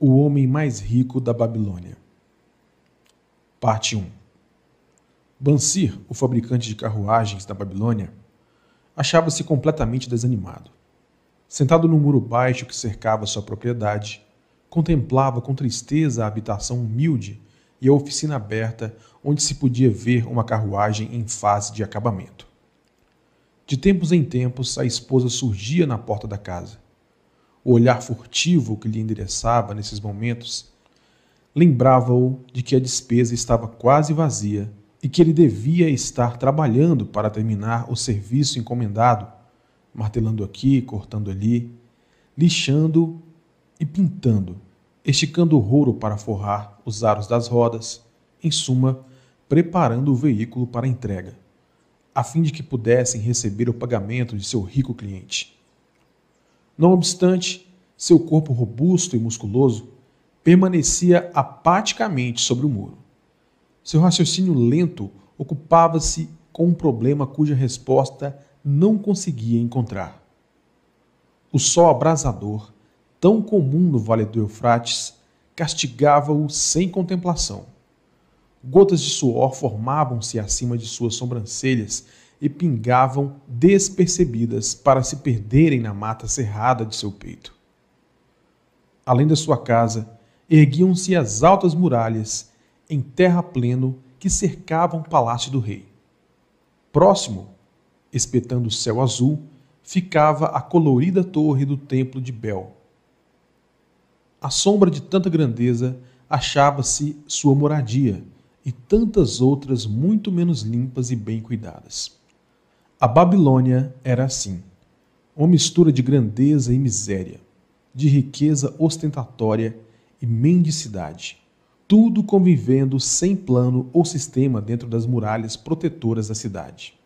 O homem mais rico da Babilônia. Parte 1. Bansir, o fabricante de carruagens da Babilônia, achava-se completamente desanimado. Sentado no muro baixo que cercava sua propriedade, contemplava com tristeza a habitação humilde e a oficina aberta onde se podia ver uma carruagem em fase de acabamento. De tempos em tempos, a esposa surgia na porta da casa. O olhar furtivo que lhe endereçava nesses momentos lembrava-o de que a despesa estava quase vazia e que ele devia estar trabalhando para terminar o serviço encomendado, martelando aqui, cortando ali, lixando e pintando, esticando o rouro para forrar os aros das rodas, em suma, preparando o veículo para a entrega a fim de que pudessem receber o pagamento de seu rico cliente. Não obstante, seu corpo robusto e musculoso permanecia apaticamente sobre o muro. Seu raciocínio lento ocupava-se com um problema cuja resposta não conseguia encontrar. O sol abrasador, tão comum no Vale do Eufrates, castigava-o sem contemplação Gotas de suor formavam-se acima de suas sobrancelhas e pingavam despercebidas para se perderem na mata cerrada de seu peito. Além da sua casa, erguiam-se as altas muralhas em terra pleno que cercavam o palácio do rei. Próximo, espetando o céu azul, ficava a colorida torre do templo de Bel. À sombra de tanta grandeza achava-se sua moradia, e tantas outras muito menos limpas e bem cuidadas. A Babilônia era assim, uma mistura de grandeza e miséria, de riqueza ostentatória e mendicidade, tudo convivendo sem plano ou sistema dentro das muralhas protetoras da cidade.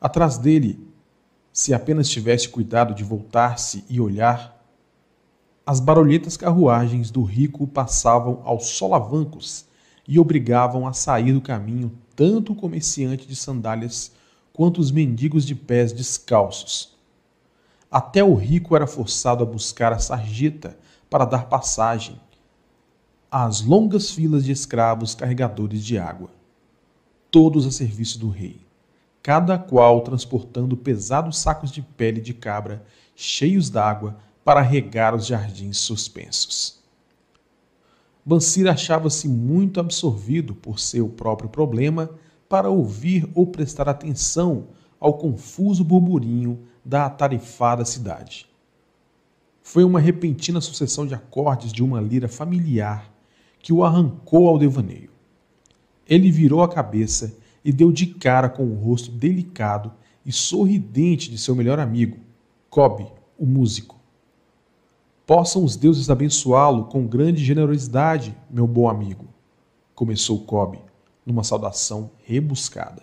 Atrás dele, se apenas tivesse cuidado de voltar-se e olhar, as barulhentas carruagens do rico passavam aos solavancos e obrigavam a sair do caminho tanto o comerciante de sandálias quanto os mendigos de pés descalços. Até o rico era forçado a buscar a sarjeta para dar passagem às longas filas de escravos carregadores de água, todos a serviço do rei, cada qual transportando pesados sacos de pele de cabra cheios d'água para regar os jardins suspensos. Bansir achava-se muito absorvido por seu próprio problema para ouvir ou prestar atenção ao confuso burburinho da atarefada cidade. Foi uma repentina sucessão de acordes de uma lira familiar que o arrancou ao devaneio. Ele virou a cabeça e deu de cara com o rosto delicado e sorridente de seu melhor amigo, Cobb, o músico. Possam os deuses abençoá-lo com grande generosidade, meu bom amigo, começou Cobb, numa saudação rebuscada.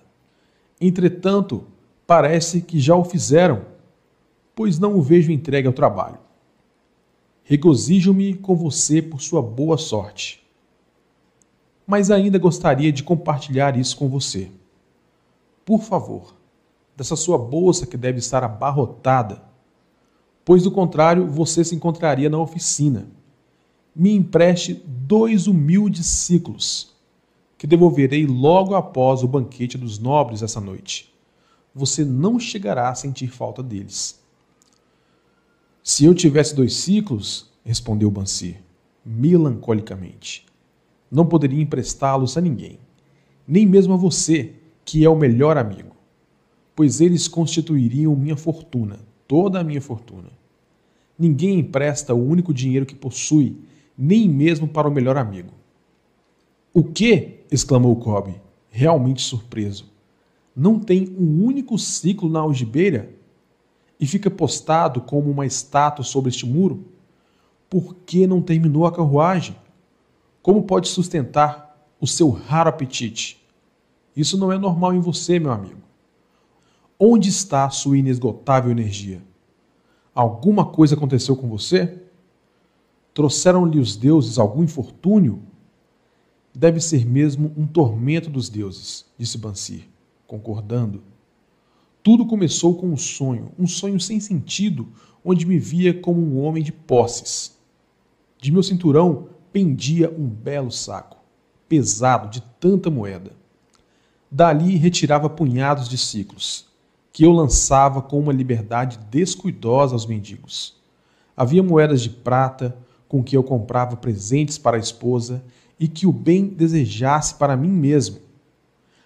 Entretanto, parece que já o fizeram, pois não o vejo entregue ao trabalho. Regozijo-me com você por sua boa sorte. Mas ainda gostaria de compartilhar isso com você. Por favor, dessa sua bolsa que deve estar abarrotada, pois do contrário você se encontraria na oficina. Me empreste dois humildes ciclos, que devolverei logo após o banquete dos nobres essa noite. Você não chegará a sentir falta deles. Se eu tivesse dois ciclos, respondeu Bansir, melancolicamente, não poderia emprestá-los a ninguém, nem mesmo a você, que é o melhor amigo, pois eles constituiriam minha fortuna toda a minha fortuna. Ninguém empresta o único dinheiro que possui, nem mesmo para o melhor amigo. O que? exclamou Cobb, realmente surpreso. Não tem um único ciclo na algibeira? E fica postado como uma estátua sobre este muro? Por que não terminou a carruagem? Como pode sustentar o seu raro apetite? Isso não é normal em você, meu amigo. Onde está a sua inesgotável energia? Alguma coisa aconteceu com você? Trouxeram-lhe os deuses algum infortúnio? Deve ser mesmo um tormento dos deuses, disse Bansir, concordando. Tudo começou com um sonho, um sonho sem sentido, onde me via como um homem de posses. De meu cinturão pendia um belo saco, pesado de tanta moeda. Dali retirava punhados de ciclos, que eu lançava com uma liberdade descuidosa aos mendigos. Havia moedas de prata, com que eu comprava presentes para a esposa e que o bem desejasse para mim mesmo.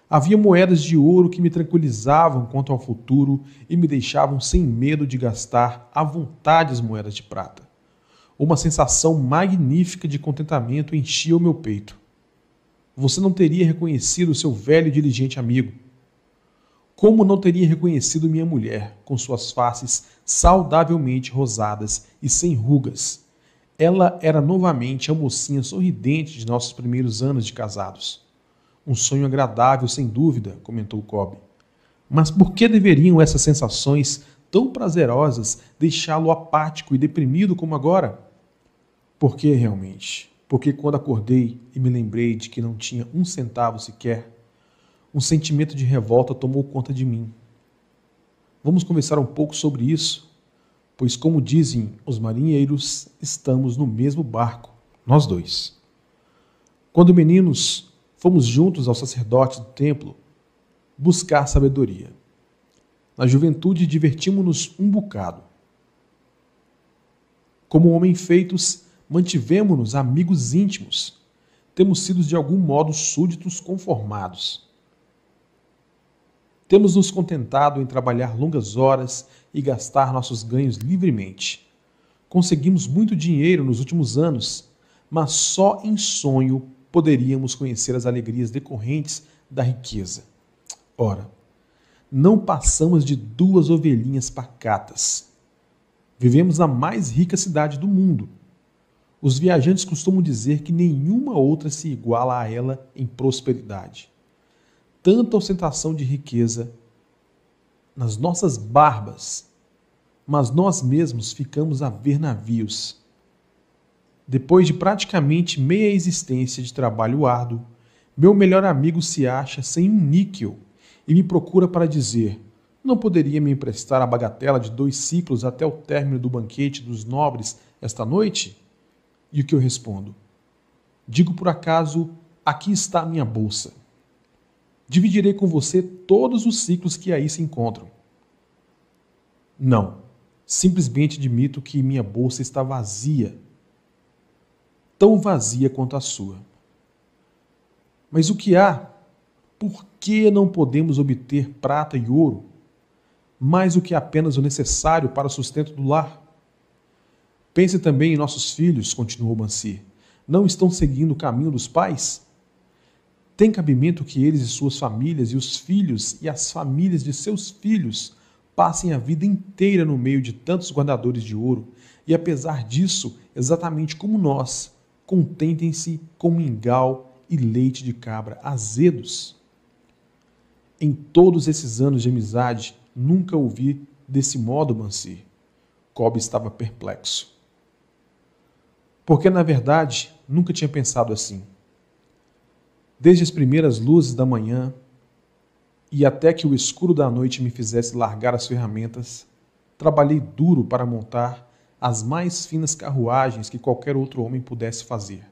Havia moedas de ouro que me tranquilizavam quanto ao futuro e me deixavam sem medo de gastar à vontade as moedas de prata. Uma sensação magnífica de contentamento enchia o meu peito. Você não teria reconhecido seu velho e diligente amigo. Como não teria reconhecido minha mulher, com suas faces saudavelmente rosadas e sem rugas? Ela era novamente a mocinha sorridente de nossos primeiros anos de casados. Um sonho agradável, sem dúvida, comentou Cobb. Mas por que deveriam essas sensações tão prazerosas deixá-lo apático e deprimido como agora? Por que realmente? Porque quando acordei e me lembrei de que não tinha um centavo sequer, um sentimento de revolta tomou conta de mim. Vamos conversar um pouco sobre isso, pois, como dizem os marinheiros, estamos no mesmo barco, nós dois. Quando meninos, fomos juntos ao sacerdote do templo buscar sabedoria. Na juventude, divertimos-nos um bocado. Como homens feitos, mantivemos-nos amigos íntimos. Temos sido de algum modo súditos conformados. Temos nos contentado em trabalhar longas horas e gastar nossos ganhos livremente. Conseguimos muito dinheiro nos últimos anos, mas só em sonho poderíamos conhecer as alegrias decorrentes da riqueza. Ora, não passamos de duas ovelhinhas pacatas. Vivemos na mais rica cidade do mundo. Os viajantes costumam dizer que nenhuma outra se iguala a ela em prosperidade. Tanta ostentação de riqueza nas nossas barbas, mas nós mesmos ficamos a ver navios depois de praticamente meia existência de trabalho árduo, meu melhor amigo se acha sem um níquel e me procura para dizer: não poderia me emprestar a bagatela de dois ciclos até o término do banquete dos nobres esta noite? E o que eu respondo? Digo por acaso: aqui está a minha bolsa. Dividirei com você todos os ciclos que aí se encontram. Não, simplesmente admito que minha bolsa está vazia tão vazia quanto a sua. Mas o que há? Por que não podemos obter prata e ouro, mais do que apenas o necessário para o sustento do lar? Pense também em nossos filhos, continuou Mansir. Não estão seguindo o caminho dos pais? Tem cabimento que eles e suas famílias, e os filhos e as famílias de seus filhos, passem a vida inteira no meio de tantos guardadores de ouro, e apesar disso, exatamente como nós, contentem-se com mingau e leite de cabra azedos. Em todos esses anos de amizade, nunca ouvi desse modo Mansir. Cobb estava perplexo. Porque, na verdade, nunca tinha pensado assim. Desde as primeiras luzes da manhã e até que o escuro da noite me fizesse largar as ferramentas, trabalhei duro para montar as mais finas carruagens que qualquer outro homem pudesse fazer,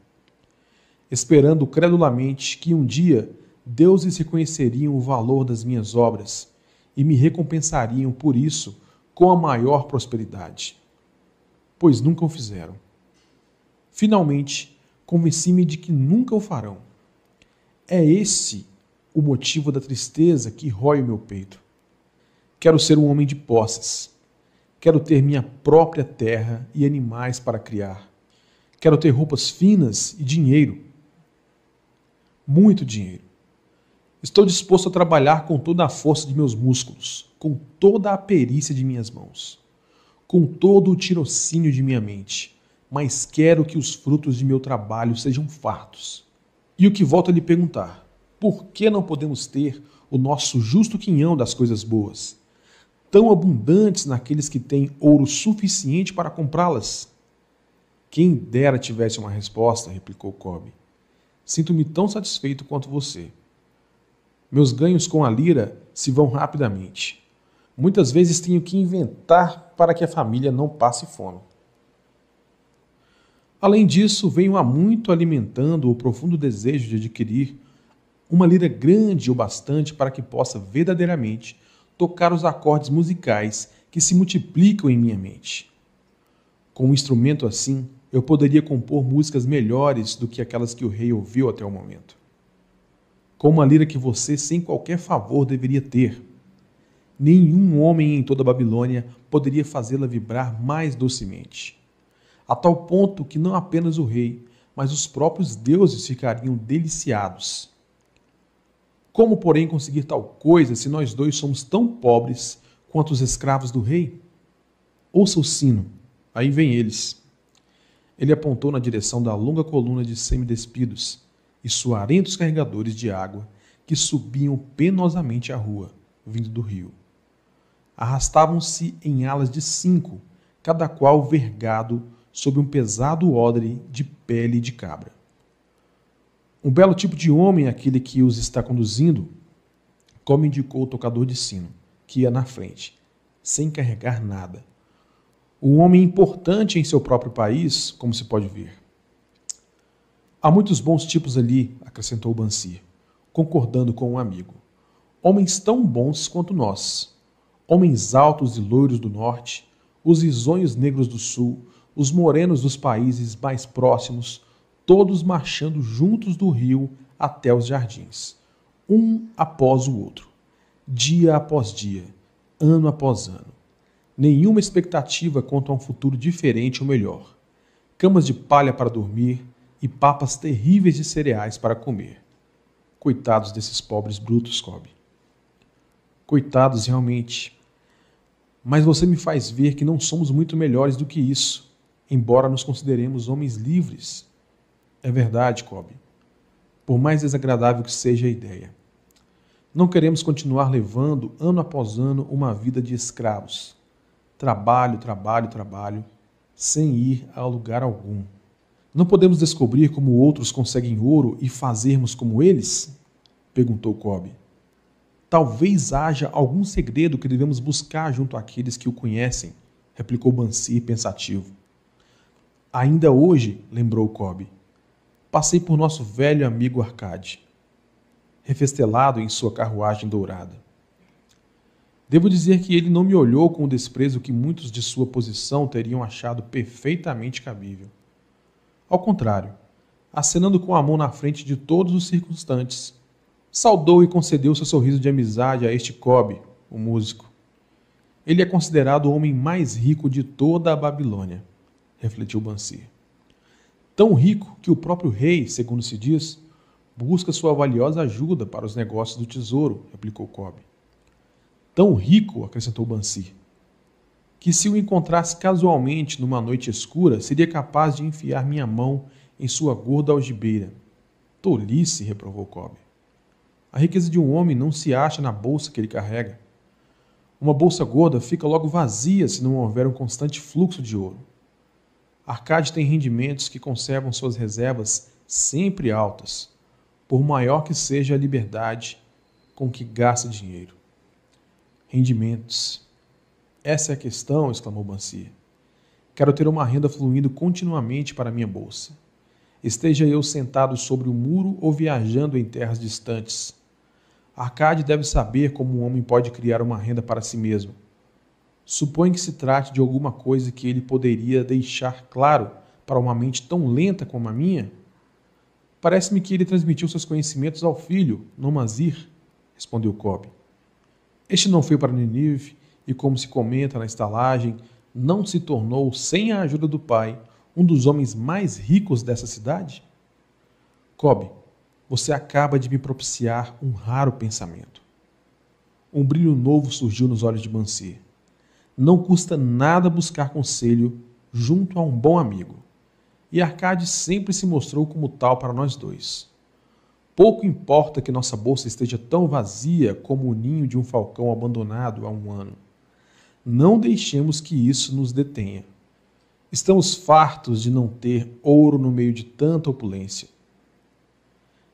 esperando credulamente que um dia deuses reconheceriam o valor das minhas obras e me recompensariam por isso com a maior prosperidade. Pois nunca o fizeram. Finalmente, convenci-me de que nunca o farão. É esse o motivo da tristeza que rói o meu peito. Quero ser um homem de posses Quero ter minha própria terra e animais para criar. Quero ter roupas finas e dinheiro. Muito dinheiro. Estou disposto a trabalhar com toda a força de meus músculos, com toda a perícia de minhas mãos, com todo o tirocínio de minha mente, mas quero que os frutos de meu trabalho sejam fartos. E o que volto a lhe perguntar: por que não podemos ter o nosso justo quinhão das coisas boas? tão abundantes naqueles que têm ouro suficiente para comprá-las? Quem dera tivesse uma resposta, replicou Cobb. Sinto-me tão satisfeito quanto você. Meus ganhos com a lira se vão rapidamente. Muitas vezes tenho que inventar para que a família não passe fome. Além disso, venho há muito alimentando o profundo desejo de adquirir uma lira grande o bastante para que possa verdadeiramente tocar os acordes musicais que se multiplicam em minha mente. Com um instrumento assim, eu poderia compor músicas melhores do que aquelas que o rei ouviu até o momento. Com uma lira que você, sem qualquer favor, deveria ter. Nenhum homem em toda a Babilônia poderia fazê-la vibrar mais docemente. A tal ponto que não apenas o rei, mas os próprios deuses ficariam deliciados. Como, porém, conseguir tal coisa se nós dois somos tão pobres quanto os escravos do rei? Ouça o sino, aí vem eles. Ele apontou na direção da longa coluna de semidespidos e suarentos carregadores de água que subiam penosamente a rua, vindo do rio. Arrastavam-se em alas de cinco, cada qual vergado sob um pesado odre de pele de cabra. Um belo tipo de homem aquele que os está conduzindo, como indicou o tocador de sino, que ia na frente, sem carregar nada um homem importante em seu próprio país, como se pode ver. Há muitos bons tipos ali, acrescentou Bansi, concordando com um amigo. Homens tão bons quanto nós. Homens altos e loiros do norte, os risonhos negros do sul, os morenos dos países mais próximos, todos marchando juntos do rio até os jardins, um após o outro, dia após dia, ano após ano nenhuma expectativa quanto a um futuro diferente ou melhor. Camas de palha para dormir e papas terríveis de cereais para comer. Coitados desses pobres brutos, Cobb. Coitados realmente. Mas você me faz ver que não somos muito melhores do que isso, embora nos consideremos homens livres. É verdade, Cobb. Por mais desagradável que seja a ideia. Não queremos continuar levando, ano após ano, uma vida de escravos trabalho, trabalho, trabalho, sem ir a lugar algum. Não podemos descobrir como outros conseguem ouro e fazermos como eles? perguntou Cobb. Talvez haja algum segredo que devemos buscar junto àqueles que o conhecem, replicou Bansi pensativo. Ainda hoje, lembrou Cobb, passei por nosso velho amigo Arcade, refestelado em sua carruagem dourada. Devo dizer que ele não me olhou com o desprezo que muitos de sua posição teriam achado perfeitamente cabível. Ao contrário, acenando com a mão na frente de todos os circunstantes, saudou e concedeu seu sorriso de amizade a este Cobb, o músico. Ele é considerado o homem mais rico de toda a Babilônia, refletiu Bansi. Tão rico que o próprio rei, segundo se diz, busca sua valiosa ajuda para os negócios do tesouro, replicou Cobb tão rico, acrescentou Bansi, que se o encontrasse casualmente numa noite escura, seria capaz de enfiar minha mão em sua gorda algibeira. Tolice, reprovou Cobb. A riqueza de um homem não se acha na bolsa que ele carrega. Uma bolsa gorda fica logo vazia se não houver um constante fluxo de ouro. Arcade tem rendimentos que conservam suas reservas sempre altas, por maior que seja a liberdade com que gasta dinheiro rendimentos. Essa é a questão, exclamou Bansi. Quero ter uma renda fluindo continuamente para minha bolsa. Esteja eu sentado sobre o muro ou viajando em terras distantes. Arcade deve saber como um homem pode criar uma renda para si mesmo. Supõe que se trate de alguma coisa que ele poderia deixar claro para uma mente tão lenta como a minha? Parece-me que ele transmitiu seus conhecimentos ao filho, Nomazir, respondeu Cobb. Este não foi para Ninive e, como se comenta na estalagem, não se tornou, sem a ajuda do pai, um dos homens mais ricos dessa cidade? Cobb, você acaba de me propiciar um raro pensamento. Um brilho novo surgiu nos olhos de Bansi. Não custa nada buscar conselho junto a um bom amigo. E Arcade sempre se mostrou como tal para nós dois. Pouco importa que nossa bolsa esteja tão vazia como o ninho de um falcão abandonado há um ano. Não deixemos que isso nos detenha. Estamos fartos de não ter ouro no meio de tanta opulência.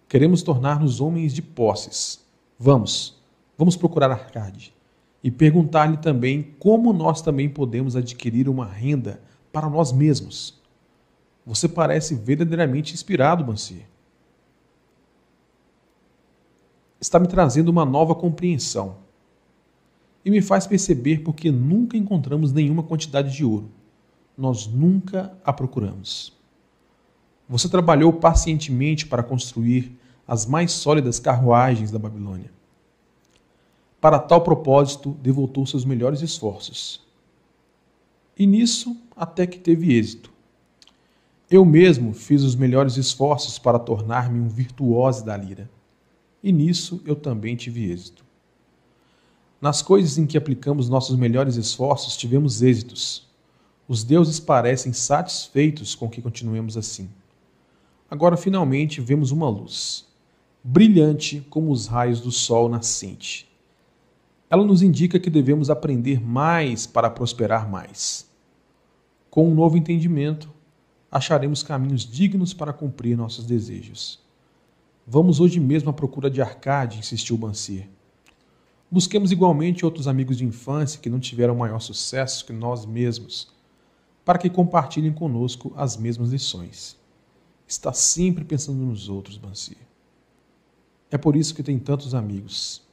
Queremos tornar-nos homens de posses. Vamos, vamos procurar Arcade. E perguntar-lhe também como nós também podemos adquirir uma renda para nós mesmos. Você parece verdadeiramente inspirado, Bansi. Está me trazendo uma nova compreensão e me faz perceber porque nunca encontramos nenhuma quantidade de ouro. Nós nunca a procuramos. Você trabalhou pacientemente para construir as mais sólidas carruagens da Babilônia. Para tal propósito, devotou seus melhores esforços. E nisso até que teve êxito. Eu mesmo fiz os melhores esforços para tornar-me um virtuoso da lira. E nisso eu também tive êxito. Nas coisas em que aplicamos nossos melhores esforços, tivemos êxitos. Os deuses parecem satisfeitos com que continuemos assim. Agora, finalmente, vemos uma luz, brilhante como os raios do sol nascente. Ela nos indica que devemos aprender mais para prosperar mais. Com um novo entendimento, acharemos caminhos dignos para cumprir nossos desejos. Vamos hoje mesmo à procura de Arcade, insistiu Bansir. Busquemos igualmente outros amigos de infância que não tiveram maior sucesso que nós mesmos, para que compartilhem conosco as mesmas lições. Está sempre pensando nos outros, Bansi. É por isso que tem tantos amigos.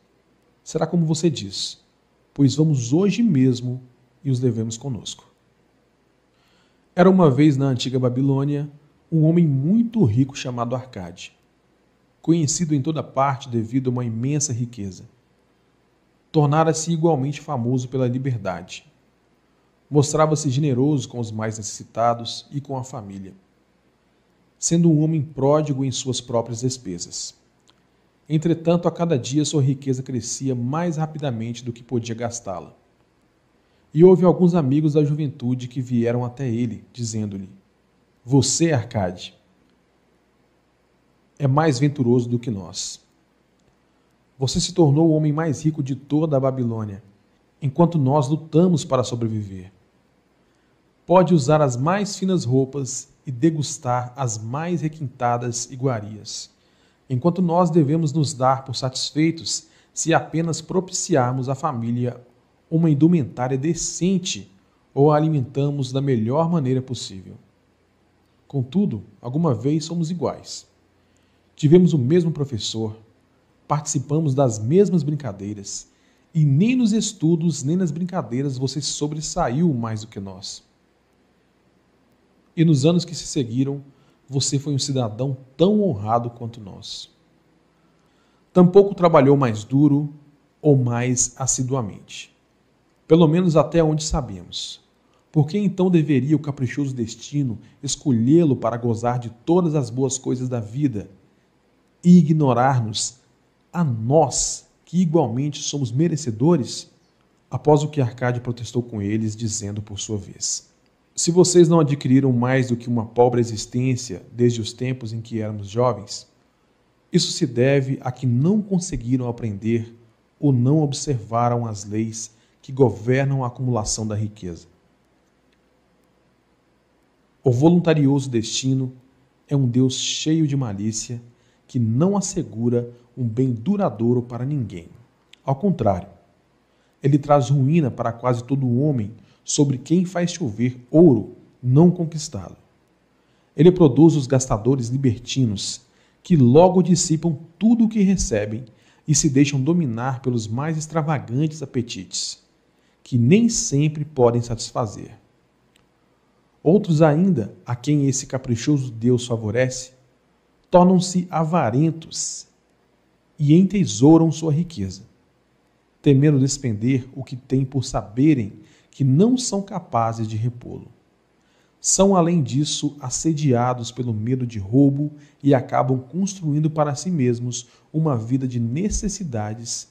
Será como você diz, pois vamos hoje mesmo e os levemos conosco. Era uma vez na antiga Babilônia um homem muito rico chamado Arcade, conhecido em toda parte devido a uma imensa riqueza tornara-se igualmente famoso pela liberdade. Mostrava-se generoso com os mais necessitados e com a família, sendo um homem pródigo em suas próprias despesas. Entretanto, a cada dia sua riqueza crescia mais rapidamente do que podia gastá-la. E houve alguns amigos da juventude que vieram até ele, dizendo-lhe: Você, Arcade, é mais venturoso do que nós você se tornou o homem mais rico de toda a Babilônia, enquanto nós lutamos para sobreviver. Pode usar as mais finas roupas e degustar as mais requintadas iguarias, enquanto nós devemos nos dar por satisfeitos se apenas propiciarmos à família uma indumentária decente ou a alimentamos da melhor maneira possível. Contudo, alguma vez somos iguais. Tivemos o mesmo professor, participamos das mesmas brincadeiras, e nem nos estudos nem nas brincadeiras você sobressaiu mais do que nós. E nos anos que se seguiram, você foi um cidadão tão honrado quanto nós. Tampouco trabalhou mais duro ou mais assiduamente. Pelo menos até onde sabemos. Por que então deveria o caprichoso destino escolhê-lo para gozar de todas as boas coisas da vida e ignorar-nos a nós, que igualmente somos merecedores? Após o que Arcade protestou com eles, dizendo por sua vez: Se vocês não adquiriram mais do que uma pobre existência desde os tempos em que éramos jovens, isso se deve a que não conseguiram aprender ou não observaram as leis que governam a acumulação da riqueza. O voluntarioso destino é um Deus cheio de malícia que não assegura um bem duradouro para ninguém. Ao contrário, ele traz ruína para quase todo homem sobre quem faz chover ouro não conquistado. Ele produz os gastadores libertinos, que logo dissipam tudo o que recebem e se deixam dominar pelos mais extravagantes apetites, que nem sempre podem satisfazer. Outros ainda, a quem esse caprichoso Deus favorece, tornam-se avarentos e entesouram sua riqueza, temendo despender o que têm por saberem que não são capazes de repô-lo. São, além disso, assediados pelo medo de roubo e acabam construindo para si mesmos uma vida de necessidades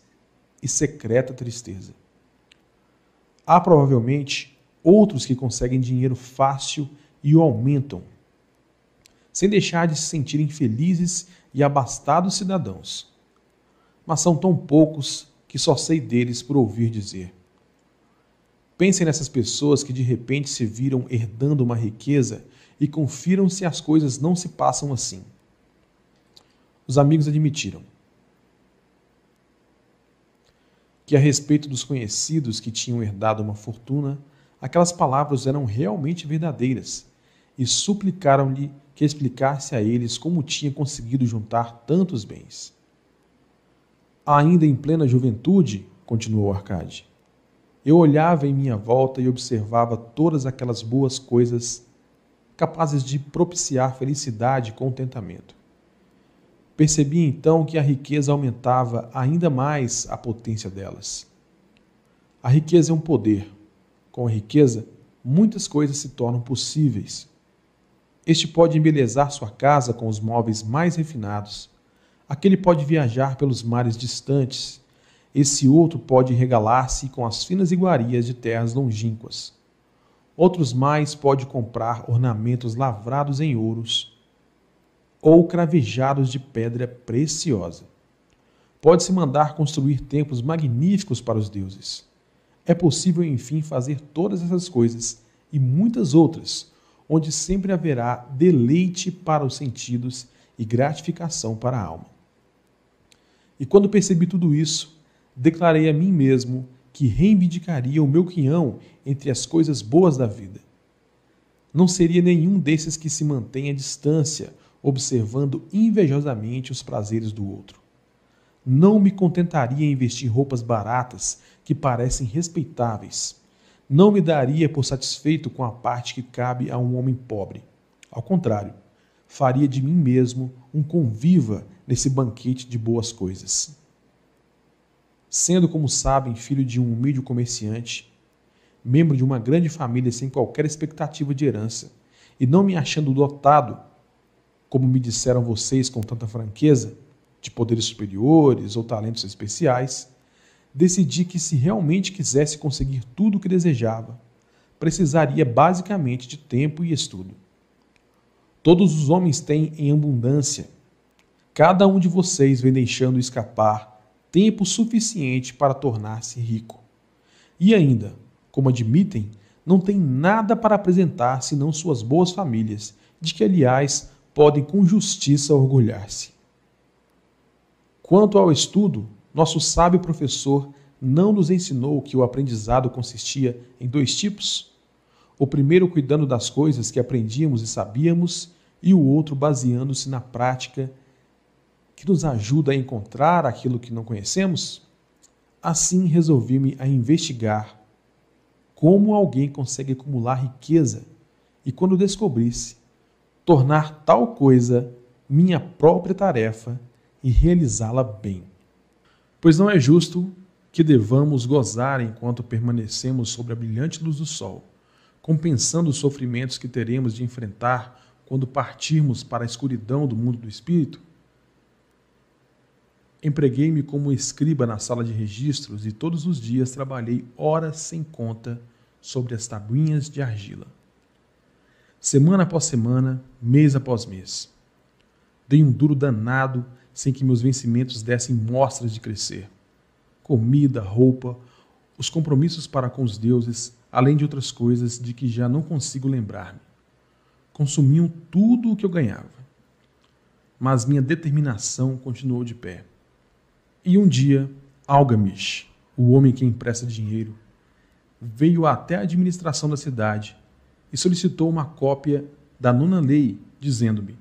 e secreta tristeza. Há provavelmente outros que conseguem dinheiro fácil e o aumentam, sem deixar de se sentirem felizes e abastados cidadãos mas são tão poucos que só sei deles por ouvir dizer. Pensem nessas pessoas que de repente se viram herdando uma riqueza e confiram se as coisas não se passam assim. Os amigos admitiram. que a respeito dos conhecidos que tinham herdado uma fortuna, aquelas palavras eram realmente verdadeiras, e suplicaram-lhe que explicasse a eles como tinha conseguido juntar tantos bens. Ainda em plena juventude, continuou Arcade, eu olhava em minha volta e observava todas aquelas boas coisas capazes de propiciar felicidade e contentamento. Percebi então que a riqueza aumentava ainda mais a potência delas. A riqueza é um poder. Com a riqueza, muitas coisas se tornam possíveis. Este pode embelezar sua casa com os móveis mais refinados. Aquele pode viajar pelos mares distantes. Esse outro pode regalar-se com as finas iguarias de terras longínquas. Outros mais pode comprar ornamentos lavrados em ouros ou cravejados de pedra preciosa. Pode-se mandar construir templos magníficos para os deuses. É possível, enfim, fazer todas essas coisas e muitas outras, onde sempre haverá deleite para os sentidos e gratificação para a alma. E quando percebi tudo isso, declarei a mim mesmo que reivindicaria o meu quinhão entre as coisas boas da vida. Não seria nenhum desses que se mantém à distância, observando invejosamente os prazeres do outro. Não me contentaria em vestir roupas baratas que parecem respeitáveis. Não me daria por satisfeito com a parte que cabe a um homem pobre. Ao contrário, faria de mim mesmo um conviva nesse banquete de boas coisas. Sendo, como sabem, filho de um humilde comerciante, membro de uma grande família sem qualquer expectativa de herança, e não me achando dotado, como me disseram vocês com tanta franqueza, de poderes superiores ou talentos especiais, decidi que se realmente quisesse conseguir tudo o que desejava, precisaria basicamente de tempo e estudo. Todos os homens têm em abundância. Cada um de vocês vem deixando escapar tempo suficiente para tornar-se rico. E ainda, como admitem, não tem nada para apresentar senão suas boas famílias, de que, aliás, podem com justiça orgulhar-se. Quanto ao estudo, nosso sábio professor não nos ensinou que o aprendizado consistia em dois tipos? O primeiro cuidando das coisas que aprendíamos e sabíamos, e o outro baseando-se na prática que nos ajuda a encontrar aquilo que não conhecemos? Assim resolvi-me a investigar como alguém consegue acumular riqueza e, quando descobrisse, tornar tal coisa minha própria tarefa e realizá-la bem. Pois não é justo que devamos gozar enquanto permanecemos sobre a brilhante luz do sol, compensando os sofrimentos que teremos de enfrentar quando partirmos para a escuridão do mundo do espírito? Empreguei-me como escriba na sala de registros e todos os dias trabalhei horas sem conta sobre as tabuinhas de argila. Semana após semana, mês após mês. Dei um duro danado sem que meus vencimentos dessem mostras de crescer. Comida, roupa, os compromissos para com os deuses, além de outras coisas de que já não consigo lembrar-me. Consumiam tudo o que eu ganhava. Mas minha determinação continuou de pé. E um dia, Algamish, o homem que empresta dinheiro, veio até a administração da cidade e solicitou uma cópia da nona lei, dizendo-me: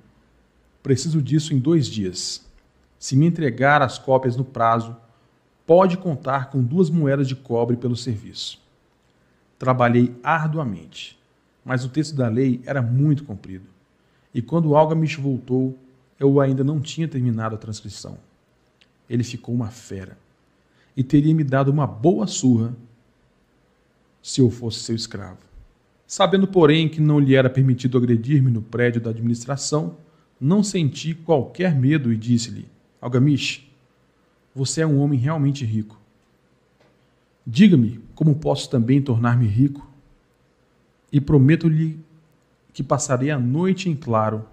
Preciso disso em dois dias. Se me entregar as cópias no prazo, pode contar com duas moedas de cobre pelo serviço. Trabalhei arduamente, mas o texto da lei era muito comprido. E quando Algamish voltou, eu ainda não tinha terminado a transcrição ele ficou uma fera e teria me dado uma boa surra se eu fosse seu escravo. Sabendo, porém, que não lhe era permitido agredir-me no prédio da administração, não senti qualquer medo e disse-lhe: Algamish, você é um homem realmente rico. Diga-me como posso também tornar-me rico, e prometo-lhe que passarei a noite em claro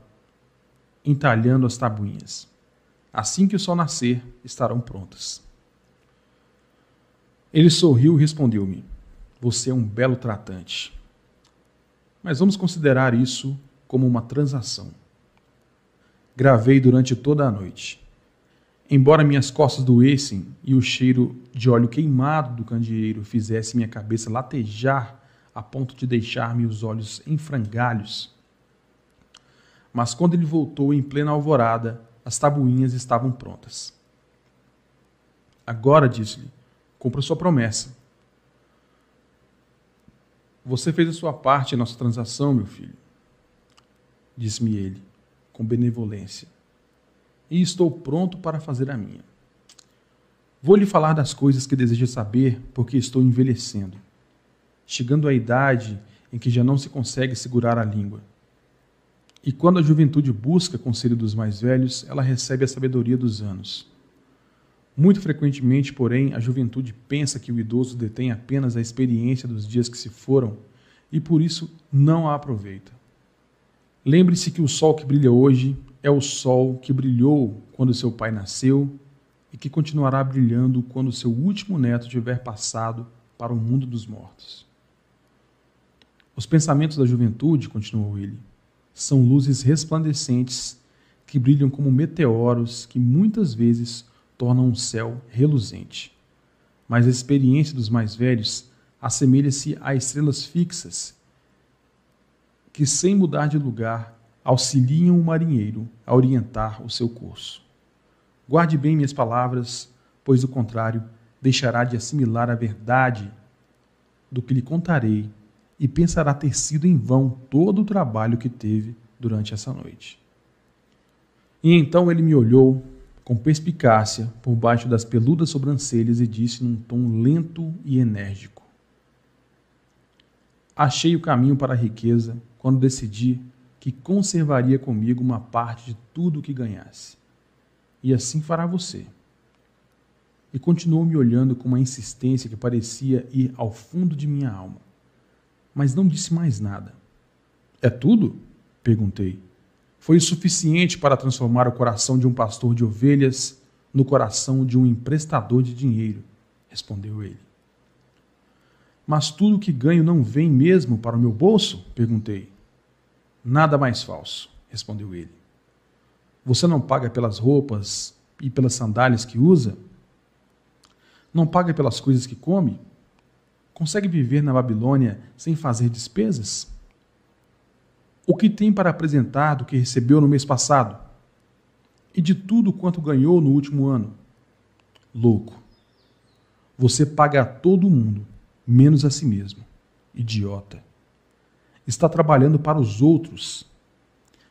entalhando as tabuinhas. Assim que o sol nascer, estarão prontas. Ele sorriu e respondeu-me: Você é um belo tratante. Mas vamos considerar isso como uma transação. Gravei durante toda a noite. Embora minhas costas doessem e o cheiro de óleo queimado do candeeiro fizesse minha cabeça latejar a ponto de deixar-me os olhos em frangalhos. Mas quando ele voltou em plena alvorada, as tabuinhas estavam prontas. Agora, disse-lhe, cumpra sua promessa. Você fez a sua parte em nossa transação, meu filho, disse-me ele, com benevolência e estou pronto para fazer a minha. Vou lhe falar das coisas que deseja saber, porque estou envelhecendo, chegando à idade em que já não se consegue segurar a língua. E quando a juventude busca conselho dos mais velhos, ela recebe a sabedoria dos anos. Muito frequentemente, porém, a juventude pensa que o idoso detém apenas a experiência dos dias que se foram e por isso não a aproveita. Lembre-se que o sol que brilha hoje é o sol que brilhou quando seu pai nasceu e que continuará brilhando quando seu último neto tiver passado para o mundo dos mortos. Os pensamentos da juventude, continuou ele, são luzes resplandecentes que brilham como meteoros que muitas vezes tornam um céu reluzente. Mas a experiência dos mais velhos assemelha-se a estrelas fixas que, sem mudar de lugar, auxiliam o marinheiro a orientar o seu curso. Guarde bem minhas palavras, pois do contrário, deixará de assimilar a verdade do que lhe contarei e pensará ter sido em vão todo o trabalho que teve durante essa noite. E então ele me olhou com perspicácia por baixo das peludas sobrancelhas e disse num tom lento e enérgico: Achei o caminho para a riqueza quando decidi que conservaria comigo uma parte de tudo o que ganhasse. E assim fará você. E continuou me olhando com uma insistência que parecia ir ao fundo de minha alma. Mas não disse mais nada. É tudo? perguntei. Foi o suficiente para transformar o coração de um pastor de ovelhas no coração de um emprestador de dinheiro, respondeu ele. Mas tudo que ganho não vem mesmo para o meu bolso? perguntei. Nada mais falso, respondeu ele. Você não paga pelas roupas e pelas sandálias que usa? Não paga pelas coisas que come? Consegue viver na Babilônia sem fazer despesas? O que tem para apresentar do que recebeu no mês passado? E de tudo quanto ganhou no último ano? Louco. Você paga a todo mundo, menos a si mesmo. Idiota está trabalhando para os outros.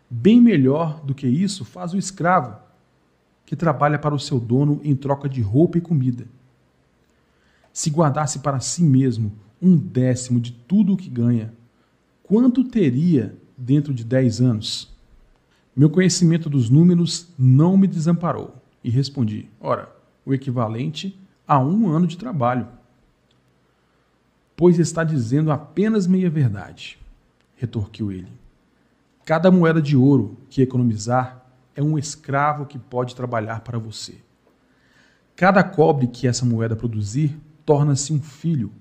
Bem melhor do que isso faz o escravo, que trabalha para o seu dono em troca de roupa e comida. Se guardasse para si mesmo um décimo de tudo o que ganha, quanto teria dentro de dez anos? Meu conhecimento dos números não me desamparou e respondi: ora, o equivalente a um ano de trabalho. Pois está dizendo apenas meia verdade retorquiu ele. Cada moeda de ouro que economizar é um escravo que pode trabalhar para você. Cada cobre que essa moeda produzir torna-se um filho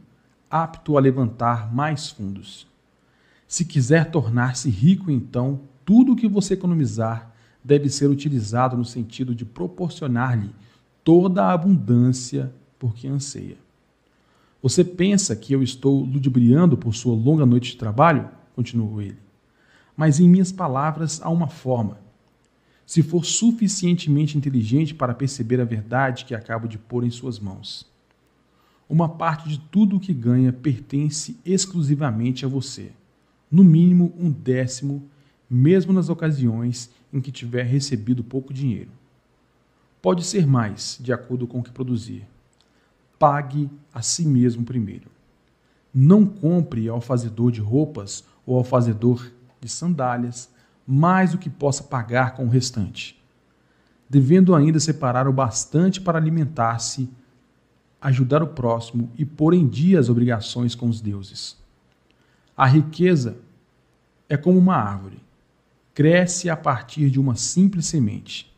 apto a levantar mais fundos. Se quiser tornar-se rico, então, tudo o que você economizar deve ser utilizado no sentido de proporcionar-lhe toda a abundância por que anseia. Você pensa que eu estou ludibriando por sua longa noite de trabalho? continuou ele. Mas em minhas palavras há uma forma. Se for suficientemente inteligente para perceber a verdade que acabo de pôr em suas mãos. Uma parte de tudo o que ganha pertence exclusivamente a você. No mínimo um décimo, mesmo nas ocasiões em que tiver recebido pouco dinheiro. Pode ser mais, de acordo com o que produzir. Pague a si mesmo primeiro. Não compre ao fazedor de roupas ou ao fazedor de sandálias mais do que possa pagar com o restante, devendo ainda separar o bastante para alimentar-se, ajudar o próximo e pôr em dia as obrigações com os deuses. A riqueza é como uma árvore, cresce a partir de uma simples semente.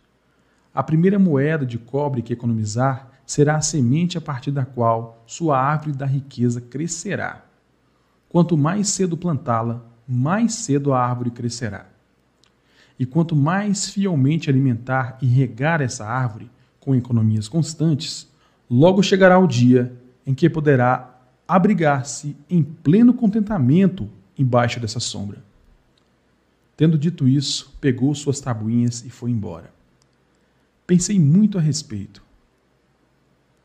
A primeira moeda de cobre que economizar será a semente a partir da qual sua árvore da riqueza crescerá. Quanto mais cedo plantá-la, mais cedo a árvore crescerá. E quanto mais fielmente alimentar e regar essa árvore, com economias constantes, logo chegará o dia em que poderá abrigar-se em pleno contentamento embaixo dessa sombra. Tendo dito isso, pegou suas tabuinhas e foi embora. Pensei muito a respeito,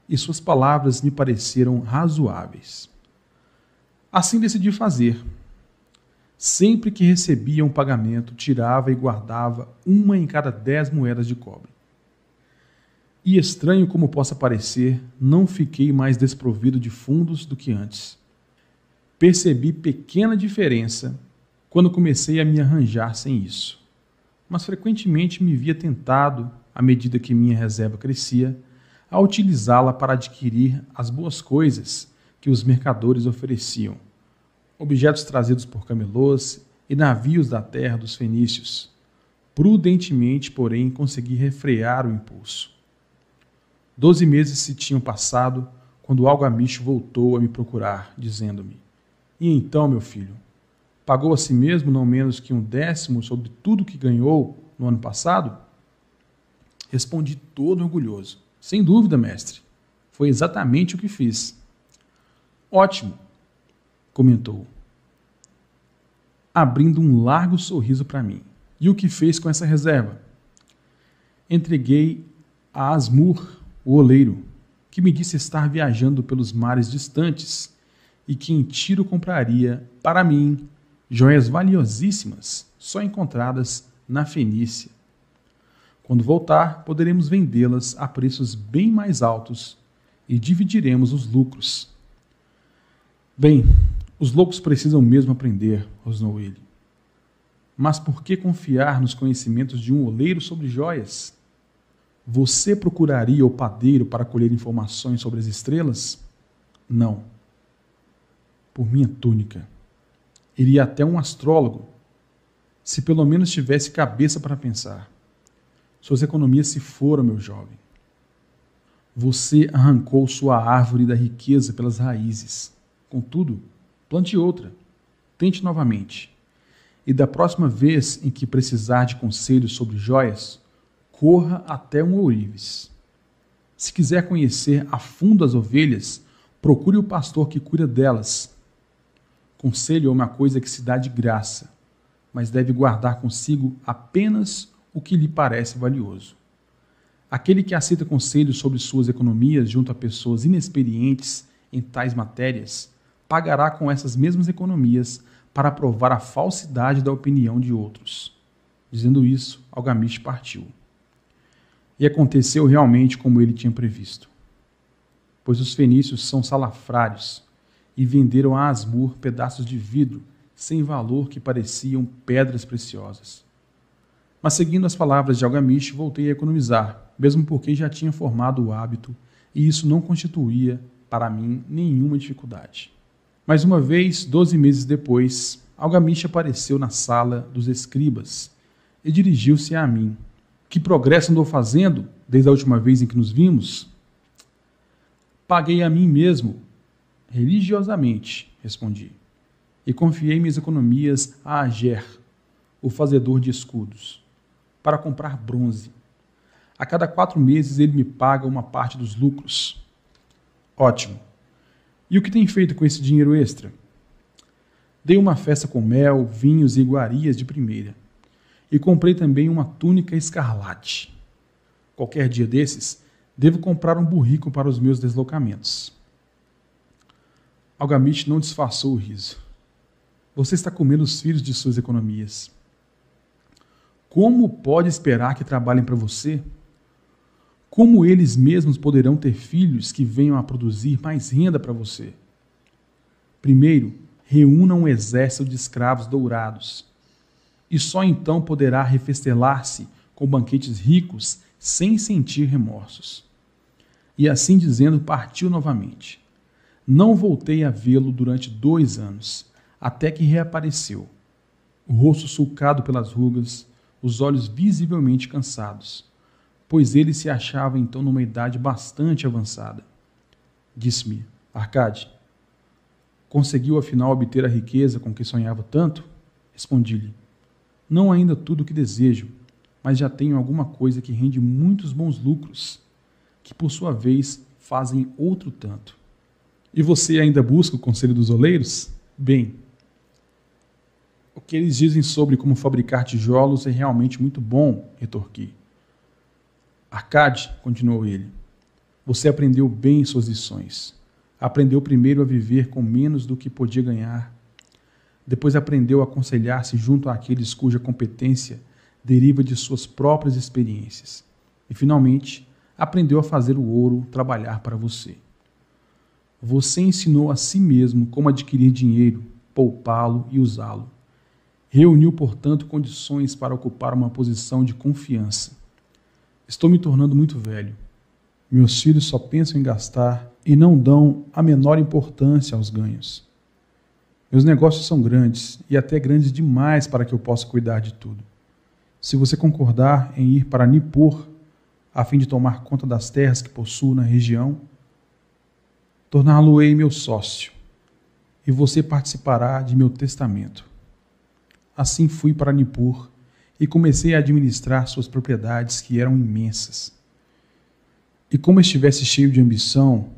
e suas palavras me pareceram razoáveis. Assim decidi fazer. Sempre que recebia um pagamento, tirava e guardava uma em cada dez moedas de cobre. E estranho como possa parecer, não fiquei mais desprovido de fundos do que antes. Percebi pequena diferença quando comecei a me arranjar sem isso, mas frequentemente me via tentado, à medida que minha reserva crescia, a utilizá-la para adquirir as boas coisas que os mercadores ofereciam, objetos trazidos por camelôs e navios da terra dos fenícios. Prudentemente, porém, consegui refrear o impulso. Doze meses se tinham passado quando o algamicho voltou a me procurar, dizendo-me: E então, meu filho, pagou a si mesmo não menos que um décimo sobre tudo que ganhou no ano passado? Respondi todo orgulhoso: Sem dúvida, mestre. Foi exatamente o que fiz. Ótimo, comentou, abrindo um largo sorriso para mim. E o que fez com essa reserva? Entreguei a Asmur, o oleiro, que me disse estar viajando pelos mares distantes e que em tiro compraria, para mim, joias valiosíssimas, só encontradas na Fenícia. Quando voltar, poderemos vendê-las a preços bem mais altos e dividiremos os lucros. Bem, os loucos precisam mesmo aprender, rosnou ele. Mas por que confiar nos conhecimentos de um oleiro sobre joias? Você procuraria o padeiro para colher informações sobre as estrelas? Não. Por minha túnica. Iria até um astrólogo, se pelo menos tivesse cabeça para pensar. Suas economias se foram, meu jovem. Você arrancou sua árvore da riqueza pelas raízes. Contudo, plante outra. Tente novamente. E da próxima vez em que precisar de conselhos sobre joias, corra até um ourives. Se quiser conhecer a fundo as ovelhas, procure o pastor que cuida delas. Conselho é uma coisa que se dá de graça, mas deve guardar consigo apenas o que lhe parece valioso. Aquele que aceita conselhos sobre suas economias junto a pessoas inexperientes em tais matérias pagará com essas mesmas economias para provar a falsidade da opinião de outros. Dizendo isso, Algamish partiu. E aconteceu realmente como ele tinha previsto. Pois os fenícios são salafrários e venderam a Asmur pedaços de vidro sem valor que pareciam pedras preciosas. Mas seguindo as palavras de Algamish, voltei a economizar, mesmo porque já tinha formado o hábito e isso não constituía para mim nenhuma dificuldade. Mais uma vez, doze meses depois, Algamish apareceu na sala dos escribas e dirigiu-se a mim. Que progresso andou fazendo desde a última vez em que nos vimos? Paguei a mim mesmo, religiosamente, respondi, e confiei minhas economias a Ager, o fazedor de escudos, para comprar bronze. A cada quatro meses ele me paga uma parte dos lucros. Ótimo. E o que tem feito com esse dinheiro extra? Dei uma festa com mel, vinhos e iguarias de primeira. E comprei também uma túnica escarlate. Qualquer dia desses, devo comprar um burrico para os meus deslocamentos. Algamite não disfarçou o riso. Você está comendo os filhos de suas economias. Como pode esperar que trabalhem para você? Como eles mesmos poderão ter filhos que venham a produzir mais renda para você? Primeiro, reúna um exército de escravos dourados, e só então poderá refestelar-se com banquetes ricos sem sentir remorsos. E assim dizendo, partiu novamente. Não voltei a vê-lo durante dois anos, até que reapareceu, o rosto sulcado pelas rugas, os olhos visivelmente cansados pois ele se achava então numa idade bastante avançada. Disse-me, Arcade, conseguiu afinal obter a riqueza com que sonhava tanto? Respondi-lhe, não ainda tudo o que desejo, mas já tenho alguma coisa que rende muitos bons lucros. que por sua vez fazem outro tanto. E você ainda busca o conselho dos oleiros? Bem, o que eles dizem sobre como fabricar tijolos é realmente muito bom, retorqui. Arcade, continuou ele, você aprendeu bem suas lições. Aprendeu primeiro a viver com menos do que podia ganhar. Depois aprendeu a aconselhar-se junto àqueles cuja competência deriva de suas próprias experiências. E, finalmente, aprendeu a fazer o ouro trabalhar para você. Você ensinou a si mesmo como adquirir dinheiro, poupá-lo e usá-lo. Reuniu, portanto, condições para ocupar uma posição de confiança. Estou me tornando muito velho. Meus filhos só pensam em gastar e não dão a menor importância aos ganhos. Meus negócios são grandes e até grandes demais para que eu possa cuidar de tudo. Se você concordar em ir para Nippur, a fim de tomar conta das terras que possuo na região, torná-lo-ei meu sócio, e você participará de meu testamento. Assim fui para Nippur e comecei a administrar suas propriedades, que eram imensas. E como estivesse cheio de ambição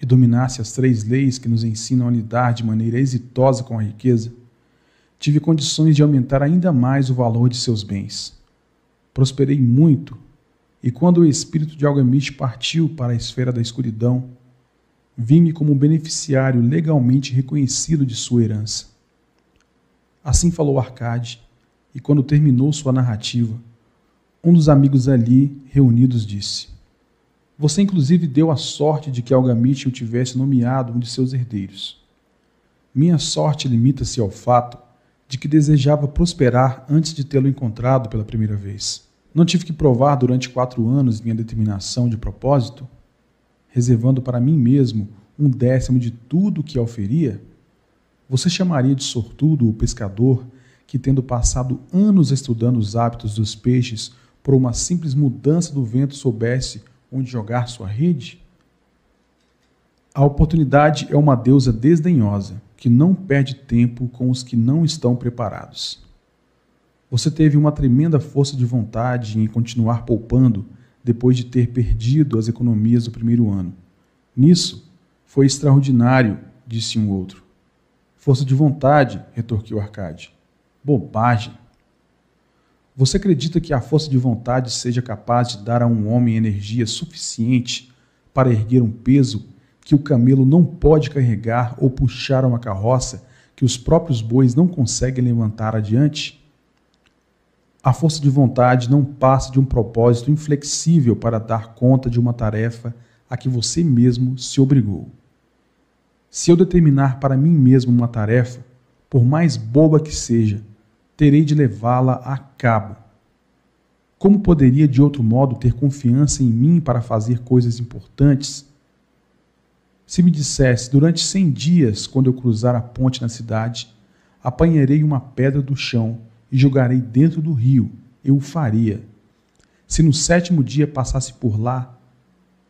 e dominasse as três leis que nos ensinam a lidar de maneira exitosa com a riqueza, tive condições de aumentar ainda mais o valor de seus bens. Prosperei muito, e quando o espírito de Algamite partiu para a esfera da escuridão, vi-me como beneficiário legalmente reconhecido de sua herança. Assim falou Arcade, e quando terminou sua narrativa, um dos amigos ali reunidos disse: Você inclusive deu a sorte de que Algamite o tivesse nomeado um de seus herdeiros. Minha sorte limita-se ao fato de que desejava prosperar antes de tê-lo encontrado pela primeira vez. Não tive que provar durante quatro anos minha determinação de propósito, reservando para mim mesmo um décimo de tudo o que oferia? Você chamaria de sortudo o pescador que, tendo passado anos estudando os hábitos dos peixes, por uma simples mudança do vento soubesse onde jogar sua rede? A oportunidade é uma deusa desdenhosa que não perde tempo com os que não estão preparados. Você teve uma tremenda força de vontade em continuar poupando depois de ter perdido as economias do primeiro ano. Nisso, foi extraordinário, disse um outro. Força de vontade, retorquiu Arcade. Bobagem. Você acredita que a força de vontade seja capaz de dar a um homem energia suficiente para erguer um peso que o camelo não pode carregar ou puxar uma carroça que os próprios bois não conseguem levantar adiante? A força de vontade não passa de um propósito inflexível para dar conta de uma tarefa a que você mesmo se obrigou. Se eu determinar para mim mesmo uma tarefa, por mais boba que seja, terei de levá-la a cabo. Como poderia de outro modo ter confiança em mim para fazer coisas importantes se me dissesse, durante cem dias, quando eu cruzar a ponte na cidade, apanharei uma pedra do chão e jogarei dentro do rio, eu o faria. Se no sétimo dia passasse por lá,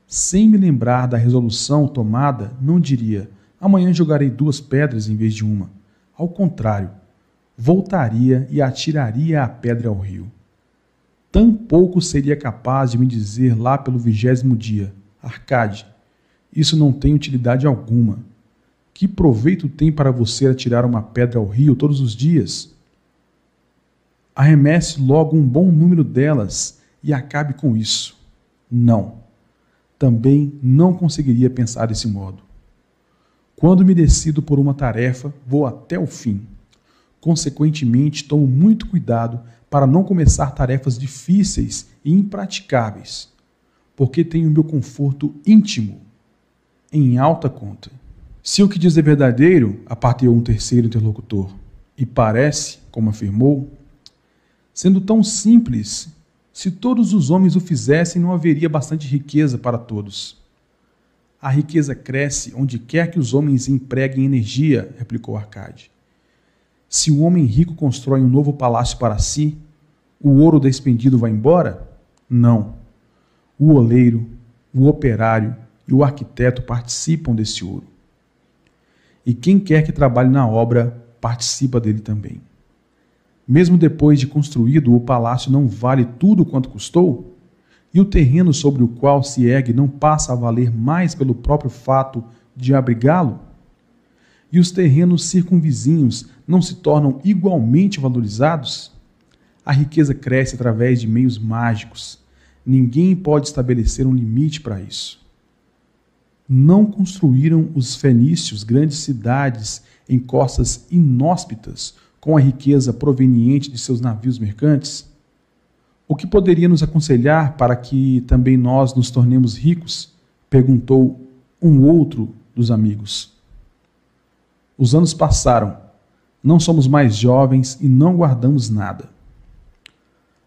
sem me lembrar da resolução tomada, não diria: amanhã jogarei duas pedras em vez de uma. Ao contrário, voltaria e atiraria a pedra ao rio. Tampouco seria capaz de me dizer lá pelo vigésimo dia: Arcade, isso não tem utilidade alguma. Que proveito tem para você atirar uma pedra ao rio todos os dias? Arremesse logo um bom número delas e acabe com isso. Não. Também não conseguiria pensar desse modo. Quando me decido por uma tarefa, vou até o fim. Consequentemente, tomo muito cuidado para não começar tarefas difíceis e impraticáveis, porque tenho meu conforto íntimo em alta conta. Se o que diz é verdadeiro, aparteou um terceiro interlocutor, e parece, como afirmou, sendo tão simples, se todos os homens o fizessem, não haveria bastante riqueza para todos. A riqueza cresce onde quer que os homens empreguem energia, replicou Arcade. Se o homem rico constrói um novo palácio para si, o ouro despendido vai embora? Não. O oleiro, o operário, e o arquiteto participam desse ouro. E quem quer que trabalhe na obra participa dele também. Mesmo depois de construído, o palácio não vale tudo quanto custou? e o terreno sobre o qual se ergue não passa a valer mais pelo próprio fato de abrigá-lo? E os terrenos circunvizinhos não se tornam igualmente valorizados? A riqueza cresce através de meios mágicos. Ninguém pode estabelecer um limite para isso. Não construíram os fenícios grandes cidades em costas inóspitas com a riqueza proveniente de seus navios mercantes? O que poderia nos aconselhar para que também nós nos tornemos ricos? perguntou um outro dos amigos. Os anos passaram, não somos mais jovens e não guardamos nada.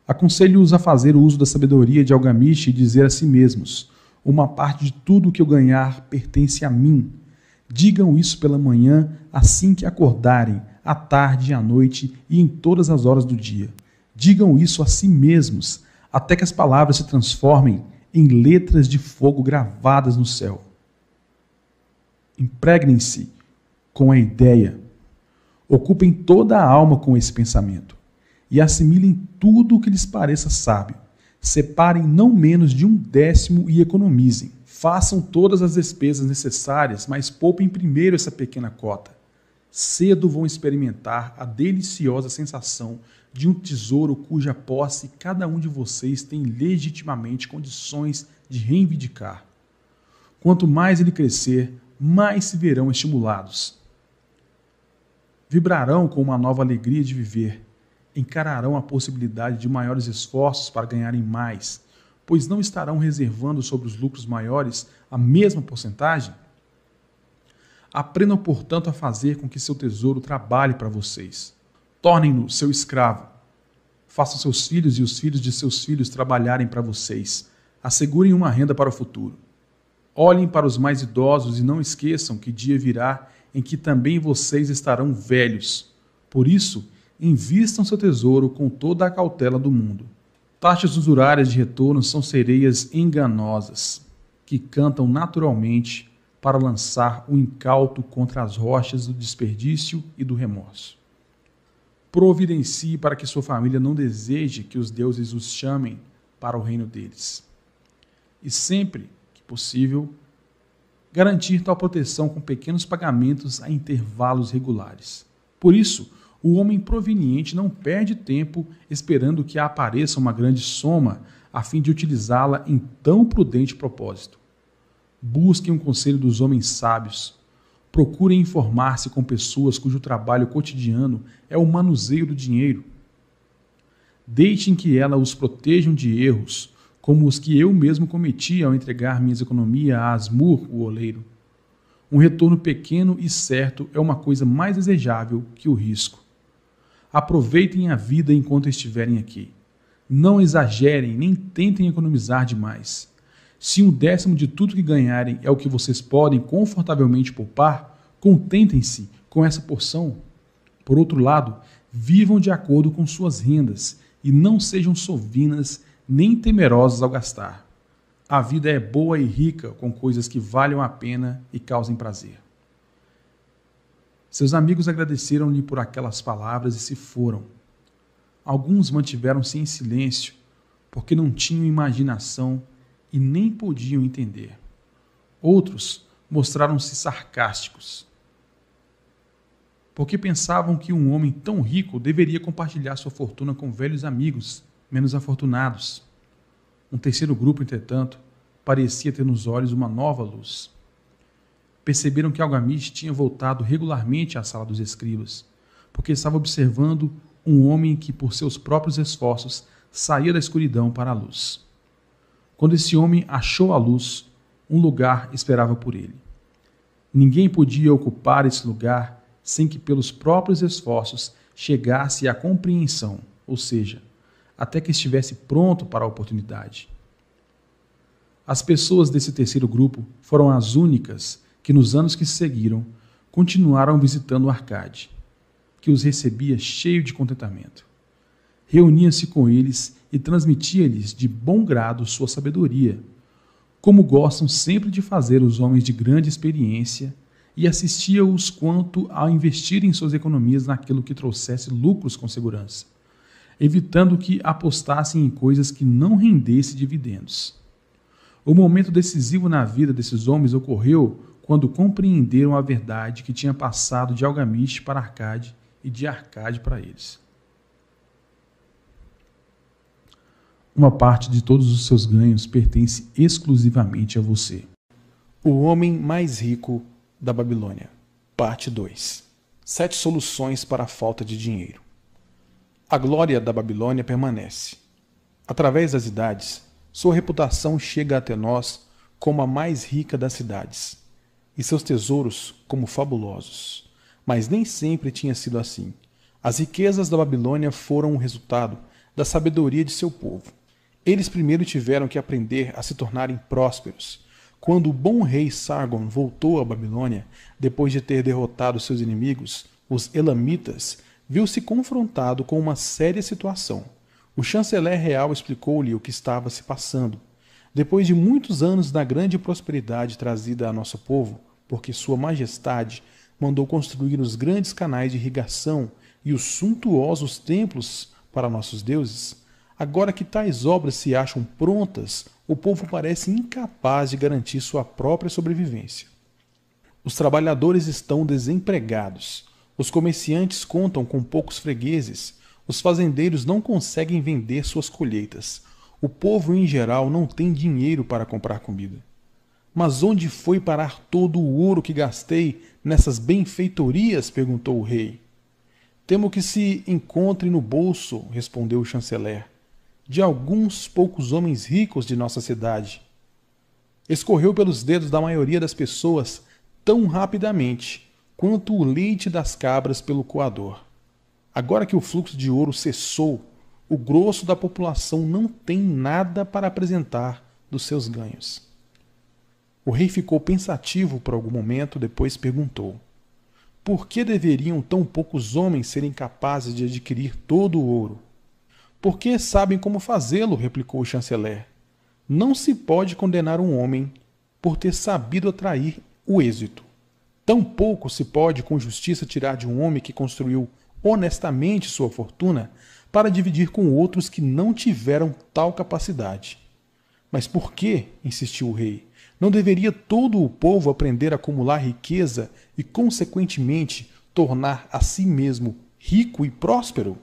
Aconselho-os a fazer o uso da sabedoria de Algamish e dizer a si mesmos: Uma parte de tudo o que eu ganhar pertence a mim. Digam isso pela manhã, assim que acordarem, à tarde e à noite e em todas as horas do dia. Digam isso a si mesmos, até que as palavras se transformem em letras de fogo gravadas no céu. Impregnem-se com a ideia. Ocupem toda a alma com esse pensamento e assimilem tudo o que lhes pareça sábio. Separem não menos de um décimo e economizem. Façam todas as despesas necessárias, mas poupem primeiro essa pequena cota. Cedo vão experimentar a deliciosa sensação de um tesouro cuja posse cada um de vocês tem legitimamente condições de reivindicar. Quanto mais ele crescer, mais se verão estimulados. Vibrarão com uma nova alegria de viver, encararão a possibilidade de maiores esforços para ganharem mais, pois não estarão reservando sobre os lucros maiores a mesma porcentagem? Aprendam, portanto, a fazer com que seu tesouro trabalhe para vocês Tornem-no seu escravo. Façam seus filhos e os filhos de seus filhos trabalharem para vocês. Assegurem uma renda para o futuro. Olhem para os mais idosos e não esqueçam que dia virá em que também vocês estarão velhos. Por isso, invistam seu tesouro com toda a cautela do mundo. Taxas usurárias de retorno são sereias enganosas, que cantam naturalmente para lançar o incauto contra as rochas do desperdício e do remorso providencie para que sua família não deseje que os deuses os chamem para o reino deles. E sempre que possível, garantir tal proteção com pequenos pagamentos a intervalos regulares. Por isso, o homem proveniente não perde tempo esperando que apareça uma grande soma a fim de utilizá-la em tão prudente propósito. Busquem um conselho dos homens sábios, Procurem informar-se com pessoas cujo trabalho cotidiano é o manuseio do dinheiro. Deixem que ela os protejam de erros, como os que eu mesmo cometi ao entregar minhas economias a Asmur, o oleiro. Um retorno pequeno e certo é uma coisa mais desejável que o risco. Aproveitem a vida enquanto estiverem aqui. Não exagerem nem tentem economizar demais. Se um décimo de tudo que ganharem é o que vocês podem confortavelmente poupar, contentem-se com essa porção. Por outro lado, vivam de acordo com suas rendas e não sejam sovinas nem temerosos ao gastar. A vida é boa e rica com coisas que valham a pena e causem prazer. Seus amigos agradeceram-lhe por aquelas palavras e se foram. Alguns mantiveram-se em silêncio, porque não tinham imaginação e nem podiam entender. Outros mostraram-se sarcásticos, porque pensavam que um homem tão rico deveria compartilhar sua fortuna com velhos amigos menos afortunados. Um terceiro grupo, entretanto, parecia ter nos olhos uma nova luz. Perceberam que Algamish tinha voltado regularmente à sala dos escribas, porque estava observando um homem que, por seus próprios esforços, saía da escuridão para a luz. Quando esse homem achou a luz, um lugar esperava por ele. Ninguém podia ocupar esse lugar sem que, pelos próprios esforços, chegasse à compreensão, ou seja, até que estivesse pronto para a oportunidade. As pessoas desse terceiro grupo foram as únicas que, nos anos que seguiram, continuaram visitando o Arcade, que os recebia cheio de contentamento. Reunia-se com eles e transmitia-lhes de bom grado sua sabedoria, como gostam sempre de fazer os homens de grande experiência, e assistia-os quanto a investirem suas economias naquilo que trouxesse lucros com segurança. Evitando que apostassem em coisas que não rendessem dividendos. O momento decisivo na vida desses homens ocorreu quando compreenderam a verdade que tinha passado de Algamiste para Arcade e de Arcade para eles. Uma parte de todos os seus ganhos pertence exclusivamente a você. O homem mais rico da Babilônia. Parte 2. Sete soluções para a falta de dinheiro. A glória da Babilônia permanece. Através das idades, sua reputação chega até nós como a mais rica das cidades, e seus tesouros como fabulosos. Mas nem sempre tinha sido assim. As riquezas da Babilônia foram o resultado da sabedoria de seu povo. Eles primeiro tiveram que aprender a se tornarem prósperos. Quando o bom rei Sargon voltou à Babilônia, depois de ter derrotado seus inimigos, os Elamitas, viu-se confrontado com uma séria situação. O chanceler real explicou-lhe o que estava se passando. Depois de muitos anos da grande prosperidade trazida a nosso povo, porque Sua Majestade mandou construir os grandes canais de irrigação e os suntuosos templos para nossos deuses, agora que tais obras se acham prontas, o povo parece incapaz de garantir sua própria sobrevivência. Os trabalhadores estão desempregados os comerciantes contam com poucos fregueses. Os fazendeiros não conseguem vender suas colheitas. O povo em geral não tem dinheiro para comprar comida. Mas onde foi parar todo o ouro que gastei nessas benfeitorias? perguntou o rei. Temo que se encontre no bolso, respondeu o chanceler, de alguns poucos homens ricos de nossa cidade. Escorreu pelos dedos da maioria das pessoas tão rapidamente quanto o leite das cabras pelo coador. Agora que o fluxo de ouro cessou, o grosso da população não tem nada para apresentar dos seus ganhos. O rei ficou pensativo por algum momento, depois perguntou: Por que deveriam tão poucos homens serem capazes de adquirir todo o ouro? Porque sabem como fazê-lo, replicou o chanceler. Não se pode condenar um homem por ter sabido atrair o êxito. Tampouco se pode com justiça tirar de um homem que construiu honestamente sua fortuna para dividir com outros que não tiveram tal capacidade. Mas por que, insistiu o rei, não deveria todo o povo aprender a acumular riqueza e, consequentemente, tornar a si mesmo rico e próspero?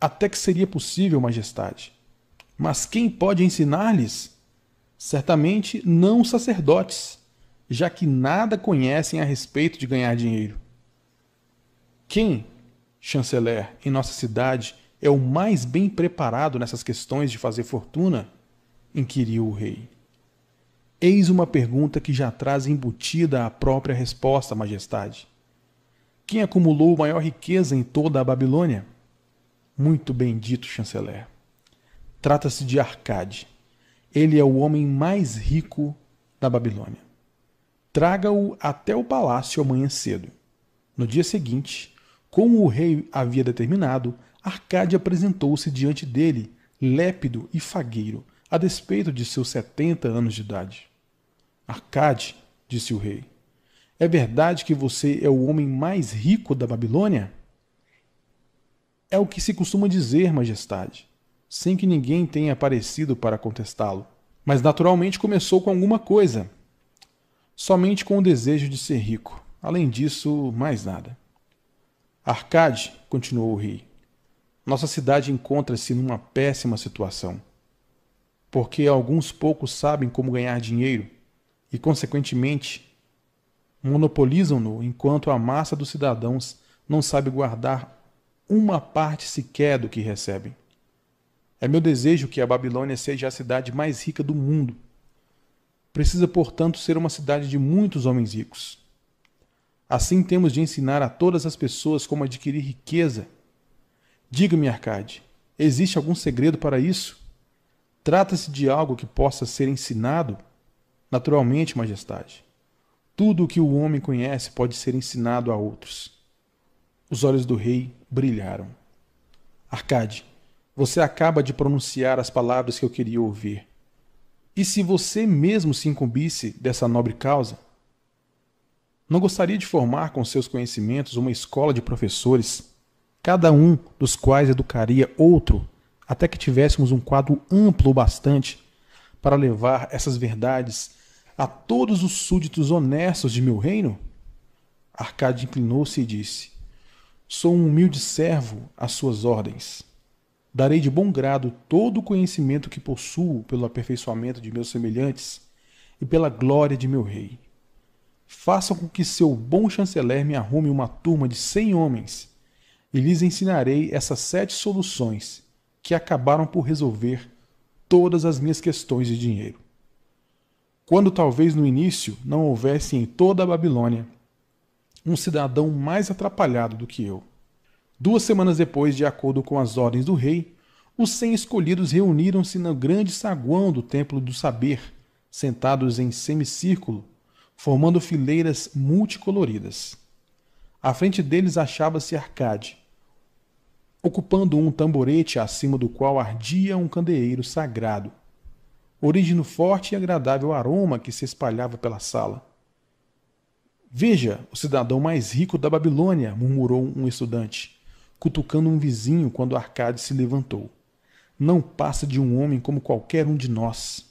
Até que seria possível, majestade. Mas quem pode ensinar-lhes? Certamente não os sacerdotes já que nada conhecem a respeito de ganhar dinheiro. Quem, chanceler, em nossa cidade é o mais bem preparado nessas questões de fazer fortuna? inquiriu o rei. Eis uma pergunta que já traz embutida a própria resposta, majestade. Quem acumulou maior riqueza em toda a Babilônia? Muito bem dito, chanceler. Trata-se de Arcade. Ele é o homem mais rico da Babilônia. Traga-o até o palácio amanhã cedo. No dia seguinte, como o rei havia determinado, Arcade apresentou-se diante dele, lépido e fagueiro, a despeito de seus setenta anos de idade. Arcade, disse o rei, é verdade que você é o homem mais rico da Babilônia? É o que se costuma dizer, majestade, sem que ninguém tenha aparecido para contestá-lo. Mas naturalmente começou com alguma coisa, somente com o desejo de ser rico. Além disso, mais nada. Arcade, continuou o rei, nossa cidade encontra-se numa péssima situação. Porque alguns poucos sabem como ganhar dinheiro e, consequentemente, monopolizam-no enquanto a massa dos cidadãos não sabe guardar uma parte sequer do que recebem. É meu desejo que a Babilônia seja a cidade mais rica do mundo precisa, portanto, ser uma cidade de muitos homens ricos. Assim temos de ensinar a todas as pessoas como adquirir riqueza. Diga-me, Arcade, existe algum segredo para isso? Trata-se de algo que possa ser ensinado? Naturalmente, Majestade. Tudo o que o homem conhece pode ser ensinado a outros. Os olhos do rei brilharam. Arcade, você acaba de pronunciar as palavras que eu queria ouvir. E se você mesmo se incumbisse dessa nobre causa? Não gostaria de formar com seus conhecimentos uma escola de professores cada um dos quais educaria outro, até que tivéssemos um quadro amplo o bastante para levar essas verdades a todos os súditos honestos de meu reino? Arcade inclinou-se e disse: Sou um humilde servo às suas ordens. Darei de bom grado todo o conhecimento que possuo pelo aperfeiçoamento de meus semelhantes e pela glória de meu rei. Faça com que seu bom chanceler me arrume uma turma de cem homens, e lhes ensinarei essas sete soluções que acabaram por resolver todas as minhas questões de dinheiro. Quando talvez no início não houvesse em toda a Babilônia um cidadão mais atrapalhado do que eu. Duas semanas depois, de acordo com as ordens do rei, os cem escolhidos reuniram-se no grande saguão do Templo do Saber, sentados em semicírculo, formando fileiras multicoloridas. À frente deles achava-se Arcade, ocupando um tamborete acima do qual ardia um candeeiro sagrado, origem forte e agradável aroma que se espalhava pela sala. Veja, o cidadão mais rico da Babilônia, murmurou um estudante, cutucando um vizinho quando Arcade se levantou. Não passa de um homem como qualquer um de nós.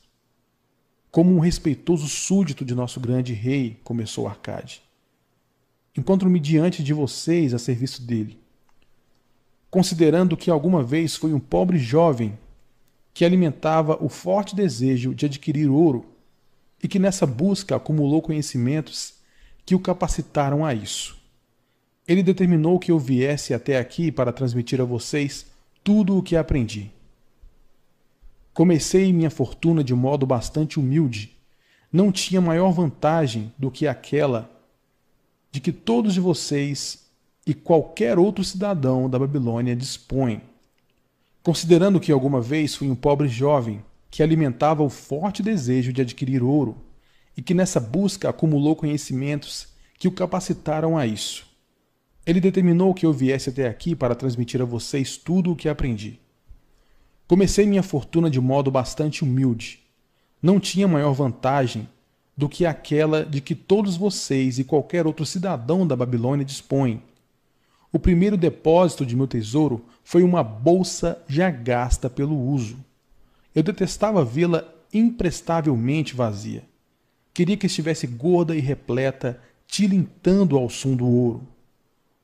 Como um respeitoso súdito de nosso grande rei, começou Arcade. Encontro-me diante de vocês a serviço dele considerando que alguma vez foi um pobre jovem que alimentava o forte desejo de adquirir ouro e que nessa busca acumulou conhecimentos que o capacitaram a isso. Ele determinou que eu viesse até aqui para transmitir a vocês tudo o que aprendi. Comecei minha fortuna de modo bastante humilde. Não tinha maior vantagem do que aquela de que todos de vocês e qualquer outro cidadão da Babilônia dispõe. Considerando que alguma vez fui um pobre jovem que alimentava o forte desejo de adquirir ouro e que nessa busca acumulou conhecimentos que o capacitaram a isso. Ele determinou que eu viesse até aqui para transmitir a vocês tudo o que aprendi. Comecei minha fortuna de modo bastante humilde. Não tinha maior vantagem do que aquela de que todos vocês e qualquer outro cidadão da Babilônia dispõem o primeiro depósito de meu tesouro foi uma bolsa já gasta pelo uso. Eu detestava vê-la imprestavelmente vazia. Queria que estivesse gorda e repleta, tilintando ao som do ouro.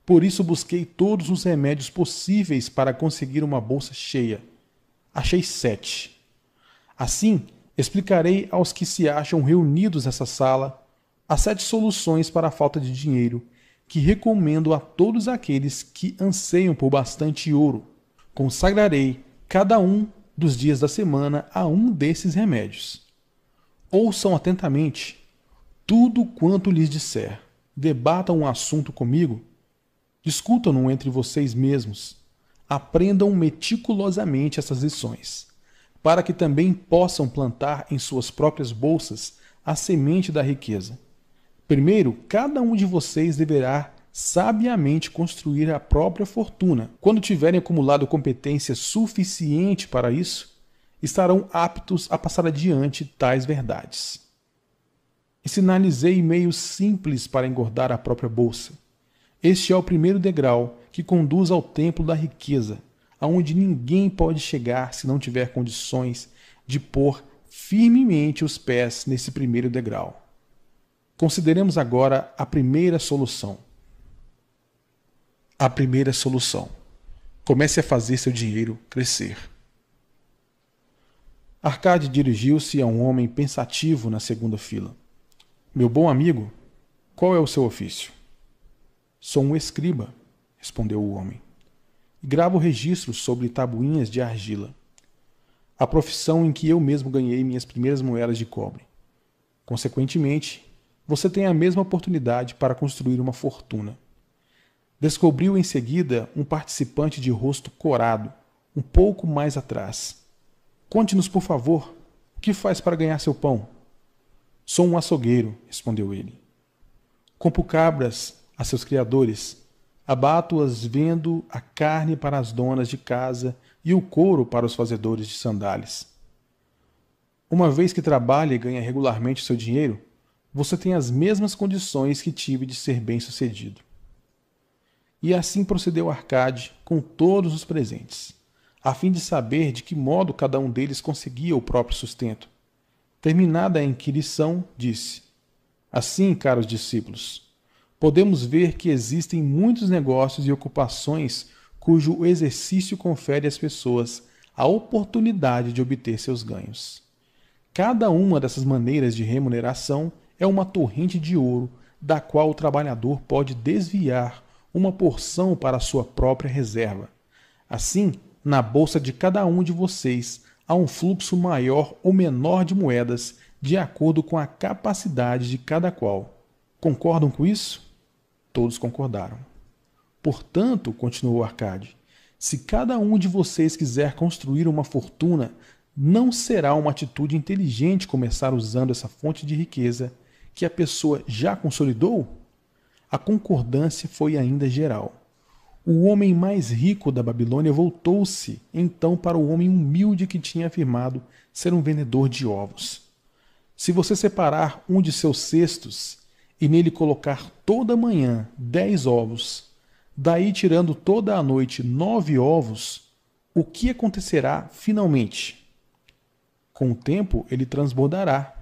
Por isso busquei todos os remédios possíveis para conseguir uma bolsa cheia. Achei sete. Assim, explicarei aos que se acham reunidos nessa sala as sete soluções para a falta de dinheiro que recomendo a todos aqueles que anseiam por bastante ouro. Consagrarei cada um dos dias da semana a um desses remédios. Ouçam atentamente tudo quanto lhes disser. Debatam um assunto comigo. Discutam-no entre vocês mesmos. Aprendam meticulosamente essas lições, para que também possam plantar em suas próprias bolsas a semente da riqueza Primeiro, cada um de vocês deverá sabiamente construir a própria fortuna. Quando tiverem acumulado competência suficiente para isso, estarão aptos a passar adiante tais verdades. E sinalizei meios simples para engordar a própria bolsa. Este é o primeiro degrau que conduz ao templo da riqueza, aonde ninguém pode chegar se não tiver condições de pôr firmemente os pés nesse primeiro degrau. Consideremos agora a primeira solução. A primeira solução. Comece a fazer seu dinheiro crescer. Arcade dirigiu-se a um homem pensativo na segunda fila. Meu bom amigo, qual é o seu ofício? Sou um escriba, respondeu o homem. E gravo registros sobre tabuinhas de argila. A profissão em que eu mesmo ganhei minhas primeiras moedas de cobre. Consequentemente, você tem a mesma oportunidade para construir uma fortuna. Descobriu em seguida um participante de rosto corado, um pouco mais atrás. Conte-nos, por favor, o que faz para ganhar seu pão? Sou um açougueiro, respondeu ele. Compro cabras a seus criadores, abato-as vendo a carne para as donas de casa e o couro para os fazedores de sandálias. Uma vez que trabalha e ganha regularmente seu dinheiro, você tem as mesmas condições que tive de ser bem-sucedido. E assim procedeu Arcade com todos os presentes, a fim de saber de que modo cada um deles conseguia o próprio sustento. Terminada a inquirição, disse: Assim, caros discípulos, podemos ver que existem muitos negócios e ocupações cujo exercício confere às pessoas a oportunidade de obter seus ganhos. Cada uma dessas maneiras de remuneração é uma torrente de ouro da qual o trabalhador pode desviar uma porção para a sua própria reserva. Assim, na bolsa de cada um de vocês há um fluxo maior ou menor de moedas de acordo com a capacidade de cada qual. Concordam com isso? Todos concordaram. Portanto, continuou Arcade, se cada um de vocês quiser construir uma fortuna, não será uma atitude inteligente começar usando essa fonte de riqueza que a pessoa já consolidou? A concordância foi ainda geral. O homem mais rico da Babilônia voltou-se então para o homem humilde que tinha afirmado ser um vendedor de ovos. Se você separar um de seus cestos e nele colocar toda manhã dez ovos, daí tirando toda a noite nove ovos, o que acontecerá finalmente? Com o tempo ele transbordará.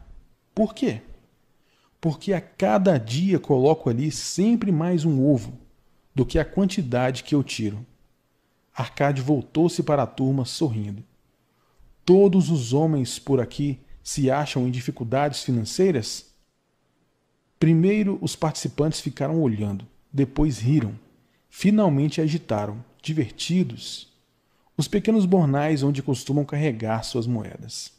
Por quê? porque a cada dia coloco ali sempre mais um ovo do que a quantidade que eu tiro. Arcade voltou-se para a turma sorrindo. Todos os homens por aqui se acham em dificuldades financeiras? Primeiro os participantes ficaram olhando, depois riram, finalmente agitaram, divertidos, os pequenos bornais onde costumam carregar suas moedas.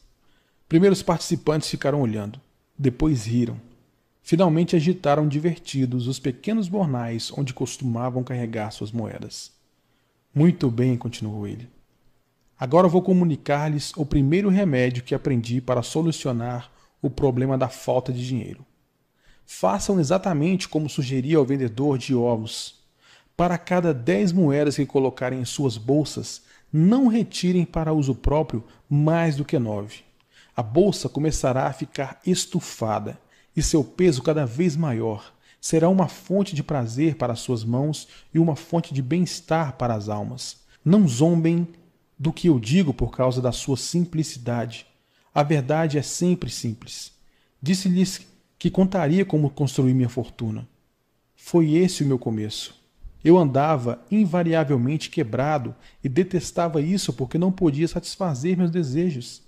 Primeiro os participantes ficaram olhando, depois riram, Finalmente agitaram divertidos os pequenos bornais onde costumavam carregar suas moedas. Muito bem, continuou ele. Agora vou comunicar-lhes o primeiro remédio que aprendi para solucionar o problema da falta de dinheiro. Façam exatamente como sugeria ao vendedor de ovos. Para cada dez moedas que colocarem em suas bolsas, não retirem para uso próprio mais do que nove. A bolsa começará a ficar estufada e seu peso cada vez maior. Será uma fonte de prazer para suas mãos e uma fonte de bem-estar para as almas. Não zombem do que eu digo por causa da sua simplicidade. A verdade é sempre simples. Disse-lhes que contaria como construir minha fortuna. Foi esse o meu começo. Eu andava invariavelmente quebrado e detestava isso porque não podia satisfazer meus desejos.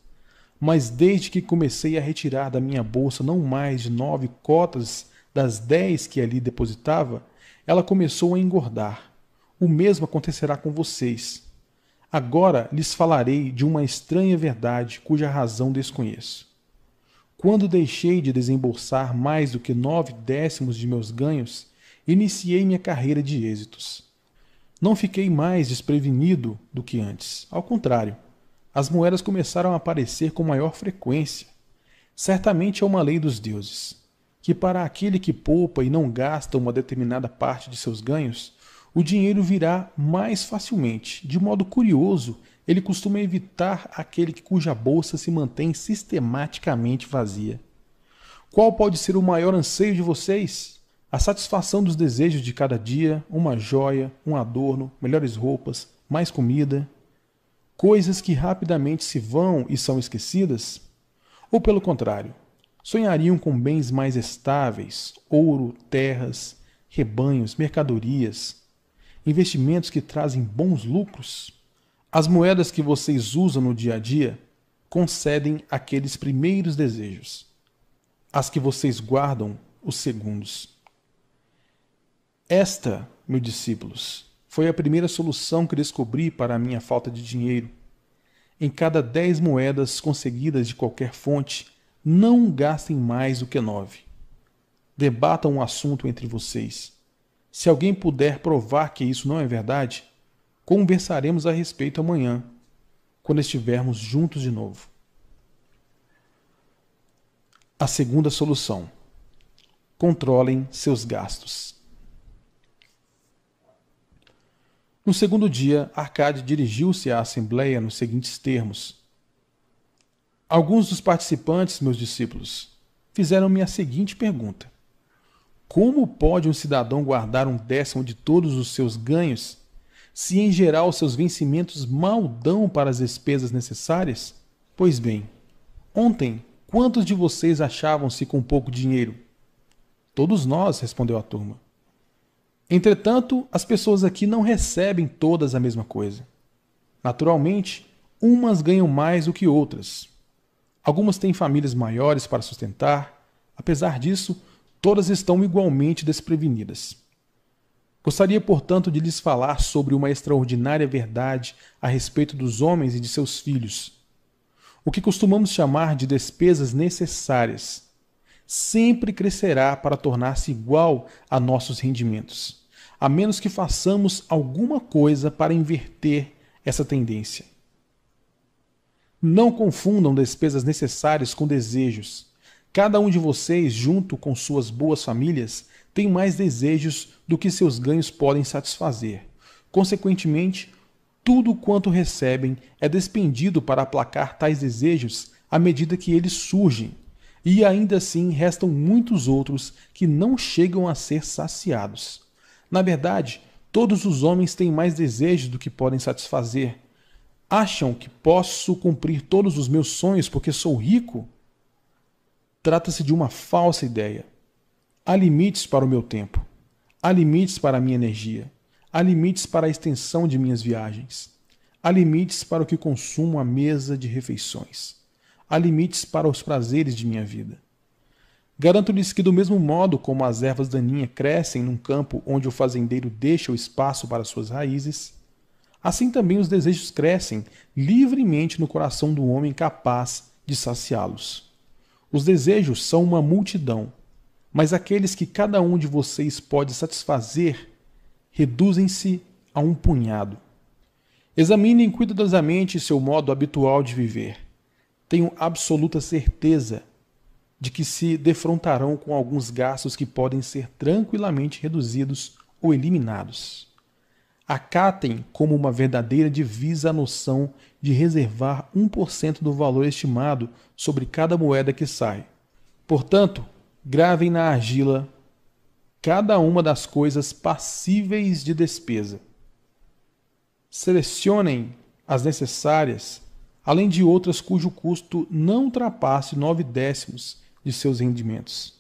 Mas desde que comecei a retirar da minha bolsa não mais de nove cotas das dez que ali depositava, ela começou a engordar. O mesmo acontecerá com vocês. Agora lhes falarei de uma estranha verdade cuja razão desconheço. Quando deixei de desembolsar mais do que nove décimos de meus ganhos, iniciei minha carreira de êxitos. Não fiquei mais desprevenido do que antes. Ao contrário, as moedas começaram a aparecer com maior frequência. Certamente é uma lei dos deuses, que para aquele que poupa e não gasta uma determinada parte de seus ganhos, o dinheiro virá mais facilmente. De modo curioso, ele costuma evitar aquele cuja bolsa se mantém sistematicamente vazia. Qual pode ser o maior anseio de vocês? A satisfação dos desejos de cada dia, uma joia, um adorno, melhores roupas, mais comida, coisas que rapidamente se vão e são esquecidas? Ou pelo contrário, sonhariam com bens mais estáveis, ouro, terras, rebanhos, mercadorias, investimentos que trazem bons lucros? As moedas que vocês usam no dia a dia concedem aqueles primeiros desejos. As que vocês guardam, os segundos. Esta, meus discípulos, foi a primeira solução que descobri para a minha falta de dinheiro. Em cada dez moedas conseguidas de qualquer fonte, não gastem mais do que nove. Debatam um assunto entre vocês. Se alguém puder provar que isso não é verdade, conversaremos a respeito amanhã, quando estivermos juntos de novo. A segunda solução: controlem seus gastos. No segundo dia, Arcade dirigiu-se à Assembleia nos seguintes termos: Alguns dos participantes, meus discípulos, fizeram-me a seguinte pergunta: Como pode um cidadão guardar um décimo de todos os seus ganhos, se em geral seus vencimentos mal dão para as despesas necessárias? Pois bem, ontem, quantos de vocês achavam-se com pouco dinheiro? Todos nós, respondeu a turma. Entretanto, as pessoas aqui não recebem todas a mesma coisa. Naturalmente, umas ganham mais do que outras. Algumas têm famílias maiores para sustentar. Apesar disso, todas estão igualmente desprevenidas. Gostaria, portanto, de lhes falar sobre uma extraordinária verdade a respeito dos homens e de seus filhos. O que costumamos chamar de despesas necessárias sempre crescerá para tornar-se igual a nossos rendimentos, a menos que façamos alguma coisa para inverter essa tendência. Não confundam despesas necessárias com desejos. Cada um de vocês, junto com suas boas famílias, tem mais desejos do que seus ganhos podem satisfazer. Consequentemente, tudo quanto recebem é despendido para aplacar tais desejos à medida que eles surgem, e ainda assim restam muitos outros que não chegam a ser saciados. Na verdade, todos os homens têm mais desejos do que podem satisfazer. Acham que posso cumprir todos os meus sonhos porque sou rico? Trata-se de uma falsa ideia. Há limites para o meu tempo. Há limites para a minha energia. Há limites para a extensão de minhas viagens. Há limites para o que consumo à mesa de refeições. Há limites para os prazeres de minha vida. Garanto-lhes que, do mesmo modo como as ervas daninhas crescem num campo onde o fazendeiro deixa o espaço para suas raízes, assim também os desejos crescem livremente no coração do homem capaz de saciá-los. Os desejos são uma multidão, mas aqueles que cada um de vocês pode satisfazer reduzem-se a um punhado. Examinem cuidadosamente seu modo habitual de viver. Tenho absoluta certeza de que se defrontarão com alguns gastos que podem ser tranquilamente reduzidos ou eliminados. Acatem como uma verdadeira divisa a noção de reservar 1% do valor estimado sobre cada moeda que sai. Portanto, gravem na argila cada uma das coisas passíveis de despesa. Selecionem as necessárias, além de outras cujo custo não ultrapasse nove décimos de seus rendimentos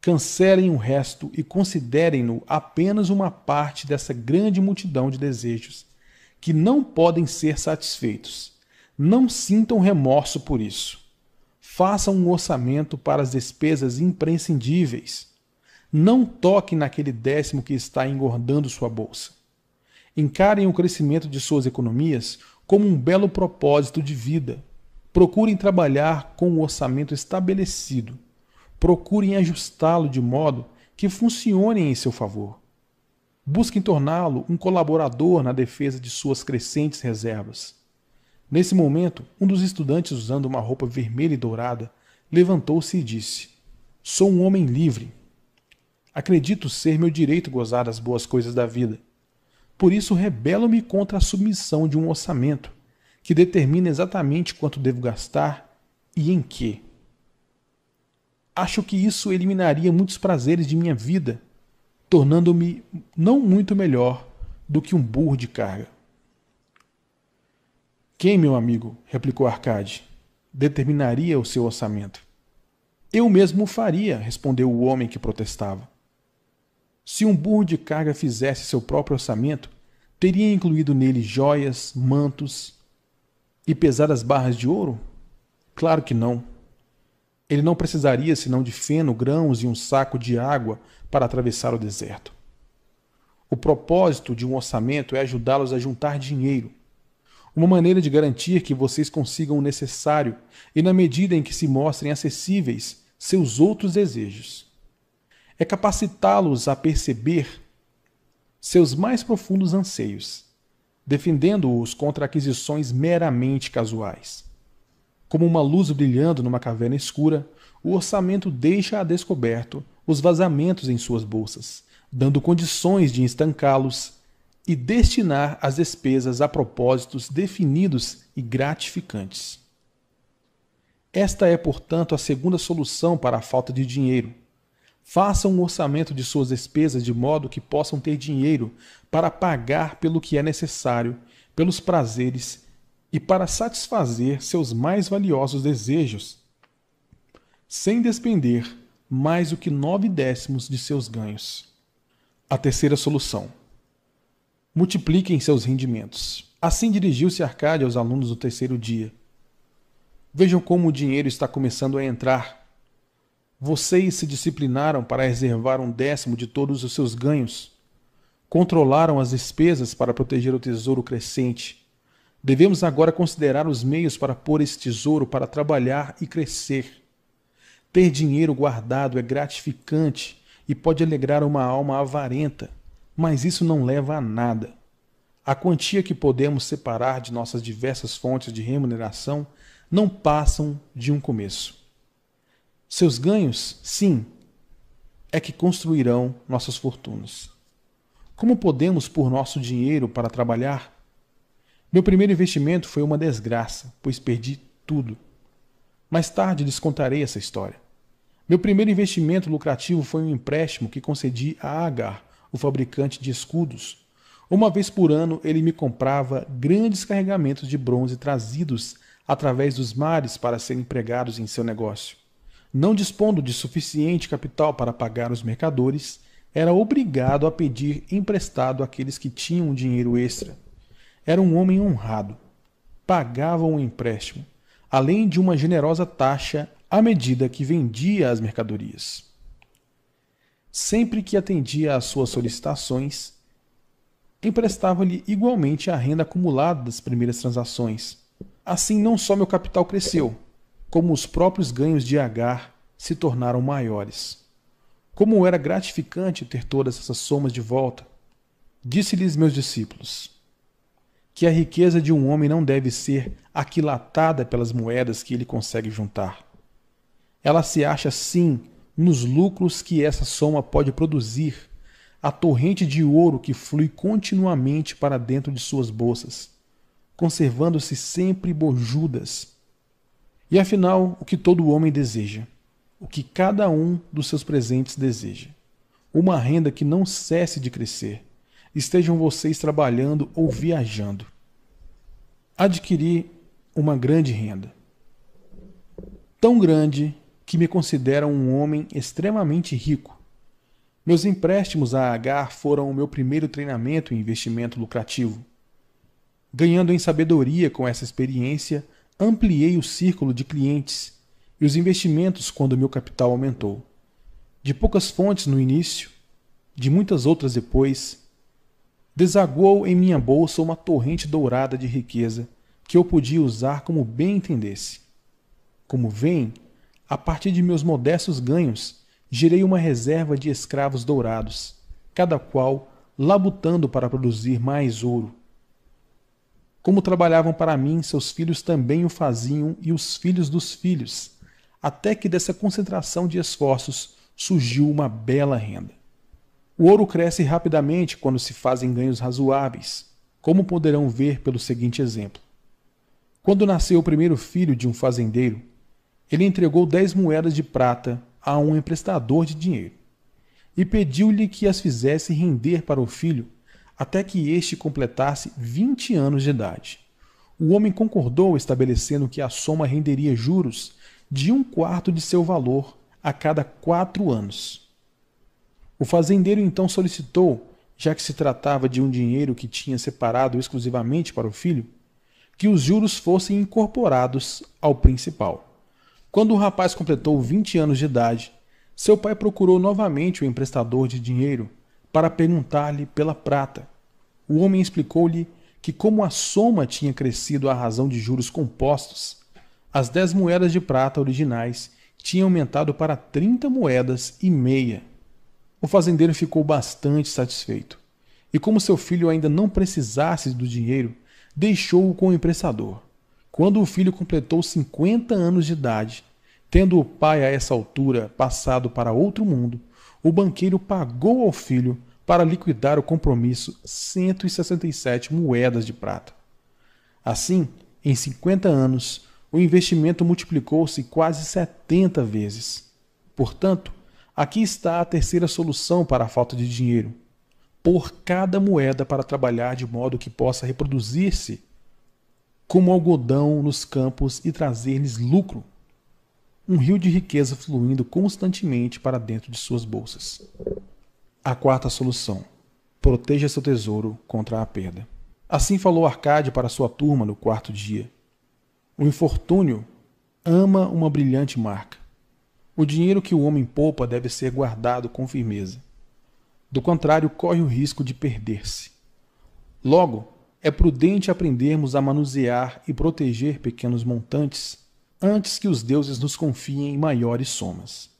cancelem o resto e considerem-no apenas uma parte dessa grande multidão de desejos que não podem ser satisfeitos. Não sintam remorso por isso. Façam um orçamento para as despesas imprescindíveis. Não toquem naquele décimo que está engordando sua bolsa. Encarem o crescimento de suas economias como um belo propósito de vida. Procurem trabalhar com o orçamento estabelecido procurem ajustá-lo de modo que funcione em seu favor. Busquem torná-lo um colaborador na defesa de suas crescentes reservas. Nesse momento, um dos estudantes, usando uma roupa vermelha e dourada, levantou-se e disse: Sou um homem livre. Acredito ser meu direito gozar das boas coisas da vida. Por isso, rebelo-me contra a submissão de um orçamento que determina exatamente quanto devo gastar e em que. Acho que isso eliminaria muitos prazeres de minha vida, tornando-me não muito melhor do que um burro de carga. Quem, meu amigo, replicou Arcade, determinaria o seu orçamento? Eu mesmo o faria, respondeu o homem que protestava. Se um burro de carga fizesse seu próprio orçamento, teria incluído nele joias, mantos e pesadas barras de ouro? Claro que não. Ele não precisaria senão de feno, grãos e um saco de água para atravessar o deserto. O propósito de um orçamento é ajudá-los a juntar dinheiro. Uma maneira de garantir que vocês consigam o necessário e, na medida em que se mostrem acessíveis, seus outros desejos. É capacitá-los a perceber seus mais profundos anseios, defendendo-os contra aquisições meramente casuais. Como uma luz brilhando numa caverna escura, o orçamento deixa a descoberto os vazamentos em suas bolsas, dando condições de estancá-los e destinar as despesas a propósitos definidos e gratificantes. Esta é, portanto, a segunda solução para a falta de dinheiro. Façam um orçamento de suas despesas de modo que possam ter dinheiro para pagar pelo que é necessário, pelos prazeres e para satisfazer seus mais valiosos desejos, sem despender mais do que nove décimos de seus ganhos. A terceira solução: multipliquem seus rendimentos. Assim dirigiu-se Arcade aos alunos do terceiro dia. Vejam como o dinheiro está começando a entrar. Vocês se disciplinaram para reservar um décimo de todos os seus ganhos. Controlaram as despesas para proteger o tesouro crescente. Devemos agora considerar os meios para pôr esse tesouro para trabalhar e crescer. Ter dinheiro guardado é gratificante e pode alegrar uma alma avarenta, mas isso não leva a nada. A quantia que podemos separar de nossas diversas fontes de remuneração não passam de um começo. Seus ganhos, sim, é que construirão nossas fortunas. Como podemos pôr nosso dinheiro para trabalhar? Meu primeiro investimento foi uma desgraça, pois perdi tudo. Mais tarde lhes contarei essa história. Meu primeiro investimento lucrativo foi um empréstimo que concedi a Agar, o fabricante de escudos. Uma vez por ano ele me comprava grandes carregamentos de bronze trazidos através dos mares para serem empregados em seu negócio. Não dispondo de suficiente capital para pagar os mercadores, era obrigado a pedir emprestado àqueles que tinham dinheiro extra. Era um homem honrado. Pagava um empréstimo, além de uma generosa taxa à medida que vendia as mercadorias. Sempre que atendia às suas solicitações, emprestava-lhe igualmente a renda acumulada das primeiras transações, Assim, não só meu capital cresceu, como os próprios ganhos de Agar se tornaram maiores. Como era gratificante ter todas essas somas de volta, disse-lhes meus discípulos que a riqueza de um homem não deve ser aquilatada pelas moedas que ele consegue juntar. Ela se acha, sim, nos lucros que essa soma pode produzir, a torrente de ouro que flui continuamente para dentro de suas bolsas conservando-se sempre bojudas. E afinal, o que todo homem deseja? O que cada um dos seus presentes deseja? Uma renda que não cesse de crescer. Estejam vocês trabalhando ou viajando. Adquiri uma grande renda. Tão grande que me consideram um homem extremamente rico. Meus empréstimos a Agar foram o meu primeiro treinamento em investimento lucrativo. Ganhando em sabedoria com essa experiência, ampliei o círculo de clientes e os investimentos quando meu capital aumentou. De poucas fontes no início, de muitas outras depois, desaguou em minha bolsa uma torrente dourada de riqueza que eu podia usar como bem entendesse. Como veem, a partir de meus modestos ganhos, gerei uma reserva de escravos dourados, cada qual labutando para produzir mais ouro como trabalhavam para mim, seus filhos também o faziam e os filhos dos filhos, até que dessa concentração de esforços surgiu uma bela renda. O ouro cresce rapidamente quando se fazem ganhos razoáveis, como poderão ver pelo seguinte exemplo. Quando nasceu o primeiro filho de um fazendeiro, ele entregou dez moedas de prata a um emprestador de dinheiro e pediu-lhe que as fizesse render para o filho até que este completasse 20 anos de idade. O homem concordou, estabelecendo que a soma renderia juros de um quarto de seu valor a cada quatro anos. O fazendeiro então solicitou, já que se tratava de um dinheiro que tinha separado exclusivamente para o filho, que os juros fossem incorporados ao principal. Quando o rapaz completou 20 anos de idade, seu pai procurou novamente o emprestador de dinheiro para perguntar-lhe pela prata. O homem explicou-lhe que, como a soma tinha crescido à razão de juros compostos, as dez moedas de prata originais tinham aumentado para trinta moedas e meia. O fazendeiro ficou bastante satisfeito, e como seu filho ainda não precisasse do dinheiro, deixou-o com o emprestador. Quando o filho completou cinquenta anos de idade, tendo o pai a essa altura passado para outro mundo, o banqueiro pagou ao filho para liquidar o compromisso 167 moedas de prata. Assim, em 50 anos, o investimento multiplicou-se quase 70 vezes. Portanto, Aqui está a terceira solução para a falta de dinheiro. Pôr cada moeda para trabalhar de modo que possa reproduzir-se como algodão nos campos e trazer-lhes lucro. Um rio de riqueza fluindo constantemente para dentro de suas bolsas. A quarta solução: proteja seu tesouro contra a perda. Assim falou Arcade para sua turma no quarto dia. O infortúnio ama uma brilhante marca. O dinheiro que o homem poupa deve ser guardado com firmeza. Do contrário, corre o risco de perder-se. Logo, é prudente aprendermos a manusear e proteger pequenos montantes antes que os deuses nos confiem maiores somas.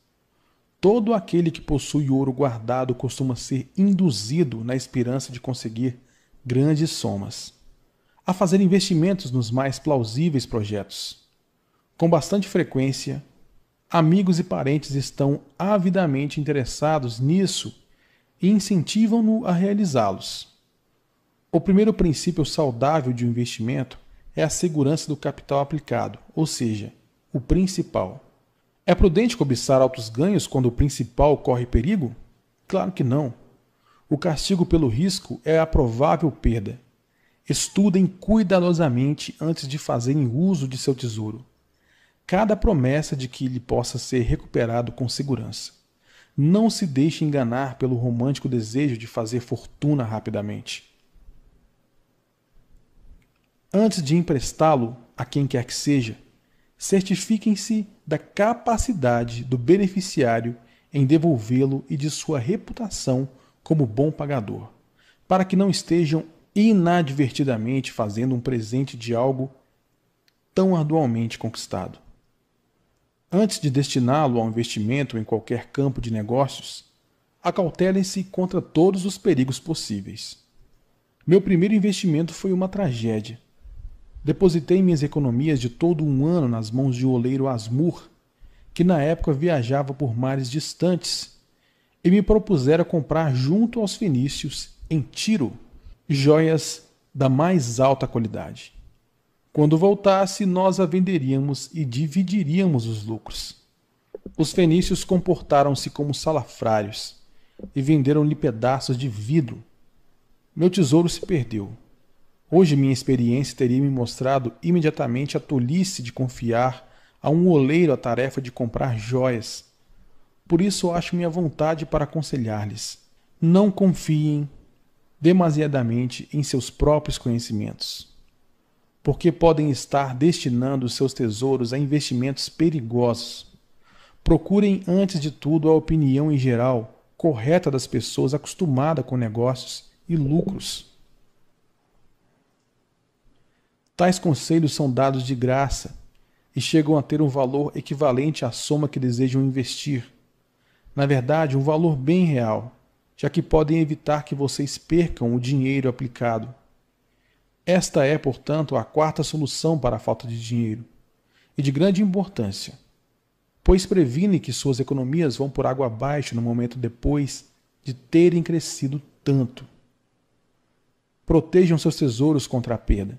Todo aquele que possui ouro guardado costuma ser induzido na esperança de conseguir grandes somas, a fazer investimentos nos mais plausíveis projetos. Com bastante frequência, amigos e parentes estão avidamente interessados nisso e incentivam-no a realizá-los. O primeiro princípio saudável de um investimento é a segurança do capital aplicado, ou seja, o principal. É prudente cobiçar altos ganhos quando o principal corre perigo? Claro que não. O castigo pelo risco é a provável perda. Estudem cuidadosamente antes de fazerem uso de seu tesouro. Cada promessa de que ele possa ser recuperado com segurança. Não se deixe enganar pelo romântico desejo de fazer fortuna rapidamente. Antes de emprestá-lo a quem quer que seja, certifiquem-se da capacidade do beneficiário em devolvê-lo e de sua reputação como bom pagador, para que não estejam inadvertidamente fazendo um presente de algo tão arduamente conquistado. Antes de destiná-lo ao investimento em qualquer campo de negócios, acautelem-se contra todos os perigos possíveis. Meu primeiro investimento foi uma tragédia. Depositei minhas economias de todo um ano nas mãos de um oleiro Asmur, que na época viajava por mares distantes e me propusera comprar junto aos fenícios, em Tiro, joias da mais alta qualidade. Quando voltasse, nós a venderíamos e dividiríamos os lucros. Os fenícios comportaram-se como salafrários e venderam-lhe pedaços de vidro. Meu tesouro se perdeu. Hoje minha experiência teria me mostrado imediatamente a tolice de confiar a um oleiro a tarefa de comprar joias por isso acho minha vontade para aconselhar-lhes: não confiem demasiadamente em seus próprios conhecimentos, porque podem estar destinando seus tesouros a investimentos perigosos. Procurem, antes de tudo, a opinião em geral correta das pessoas acostumadas com negócios e lucros. Tais conselhos são dados de graça e chegam a ter um valor equivalente à soma que desejam investir na verdade, um valor bem real, já que podem evitar que vocês percam o dinheiro aplicado. Esta é, portanto, a quarta solução para a falta de dinheiro, e de grande importância, pois previne que suas economias vão por água abaixo no momento depois de terem crescido tanto. Protejam seus tesouros contra a perda,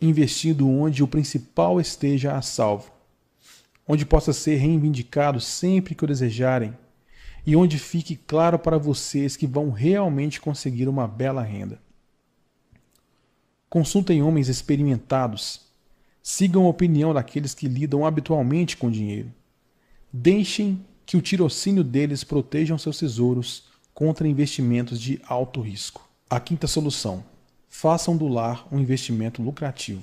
investindo onde o principal esteja a salvo onde possa ser reivindicado sempre que o desejarem e onde fique claro para vocês que vão realmente conseguir uma bela renda. Consultem homens experimentados. Sigam a opinião daqueles que lidam habitualmente com dinheiro. Deixem que o tirocínio deles protejam seus tesouros contra investimentos de alto risco. A quinta solução: façam do lar um investimento lucrativo.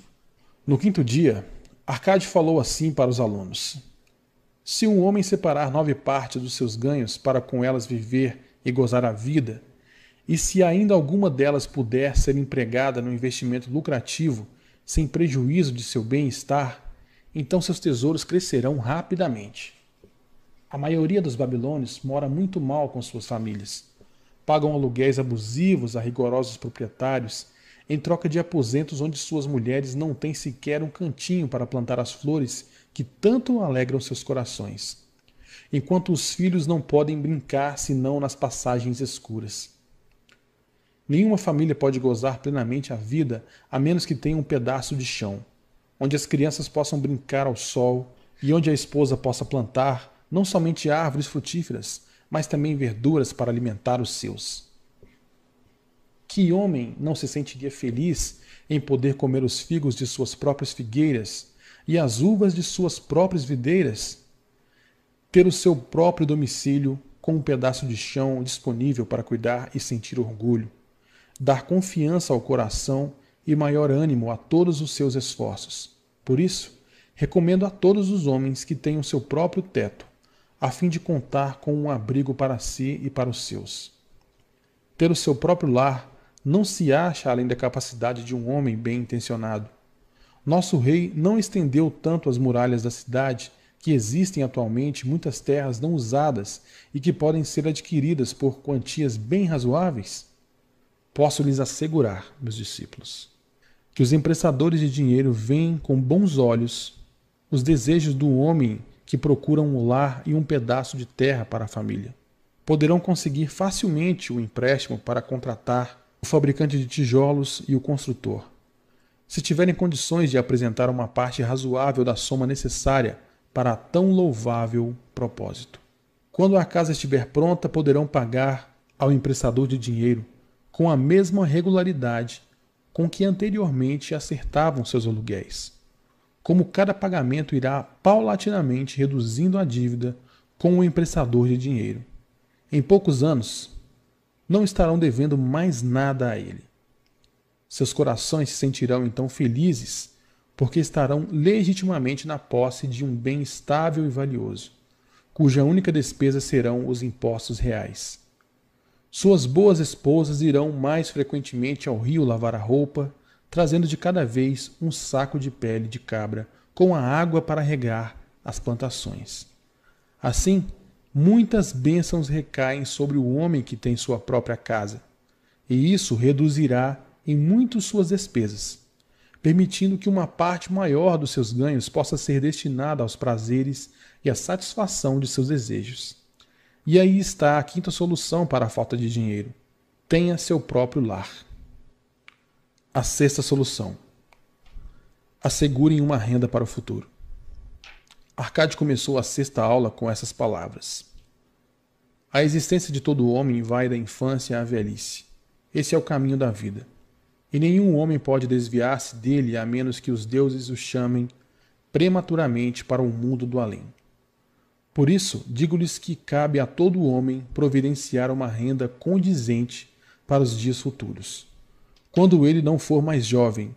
No quinto dia, Arcade falou assim para os alunos: Se um homem separar nove partes dos seus ganhos para com elas viver e gozar a vida, e se ainda alguma delas puder ser empregada no investimento lucrativo, sem prejuízo de seu bem-estar, então seus tesouros crescerão rapidamente. A maioria dos babilônios mora muito mal com suas famílias. Pagam aluguéis abusivos a rigorosos proprietários em troca de aposentos onde suas mulheres não têm sequer um cantinho para plantar as flores que tanto alegram seus corações, enquanto os filhos não podem brincar senão nas passagens escuras. Nenhuma família pode gozar plenamente a vida a menos que tenha um pedaço de chão, onde as crianças possam brincar ao sol e onde a esposa possa plantar não somente árvores frutíferas, mas também verduras para alimentar os seus. Que homem não se sentiria feliz em poder comer os figos de suas próprias figueiras e as uvas de suas próprias videiras? Ter o seu próprio domicílio com um pedaço de chão disponível para cuidar e sentir orgulho, dar confiança ao coração e maior ânimo a todos os seus esforços. Por isso, recomendo a todos os homens que tenham seu próprio teto, a fim de contar com um abrigo para si e para os seus. Ter o seu próprio lar não se acha além da capacidade de um homem bem intencionado. Nosso rei não estendeu tanto as muralhas da cidade que existem atualmente muitas terras não usadas e que podem ser adquiridas por quantias bem razoáveis? Posso lhes assegurar, meus discípulos, que os emprestadores de dinheiro veem com bons olhos os desejos do homem que procura um lar e um pedaço de terra para a família. Poderão conseguir facilmente o empréstimo para contratar o fabricante de tijolos e o construtor. Se tiverem condições de apresentar uma parte razoável da soma necessária para tão louvável propósito. Quando a casa estiver pronta, poderão pagar ao emprestador de dinheiro com a mesma regularidade com que anteriormente acertavam seus aluguéis como cada pagamento irá paulatinamente reduzindo a dívida com o emprestador de dinheiro. Em poucos anos, não estarão devendo mais nada a ele. Seus corações se sentirão então felizes, porque estarão legitimamente na posse de um bem estável e valioso, cuja única despesa serão os impostos reais. Suas boas esposas irão mais frequentemente ao rio lavar a roupa, trazendo de cada vez um saco de pele de cabra com a água para regar as plantações. Assim, muitas bênçãos recaem sobre o homem que tem sua própria casa, e isso reduzirá em muito suas despesas, permitindo que uma parte maior dos seus ganhos possa ser destinada aos prazeres e à satisfação de seus desejos. E aí está a quinta solução para a falta de dinheiro: tenha seu próprio lar. A sexta solução: assegurem uma renda para o futuro. Arcade começou a sexta aula com essas palavras. A existência de todo homem vai da infância à velhice. Esse é o caminho da vida. E nenhum homem pode desviar-se dele a menos que os deuses o chamem prematuramente para o mundo do além. Por isso, digo-lhes que cabe a todo homem providenciar uma renda condizente para os dias futuros quando ele não for mais jovem,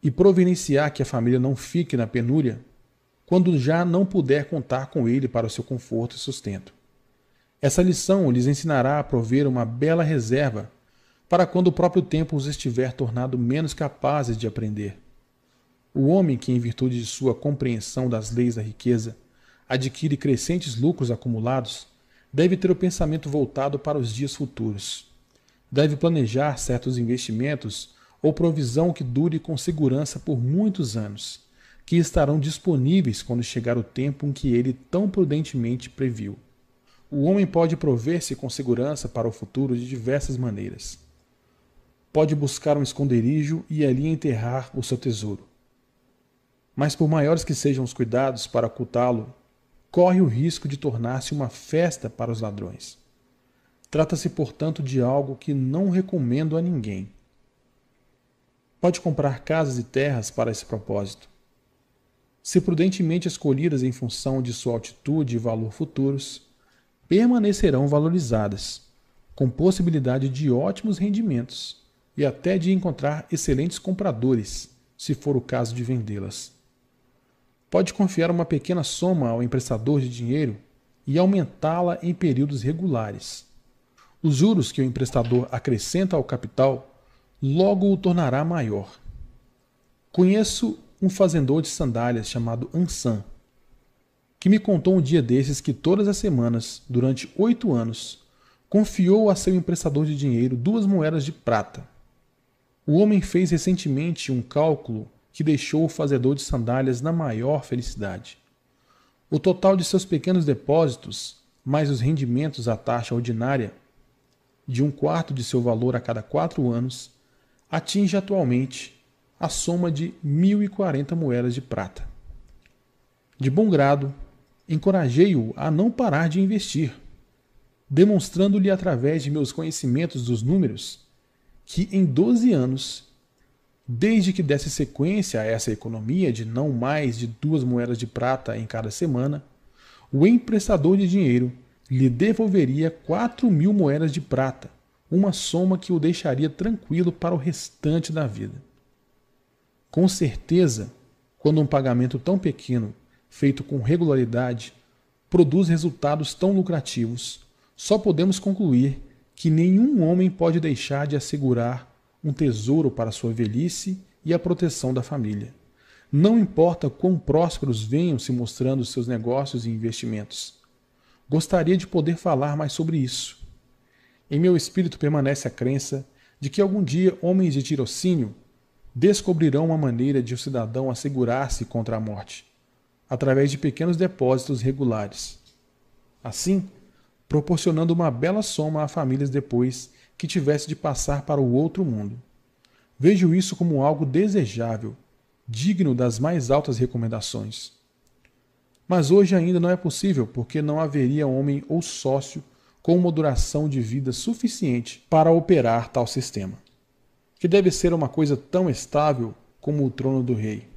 e providenciar que a família não fique na penúria, quando já não puder contar com ele para o seu conforto e sustento. Essa lição lhes ensinará a prover uma bela reserva para quando o próprio tempo os estiver tornado menos capazes de aprender. O homem que, em virtude de sua compreensão das leis da riqueza, adquire crescentes lucros acumulados, deve ter o pensamento voltado para os dias futuros deve planejar certos investimentos ou provisão que dure com segurança por muitos anos, que estarão disponíveis quando chegar o tempo em que ele tão prudentemente previu. O homem pode prover-se com segurança para o futuro de diversas maneiras. Pode buscar um esconderijo e ali enterrar o seu tesouro. Mas, por maiores que sejam os cuidados para ocultá-lo, corre o risco de tornar-se uma festa para os ladrões. Trata-se, portanto, de algo que não recomendo a ninguém. Pode comprar casas e terras para esse propósito. Se prudentemente escolhidas em função de sua altitude e valor futuros, permanecerão valorizadas, com possibilidade de ótimos rendimentos e até de encontrar excelentes compradores, se for o caso de vendê-las. Pode confiar uma pequena soma ao emprestador de dinheiro e aumentá-la em períodos regulares os juros que o emprestador acrescenta ao capital logo o tornará maior. Conheço um fazendor de sandálias chamado Ansan, que me contou um dia desses que todas as semanas, durante oito anos, confiou a seu emprestador de dinheiro duas moedas de prata. O homem fez recentemente um cálculo que deixou o fazedor de sandálias na maior felicidade. O total de seus pequenos depósitos, mais os rendimentos à taxa ordinária, de um quarto de seu valor a cada quatro anos, atinge atualmente a soma de 1.040 moedas de prata. De bom grado, encorajei-o a não parar de investir, demonstrando-lhe através de meus conhecimentos dos números que em 12 anos, desde que desse sequência a essa economia de não mais de duas moedas de prata em cada semana, o emprestador de dinheiro lhe devolveria 4 mil moedas de prata, uma soma que o deixaria tranquilo para o restante da vida. Com certeza, quando um pagamento tão pequeno, feito com regularidade, produz resultados tão lucrativos, só podemos concluir que nenhum homem pode deixar de assegurar um tesouro para sua velhice e a proteção da família. Não importa quão prósperos venham se mostrando seus negócios e investimentos. Gostaria de poder falar mais sobre isso. Em meu espírito permanece a crença de que algum dia homens de tirocínio descobrirão uma maneira de o cidadão assegurar-se contra a morte, através de pequenos depósitos regulares. Assim, proporcionando uma bela soma a famílias depois que tivesse de passar para o outro mundo. Vejo isso como algo desejável, digno das mais altas recomendações. Mas hoje ainda não é possível, porque não haveria homem ou sócio com uma duração de vida suficiente para operar tal sistema que deve ser uma coisa tão estável como o trono do rei.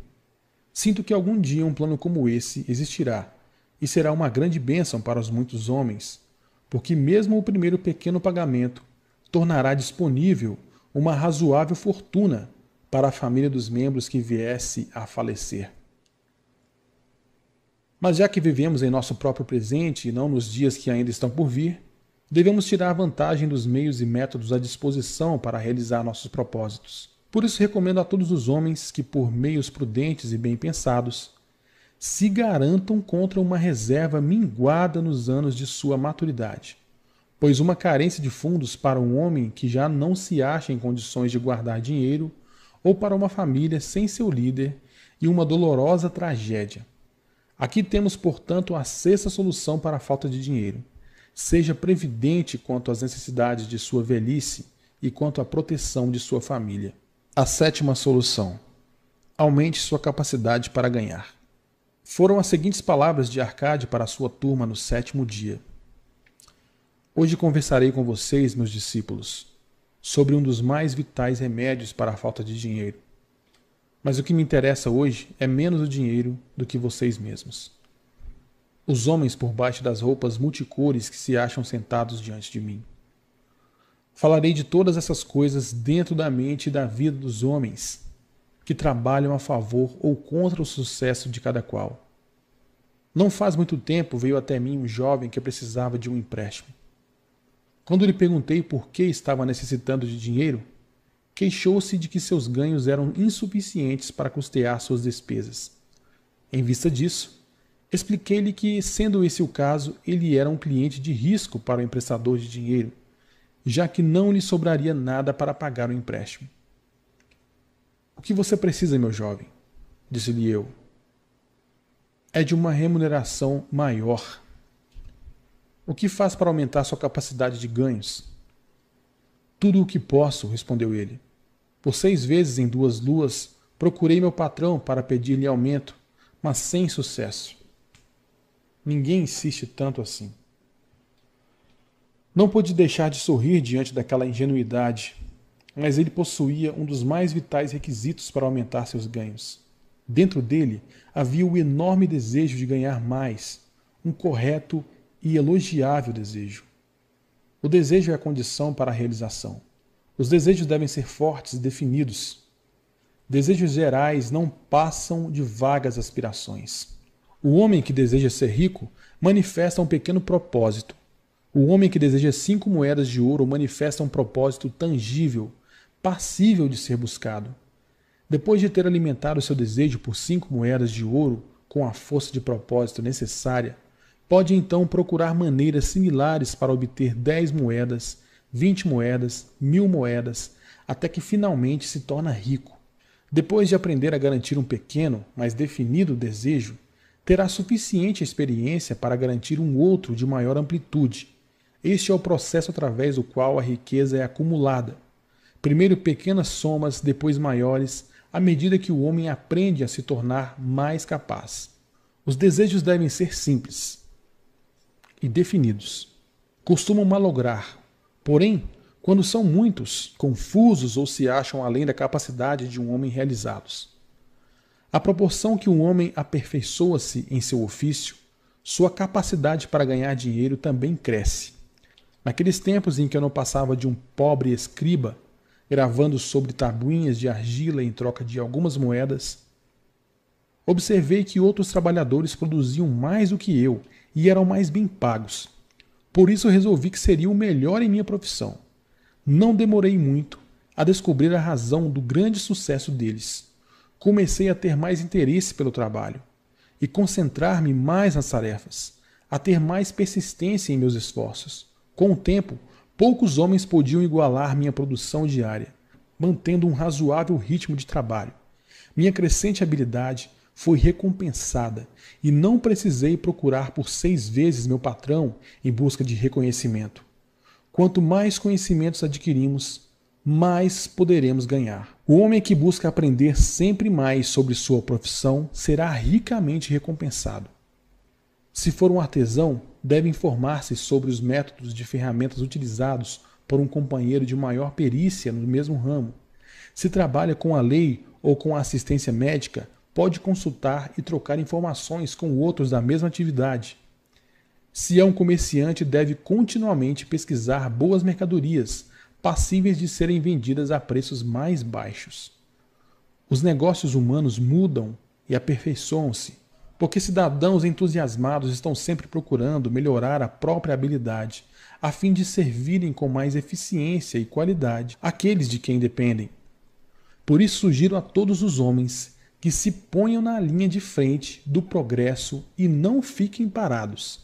Sinto que algum dia um plano como esse existirá, e será uma grande bênção para os muitos homens, porque mesmo o primeiro pequeno pagamento tornará disponível uma razoável fortuna para a família dos membros que viesse a falecer. Mas já que vivemos em nosso próprio presente e não nos dias que ainda estão por vir, devemos tirar vantagem dos meios e métodos à disposição para realizar nossos propósitos. Por isso, recomendo a todos os homens que, por meios prudentes e bem pensados, se garantam contra uma reserva minguada nos anos de sua maturidade. Pois uma carência de fundos para um homem que já não se acha em condições de guardar dinheiro, ou para uma família sem seu líder, e uma dolorosa tragédia. Aqui temos, portanto, a sexta solução para a falta de dinheiro Seja previdente quanto às necessidades de sua velhice e quanto à proteção de sua família. A sétima solução: aumente sua capacidade para ganhar. Foram as seguintes palavras de Arcade para a sua turma no sétimo dia. Hoje conversarei com vocês, meus discípulos, sobre um dos mais vitais remédios para a falta de dinheiro. Mas o que me interessa hoje é menos o dinheiro do que vocês mesmos os homens por baixo das roupas multicores que se acham sentados diante de mim. Falarei de todas essas coisas dentro da mente e da vida dos homens que trabalham a favor ou contra o sucesso de cada qual. Não faz muito tempo veio até mim um jovem que precisava de um empréstimo. Quando lhe perguntei por que estava necessitando de dinheiro, queixou-se de que seus ganhos eram insuficientes para custear suas despesas. Em vista disso, Expliquei-lhe que, sendo esse o caso, ele era um cliente de risco para o emprestador de dinheiro, já que não lhe sobraria nada para pagar o empréstimo. O que você precisa, meu jovem? Disse-lhe eu. É de uma remuneração maior. O que faz para aumentar sua capacidade de ganhos? Tudo o que posso, respondeu ele. Por seis vezes em duas luas procurei meu patrão para pedir-lhe aumento, mas sem sucesso. Ninguém insiste tanto assim. Não pude deixar de sorrir diante daquela ingenuidade, mas ele possuía um dos mais vitais requisitos para aumentar seus ganhos. Dentro dele havia o enorme desejo de ganhar mais, um correto e elogiável desejo. O desejo é a condição para a realização. Os desejos devem ser fortes e definidos. Desejos gerais não passam de vagas aspirações. O homem que deseja ser rico manifesta um pequeno propósito. O homem que deseja cinco moedas de ouro manifesta um propósito tangível, passível de ser buscado. Depois de ter alimentado seu desejo por cinco moedas de ouro com a força de propósito necessária, pode então procurar maneiras similares para obter dez moedas, vinte moedas, mil moedas, até que finalmente se torna rico. Depois de aprender a garantir um pequeno, mas definido desejo, terá suficiente experiência para garantir um outro de maior amplitude. Este é o processo através do qual a riqueza é acumulada. Primeiro pequenas somas, depois maiores, à medida que o homem aprende a se tornar mais capaz. Os desejos devem ser simples e definidos. Costumam malograr, porém, quando são muitos, confusos ou se acham além da capacidade de um homem realizá-los. À proporção que um homem aperfeiçoa-se em seu ofício, sua capacidade para ganhar dinheiro também cresce. Naqueles tempos em que eu não passava de um pobre escriba, gravando sobre tabuinhas de argila em troca de algumas moedas, observei que outros trabalhadores produziam mais do que eu e eram mais bem pagos. Por isso resolvi que seria o melhor em minha profissão. Não demorei muito a descobrir a razão do grande sucesso deles. Comecei a ter mais interesse pelo trabalho e concentrar-me mais nas tarefas, a ter mais persistência em meus esforços. Com o tempo, poucos homens podiam igualar minha produção diária, mantendo um razoável ritmo de trabalho. Minha crescente habilidade foi recompensada e não precisei procurar por seis vezes meu patrão em busca de reconhecimento. Quanto mais conhecimentos adquirimos, mais poderemos ganhar. O homem que busca aprender sempre mais sobre sua profissão será ricamente recompensado. Se for um artesão, deve informar-se sobre os métodos de ferramentas utilizados por um companheiro de maior perícia no mesmo ramo. Se trabalha com a lei ou com a assistência médica, pode consultar e trocar informações com outros da mesma atividade. Se é um comerciante, deve continuamente pesquisar boas mercadorias, passíveis de serem vendidas a preços mais baixos. Os negócios humanos mudam e aperfeiçoam-se, porque cidadãos entusiasmados estão sempre procurando melhorar a própria habilidade, a fim de servirem com mais eficiência e qualidade aqueles de quem dependem. Por isso sugiro a todos os homens que se ponham na linha de frente do progresso e não fiquem parados,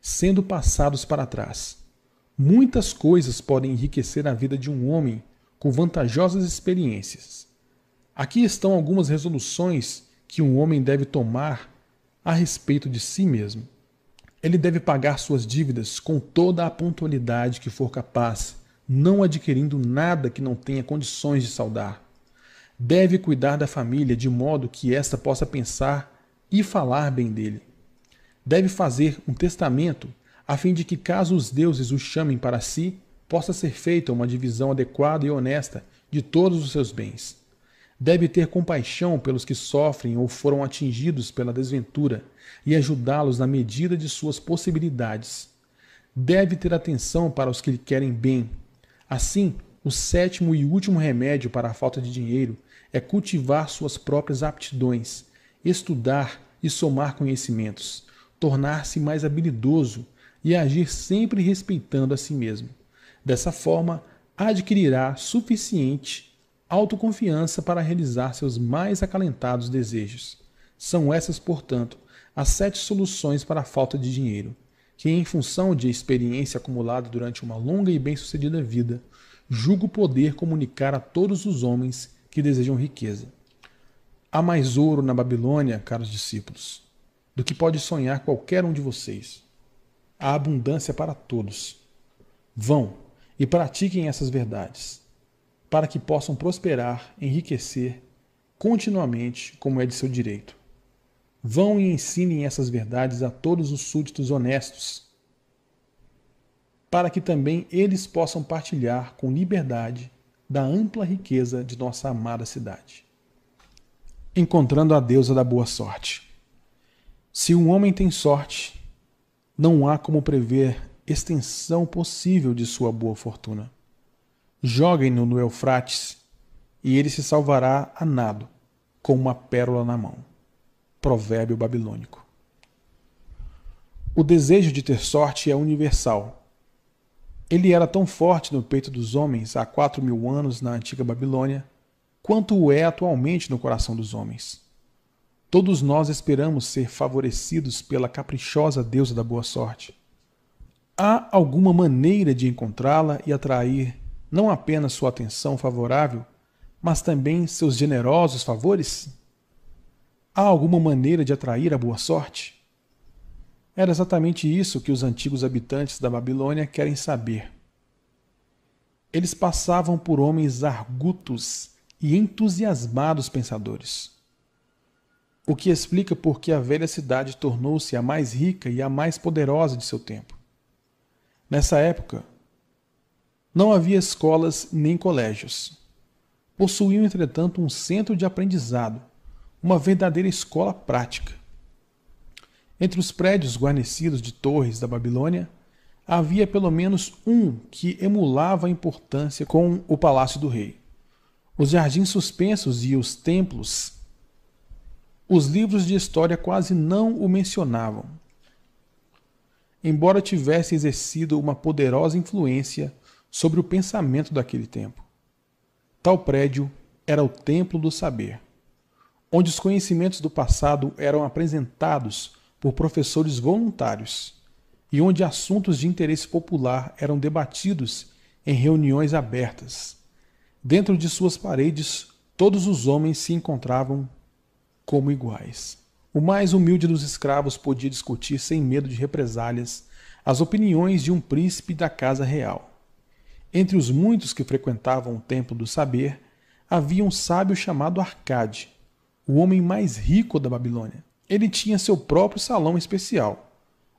sendo passados para trás. Muitas coisas podem enriquecer a vida de um homem com vantajosas experiências. Aqui estão algumas resoluções que um homem deve tomar a respeito de si mesmo. Ele deve pagar suas dívidas com toda a pontualidade que for capaz, não adquirindo nada que não tenha condições de saldar deve cuidar da família de modo que esta possa pensar e falar bem dele. Deve fazer um testamento a fim de que, caso os deuses o chamem para si, possa ser feita uma divisão adequada e honesta de todos os seus bens. Deve ter compaixão pelos que sofrem ou foram atingidos pela desventura e ajudá-los na medida de suas possibilidades. Deve ter atenção para os que lhe querem bem. Assim, o sétimo e último remédio para a falta de dinheiro é cultivar suas próprias aptidões, estudar e somar conhecimentos, tornar-se mais habilidoso e agir sempre respeitando a si mesmo. Dessa forma, adquirirá suficiente autoconfiança para realizar seus mais acalentados desejos. São essas, portanto, as sete soluções para a falta de dinheiro, que, em função de experiência acumulada durante uma longa e bem-sucedida vida, julgo poder comunicar a todos os homens que desejam riqueza. Há mais ouro na Babilônia, caros discípulos, do que pode sonhar qualquer um de vocês. Há abundância para todos. Vão e pratiquem essas verdades, para que possam prosperar, enriquecer continuamente, como é de seu direito. Vão e ensinem essas verdades a todos os súditos honestos, para que também eles possam partilhar com liberdade da ampla riqueza de nossa amada cidade. Encontrando a deusa da boa sorte. Se um homem tem sorte, não há como prever extensão possível de sua boa fortuna. Joguem-no no Eufrates e ele se salvará a nado, com uma pérola na mão. Provérbio babilônico. O desejo de ter sorte é universal ele era tão forte no peito dos homens há quatro mil anos na antiga Babilônia, quanto o é atualmente no coração dos homens. Todos nós esperamos ser favorecidos pela caprichosa deusa da boa sorte. Há alguma maneira de encontrá-la e atrair não apenas sua atenção favorável, mas também seus generosos favores? Há alguma maneira de atrair a boa sorte? Era exatamente isso que os antigos habitantes da Babilônia querem saber. Eles passavam por homens argutos e entusiasmados pensadores. O que explica por que a velha cidade tornou-se a mais rica e a mais poderosa de seu tempo. Nessa época, não havia escolas nem colégios. Possuíam, entretanto, um centro de aprendizado, uma verdadeira escola prática. Entre os prédios guarnecidos de torres da Babilônia, havia pelo menos um que emulava a importância com o palácio do rei. Os jardins suspensos e os templos os livros de história quase não o mencionavam. Embora tivesse exercido uma poderosa influência sobre o pensamento daquele tempo. Tal prédio era o Templo do Saber, onde os conhecimentos do passado eram apresentados por professores voluntários e onde assuntos de interesse popular eram debatidos em reuniões abertas. Dentro de suas paredes, todos os homens se encontravam como iguais. O mais humilde dos escravos podia discutir sem medo de represálias as opiniões de um príncipe da casa real. Entre os muitos que frequentavam o templo do saber, havia um sábio chamado Arcade, o homem mais rico da Babilônia. Ele tinha seu próprio salão especial,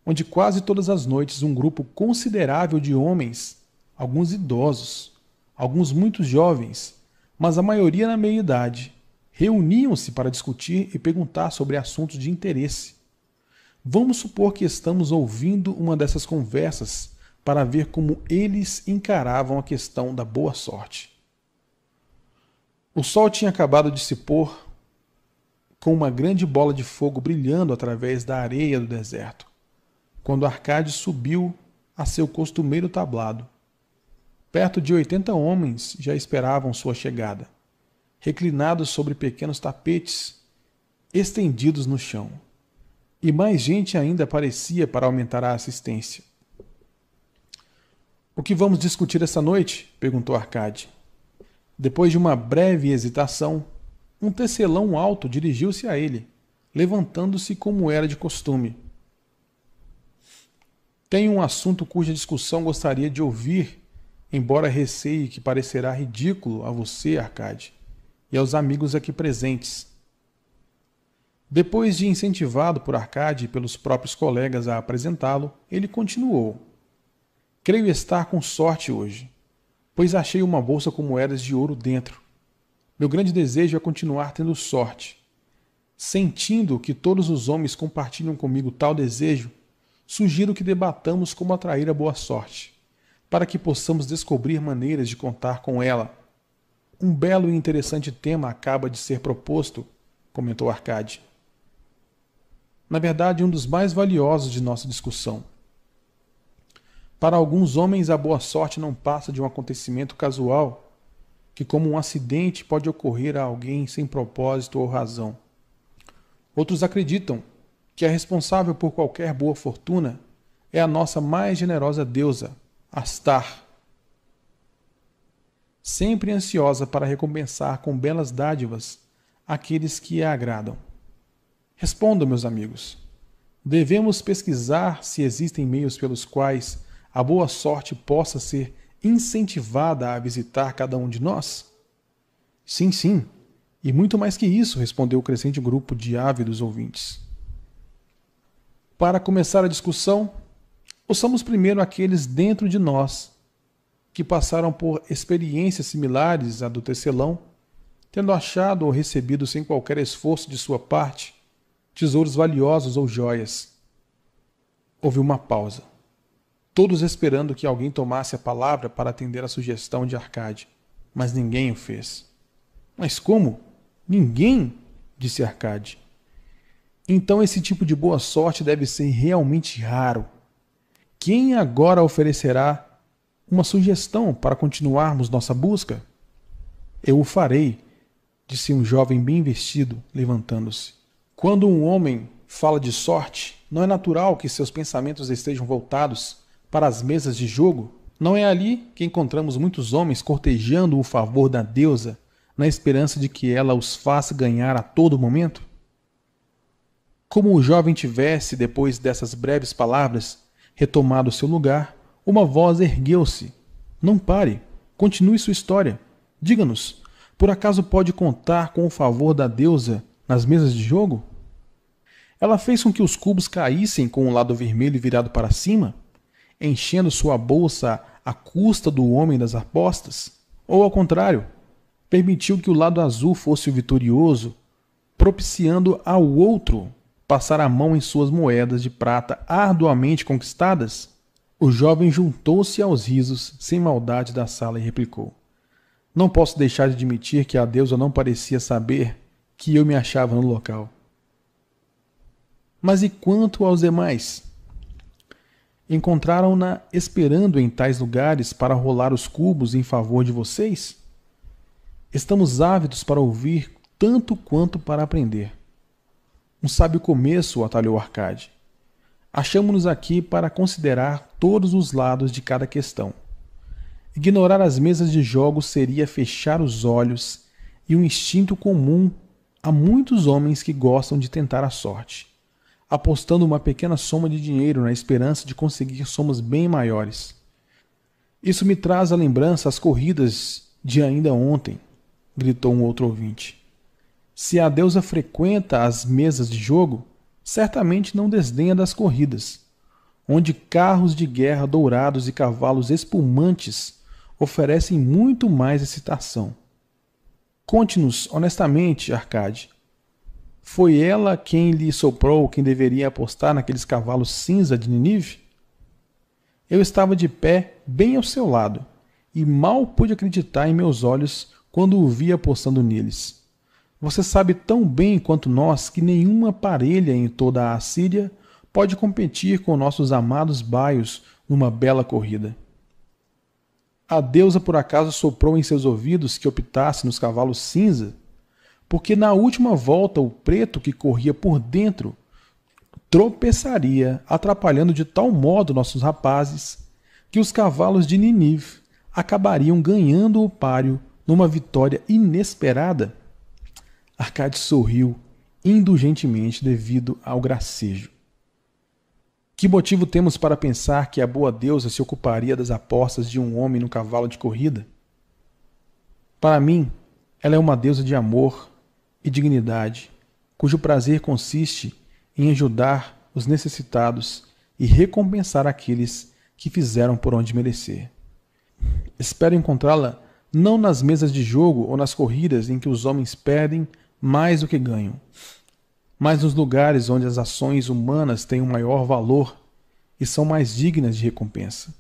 onde quase todas as noites um grupo considerável de homens, alguns idosos, alguns muito jovens, mas a maioria na meia-idade, reuniam-se para discutir e perguntar sobre assuntos de interesse. Vamos supor que estamos ouvindo uma dessas conversas para ver como eles encaravam a questão da boa sorte. O sol tinha acabado de se pôr com uma grande bola de fogo brilhando através da areia do deserto, quando Arcade subiu a seu costumeiro tablado. Perto de oitenta homens já esperavam sua chegada reclinados sobre pequenos tapetes estendidos no chão. E mais gente ainda aparecia para aumentar a assistência. O que vamos discutir essa noite? perguntou Arcade. Depois de uma breve hesitação, um tecelão alto dirigiu-se a ele, levantando-se como era de costume. Tenho um assunto cuja discussão gostaria de ouvir, embora receie que parecerá ridículo a você, Arcade e aos amigos aqui presentes. Depois de incentivado por Arcade e pelos próprios colegas a apresentá-lo, ele continuou: Creio estar com sorte hoje, pois achei uma bolsa com moedas de ouro dentro. Meu grande desejo é continuar tendo sorte. Sentindo que todos os homens compartilham comigo tal desejo, sugiro que debatamos como atrair a boa sorte, para que possamos descobrir maneiras de contar com ela um belo e interessante tema acaba de ser proposto, comentou Arcade. Na verdade, um dos mais valiosos de nossa discussão. Para alguns homens, a boa sorte não passa de um acontecimento casual, que, como um acidente, pode ocorrer a alguém sem propósito ou razão. Outros acreditam que a responsável por qualquer boa fortuna é a nossa mais generosa deusa, Astar sempre ansiosa para recompensar com belas dádivas aqueles que a agradam. Responda, meus amigos. Devemos pesquisar se existem meios pelos quais a boa sorte possa ser incentivada a visitar cada um de nós? Sim, sim, e muito mais que isso, respondeu o crescente grupo de ávidos ouvintes. Para começar a discussão, ouçamos primeiro aqueles dentro de nós que passaram por experiências similares à do tecelão, tendo achado ou recebido sem qualquer esforço de sua parte tesouros valiosos ou joias. Houve uma pausa, todos esperando que alguém tomasse a palavra para atender a sugestão de Arcade, mas ninguém o fez. Mas como? Ninguém? disse Arcade. Então esse tipo de boa sorte deve ser realmente raro. Quem agora oferecerá uma sugestão para continuarmos nossa busca? Eu o farei, disse um jovem bem vestido, levantando-se. Quando um homem fala de sorte, não é natural que seus pensamentos estejam voltados para as mesas de jogo? Não é ali que encontramos muitos homens cortejando o favor da deusa, na esperança de que ela os faça ganhar a todo momento? Como o jovem tivesse, depois dessas breves palavras, retomado seu lugar, uma voz ergueu-se. Não pare. Continue sua história. Diga-nos, por acaso pode contar com o favor da deusa nas mesas de jogo? Ela fez com que os cubos caíssem com o lado vermelho virado para cima, enchendo sua bolsa à custa do homem das apostas? Ou ao contrário, permitiu que o lado azul fosse o vitorioso, propiciando ao outro passar a mão em suas moedas de prata arduamente conquistadas? O jovem juntou-se aos risos, sem maldade da sala, e replicou: Não posso deixar de admitir que a deusa não parecia saber que eu me achava no local. Mas e quanto aos demais? Encontraram-na esperando em tais lugares para rolar os cubos em favor de vocês? Estamos ávidos para ouvir tanto quanto para aprender. Um sábio começo, atalhou Arcade. Achamos-nos aqui para considerar todos os lados de cada questão. Ignorar as mesas de jogos seria fechar os olhos e um instinto comum a muitos homens que gostam de tentar a sorte, apostando uma pequena soma de dinheiro na esperança de conseguir somas bem maiores. Isso me traz à lembrança as corridas de ainda ontem, gritou um outro ouvinte. Se a deusa frequenta as mesas de jogo, certamente não desdenha das corridas, onde carros de guerra dourados e cavalos espumantes oferecem muito mais excitação. Conte-nos honestamente, Arcade. Foi ela quem lhe soprou quem deveria apostar naqueles cavalos cinza de Ninive? Eu estava de pé bem ao seu lado e mal pude acreditar em meus olhos quando o vi apostando neles. Você sabe tão bem quanto nós que nenhuma parelha em toda a Assíria pode competir com nossos amados baios numa bela corrida. A deusa por acaso soprou em seus ouvidos que optasse nos cavalos cinza, porque na última volta o preto que corria por dentro tropeçaria, atrapalhando de tal modo nossos rapazes que os cavalos de Ninive acabariam ganhando o páreo numa vitória inesperada Arcade sorriu indulgentemente devido ao gracejo. Que motivo temos para pensar que a boa deusa se ocuparia das apostas de um homem no cavalo de corrida? Para mim, ela é uma deusa de amor e dignidade, cujo prazer consiste em ajudar os necessitados e recompensar aqueles que fizeram por onde merecer. Espero encontrá-la não nas mesas de jogo ou nas corridas em que os homens perdem mais do que ganham, mas nos lugares onde as ações humanas têm um maior valor e são mais dignas de recompensa.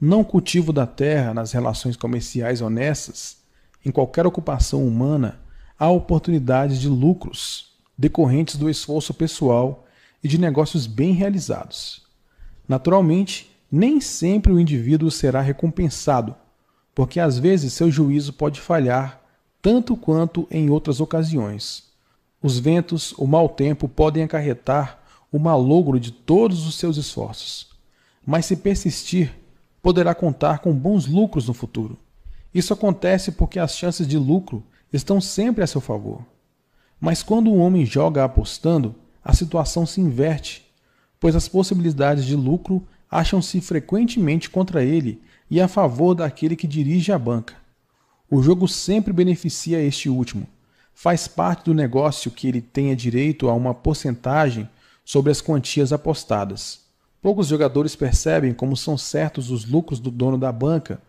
Não cultivo da terra nas relações comerciais honestas, em qualquer ocupação humana, há oportunidades de lucros decorrentes do esforço pessoal e de negócios bem realizados. Naturalmente, nem sempre o indivíduo será recompensado, porque às vezes seu juízo pode falhar tanto quanto em outras ocasiões. Os ventos, o mau tempo podem acarretar o malogro de todos os seus esforços. Mas se persistir, poderá contar com bons lucros no futuro. Isso acontece porque as chances de lucro estão sempre a seu favor. Mas quando um homem joga apostando, a situação se inverte, pois as possibilidades de lucro acham-se frequentemente contra ele e a favor daquele que dirige a banca. O jogo sempre beneficia este último. Faz parte do negócio que ele tenha direito a uma porcentagem sobre as quantias apostadas. Poucos jogadores percebem como são certos os lucros do dono da banca,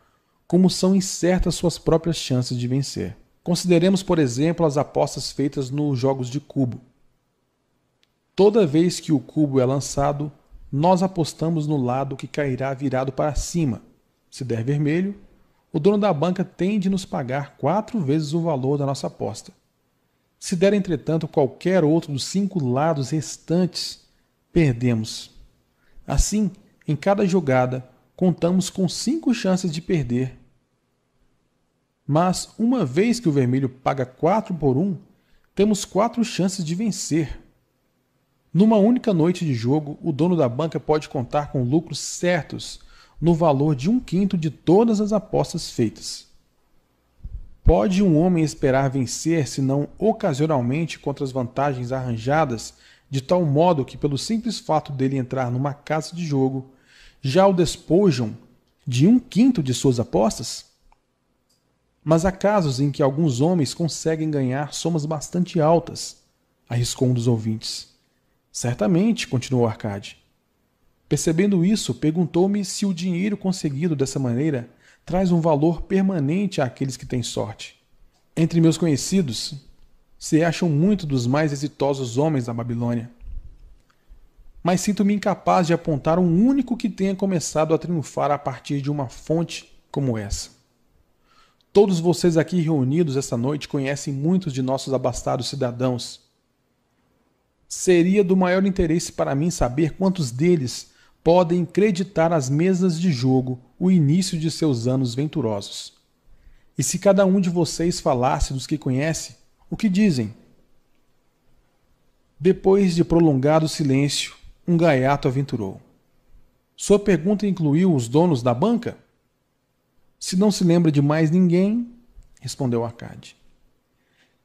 como são incertas suas próprias chances de vencer. Consideremos, por exemplo, as apostas feitas nos jogos de cubo. Toda vez que o cubo é lançado, nós apostamos no lado que cairá virado para cima. Se der vermelho, o dono da banca tem de nos pagar quatro vezes o valor da nossa aposta. Se der, entretanto, qualquer outro dos cinco lados restantes, perdemos. Assim, em cada jogada, contamos com cinco chances de perder. Mas, uma vez que o vermelho paga quatro por um, temos quatro chances de vencer. Numa única noite de jogo, o dono da banca pode contar com lucros certos no valor de um quinto de todas as apostas feitas. Pode um homem esperar vencer, se não ocasionalmente, contra as vantagens arranjadas, de tal modo que, pelo simples fato dele entrar numa casa de jogo, já o despojam de um quinto de suas apostas? Mas há casos em que alguns homens conseguem ganhar somas bastante altas, arriscou um dos ouvintes. Certamente, continuou Arcade. Percebendo isso, perguntou-me se o dinheiro conseguido dessa maneira traz um valor permanente àqueles que têm sorte. Entre meus conhecidos, se acham muito dos mais exitosos homens da Babilônia. Mas sinto-me incapaz de apontar um único que tenha começado a triunfar a partir de uma fonte como essa. Todos vocês aqui reunidos esta noite conhecem muitos de nossos abastados cidadãos. Seria do maior interesse para mim saber quantos deles podem creditar às mesas de jogo o início de seus anos venturosos. E se cada um de vocês falasse dos que conhece, o que dizem? Depois de prolongado silêncio, um gaiato aventurou. Sua pergunta incluiu os donos da banca? Se não se lembra de mais ninguém, respondeu Arcade.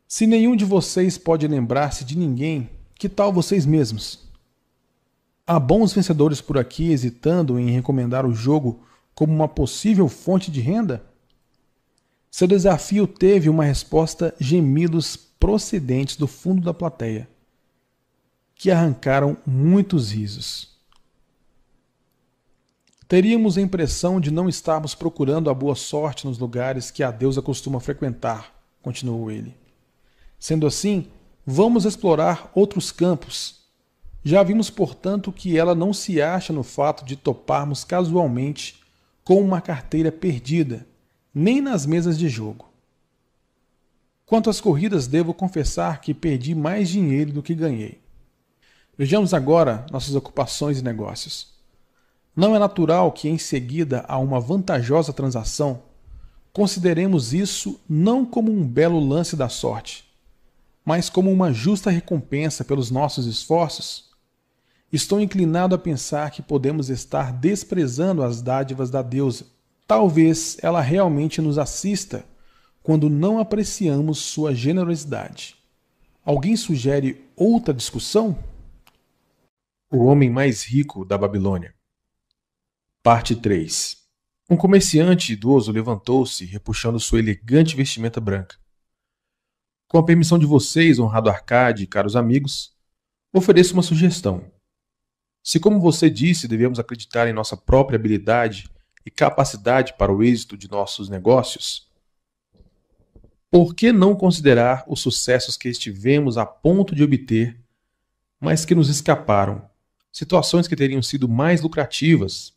Se nenhum de vocês pode lembrar-se de ninguém, que tal vocês mesmos? Há bons vencedores por aqui hesitando em recomendar o jogo como uma possível fonte de renda? Seu desafio teve uma resposta gemidos procedentes do fundo da plateia, que arrancaram muitos risos. Teríamos a impressão de não estarmos procurando a boa sorte nos lugares que a deusa costuma frequentar, continuou ele. Sendo assim, vamos explorar outros campos já vimos, portanto, que ela não se acha no fato de toparmos casualmente com uma carteira perdida, nem nas mesas de jogo. Quanto às corridas, devo confessar que perdi mais dinheiro do que ganhei. Vejamos agora nossas ocupações e negócios. Não é natural que, em seguida a uma vantajosa transação, consideremos isso não como um belo lance da sorte, mas como uma justa recompensa pelos nossos esforços Estou inclinado a pensar que podemos estar desprezando as dádivas da deusa. Talvez ela realmente nos assista quando não apreciamos sua generosidade. Alguém sugere outra discussão? O homem mais rico da Babilônia. Parte 3. Um comerciante idoso levantou-se, repuxando sua elegante vestimenta branca. Com a permissão de vocês, honrado Arcade e caros amigos, ofereço uma sugestão. Se, como você disse, devemos acreditar em nossa própria habilidade e capacidade para o êxito de nossos negócios, por que não considerar os sucessos que estivemos a ponto de obter, mas que nos escaparam, situações que teriam sido mais lucrativas?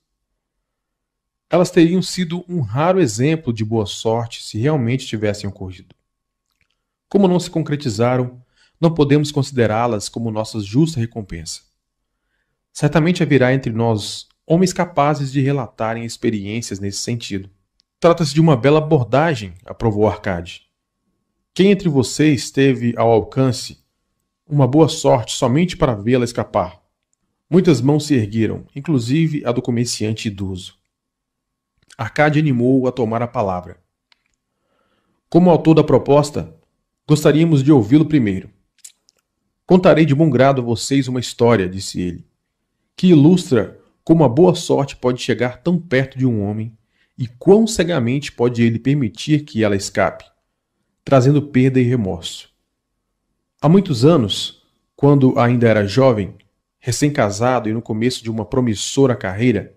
Elas teriam sido um raro exemplo de boa sorte se realmente tivessem ocorrido. Como não se concretizaram, não podemos considerá-las como nossa justa recompensa. Certamente haverá entre nós homens capazes de relatarem experiências nesse sentido. Trata-se de uma bela abordagem, aprovou Arcade. Quem entre vocês teve ao alcance uma boa sorte somente para vê-la escapar? Muitas mãos se ergueram, inclusive a do comerciante idoso. Arcade animou-o a tomar a palavra. Como autor da proposta, gostaríamos de ouvi-lo primeiro. Contarei de bom grado a vocês uma história, disse ele que ilustra como a boa sorte pode chegar tão perto de um homem e quão cegamente pode ele permitir que ela escape, trazendo perda e remorso. Há muitos anos, quando ainda era jovem, recém-casado e no começo de uma promissora carreira,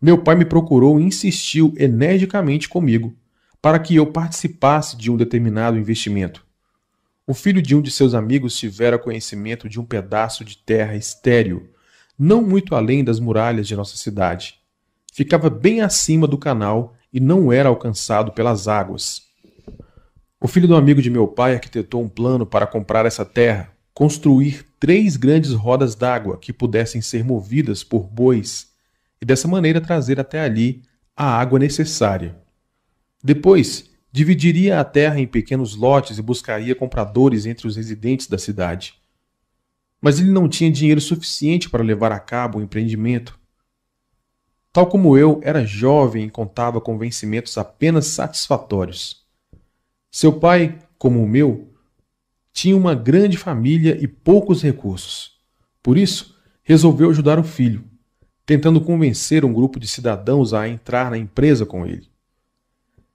meu pai me procurou e insistiu energicamente comigo para que eu participasse de um determinado investimento. O filho de um de seus amigos tivera conhecimento de um pedaço de terra estéril não muito além das muralhas de nossa cidade. Ficava bem acima do canal e não era alcançado pelas águas. O filho do amigo de meu pai arquitetou um plano para comprar essa terra, construir três grandes rodas d'água que pudessem ser movidas por bois e dessa maneira trazer até ali a água necessária. Depois, dividiria a terra em pequenos lotes e buscaria compradores entre os residentes da cidade mas ele não tinha dinheiro suficiente para levar a cabo o empreendimento. Tal como eu, era jovem e contava com vencimentos apenas satisfatórios. Seu pai, como o meu, tinha uma grande família e poucos recursos. Por isso, resolveu ajudar o filho, tentando convencer um grupo de cidadãos a entrar na empresa com ele.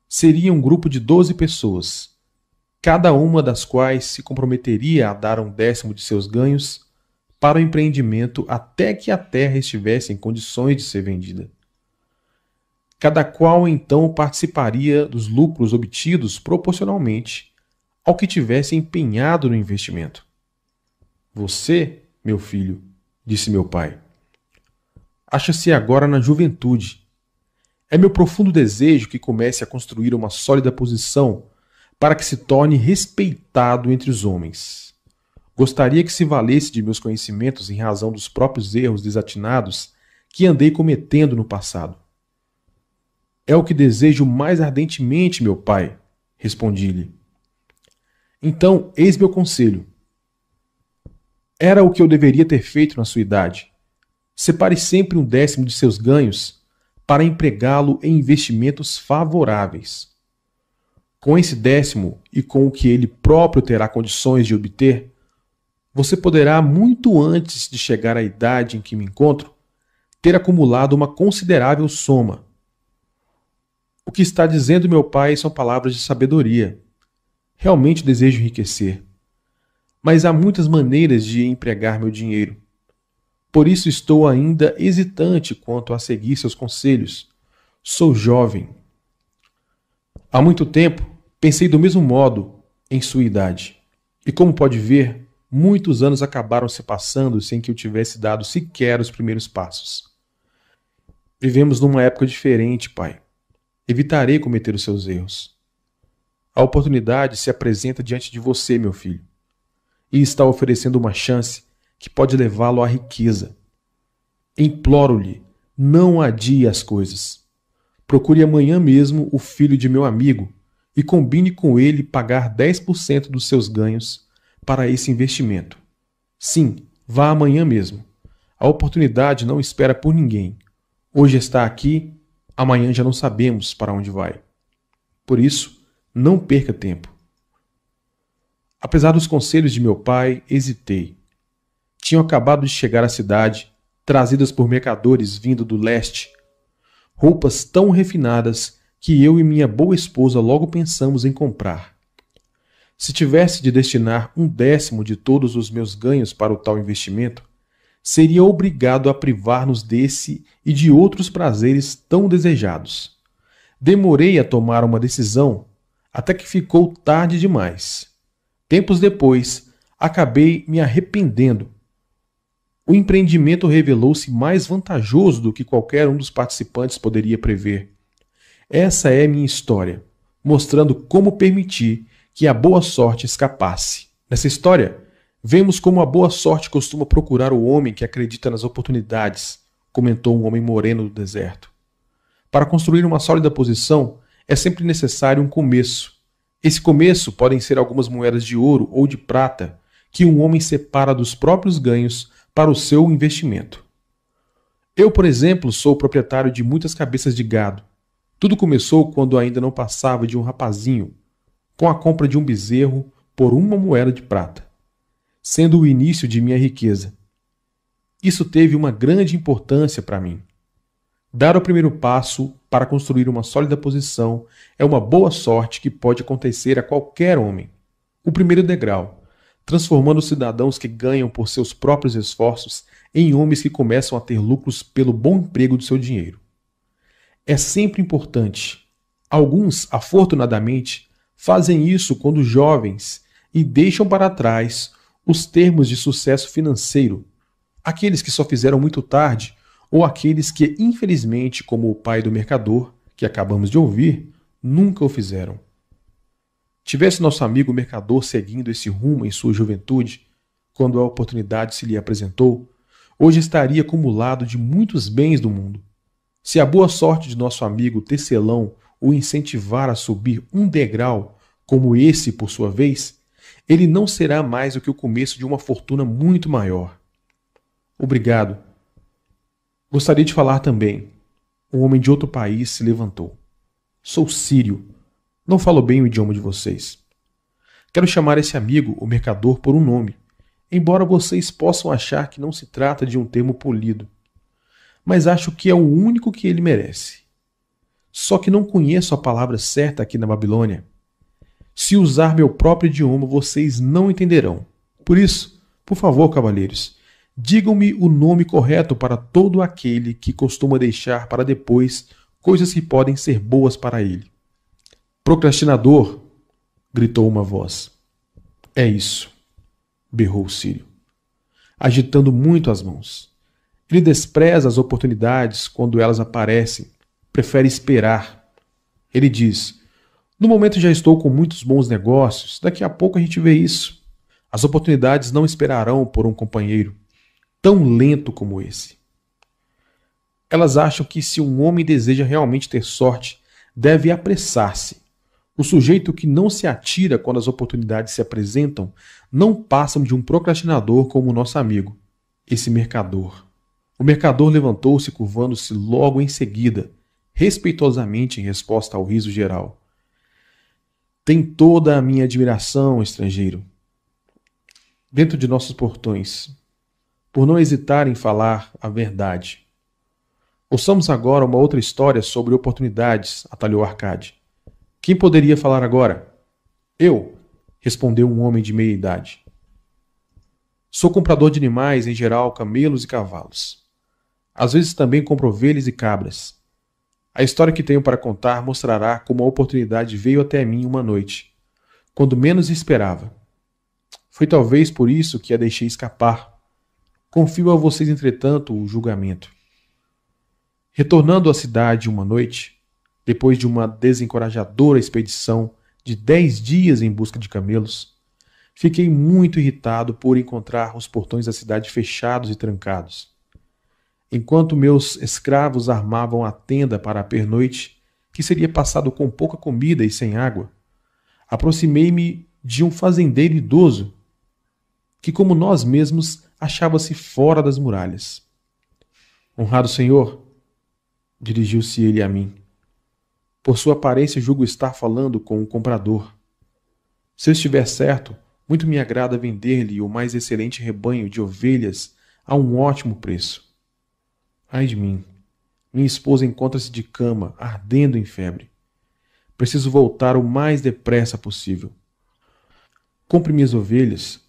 Seria um grupo de 12 pessoas, cada uma das quais se comprometeria a dar um décimo de seus ganhos para o empreendimento até que a terra estivesse em condições de ser vendida. Cada qual então participaria dos lucros obtidos proporcionalmente ao que tivesse empenhado no investimento. Você, meu filho, disse meu pai, acha-se agora na juventude. É meu profundo desejo que comece a construir uma sólida posição para que se torne respeitado entre os homens. Gostaria que se valesse de meus conhecimentos em razão dos próprios erros desatinados que andei cometendo no passado. É o que desejo mais ardentemente, meu pai, respondi-lhe. Então, eis meu conselho. Era o que eu deveria ter feito na sua idade. Separe sempre um décimo de seus ganhos para empregá-lo em investimentos favoráveis. Com esse décimo e com o que ele próprio terá condições de obter, você poderá, muito antes de chegar à idade em que me encontro, ter acumulado uma considerável soma. O que está dizendo meu pai são palavras de sabedoria. Realmente desejo enriquecer. Mas há muitas maneiras de empregar meu dinheiro. Por isso estou ainda hesitante quanto a seguir seus conselhos. Sou jovem. Há muito tempo pensei do mesmo modo em sua idade. E como pode ver, muitos anos acabaram se passando sem que eu tivesse dado sequer os primeiros passos. Vivemos numa época diferente, pai. Evitarei cometer os seus erros. A oportunidade se apresenta diante de você, meu filho, e está oferecendo uma chance que pode levá-lo à riqueza. Imploro-lhe, não adie as coisas. Procure amanhã mesmo o filho de meu amigo e combine com ele pagar 10% dos seus ganhos para esse investimento. Sim, vá amanhã mesmo. A oportunidade não espera por ninguém. Hoje está aqui, amanhã já não sabemos para onde vai. Por isso, não perca tempo. Apesar dos conselhos de meu pai, hesitei tinham acabado de chegar à cidade, trazidas por mercadores vindo do leste. Roupas tão refinadas que eu e minha boa esposa logo pensamos em comprar. Se tivesse de destinar um décimo de todos os meus ganhos para o tal investimento, seria obrigado a privar-nos desse e de outros prazeres tão desejados. Demorei a tomar uma decisão até que ficou tarde demais. Tempos depois, acabei me arrependendo o empreendimento revelou-se mais vantajoso do que qualquer um dos participantes poderia prever. Essa é minha história, mostrando como permitir que a boa sorte escapasse. Nessa história, vemos como a boa sorte costuma procurar o homem que acredita nas oportunidades, comentou um homem moreno do deserto. Para construir uma sólida posição, é sempre necessário um começo. Esse começo podem ser algumas moedas de ouro ou de prata que um homem separa dos próprios ganhos para o seu investimento. Eu, por exemplo, sou proprietário de muitas cabeças de gado. Tudo começou quando ainda não passava de um rapazinho, com a compra de um bezerro por uma moeda de prata, sendo o início de minha riqueza. Isso teve uma grande importância para mim. Dar o primeiro passo para construir uma sólida posição é uma boa sorte que pode acontecer a qualquer homem. O primeiro degrau transformando os cidadãos que ganham por seus próprios esforços em homens que começam a ter lucros pelo bom emprego do seu dinheiro. É sempre importante. Alguns, afortunadamente, fazem isso quando jovens e deixam para trás os termos de sucesso financeiro, aqueles que só fizeram muito tarde ou aqueles que, infelizmente, como o pai do mercador, que acabamos de ouvir, nunca o fizeram. Tivesse nosso amigo mercador seguindo esse rumo em sua juventude, quando a oportunidade se lhe apresentou, hoje estaria acumulado de muitos bens do mundo. Se a boa sorte de nosso amigo tecelão o incentivar a subir um degrau como esse por sua vez, ele não será mais do que o começo de uma fortuna muito maior. Obrigado. Gostaria de falar também. Um homem de outro país se levantou. Sou sírio não falo bem o idioma de vocês. Quero chamar esse amigo, o mercador, por um nome, embora vocês possam achar que não se trata de um termo polido. Mas acho que é o único que ele merece. Só que não conheço a palavra certa aqui na Babilônia. Se usar meu próprio idioma, vocês não entenderão. Por isso, por favor, cavalheiros, Digam-me o nome correto para todo aquele que costuma deixar para depois coisas que podem ser boas para ele. Procrastinador, gritou uma voz. É isso, berrou Sírio, agitando muito as mãos. Ele despreza as oportunidades quando elas aparecem, prefere esperar. Ele diz: No momento já estou com muitos bons negócios, daqui a pouco a gente vê isso. As oportunidades não esperarão por um companheiro tão lento como esse. Elas acham que se um homem deseja realmente ter sorte, deve apressar-se o sujeito que não se atira quando as oportunidades se apresentam não passa de um procrastinador como o nosso amigo, esse mercador. O mercador levantou-se, curvando-se logo em seguida, respeitosamente em resposta ao riso geral. Tem toda a minha admiração, estrangeiro. Dentro de nossos portões, por não hesitar em falar a verdade. Ouçamos agora uma outra história sobre oportunidades, atalhou Arcade. Quem poderia falar agora? Eu, respondeu um homem de meia idade. Sou comprador de animais, em geral, camelos e cavalos. Às vezes também compro ovelhas e cabras. A história que tenho para contar mostrará como a oportunidade veio até mim uma noite, quando menos esperava. Foi talvez por isso que a deixei escapar. Confio a vocês, entretanto, o julgamento. Retornando à cidade uma noite, depois de uma desencorajadora expedição de dez dias em busca de camelos, fiquei muito irritado por encontrar os portões da cidade fechados e trancados. Enquanto meus escravos armavam a tenda para a pernoite, que seria passado com pouca comida e sem água, aproximei-me de um fazendeiro idoso que, como nós mesmos, achava-se fora das muralhas. Honrado senhor, dirigiu-se ele a mim. Por sua aparência, julgo estar falando com o comprador. Se eu estiver certo, muito me agrada vender-lhe o mais excelente rebanho de ovelhas a um ótimo preço. Ai de mim! Minha esposa encontra-se de cama, ardendo em febre. Preciso voltar o mais depressa possível. Compre minhas ovelhas,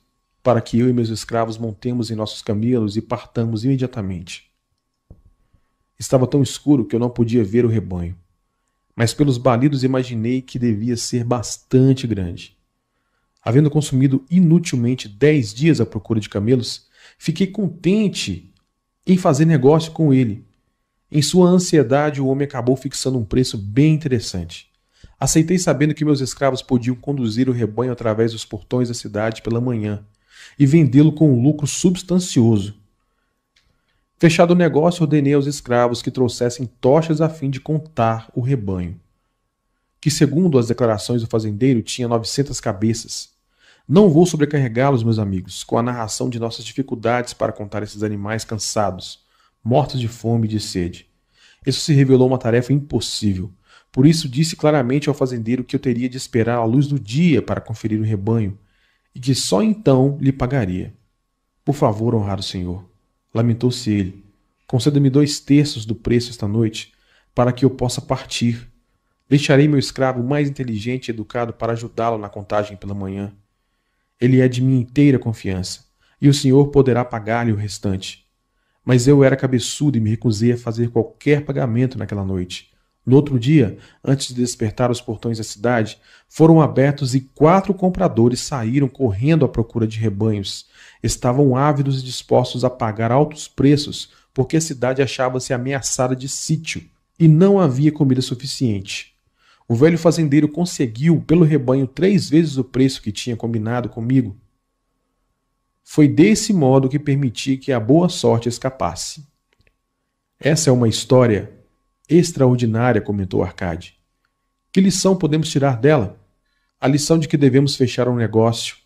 para que eu e meus escravos montemos em nossos camelos e partamos imediatamente. Estava tão escuro que eu não podia ver o rebanho mas pelos balidos imaginei que devia ser bastante grande. Havendo consumido inutilmente dez dias à procura de camelos, fiquei contente em fazer negócio com ele. Em sua ansiedade, o homem acabou fixando um preço bem interessante. Aceitei sabendo que meus escravos podiam conduzir o rebanho através dos portões da cidade pela manhã e vendê-lo com um lucro substancioso. Fechado o negócio, ordenei aos escravos que trouxessem tochas a fim de contar o rebanho, que, segundo as declarações do fazendeiro, tinha 900 cabeças. Não vou sobrecarregá-los, meus amigos, com a narração de nossas dificuldades para contar esses animais cansados, mortos de fome e de sede. Isso se revelou uma tarefa impossível. Por isso disse claramente ao fazendeiro que eu teria de esperar a luz do dia para conferir o rebanho, e que só então lhe pagaria. Por favor, honrado senhor, Lamentou-se ele. Conceda-me dois terços do preço esta noite, para que eu possa partir. Deixarei meu escravo mais inteligente e educado para ajudá-lo na contagem pela manhã. Ele é de minha inteira confiança, e o senhor poderá pagar-lhe o restante. Mas eu era cabeçudo e me recusei a fazer qualquer pagamento naquela noite. No outro dia, antes de despertar os portões da cidade, foram abertos e quatro compradores saíram correndo à procura de rebanhos. Estavam ávidos e dispostos a pagar altos preços, porque a cidade achava-se ameaçada de sítio e não havia comida suficiente. O velho fazendeiro conseguiu pelo rebanho três vezes o preço que tinha combinado comigo. Foi desse modo que permiti que a boa sorte escapasse. Essa é uma história Extraordinária, comentou Arcade. Que lição podemos tirar dela? A lição de que devemos fechar um negócio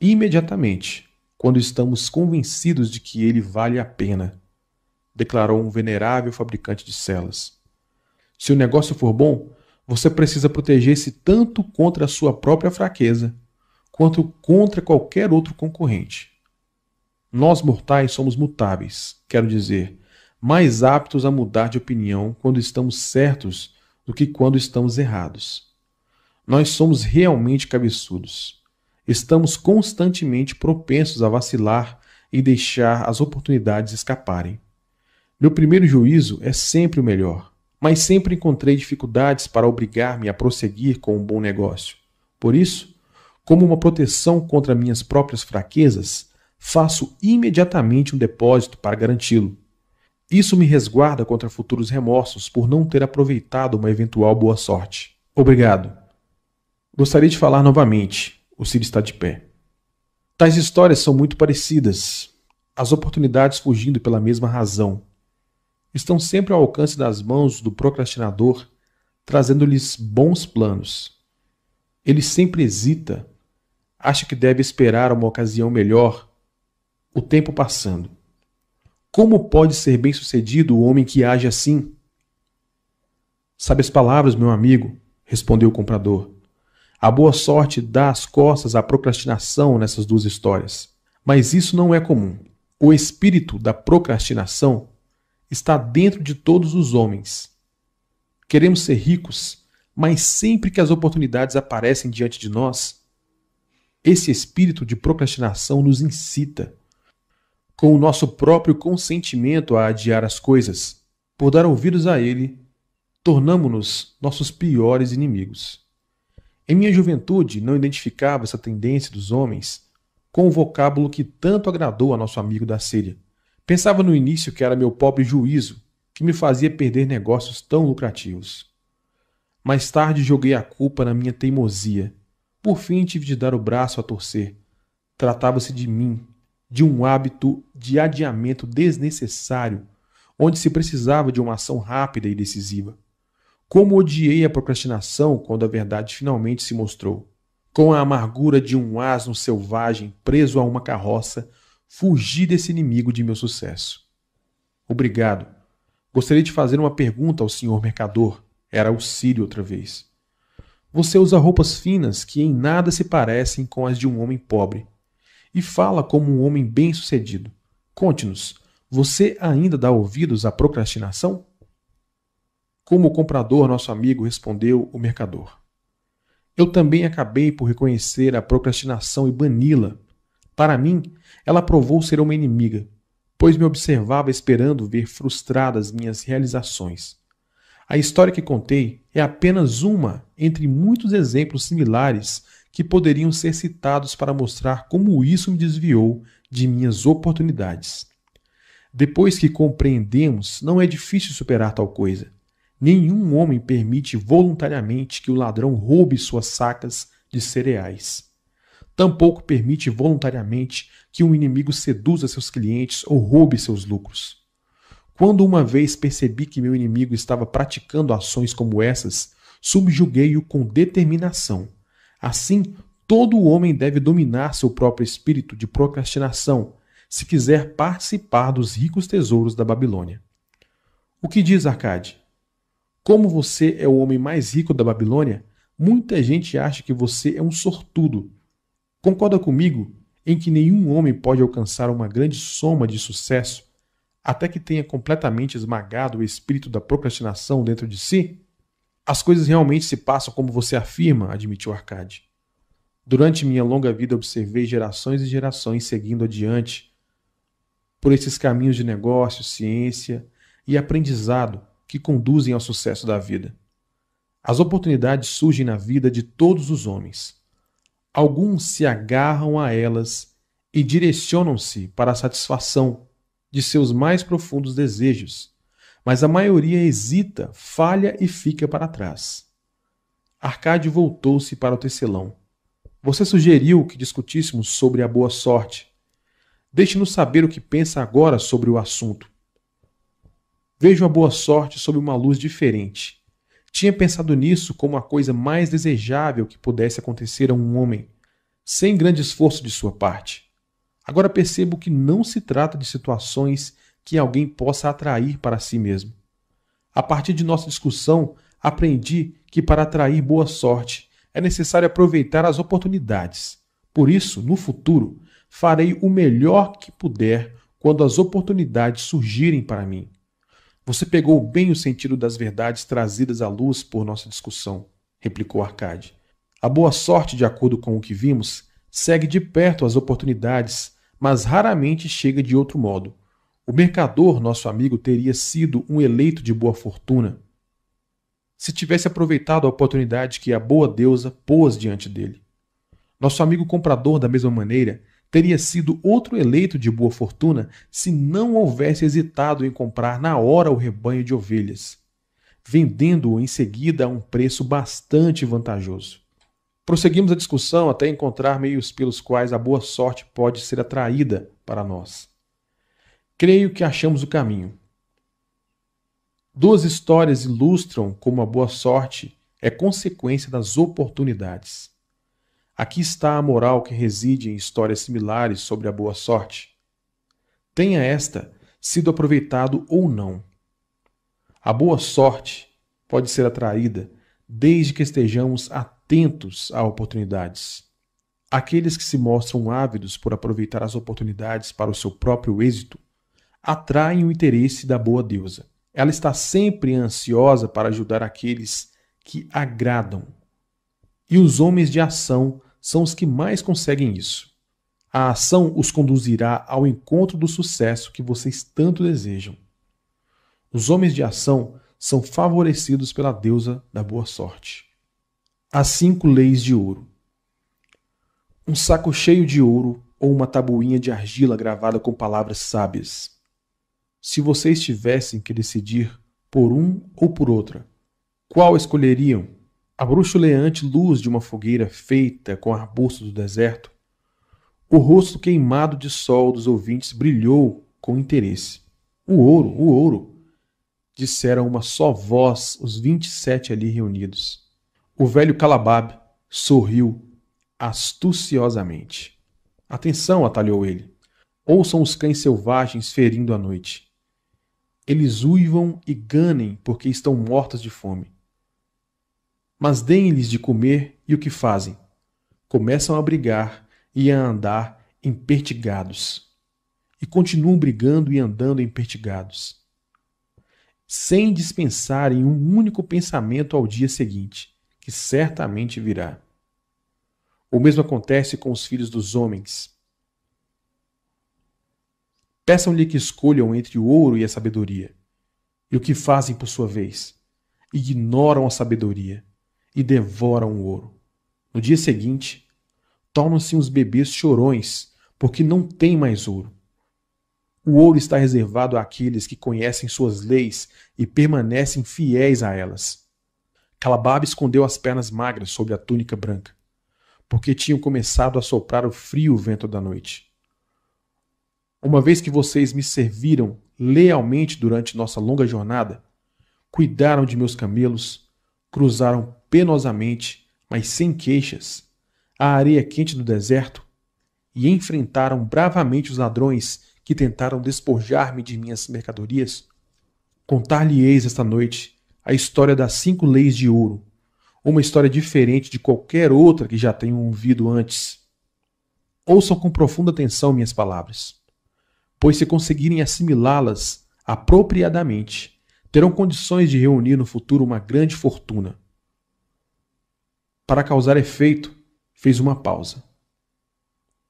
imediatamente, quando estamos convencidos de que ele vale a pena, declarou um venerável fabricante de celas. Se o negócio for bom, você precisa proteger-se tanto contra a sua própria fraqueza, quanto contra qualquer outro concorrente. Nós mortais somos mutáveis, quero dizer, mais aptos a mudar de opinião quando estamos certos do que quando estamos errados. Nós somos realmente cabeçudos. Estamos constantemente propensos a vacilar em deixar as oportunidades escaparem. Meu primeiro juízo é sempre o melhor, mas sempre encontrei dificuldades para obrigar-me a prosseguir com um bom negócio. Por isso, como uma proteção contra minhas próprias fraquezas, faço imediatamente um depósito para garanti-lo. Isso me resguarda contra futuros remorsos por não ter aproveitado uma eventual boa sorte. Obrigado. Gostaria de falar novamente. O Cid está de pé. Tais histórias são muito parecidas. As oportunidades fugindo pela mesma razão. Estão sempre ao alcance das mãos do procrastinador, trazendo-lhes bons planos. Ele sempre hesita, acha que deve esperar uma ocasião melhor, o tempo passando. Como pode ser bem-sucedido o homem que age assim? Sabe as palavras, meu amigo, respondeu o comprador. A boa sorte dá as costas à procrastinação nessas duas histórias. Mas isso não é comum. O espírito da procrastinação está dentro de todos os homens. Queremos ser ricos, mas sempre que as oportunidades aparecem diante de nós, esse espírito de procrastinação nos incita, com o nosso próprio consentimento a adiar as coisas, por dar ouvidos a ele, tornamo-nos nossos piores inimigos. Em minha juventude, não identificava essa tendência dos homens com o vocábulo que tanto agradou a nosso amigo da Síria. Pensava no início que era meu pobre juízo que me fazia perder negócios tão lucrativos. Mais tarde joguei a culpa na minha teimosia. Por fim tive de dar o braço a torcer. Tratava-se de mim, de um hábito de adiamento desnecessário, onde se precisava de uma ação rápida e decisiva. Como odiei a procrastinação quando a verdade finalmente se mostrou. Com a amargura de um asno selvagem preso a uma carroça, fugi desse inimigo de meu sucesso. Obrigado. Gostaria de fazer uma pergunta ao senhor mercador. Era o Sírio outra vez. Você usa roupas finas que em nada se parecem com as de um homem pobre. E fala como um homem bem-sucedido. Conte-nos, você ainda dá ouvidos à procrastinação? Como o comprador, nosso amigo, respondeu o mercador. Eu também acabei por reconhecer a procrastinação e bani-la. Para mim, ela provou ser uma inimiga, pois me observava esperando ver frustradas minhas realizações. A história que contei é apenas uma entre muitos exemplos similares que poderiam ser citados para mostrar como isso me desviou de minhas oportunidades. Depois que compreendemos, não é difícil superar tal coisa. Nenhum homem permite voluntariamente que o ladrão roube suas sacas de cereais. Tampouco permite voluntariamente que um inimigo seduza seus clientes ou roube seus lucros. Quando uma vez percebi que meu inimigo estava praticando ações como essas, subjuguei-o com determinação. Assim, todo homem deve dominar seu próprio espírito de procrastinação se quiser participar dos ricos tesouros da Babilônia. O que diz Arcade? Como você é o homem mais rico da Babilônia, muita gente acha que você é um sortudo. Concorda comigo em que nenhum homem pode alcançar uma grande soma de sucesso até que tenha completamente esmagado o espírito da procrastinação dentro de si? As coisas realmente se passam como você afirma, admitiu Arcade. Durante minha longa vida observei gerações e gerações seguindo adiante por esses caminhos de negócio, ciência e aprendizado que conduzem ao sucesso da vida. As oportunidades surgem na vida de todos os homens. Alguns se agarram a elas e direcionam-se para a satisfação de seus mais profundos desejos, mas a maioria hesita, falha e fica para trás. Arcade voltou-se para o tecelão. Você sugeriu que discutíssemos sobre a boa sorte. Deixe-nos saber o que pensa agora sobre o assunto. Vejo a boa sorte sob uma luz diferente. Tinha pensado nisso como a coisa mais desejável que pudesse acontecer a um homem, sem grande esforço de sua parte. Agora percebo que não se trata de situações que alguém possa atrair para si mesmo. A partir de nossa discussão, aprendi que para atrair boa sorte é necessário aproveitar as oportunidades. Por isso, no futuro, farei o melhor que puder quando as oportunidades surgirem para mim. Você pegou bem o sentido das verdades trazidas à luz por nossa discussão, replicou Arcade. A boa sorte, de acordo com o que vimos, segue de perto as oportunidades, mas raramente chega de outro modo. O mercador, nosso amigo, teria sido um eleito de boa fortuna se tivesse aproveitado a oportunidade que a boa deusa pôs diante dele. Nosso amigo comprador, da mesma maneira, teria sido outro eleito de boa fortuna se não houvesse hesitado em comprar na hora o rebanho de ovelhas, vendendo-o em seguida a um preço bastante vantajoso. Prosseguimos a discussão até encontrar meios pelos quais a boa sorte pode ser atraída para nós. Creio que achamos o caminho. Duas histórias ilustram como a boa sorte é consequência das oportunidades. Aqui está a moral que reside em histórias similares sobre a boa sorte. Tenha esta sido aproveitado ou não. A boa sorte pode ser atraída desde que estejamos atentos a oportunidades. Aqueles que se mostram ávidos por aproveitar as oportunidades para o seu próprio êxito atraem o interesse da boa deusa. Ela está sempre ansiosa para ajudar aqueles que agradam. E os homens de ação são os que mais conseguem isso. A ação os conduzirá ao encontro do sucesso que vocês tanto desejam. Os homens de ação são favorecidos pela deusa da boa sorte. As cinco leis de ouro. Um saco cheio de ouro ou uma tabuinha de argila gravada com palavras sábias se vocês tivessem que decidir por um ou por outra, qual escolheriam? A bruxuleante luz de uma fogueira feita com arbustos do deserto? O rosto queimado de sol dos ouvintes brilhou com interesse. O ouro, o ouro! Disseram uma só voz os vinte e sete ali reunidos. O velho Calabab sorriu astuciosamente. Atenção, atalhou ele. Ouçam os cães selvagens ferindo a noite. Eles uivam e ganem porque estão mortos de fome. Mas deem-lhes de comer e o que fazem? Começam a brigar e a andar empertigados. E continuam brigando e andando empertigados. Sem dispensarem um único pensamento ao dia seguinte, que certamente virá. O mesmo acontece com os filhos dos homens Peçam-lhe que escolham entre o ouro e a sabedoria. E o que fazem por sua vez? Ignoram a sabedoria e devoram o ouro. No dia seguinte, tornam-se uns bebês chorões, porque não têm mais ouro. O ouro está reservado àqueles que conhecem suas leis e permanecem fiéis a elas. Calabab escondeu as pernas magras sob a túnica branca, porque tinham começado a soprar o frio vento da noite. Uma vez que vocês me serviram lealmente durante nossa longa jornada, cuidaram de meus camelos, cruzaram penosamente, mas sem queixas, a areia quente do deserto e enfrentaram bravamente os ladrões que tentaram despojar-me de minhas mercadorias, contar-lhe-eis esta noite a história das cinco leis de ouro, uma história diferente de qualquer outra que já tenham ouvido antes. Ouçam com profunda atenção minhas palavras pois se conseguirem assimilá-las apropriadamente, terão condições de reunir no futuro uma grande fortuna. Para causar efeito, fez uma pausa.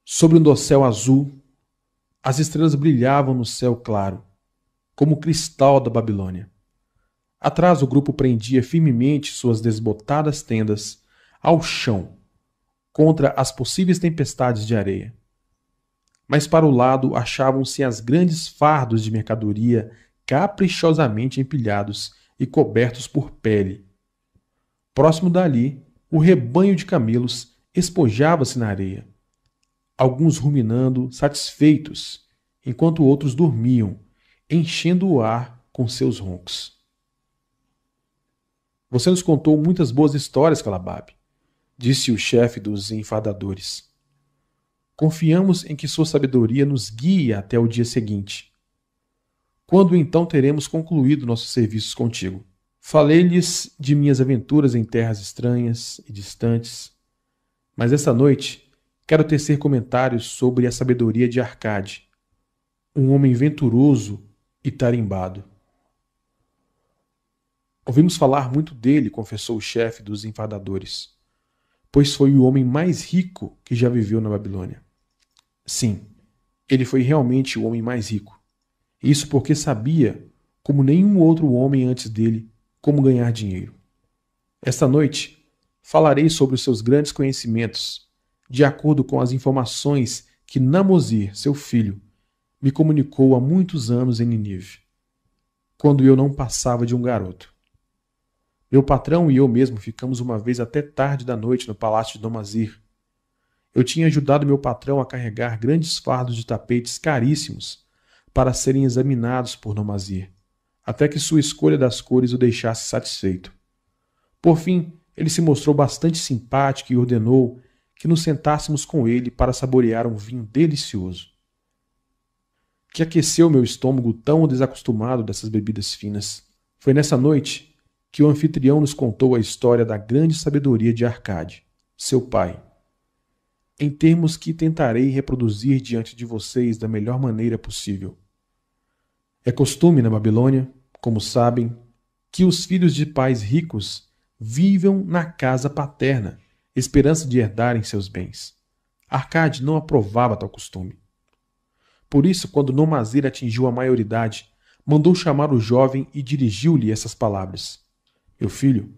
Sobre um dossel azul, as estrelas brilhavam no céu claro, como o cristal da Babilônia. Atrás, o grupo prendia firmemente suas desbotadas tendas ao chão contra as possíveis tempestades de areia mas para o lado achavam-se as grandes fardos de mercadoria caprichosamente empilhados e cobertos por pele. Próximo dali, o rebanho de camelos espojava-se na areia, alguns ruminando satisfeitos, enquanto outros dormiam, enchendo o ar com seus roncos. Você nos contou muitas boas histórias, Calabab, disse o chefe dos enfadadores. Confiamos em que Sua sabedoria nos guie até o dia seguinte. Quando então teremos concluído nossos serviços contigo? Falei-lhes de minhas aventuras em terras estranhas e distantes, mas esta noite quero tecer comentários sobre a sabedoria de Arcade, um homem venturoso e tarimbado. Ouvimos falar muito dele, confessou o chefe dos enfadadores, pois foi o homem mais rico que já viveu na Babilônia. Sim, Ele foi realmente o homem mais rico. Isso porque sabia, como nenhum outro homem antes dele, como ganhar dinheiro. Esta noite falarei sobre os seus grandes conhecimentos, de acordo com as informações que Namozir, seu filho, me comunicou há muitos anos em Ninive, quando eu não passava de um garoto. Meu patrão e eu mesmo ficamos uma vez até tarde da noite no palácio de Domazir. Eu tinha ajudado meu patrão a carregar grandes fardos de tapetes caríssimos para serem examinados por Domazir, até que sua escolha das cores o deixasse satisfeito. Por fim, ele se mostrou bastante simpático e ordenou que nos sentássemos com ele para saborear um vinho delicioso que aqueceu meu estômago tão desacostumado dessas bebidas finas. Foi nessa noite que o anfitrião nos contou a história da grande sabedoria de Arcade, seu pai. Em termos que tentarei reproduzir diante de vocês da melhor maneira possível. É costume na Babilônia, como sabem, que os filhos de pais ricos vivam na casa paterna, esperança de herdarem seus bens. Arcade não aprovava tal costume. Por isso, quando Nomazir atingiu a maioridade, mandou chamar o jovem e dirigiu-lhe essas palavras: Meu filho,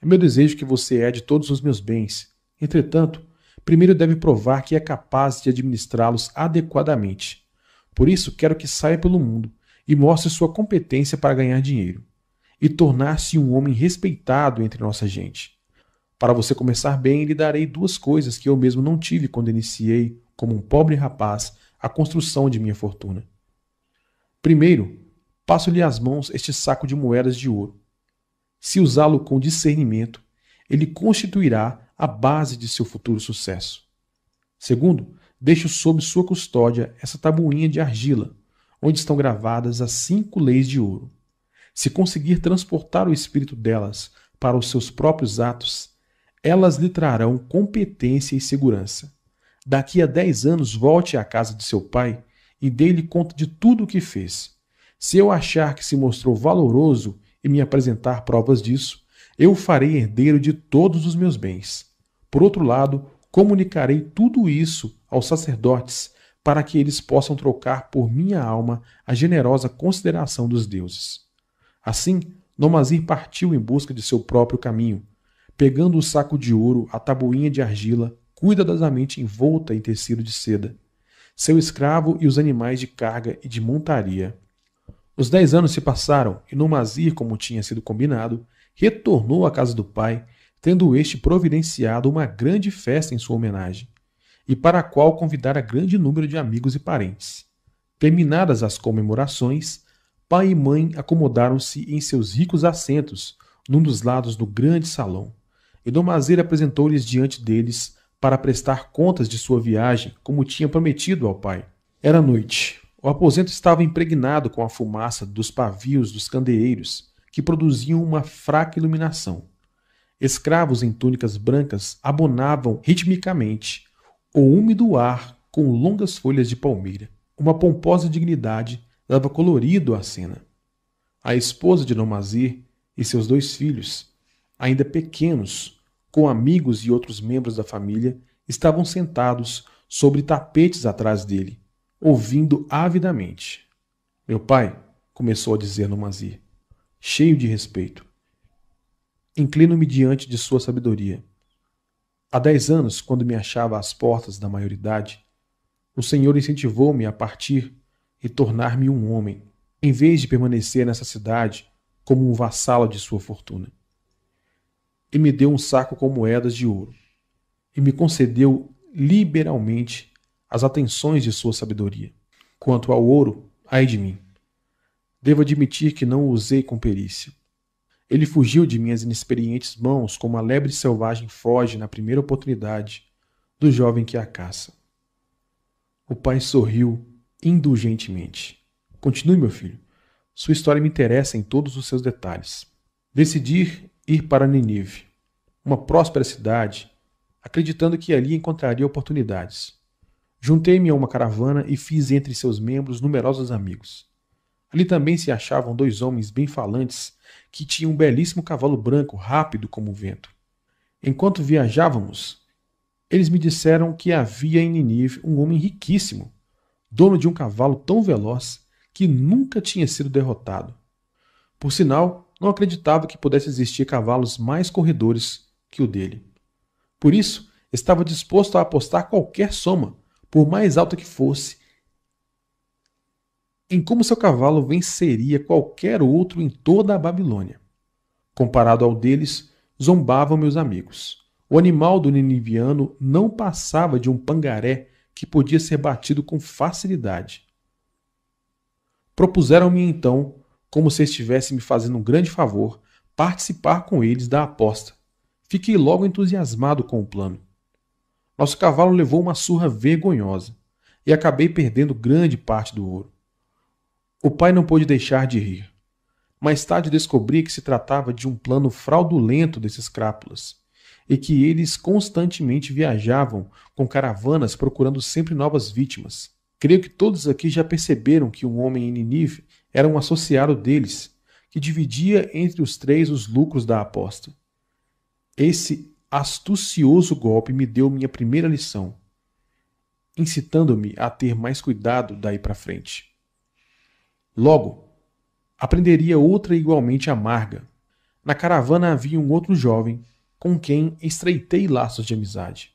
é meu desejo que você é de todos os meus bens. Entretanto, primeiro deve provar que é capaz de administrá-los adequadamente. Por isso, quero que saia pelo mundo e mostre sua competência para ganhar dinheiro e tornar-se um homem respeitado entre nossa gente. Para você começar bem, lhe darei duas coisas que eu mesmo não tive quando iniciei como um pobre rapaz a construção de minha fortuna. Primeiro, passo-lhe às mãos este saco de moedas de ouro. Se usá-lo com discernimento, ele constituirá a base de seu futuro sucesso. Segundo, deixo sob sua custódia essa tabuinha de argila, onde estão gravadas as cinco leis de ouro. Se conseguir transportar o espírito delas para os seus próprios atos, elas lhe trarão competência e segurança daqui a dez anos volte à casa de seu pai e dê-lhe conta de tudo o que fez. Se eu achar que se mostrou valoroso e me apresentar provas disso, eu o farei herdeiro de todos os meus bens. Por outro lado, comunicarei tudo isso aos sacerdotes, para que eles possam trocar por minha alma a generosa consideração dos deuses. Assim, Nomazir partiu em busca de seu próprio caminho, pegando o saco de ouro, a tabuinha de argila, cuidadosamente envolta em tecido de seda, seu escravo e os animais de carga e de montaria. Os dez anos se passaram e Numazir, como tinha sido combinado, retornou à casa do pai, tendo este providenciado uma grande festa em sua homenagem, e para a qual convidara grande número de amigos e parentes. Terminadas as comemorações, pai e mãe acomodaram-se em seus ricos assentos, num dos lados do grande salão, e Domazir apresentou-lhes diante deles para prestar contas de sua viagem, como tinha prometido ao pai. Era noite. O aposento estava impregnado com a fumaça dos pavios dos candeeiros, que produziam uma fraca iluminação. Escravos em túnicas brancas abonavam ritmicamente o úmido ar com longas folhas de palmeira. Uma pomposa dignidade dava colorido à cena. A esposa de Nomazir e seus dois filhos, ainda pequenos, com amigos e outros membros da família, estavam sentados sobre tapetes atrás dele, ouvindo avidamente. Meu pai, começou a dizer Nomazir, cheio de respeito. Inclino-me diante de sua sabedoria. Há dez anos, quando me achava às portas da maioridade, o Senhor incentivou-me a partir e tornar-me um homem, em vez de permanecer nessa cidade como um vassalo de sua fortuna e me deu um saco com moedas de ouro, e me concedeu liberalmente as atenções de sua sabedoria. Quanto ao ouro, ai de mim. Devo admitir que não o usei com perícia. Ele fugiu de minhas inexperientes mãos como a lebre selvagem foge na primeira oportunidade do jovem que a caça. O pai sorriu indulgentemente. Continue, meu filho. Sua história me interessa em todos os seus detalhes. Decidi ir para Ninive, uma próspera cidade, acreditando que ali encontraria oportunidades. Juntei-me a uma caravana e fiz entre seus membros numerosos amigos. Ali também se achavam dois homens bem falantes que tinham um belíssimo cavalo branco rápido como o vento. Enquanto viajávamos, eles me disseram que havia em Ninive um homem riquíssimo, dono de um cavalo tão veloz que nunca tinha sido derrotado. Por sinal, não acreditava que pudesse existir cavalos mais corredores que o dele. Por isso, estava disposto a apostar qualquer soma, por mais alta que fosse, em como seu cavalo venceria qualquer outro em toda a Babilônia. Comparado ao deles, zombavam meus amigos. O animal do niniviano não passava de um pangaré que podia ser batido com facilidade. Propuseram-me então, como se estivesse me fazendo um grande favor, participar com eles da aposta. Fiquei logo entusiasmado com o plano. Nosso cavalo levou uma surra vergonhosa e acabei perdendo grande parte do ouro. O pai não pôde deixar de rir. Mais tarde descobri que se tratava de um plano fraudulento desses crápulas e que eles constantemente viajavam com caravanas procurando sempre novas vítimas. Creio que todos aqui já perceberam que um homem em Ninive era um associado deles, que dividia entre os três os lucros da aposta. Esse astucioso golpe me deu minha primeira lição, incitando-me a ter mais cuidado daí para frente. Logo, aprenderia outra igualmente amarga. Na caravana havia um outro jovem com quem estreitei laços de amizade.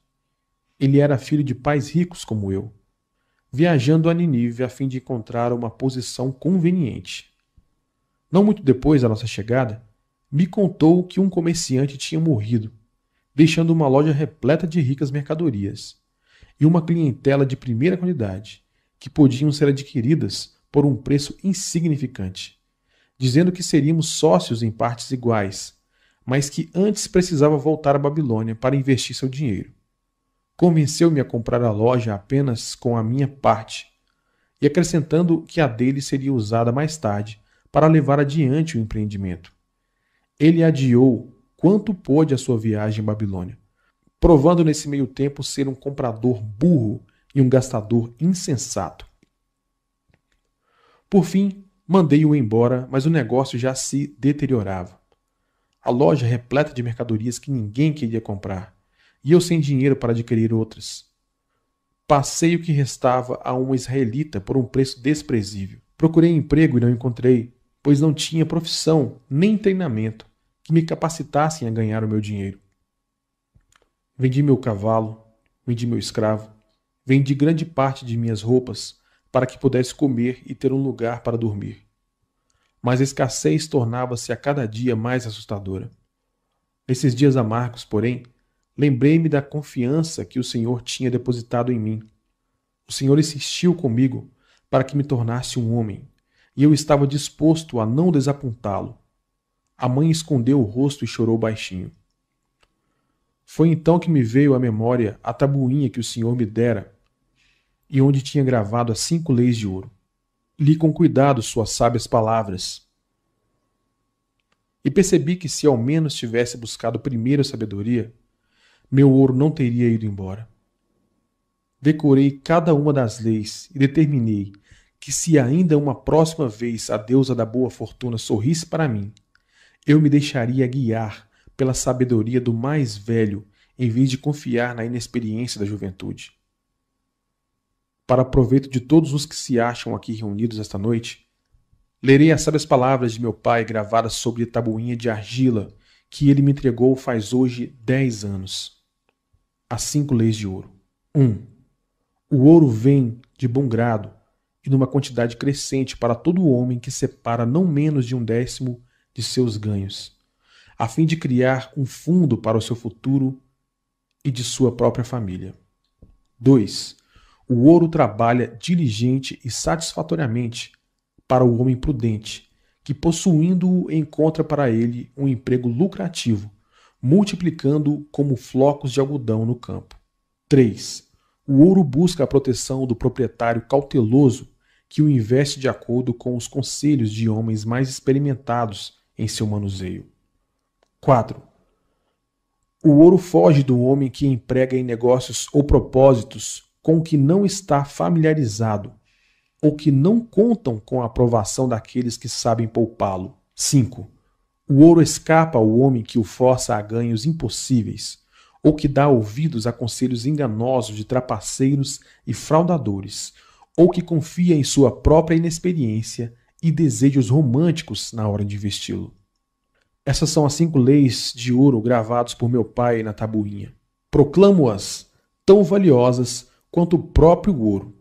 Ele era filho de pais ricos como eu, viajando a Ninive a fim de encontrar uma posição conveniente. Não muito depois da nossa chegada, me contou que um comerciante tinha morrido deixando uma loja repleta de ricas mercadorias e uma clientela de primeira qualidade, que podiam ser adquiridas por um preço insignificante, dizendo que seríamos sócios em partes iguais, mas que antes precisava voltar à Babilônia para investir seu dinheiro. Convenceu-me a comprar a loja apenas com a minha parte, e acrescentando que a dele seria usada mais tarde para levar adiante o empreendimento. Ele adiou quanto pôde a sua viagem em Babilônia, provando nesse meio tempo ser um comprador burro e um gastador insensato. Por fim, mandei-o embora, mas o negócio já se deteriorava. A loja repleta de mercadorias que ninguém queria comprar, e eu sem dinheiro para adquirir outras. Passei o que restava a um israelita por um preço desprezível. Procurei emprego e não encontrei, pois não tinha profissão nem treinamento que me capacitassem a ganhar o meu dinheiro. Vendi meu cavalo, vendi meu escravo, vendi grande parte de minhas roupas para que pudesse comer e ter um lugar para dormir. Mas a escassez tornava-se a cada dia mais assustadora. Nesses dias amargos, porém, lembrei-me da confiança que o Senhor tinha depositado em mim. O Senhor insistiu comigo para que me tornasse um homem, e eu estava disposto a não desapontá-lo. A mãe escondeu o rosto e chorou baixinho. Foi então que me veio à memória a tabuinha que o Senhor me dera e onde tinha gravado as cinco leis de ouro. Li com cuidado suas sábias palavras e percebi que se ao menos tivesse buscado primeiro a sabedoria, meu ouro não teria ido embora. Decorei cada uma das leis e determinei que se ainda uma próxima vez a deusa da boa fortuna sorrisse para mim, eu me deixaria guiar pela sabedoria do mais velho, em vez de confiar na inexperiência da juventude. Para proveito de todos os que se acham aqui reunidos esta noite, lerei as sábias palavras de meu pai gravadas sobre tabuinha de argila que ele me entregou faz hoje dez anos. As cinco leis de ouro. 1. Um, o ouro vem de bom grado e numa quantidade crescente para todo homem que separa não menos de um décimo de seus ganhos, a fim de criar um fundo para o seu futuro e de sua própria família. 2. O ouro trabalha diligente e satisfatoriamente para o homem prudente, que possuindo-o encontra para ele um emprego lucrativo, multiplicando como flocos de algodão no campo. 3. O ouro busca a proteção do proprietário cauteloso que o investe de acordo com os conselhos de homens mais experimentados em seu manuseio. 4. O ouro foge do homem que emprega em negócios ou propósitos com que não está familiarizado ou que não contam com a aprovação daqueles que sabem poupá-lo. 5. O ouro escapa ao homem que o força a ganhos impossíveis ou que dá ouvidos a conselhos enganosos de trapaceiros e fraudadores ou que confia em sua própria inexperiência e desejos românticos na hora de investi-lo. Essas são as cinco leis de ouro gravadas por meu pai na tabuinha. Proclamo-as tão valiosas quanto o próprio ouro,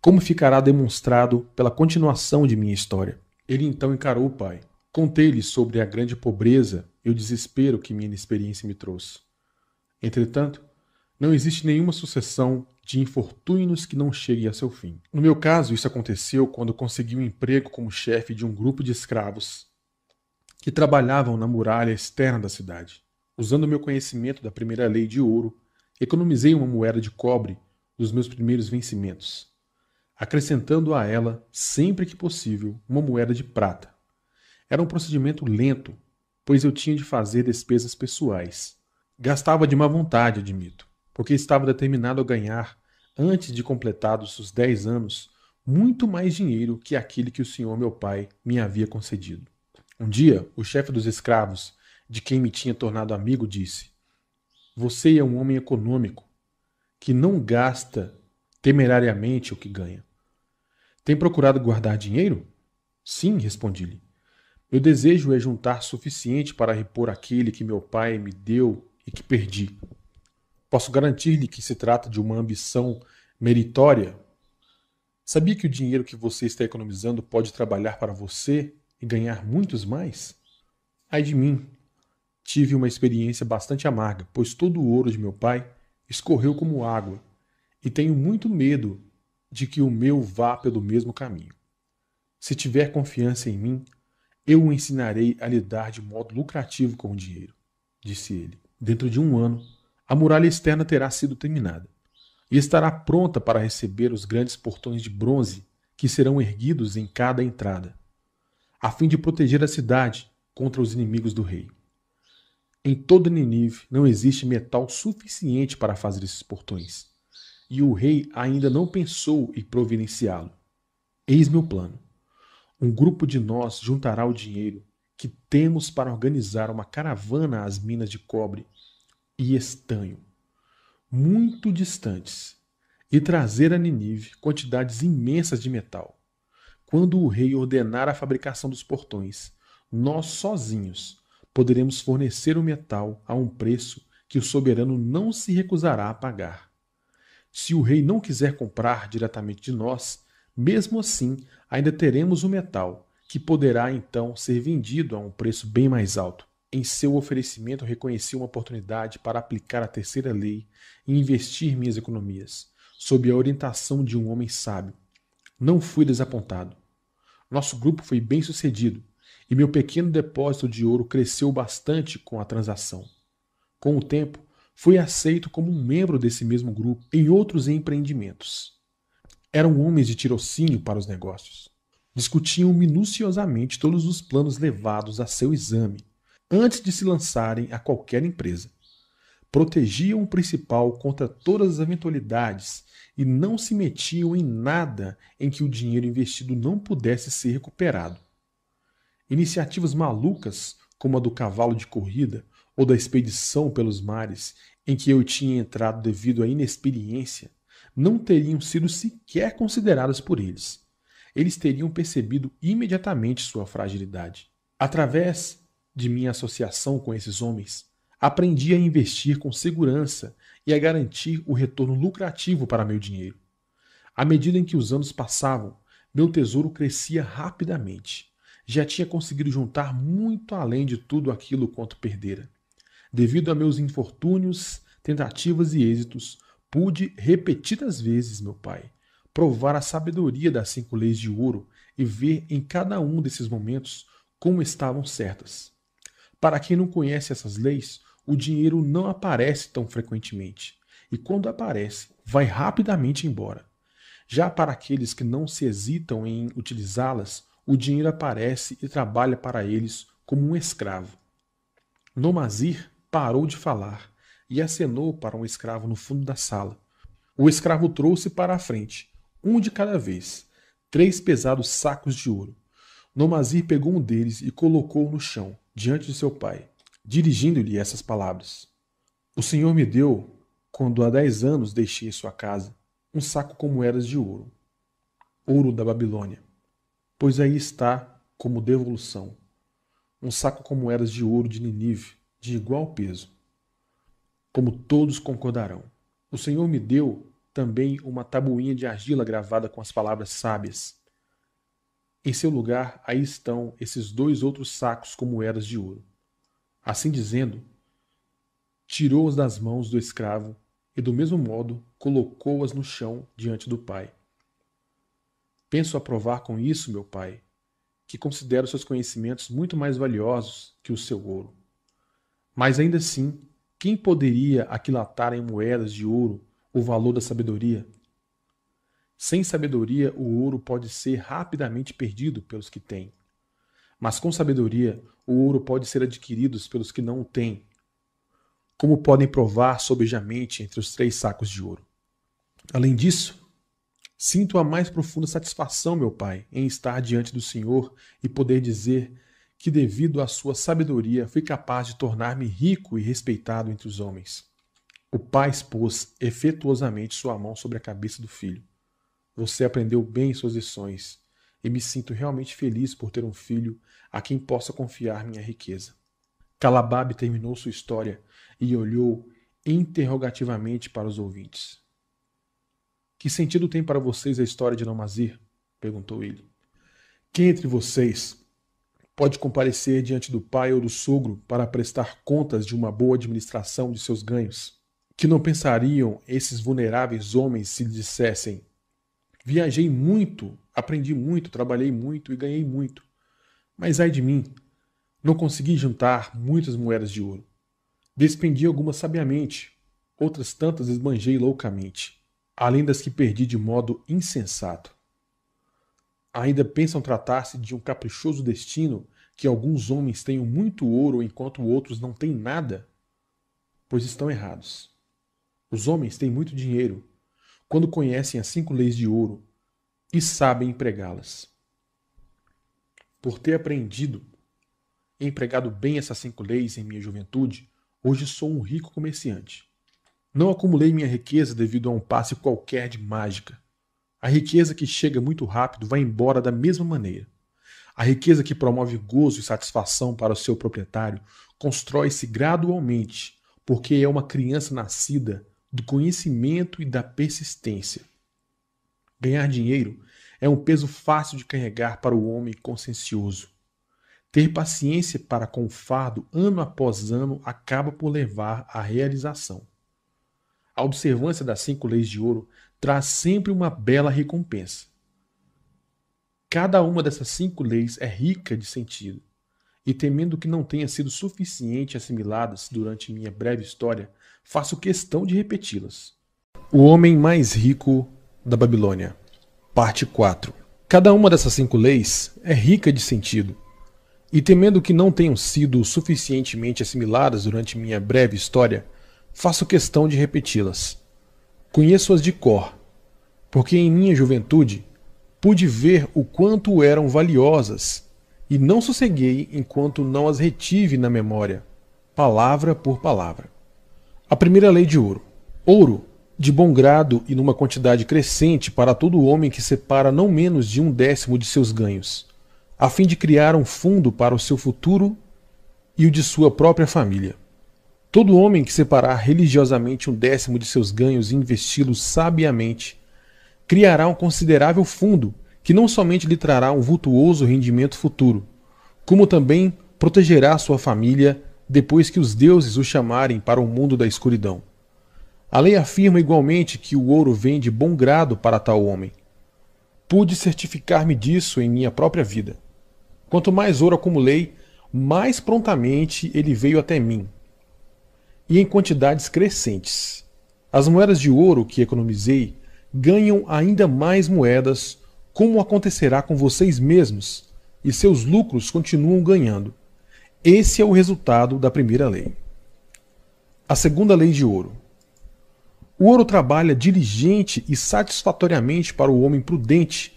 como ficará demonstrado pela continuação de minha história. Ele então encarou o pai. Contei-lhe sobre a grande pobreza e o desespero que minha inexperiência me trouxe. Entretanto, não existe nenhuma sucessão de infortúnios que não chegue a seu fim. No meu caso, isso aconteceu quando consegui um emprego como chefe de um grupo de escravos que trabalhavam na muralha externa da cidade. Usando meu conhecimento da primeira lei de ouro, economizei uma moeda de cobre dos meus primeiros vencimentos, acrescentando a ela, sempre que possível, uma moeda de prata. Era um procedimento lento, pois eu tinha de fazer despesas pessoais. Gastava de má vontade, admito porque estava determinado a ganhar, antes de completados os dez anos, muito mais dinheiro que aquele que o senhor meu pai me havia concedido. Um dia, o chefe dos escravos, de quem me tinha tornado amigo, disse: Você é um homem econômico, que não gasta temerariamente o que ganha. Tem procurado guardar dinheiro? Sim, respondi-lhe. Meu desejo é juntar suficiente para repor aquele que meu pai me deu e que perdi. Posso garantir-lhe que se trata de uma ambição meritória? Sabia que o dinheiro que você está economizando pode trabalhar para você e ganhar muitos mais? Ai de mim! Tive uma experiência bastante amarga, pois todo o ouro de meu pai escorreu como água, e tenho muito medo de que o meu vá pelo mesmo caminho. Se tiver confiança em mim, eu o ensinarei a lidar de modo lucrativo com o dinheiro, disse ele. Dentro de um ano, a muralha externa terá sido terminada e estará pronta para receber os grandes portões de bronze que serão erguidos em cada entrada, a fim de proteger a cidade contra os inimigos do rei. Em toda Ninive não existe metal suficiente para fazer esses portões, e o rei ainda não pensou em providenciá-lo. Eis meu plano. Um grupo de nós juntará o dinheiro que temos para organizar uma caravana às minas de cobre e estanho, muito distantes, e trazer a Ninive quantidades imensas de metal. Quando o rei ordenar a fabricação dos portões, nós sozinhos poderemos fornecer o metal a um preço que o soberano não se recusará a pagar. Se o rei não quiser comprar diretamente de nós, mesmo assim ainda teremos o metal, que poderá então ser vendido a um preço bem mais alto. Em seu oferecimento, reconheci uma oportunidade para aplicar a terceira lei e investir minhas economias, sob a orientação de um homem sábio. Não fui desapontado. Nosso grupo foi bem sucedido e meu pequeno depósito de ouro cresceu bastante com a transação. Com o tempo, fui aceito como um membro desse mesmo grupo em outros empreendimentos. Eram homens de tirocínio para os negócios. Discutiam minuciosamente todos os planos levados a seu exame antes de se lançarem a qualquer empresa. Protegiam o principal contra todas as eventualidades e não se metiam em nada em que o dinheiro investido não pudesse ser recuperado. Iniciativas malucas, como a do cavalo de corrida ou da expedição pelos mares, em que eu tinha entrado devido à inexperiência, não teriam sido sequer consideradas por eles. Eles teriam percebido imediatamente sua fragilidade. Através de minha associação com esses homens, aprendi a investir com segurança e a garantir o retorno lucrativo para meu dinheiro. À medida em que os anos passavam, meu tesouro crescia rapidamente. Já tinha conseguido juntar muito além de tudo aquilo quanto perdera. Devido a meus infortúnios, tentativas e êxitos, pude repetidas vezes, meu pai, provar a sabedoria das cinco leis de ouro e ver em cada um desses momentos como estavam certas. Para quem não conhece essas leis, o dinheiro não aparece tão frequentemente. E quando aparece, vai rapidamente embora. Já para aqueles que não se hesitam em utilizá-las, o dinheiro aparece e trabalha para eles como um escravo. Nomazir parou de falar e acenou para um escravo no fundo da sala. O escravo trouxe para a frente, um de cada vez, três pesados sacos de ouro. Nomazir pegou um deles e colocou no chão diante de seu pai, dirigindo-lhe essas palavras: O Senhor me deu, quando há dez anos deixei sua casa, um saco com moedas de ouro. ouro da Babilônia, pois aí está, como devolução, um saco com moedas de ouro de Ninive, de igual peso. Como todos concordarão, o Senhor me deu também uma tabuinha de argila gravada com as palavras sábias. Em seu lugar, aí estão esses dois outros sacos com moedas de ouro. Assim dizendo, tirou-os das mãos do escravo e, do mesmo modo, colocou-as no chão diante do pai. Penso aprovar com isso, meu pai, que considero seus conhecimentos muito mais valiosos que o seu ouro. Mas ainda assim, quem poderia aquilatar em moedas de ouro o valor da sabedoria? Sem sabedoria, o ouro pode ser rapidamente perdido pelos que têm. Mas com sabedoria, o ouro pode ser adquirido pelos que não o têm como podem provar sobejamente entre os três sacos de ouro. Além disso, sinto a mais profunda satisfação, meu Pai, em estar diante do Senhor e poder dizer que, devido à sua sabedoria, fui capaz de tornar-me rico e respeitado entre os homens. O pai expôs efetuosamente sua mão sobre a cabeça do filho. Você aprendeu bem suas lições e me sinto realmente feliz por ter um filho a quem possa confiar minha riqueza. Calabab terminou sua história e olhou interrogativamente para os ouvintes. Que sentido tem para vocês a história de Namazir? perguntou ele. Quem entre vocês pode comparecer diante do pai ou do sogro para prestar contas de uma boa administração de seus ganhos? Que não pensariam esses vulneráveis homens se lhe dissessem: Viajei muito, aprendi muito, trabalhei muito e ganhei muito. Mas ai de mim, não consegui juntar muitas moedas de ouro. Despendi algumas sabiamente, outras tantas esbanjei loucamente, além das que perdi de modo insensato. Ainda pensam tratar-se de um caprichoso destino que alguns homens tenham muito ouro enquanto outros não têm nada? Pois estão errados. Os homens têm muito dinheiro quando conhecem as cinco leis de ouro e sabem empregá-las. Por ter aprendido e empregado bem essas cinco leis em minha juventude, Hoje sou um rico comerciante. Não acumulei minha riqueza devido a um passe qualquer de mágica. A riqueza que chega muito rápido vai embora da mesma maneira. A riqueza que promove gozo e satisfação para o seu proprietário constrói-se gradualmente, porque é uma criança nascida do conhecimento e da persistência. Ganhar dinheiro é um peso fácil de carregar para o homem consciencioso. Ter paciência para com o fardo ano após ano acaba por levar à realização. A observância das cinco leis de ouro traz sempre uma bela recompensa. Cada uma dessas cinco leis é rica de sentido, e temendo que não tenha sido suficiente assimiladas durante minha breve história, faço questão de repeti-las. O homem mais rico da Babilônia, parte 4. Cada uma dessas cinco leis é rica de sentido, e temendo que não tenham sido suficientemente assimiladas durante minha breve história, faço questão de repeti-las. Conheço-as de cor, porque em minha juventude pude ver o quanto eram valiosas e não sosseguei enquanto não as retive na memória, palavra por palavra. A primeira lei de ouro. Ouro, de bom grado e numa quantidade crescente para todo homem que separa não menos de um décimo de seus ganhos a fim de criar um fundo para o seu futuro e o de sua própria família. Todo homem que separar religiosamente um décimo de seus ganhos e investi-los sabiamente, criará um considerável fundo que não somente lhe trará um vultuoso rendimento futuro, como também protegerá sua família depois que os deuses o chamarem para o mundo da escuridão. A lei afirma igualmente que o ouro vem de bom grado para tal homem. Pude certificar-me disso em minha própria vida. Quanto mais ouro acumulei, mais prontamente ele veio até mim, e em quantidades crescentes. As moedas de ouro que economizei ganham ainda mais moedas, como acontecerá com vocês mesmos, e seus lucros continuam ganhando. Esse é o resultado da primeira lei. A segunda lei de ouro. O ouro trabalha diligente e satisfatoriamente para o homem prudente,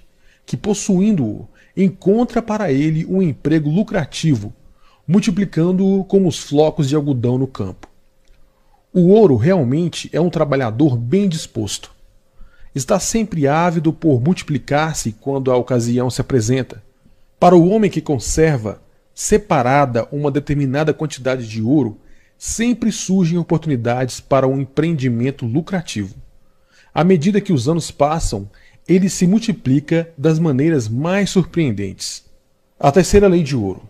que possuindo-o encontra para ele um emprego lucrativo, multiplicando-o como os flocos de algodão no campo. O ouro realmente é um trabalhador bem disposto. está sempre ávido por multiplicar-se quando a ocasião se apresenta. Para o homem que conserva separada uma determinada quantidade de ouro, sempre surgem oportunidades para um empreendimento lucrativo. À medida que os anos passam, ele se multiplica das maneiras mais surpreendentes. A terceira lei de ouro.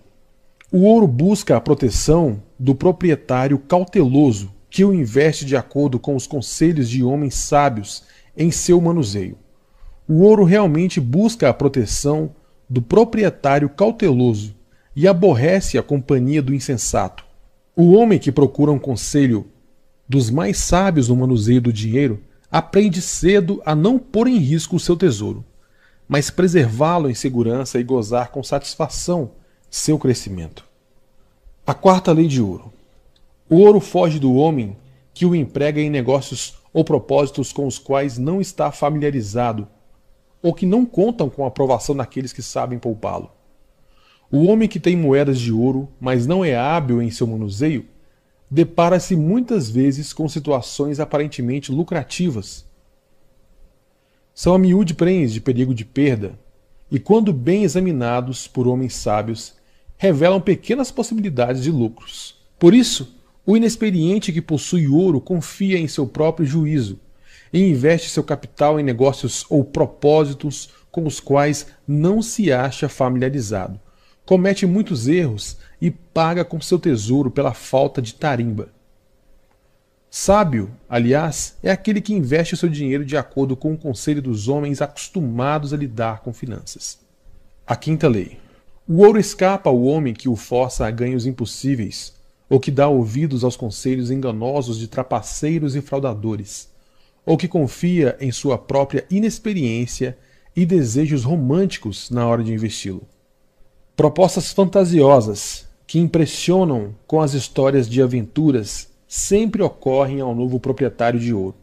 O ouro busca a proteção do proprietário cauteloso que o investe de acordo com os conselhos de homens sábios em seu manuseio. O ouro realmente busca a proteção do proprietário cauteloso e aborrece a companhia do insensato. O homem que procura um conselho dos mais sábios no manuseio do dinheiro aprende cedo a não pôr em risco o seu tesouro, mas preservá-lo em segurança e gozar com satisfação seu crescimento. A quarta lei de ouro. O ouro foge do homem que o emprega em negócios ou propósitos com os quais não está familiarizado ou que não contam com a aprovação daqueles que sabem poupá-lo. O homem que tem moedas de ouro, mas não é hábil em seu manuseio, depara-se muitas vezes com situações aparentemente lucrativas. São a miúde prens de perigo de perda, e quando bem examinados por homens sábios, revelam pequenas possibilidades de lucros. Por isso, o inexperiente que possui ouro confia em seu próprio juízo e investe seu capital em negócios ou propósitos com os quais não se acha familiarizado comete muitos erros e paga com seu tesouro pela falta de tarimba. Sábio, aliás, é aquele que investe seu dinheiro de acordo com o conselho dos homens acostumados a lidar com finanças. A quinta lei. O ouro escapa ao homem que o força a ganhos impossíveis, ou que dá ouvidos aos conselhos enganosos de trapaceiros e fraudadores, ou que confia em sua própria inexperiência e desejos românticos na hora de investi-lo. Propostas fantasiosas que impressionam com as histórias de aventuras sempre ocorrem ao novo proprietário de ouro.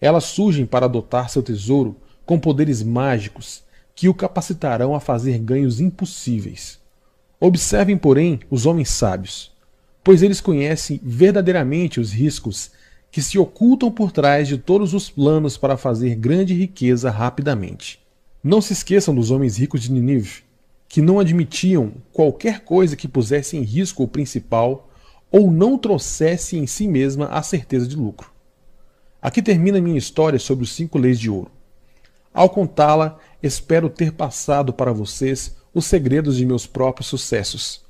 Elas surgem para adotar seu tesouro com poderes mágicos que o capacitarão a fazer ganhos impossíveis. Observem, porém, os homens sábios, pois eles conhecem verdadeiramente os riscos que se ocultam por trás de todos os planos para fazer grande riqueza rapidamente. Não se esqueçam dos homens ricos de Ninive, que não admitiam qualquer coisa que pusesse em risco o principal ou não trouxesse em si mesma a certeza de lucro. Aqui termina minha história sobre os cinco leis de ouro. Ao contá-la, espero ter passado para vocês os segredos de meus próprios sucessos.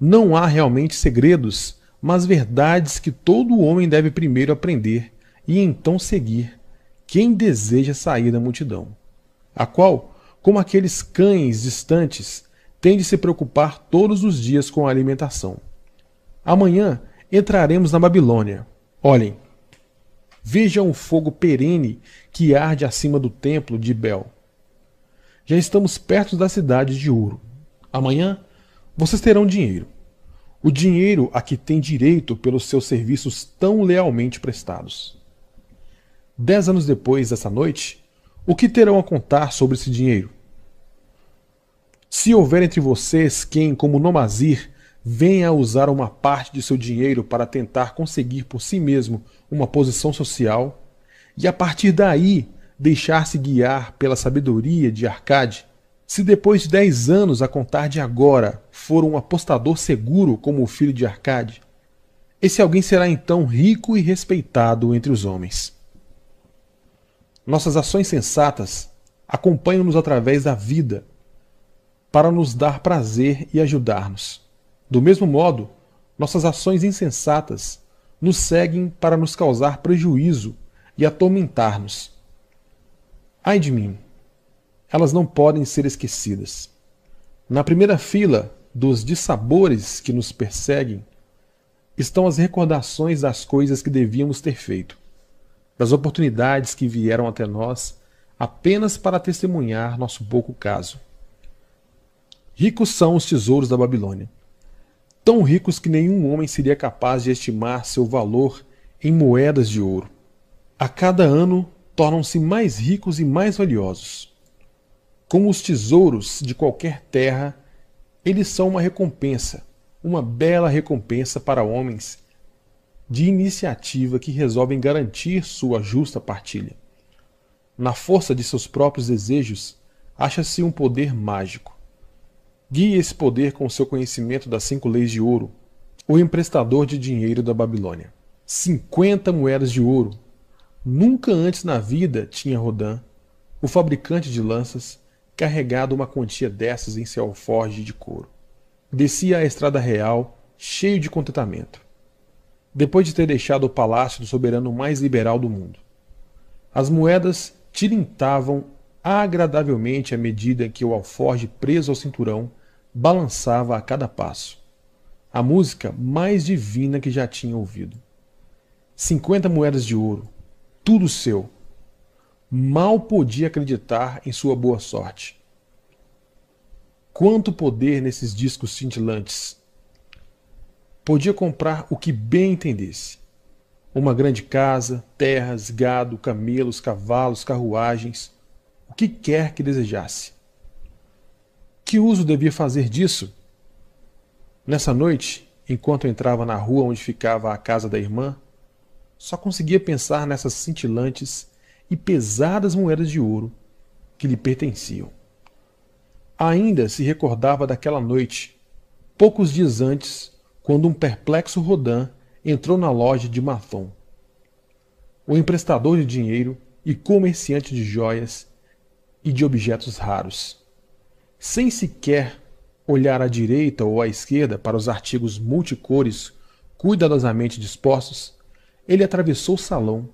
Não há realmente segredos, mas verdades que todo homem deve primeiro aprender e então seguir quem deseja sair da multidão, a qual como aqueles cães distantes, tem de se preocupar todos os dias com a alimentação. Amanhã entraremos na Babilônia. Olhem, vejam o fogo perene que arde acima do templo de Bel. Já estamos perto da cidade de ouro. Amanhã vocês terão dinheiro. O dinheiro a que têm direito pelos seus serviços tão lealmente prestados. Dez anos depois dessa noite, o que terão a contar sobre esse dinheiro? Se houver entre vocês quem, como Nomazir, venha a usar uma parte de seu dinheiro para tentar conseguir por si mesmo uma posição social, e a partir daí deixar-se guiar pela sabedoria de Arcade, se depois de dez anos a contar de agora for um apostador seguro como o filho de Arcade, esse alguém será então rico e respeitado entre os homens. Nossas ações sensatas acompanham-nos através da vida, para nos dar prazer e ajudar-nos. Do mesmo modo, nossas ações insensatas nos seguem para nos causar prejuízo e atormentar-nos. Ai de mim! Elas não podem ser esquecidas. Na primeira fila dos dissabores que nos perseguem estão as recordações das coisas que devíamos ter feito das oportunidades que vieram até nós apenas para testemunhar nosso pouco caso. Ricos são os tesouros da Babilônia, tão ricos que nenhum homem seria capaz de estimar seu valor em moedas de ouro. A cada ano tornam-se mais ricos e mais valiosos. Como os tesouros de qualquer terra, eles são uma recompensa, uma bela recompensa para homens de iniciativa que resolvem garantir sua justa partilha. na força de seus próprios desejos, acha-se um poder mágico. Guie esse poder com seu conhecimento das cinco leis de ouro, o emprestador de dinheiro da Babilônia. 50 moedas de ouro. Nunca antes na vida tinha Rodan, o fabricante de lanças, carregado uma quantia dessas em seu alforje de couro. Descia a estrada real, cheio de contentamento. Depois de ter deixado o palácio do soberano mais liberal do mundo. As moedas tilintavam agradavelmente à medida que o alforge preso ao cinturão balançava a cada passo. A música mais divina que já tinha ouvido. Cinquenta moedas de ouro, tudo seu. Mal podia acreditar em sua boa sorte. Quanto poder nesses discos cintilantes! Podia comprar o que bem entendesse. Uma grande casa, terras, gado, camelos, cavalos, carruagens, o que quer que desejasse. Que uso devia fazer disso? Nessa noite, enquanto entrava na rua onde ficava a casa da irmã, só conseguia pensar nessas cintilantes e pesadas moedas de ouro que lhe pertenciam. Ainda se recordava daquela noite, poucos dias antes, quando um perplexo Rodan entrou na loja de Mathon. O emprestador de dinheiro e comerciante de joias e de objetos raros. Sem sequer olhar à direita ou à esquerda para os artigos multicores cuidadosamente dispostos, ele atravessou o salão,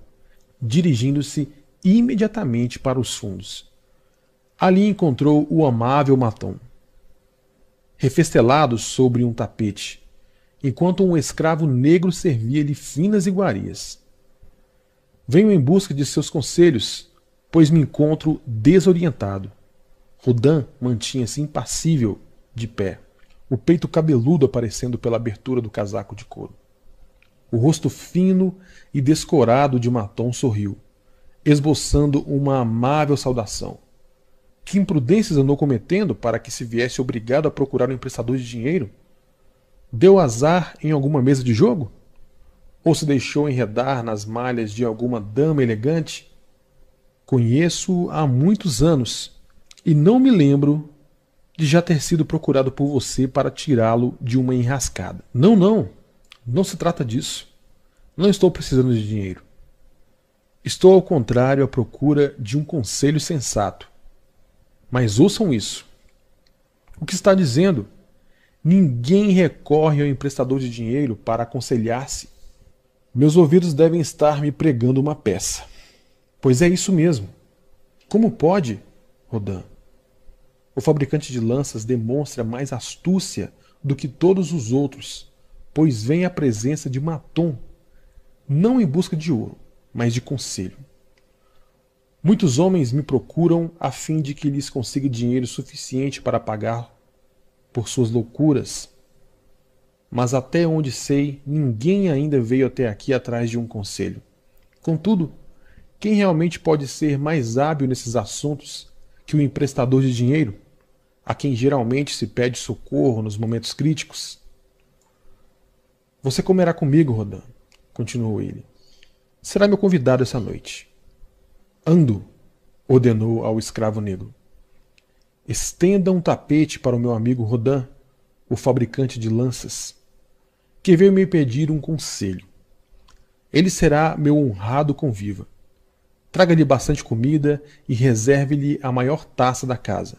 dirigindo-se imediatamente para os fundos. Ali encontrou o amável Matom, refestelado sobre um tapete, enquanto um escravo negro servia-lhe finas iguarias. Venho em busca de seus conselhos, pois me encontro desorientado. Rodan mantinha-se impassível, de pé, o peito cabeludo aparecendo pela abertura do casaco de couro. O rosto fino e descorado de Matom sorriu, esboçando uma amável saudação. Que imprudências andou cometendo para que se viesse obrigado a procurar um emprestador de dinheiro? Deu azar em alguma mesa de jogo? Ou se deixou enredar nas malhas de alguma dama elegante? Conheço há muitos anos e não me lembro de já ter sido procurado por você para tirá-lo de uma enrascada. Não, não. Não se trata disso. Não estou precisando de dinheiro. Estou, ao contrário, à procura de um conselho sensato mas ouçam isso. O que está dizendo? Ninguém recorre ao emprestador de dinheiro para aconselhar-se. Meus ouvidos devem estar me pregando uma peça. Pois é isso mesmo. Como pode, Rodan? O fabricante de lanças demonstra mais astúcia do que todos os outros, pois vem à presença de Maton, não em busca de ouro, mas de conselho. Muitos homens me procuram a fim de que lhes consiga dinheiro suficiente para pagar por suas loucuras. Mas até onde sei, ninguém ainda veio até aqui atrás de um conselho. Contudo, quem realmente pode ser mais hábil nesses assuntos que o emprestador de dinheiro, a quem geralmente se pede socorro nos momentos críticos? Você comerá comigo, Rodan, continuou ele. Será meu convidado essa noite. Ando, ordenou ao escravo negro. Estenda um tapete para o meu amigo Rodan, o fabricante de lanças, que veio me pedir um conselho. Ele será meu honrado conviva. Traga-lhe bastante comida e reserve-lhe a maior taça da casa.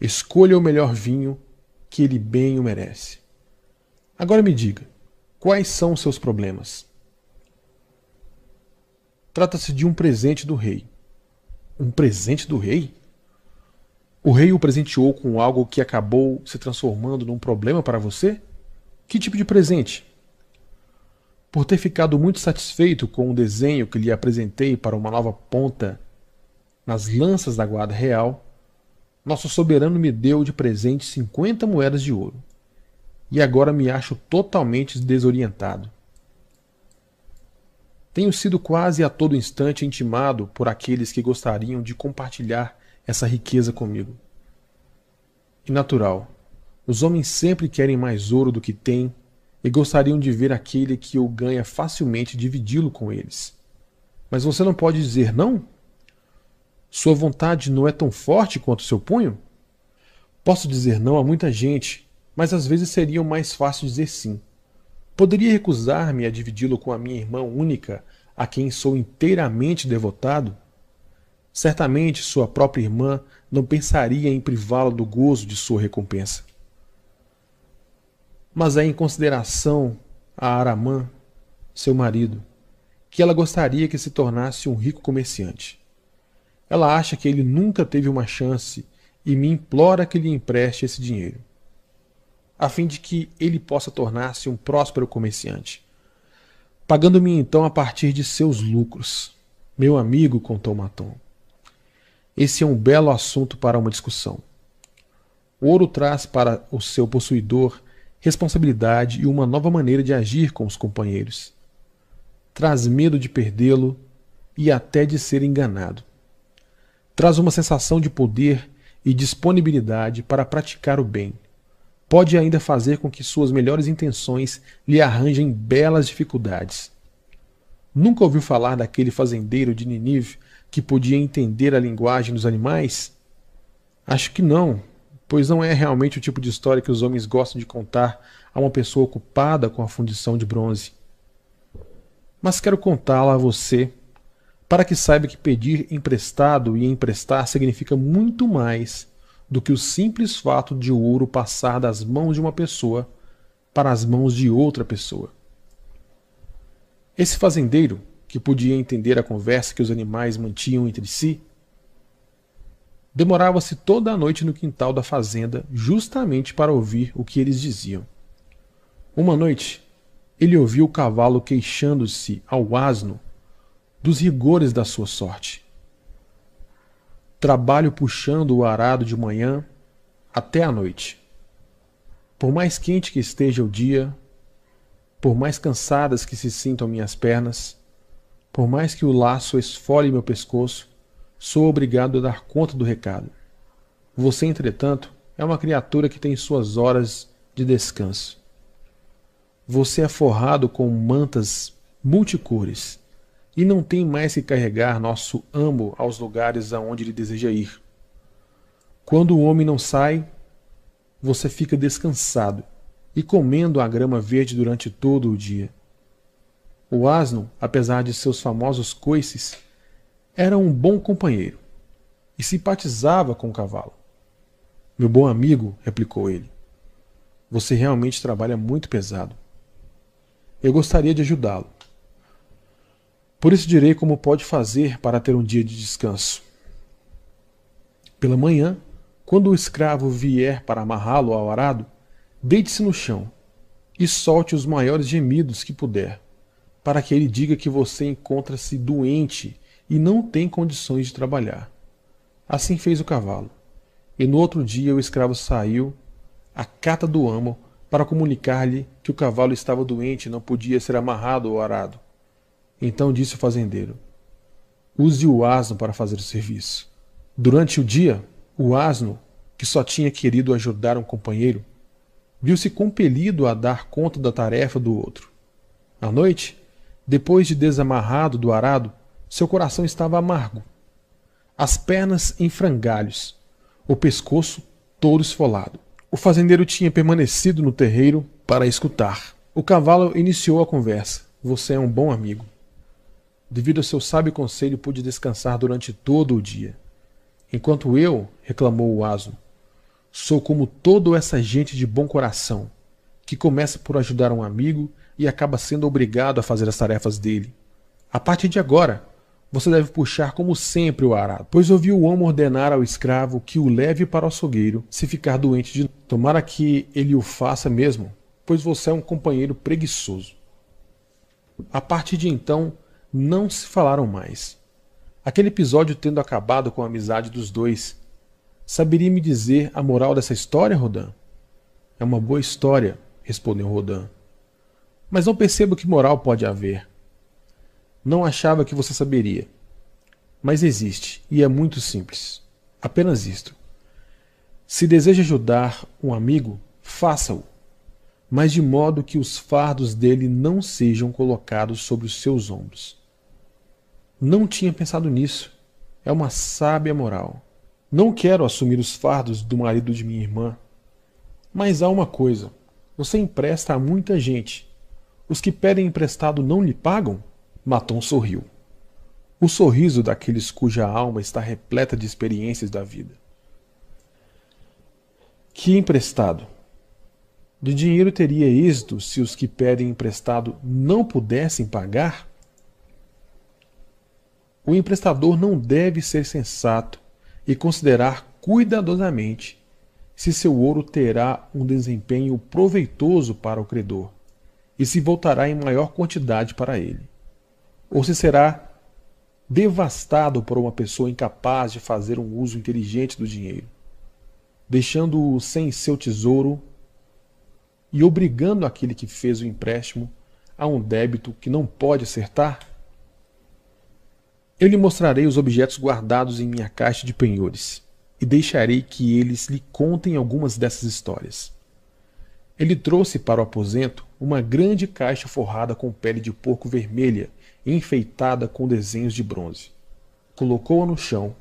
Escolha o melhor vinho, que ele bem o merece. Agora me diga, quais são os seus problemas? Trata-se de um presente do rei. Um presente do rei? O rei o presenteou com algo que acabou se transformando num problema para você? Que tipo de presente? Por ter ficado muito satisfeito com o desenho que lhe apresentei para uma nova ponta nas lanças da guarda real, nosso soberano me deu de presente 50 moedas de ouro. E agora me acho totalmente desorientado. Tenho sido quase a todo instante intimado por aqueles que gostariam de compartilhar essa riqueza comigo. E natural, os homens sempre querem mais ouro do que têm e gostariam de ver aquele que o ganha facilmente dividi-lo com eles. Mas você não pode dizer não? Sua vontade não é tão forte quanto seu punho? Posso dizer não a muita gente, mas às vezes seria mais fácil dizer sim. Poderia recusar-me a dividi-lo com a minha irmã única, a quem sou inteiramente devotado? Certamente sua própria irmã não pensaria em privá-la do gozo de sua recompensa. Mas é em consideração a Aramã, seu marido, que ela gostaria que se tornasse um rico comerciante. Ela acha que ele nunca teve uma chance e me implora que lhe empreste esse dinheiro, a fim de que ele possa tornar-se um próspero comerciante, pagando-me então a partir de seus lucros. Meu amigo, contou Maton. Esse é um belo assunto para uma discussão. O ouro traz para o seu possuidor responsabilidade e uma nova maneira de agir com os companheiros. Traz medo de perdê-lo e até de ser enganado. Traz uma sensação de poder e disponibilidade para praticar o bem. Pode ainda fazer com que suas melhores intenções lhe arranjem belas dificuldades. Nunca ouviu falar daquele fazendeiro de Ninive que podia entender a linguagem dos animais? Acho que não, pois não é realmente o tipo de história que os homens gostam de contar a uma pessoa ocupada com a fundição de bronze. Mas quero contá-la a você, para que saiba que pedir emprestado e emprestar significa muito mais do que o simples fato de o ouro passar das mãos de uma pessoa para as mãos de outra pessoa. Esse fazendeiro que podia entender a conversa que os animais mantinham entre si, demorava-se toda a noite no quintal da fazenda justamente para ouvir o que eles diziam. Uma noite, ele ouviu o cavalo queixando-se ao asno dos rigores da sua sorte. Trabalho puxando o arado de manhã até a noite. Por mais quente que esteja o dia, por mais cansadas que se sintam minhas pernas, por mais que o laço esfole meu pescoço, sou obrigado a dar conta do recado. Você, entretanto, é uma criatura que tem suas horas de descanso. Você é forrado com mantas multicores e não tem mais que carregar nosso amo aos lugares aonde ele deseja ir. Quando o homem não sai, você fica descansado e comendo a grama verde durante todo o dia. O asno, apesar de seus famosos coices, era um bom companheiro e simpatizava com o cavalo. Meu bom amigo, replicou ele, você realmente trabalha muito pesado. Eu gostaria de ajudá-lo. Por isso direi como pode fazer para ter um dia de descanso. Pela manhã, quando o escravo vier para amarrá-lo ao arado, deite-se no chão e solte os maiores gemidos que puder para que ele diga que você encontra-se doente e não tem condições de trabalhar. Assim fez o cavalo. E no outro dia o escravo saiu à cata do amo para comunicar-lhe que o cavalo estava doente e não podia ser amarrado ou arado. Então disse o fazendeiro: Use o asno para fazer o serviço. Durante o dia, o asno, que só tinha querido ajudar um companheiro, viu-se compelido a dar conta da tarefa do outro. À noite, depois de desamarrado do arado, seu coração estava amargo. As pernas em frangalhos, o pescoço todo esfolado. O fazendeiro tinha permanecido no terreiro para escutar. O cavalo iniciou a conversa. Você é um bom amigo. Devido ao seu sábio conselho, pude descansar durante todo o dia. Enquanto eu, reclamou o asno, sou como toda essa gente de bom coração, que começa por ajudar um amigo e acaba sendo obrigado a fazer as tarefas dele. A partir de agora, você deve puxar como sempre o arado, pois ouviu o homem ordenar ao escravo que o leve para o açougueiro se ficar doente de tomara que ele o faça mesmo, pois você é um companheiro preguiçoso. A partir de então, não se falaram mais. Aquele episódio tendo acabado com a amizade dos dois, saberia me dizer a moral dessa história, Rodan? É uma boa história, respondeu Rodan. Mas não percebo que moral pode haver. Não achava que você saberia. Mas existe, e é muito simples. Apenas isto. Se deseja ajudar um amigo, faça-o, mas de modo que os fardos dele não sejam colocados sobre os seus ombros. Não tinha pensado nisso. é uma sábia moral. Não quero assumir os fardos do marido de minha irmã. Mas há uma coisa: você empresta a muita gente. Os que pedem emprestado não lhe pagam? Maton sorriu. O sorriso daqueles cuja alma está repleta de experiências da vida. Que emprestado? De dinheiro teria êxito se os que pedem emprestado não pudessem pagar? O emprestador não deve ser sensato e considerar cuidadosamente se seu ouro terá um desempenho proveitoso para o credor e se voltará em maior quantidade para ele, ou se será devastado por uma pessoa incapaz de fazer um uso inteligente do dinheiro, deixando-o sem seu tesouro e obrigando aquele que fez o empréstimo a um débito que não pode acertar? Eu lhe mostrarei os objetos guardados em minha caixa de penhores e deixarei que eles lhe contem algumas dessas histórias. Ele trouxe para o aposento uma grande caixa forrada com pele de porco vermelha enfeitada com desenhos de bronze. Colocou-a no chão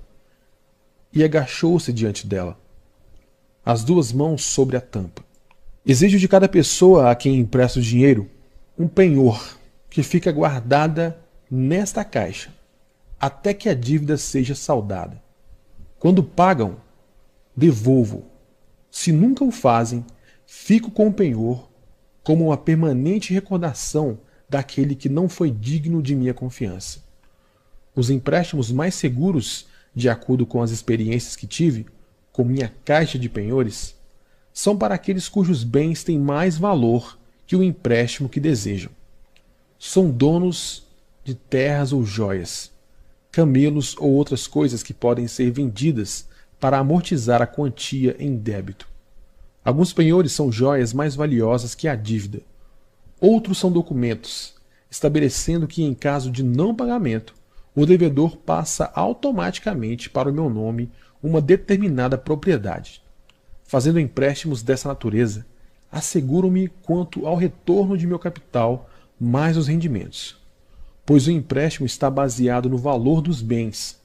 e agachou-se diante dela, as duas mãos sobre a tampa. Exijo de cada pessoa a quem empresto dinheiro um penhor que fica guardada nesta caixa até que a dívida seja saldada. Quando pagam, devolvo. Se nunca o fazem, fico com o penhor como uma permanente recordação daquele que não foi digno de minha confiança. Os empréstimos mais seguros, de acordo com as experiências que tive, com minha caixa de penhores, são para aqueles cujos bens têm mais valor que o empréstimo que desejam. São donos de terras ou joias, camelos ou outras coisas que podem ser vendidas para amortizar a quantia em débito. Alguns penhores são joias mais valiosas que a dívida. Outros são documentos, estabelecendo que, em caso de não pagamento, o devedor passa automaticamente para o meu nome uma determinada propriedade. Fazendo empréstimos dessa natureza, asseguro-me quanto ao retorno de meu capital mais os rendimentos pois o empréstimo está baseado no valor dos bens.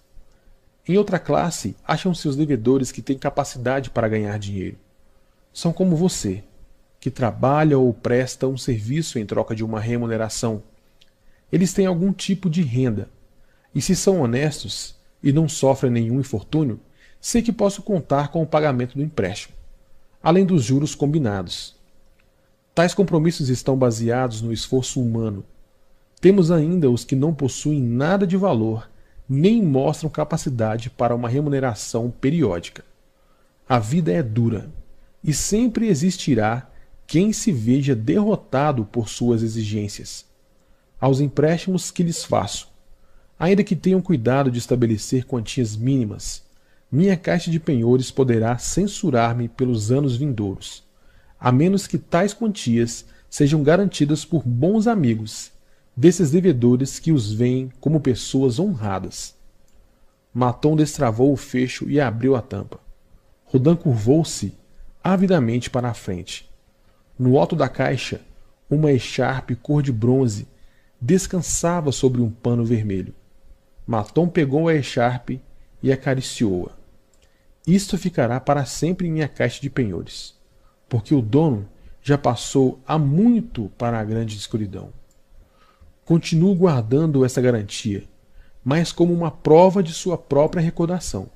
Em outra classe, acham-se os devedores que têm capacidade para ganhar dinheiro. São como você, que trabalha ou presta um serviço em troca de uma remuneração. Eles têm algum tipo de renda, e se são honestos e não sofrem nenhum infortúnio, sei que posso contar com o pagamento do empréstimo, além dos juros combinados. Tais compromissos estão baseados no esforço humano temos ainda os que não possuem nada de valor, nem mostram capacidade para uma remuneração periódica. A vida é dura, e sempre existirá quem se veja derrotado por suas exigências. Aos empréstimos que lhes faço, ainda que tenham cuidado de estabelecer quantias mínimas, minha caixa de penhores poderá censurar-me pelos anos vindouros, a menos que tais quantias sejam garantidas por bons amigos desses devedores que os veem como pessoas honradas. Maton destravou o fecho e abriu a tampa. Rodan curvou-se avidamente para a frente. No alto da caixa, uma echarpe cor de bronze descansava sobre um pano vermelho. Maton pegou a echarpe e acariciou-a. Isto ficará para sempre em minha caixa de penhores, porque o dono já passou há muito para a grande escuridão. Continuo guardando essa garantia, mas como uma prova de sua própria recordação,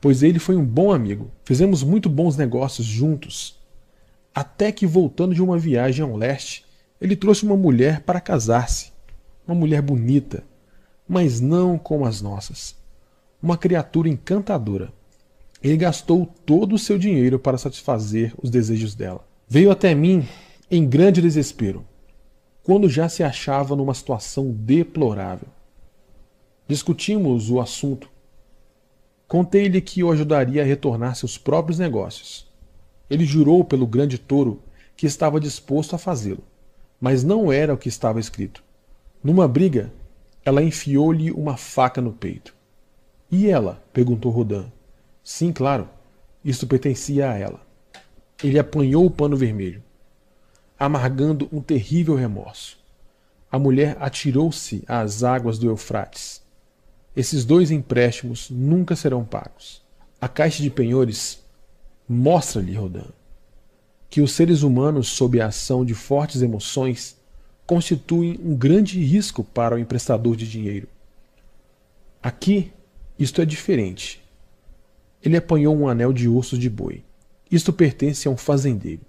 pois ele foi um bom amigo. Fizemos muito bons negócios juntos. Até que, voltando de uma viagem ao leste, ele trouxe uma mulher para casar-se. Uma mulher bonita, mas não como as nossas. Uma criatura encantadora. Ele gastou todo o seu dinheiro para satisfazer os desejos dela. Veio até mim em grande desespero quando já se achava numa situação deplorável. Discutimos o assunto. Contei-lhe que o ajudaria a retornar seus próprios negócios. Ele jurou pelo grande touro que estava disposto a fazê-lo, mas não era o que estava escrito. Numa briga, ela enfiou-lhe uma faca no peito. E ela? perguntou Rodin. Sim, claro. Isso pertencia a ela. Ele apanhou o pano vermelho amargando um terrível remorso. A mulher atirou-se às águas do Eufrates. esses dois empréstimos nunca serão pagos. A caixa de penhores mostra-lhe, Rodan, que os seres humanos, sob a ação de fortes emoções, constituem um grande risco para o emprestador de dinheiro. Aqui, isto é diferente. Ele apanhou um anel de ossos de boi. Isto pertence a um fazendeiro.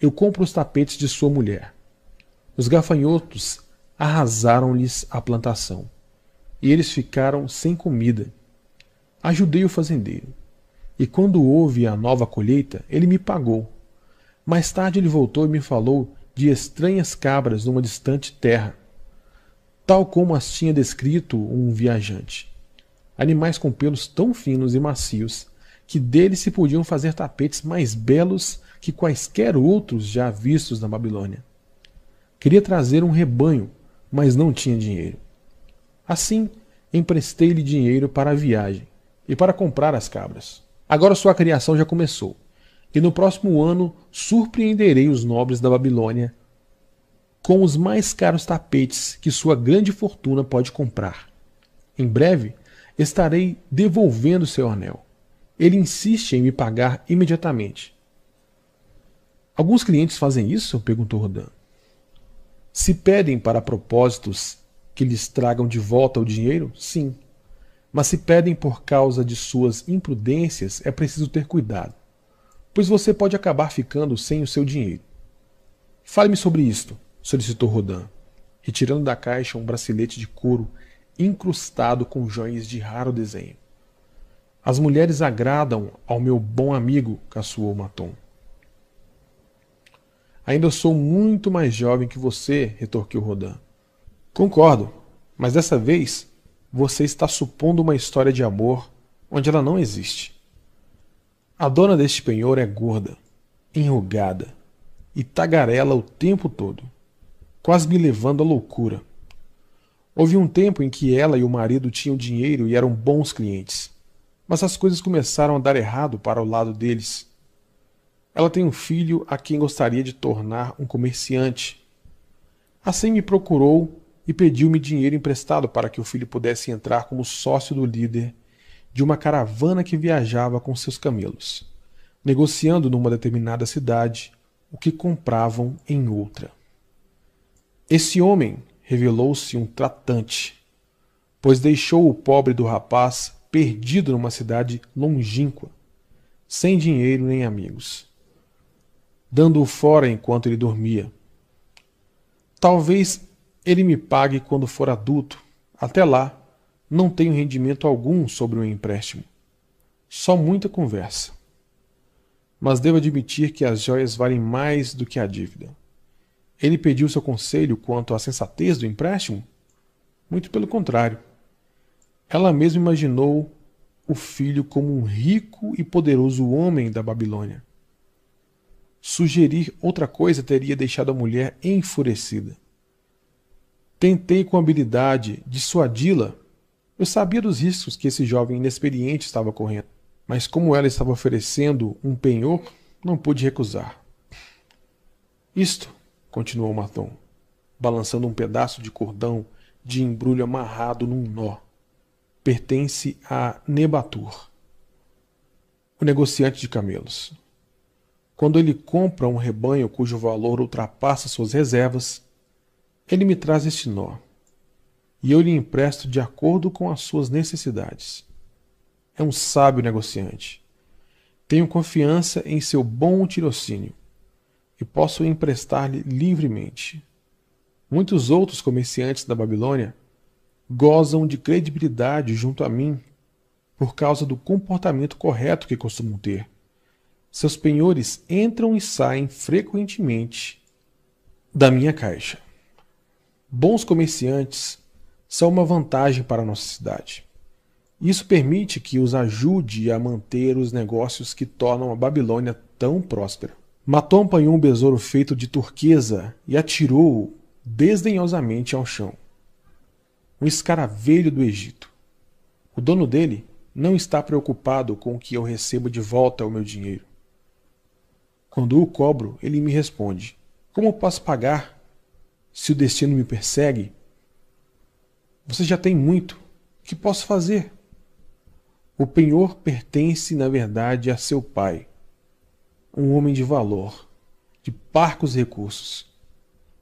Eu compro os tapetes de sua mulher. Os gafanhotos arrasaram-lhes a plantação, e eles ficaram sem comida. Ajudei o fazendeiro, e quando houve a nova colheita, ele me pagou. Mais tarde ele voltou e me falou de estranhas cabras numa distante terra, tal como as tinha descrito um viajante. Animais com pelos tão finos e macios que deles se podiam fazer tapetes mais belos que quaisquer outros já vistos na Babilônia. Queria trazer um rebanho, mas não tinha dinheiro. Assim, emprestei-lhe dinheiro para a viagem e para comprar as cabras. Agora sua criação já começou e no próximo ano surpreenderei os nobres da Babilônia com os mais caros tapetes que sua grande fortuna pode comprar. Em breve estarei devolvendo seu anel. Ele insiste em me pagar imediatamente. Alguns clientes fazem isso? perguntou Rodan. Se pedem para propósitos que lhes tragam de volta o dinheiro, sim. Mas se pedem por causa de suas imprudências, é preciso ter cuidado pois você pode acabar ficando sem o seu dinheiro. Fale-me sobre isto, solicitou Rodan, retirando da caixa um bracelete de couro incrustado com joias de raro desenho. As mulheres agradam ao meu bom amigo, caçoou Maton. Ainda sou muito mais jovem que você, retorquiu Rodan. Concordo, mas dessa vez você está supondo uma história de amor onde ela não existe. A dona deste penhor é gorda, enrugada e tagarela o tempo todo, quase me levando à loucura. Houve um tempo em que ela e o marido tinham dinheiro e eram bons clientes, mas as coisas começaram a dar errado para o lado deles. Ela tem um filho a quem gostaria de tornar um comerciante. Assim me procurou e pediu-me dinheiro emprestado para que o filho pudesse entrar como sócio do líder de uma caravana que viajava com seus camelos, negociando numa determinada cidade o que compravam em outra. Esse homem revelou-se um tratante, pois deixou o pobre do rapaz perdido numa cidade longínqua, sem dinheiro nem amigos, dando-o fora enquanto ele dormia. Talvez ele me pague quando for adulto. Até lá, não tenho rendimento algum sobre o empréstimo. Só muita conversa. Mas devo admitir que as joias valem mais do que a dívida. Ele pediu seu conselho quanto à sensatez do empréstimo? Muito pelo contrário. Ela mesma imaginou o filho como um rico e poderoso homem da Babilônia. Sugerir outra coisa teria deixado a mulher enfurecida. Tentei com habilidade dissuadi-la eu sabia dos riscos que esse jovem inexperiente estava correndo, mas como ela estava oferecendo um penhor, não pude recusar. Isto, continuou Maton, balançando um pedaço de cordão de embrulho amarrado num nó, pertence a Nebatur, o negociante de camelos. Quando ele compra um rebanho cujo valor ultrapassa suas reservas, ele me traz este nó e eu lhe empresto de acordo com as suas necessidades. É um sábio negociante. Tenho confiança em seu bom tirocínio e posso emprestar-lhe livremente. Muitos outros comerciantes da Babilônia gozam de credibilidade junto a mim por causa do comportamento correto que costumam ter. Seus penhores entram e saem frequentemente da minha caixa. Bons comerciantes são uma vantagem para a nossa cidade. Isso permite que os ajude a manter os negócios que tornam a Babilônia tão próspera. Matom apanhou um besouro feito de turquesa e atirou-o desdenhosamente ao chão. Um escaravelho do Egito. O dono dele não está preocupado com o que eu recebo de volta ao meu dinheiro. Quando o cobro, ele me responde: Como posso pagar? Se o destino me persegue, você já tem muito. que posso fazer? O penhor pertence, na verdade, a seu pai, um homem de valor, de parcos recursos,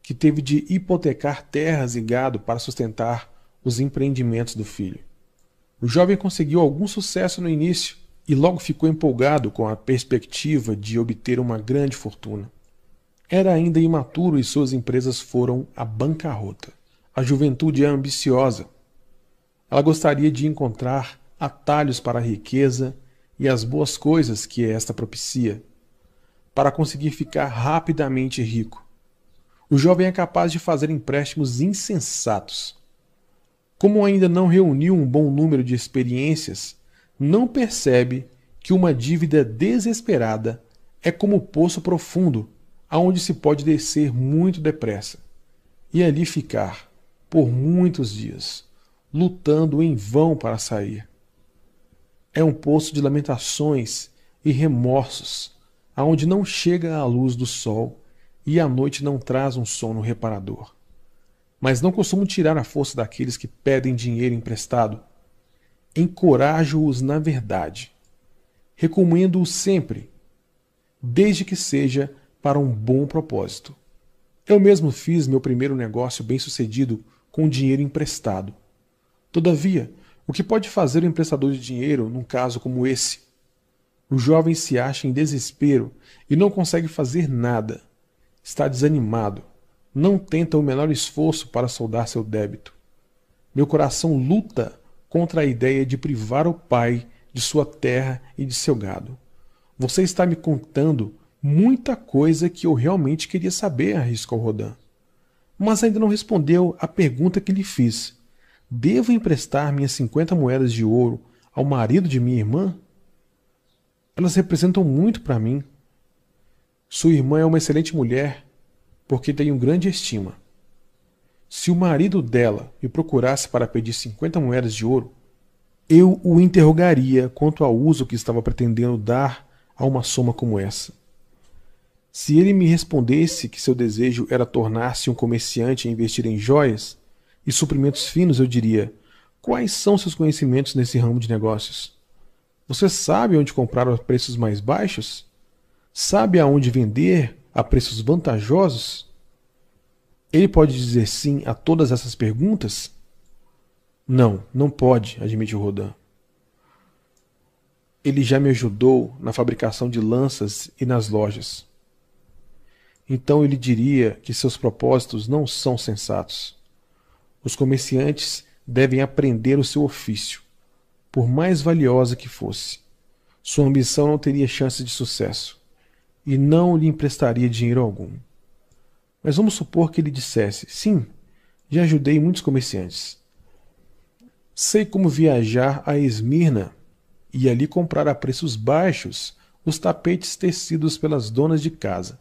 que teve de hipotecar terras e gado para sustentar os empreendimentos do filho. O jovem conseguiu algum sucesso no início e logo ficou empolgado com a perspectiva de obter uma grande fortuna. Era ainda imaturo e suas empresas foram à bancarrota. A juventude é ambiciosa. Ela gostaria de encontrar atalhos para a riqueza e as boas coisas que esta propicia, para conseguir ficar rapidamente rico. O jovem é capaz de fazer empréstimos insensatos. Como ainda não reuniu um bom número de experiências, não percebe que uma dívida desesperada é como um poço profundo, aonde se pode descer muito depressa e ali ficar por muitos dias, lutando em vão para sair. É um poço de lamentações e remorsos, aonde não chega a luz do sol e a noite não traz um sono reparador. Mas não costumo tirar a força daqueles que pedem dinheiro emprestado. Encorajo-os na verdade. Recomendo-os sempre, desde que seja para um bom propósito. Eu mesmo fiz meu primeiro negócio bem-sucedido com dinheiro emprestado. Todavia, o que pode fazer o emprestador de dinheiro num caso como esse? O jovem se acha em desespero e não consegue fazer nada. Está desanimado. Não tenta o menor esforço para soldar seu débito. Meu coração luta contra a ideia de privar o pai de sua terra e de seu gado. Você está me contando muita coisa que eu realmente queria saber, arriscou Rodan. Mas ainda não respondeu à pergunta que lhe fiz. Devo emprestar minhas 50 moedas de ouro ao marido de minha irmã? Elas representam muito para mim. Sua irmã é uma excelente mulher, porque tenho grande estima. Se o marido dela me procurasse para pedir 50 moedas de ouro, eu o interrogaria quanto ao uso que estava pretendendo dar a uma soma como essa. Se ele me respondesse que seu desejo era tornar-se um comerciante e investir em joias, e suprimentos finos, eu diria: quais são seus conhecimentos nesse ramo de negócios? Você sabe onde comprar a preços mais baixos? Sabe aonde vender a preços vantajosos? Ele pode dizer sim a todas essas perguntas? Não, não pode, admite Rodin. Ele já me ajudou na fabricação de lanças e nas lojas. Então ele diria que seus propósitos não são sensatos. Os comerciantes devem aprender o seu ofício, por mais valiosa que fosse. Sua ambição não teria chance de sucesso, e não lhe emprestaria dinheiro algum. Mas vamos supor que ele dissesse: Sim, já ajudei muitos comerciantes. Sei como viajar a Esmirna e ali comprar a preços baixos os tapetes tecidos pelas donas de casa.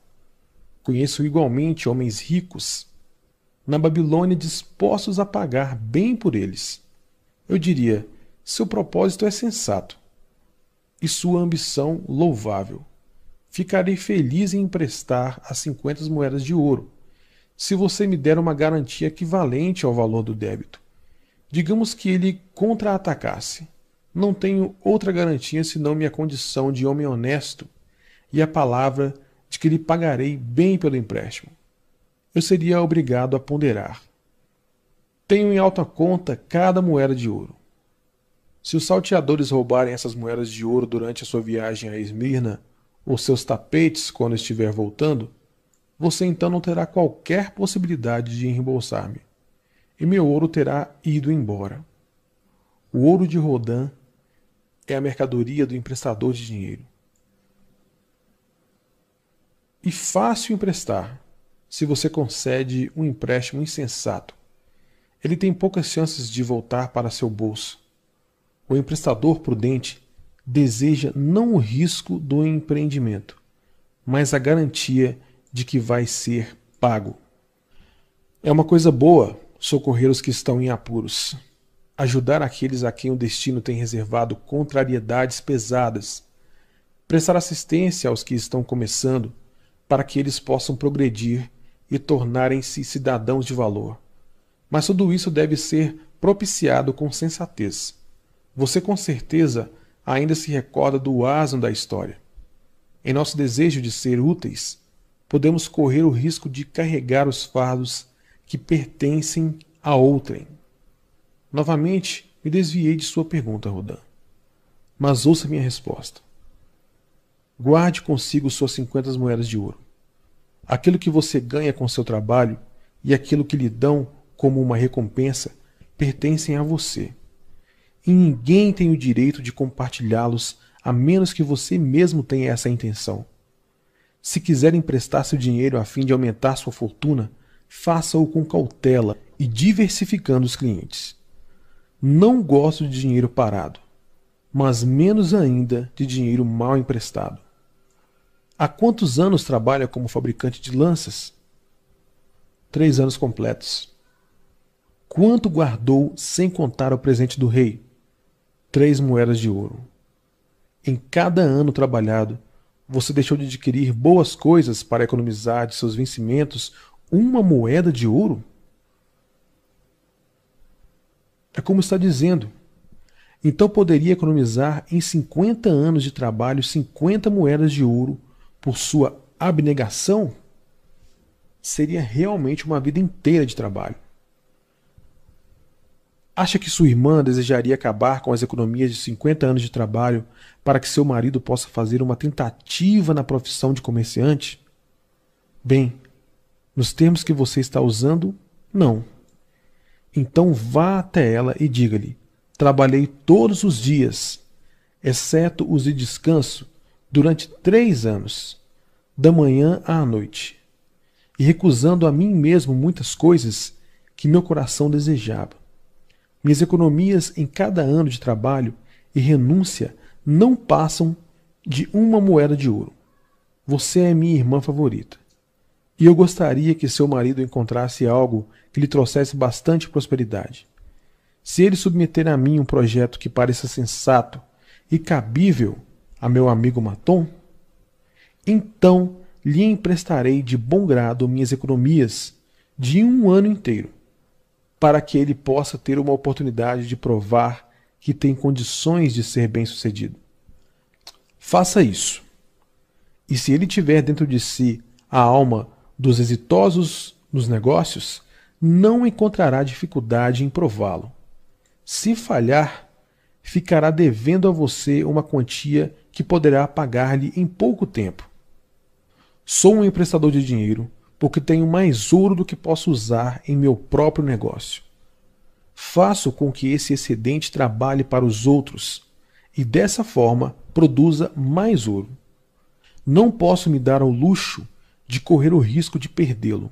Conheço igualmente homens ricos na Babilônia dispostos a pagar bem por eles. Eu diria: seu propósito é sensato e sua ambição louvável. Ficarei feliz em emprestar as 50 moedas de ouro, se você me der uma garantia equivalente ao valor do débito. Digamos que ele contra-atacasse. Não tenho outra garantia senão minha condição de homem honesto e a palavra de que lhe pagarei bem pelo empréstimo eu seria obrigado a ponderar. Tenho em alta conta cada moeda de ouro. Se os salteadores roubarem essas moedas de ouro durante a sua viagem a Esmirna, ou seus tapetes quando estiver voltando, você então não terá qualquer possibilidade de reembolsar-me, e meu ouro terá ido embora. O ouro de Rodin é a mercadoria do emprestador de dinheiro. E fácil emprestar, se você concede um empréstimo insensato. Ele tem poucas chances de voltar para seu bolso. O emprestador prudente deseja não o risco do empreendimento, mas a garantia de que vai ser pago. É uma coisa boa socorrer os que estão em apuros, ajudar aqueles a quem o destino tem reservado contrariedades pesadas, prestar assistência aos que estão começando para que eles possam progredir e tornarem-se cidadãos de valor. Mas tudo isso deve ser propiciado com sensatez. Você com certeza ainda se recorda do asno da história. Em nosso desejo de ser úteis, podemos correr o risco de carregar os fardos que pertencem a outrem. Novamente, me desviei de sua pergunta, Rodan. Mas ouça minha resposta. Guarde consigo suas 50 moedas de ouro. Aquilo que você ganha com seu trabalho e aquilo que lhe dão como uma recompensa pertencem a você. E ninguém tem o direito de compartilhá-los a menos que você mesmo tenha essa intenção. Se quiser emprestar seu dinheiro a fim de aumentar sua fortuna, faça-o com cautela e diversificando os clientes. Não gosto de dinheiro parado, mas menos ainda de dinheiro mal emprestado. Há quantos anos trabalha como fabricante de lanças? Três anos completos. Quanto guardou sem contar o presente do rei? Três moedas de ouro. Em cada ano trabalhado, você deixou de adquirir boas coisas para economizar de seus vencimentos uma moeda de ouro? É como está dizendo. Então poderia economizar em 50 anos de trabalho 50 moedas de ouro por sua abnegação? Seria realmente uma vida inteira de trabalho. Acha que sua irmã desejaria acabar com as economias de 50 anos de trabalho para que seu marido possa fazer uma tentativa na profissão de comerciante? Bem, nos termos que você está usando, não. Então vá até ela e diga-lhe: Trabalhei todos os dias, exceto os de descanso, durante três anos, da manhã à noite, e recusando a mim mesmo muitas coisas que meu coração desejava. Minhas economias em cada ano de trabalho e renúncia não passam de uma moeda de ouro. Você é minha irmã favorita. E eu gostaria que seu marido encontrasse algo que lhe trouxesse bastante prosperidade. Se ele submeter a mim um projeto que pareça sensato e cabível a meu amigo Maton, então lhe emprestarei de bom grado minhas economias de um ano inteiro, para que ele possa ter uma oportunidade de provar que tem condições de ser bem-sucedido. Faça isso. E se ele tiver dentro de si a alma dos exitosos nos negócios, não encontrará dificuldade em prová-lo. Se falhar, ficará devendo a você uma quantia que poderá pagar-lhe em pouco tempo. Sou um emprestador de dinheiro porque tenho mais ouro do que posso usar em meu próprio negócio. Faço com que esse excedente trabalhe para os outros e dessa forma produza mais ouro. Não posso me dar ao luxo de correr o risco de perdê-lo,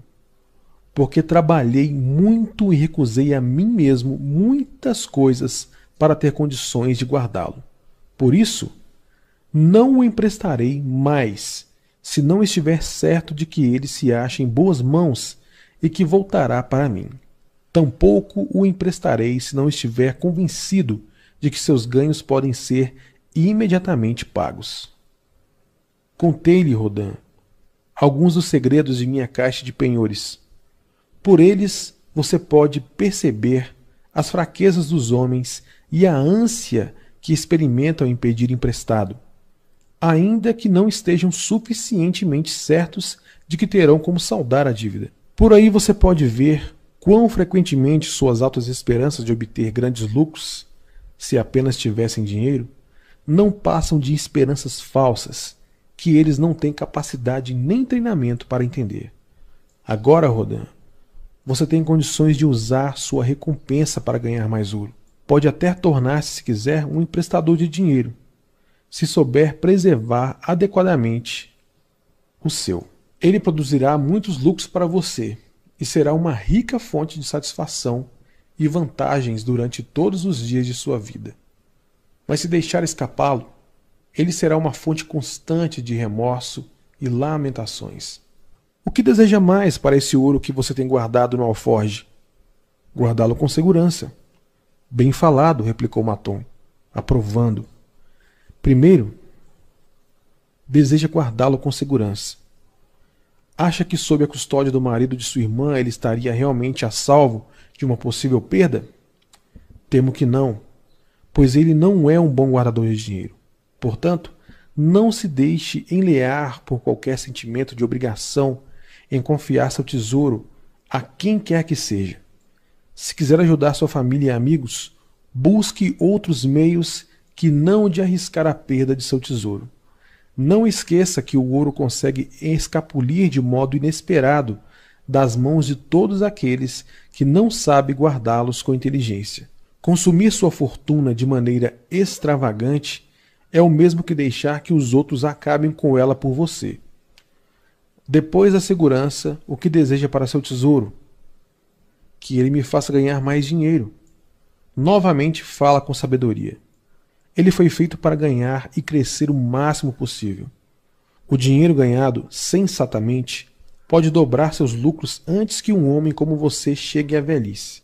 porque trabalhei muito e recusei a mim mesmo muitas coisas para ter condições de guardá-lo. Por isso, não o emprestarei mais, se não estiver certo de que ele se acha em boas mãos e que voltará para mim. Tampouco o emprestarei se não estiver convencido de que seus ganhos podem ser imediatamente pagos. Contei-lhe, Rodin, alguns dos segredos de minha caixa de penhores. Por eles você pode perceber as fraquezas dos homens e a ânsia que experimentam em pedir emprestado, ainda que não estejam suficientemente certos de que terão como saldar a dívida. Por aí você pode ver quão frequentemente suas altas esperanças de obter grandes lucros, se apenas tivessem dinheiro, não passam de esperanças falsas que eles não têm capacidade nem treinamento para entender. Agora, Rodan, você tem condições de usar sua recompensa para ganhar mais ouro. Pode até tornar-se, se quiser, um emprestador de dinheiro, se souber preservar adequadamente o seu. Ele produzirá muitos lucros para você e será uma rica fonte de satisfação e vantagens durante todos os dias de sua vida. Mas se deixar escapá-lo, ele será uma fonte constante de remorso e lamentações. O que deseja mais para esse ouro que você tem guardado no alforge? Guardá-lo com segurança. Bem falado, replicou Maton, aprovando. Primeiro, deseja guardá-lo com segurança. Acha que sob a custódia do marido de sua irmã ele estaria realmente a salvo de uma possível perda? Temo que não, pois ele não é um bom guardador de dinheiro. Portanto, não se deixe enlear por qualquer sentimento de obrigação em confiar seu tesouro a quem quer que seja. Se quiser ajudar sua família e amigos, busque outros meios que não de arriscar a perda de seu tesouro. Não esqueça que o ouro consegue escapulir de modo inesperado das mãos de todos aqueles que não sabem guardá-los com inteligência. Consumir sua fortuna de maneira extravagante é o mesmo que deixar que os outros acabem com ela por você. Depois da segurança, o que deseja para seu tesouro? Que ele me faça ganhar mais dinheiro. Novamente fala com sabedoria. Ele foi feito para ganhar e crescer o máximo possível. O dinheiro ganhado sensatamente pode dobrar seus lucros antes que um homem como você chegue à velhice.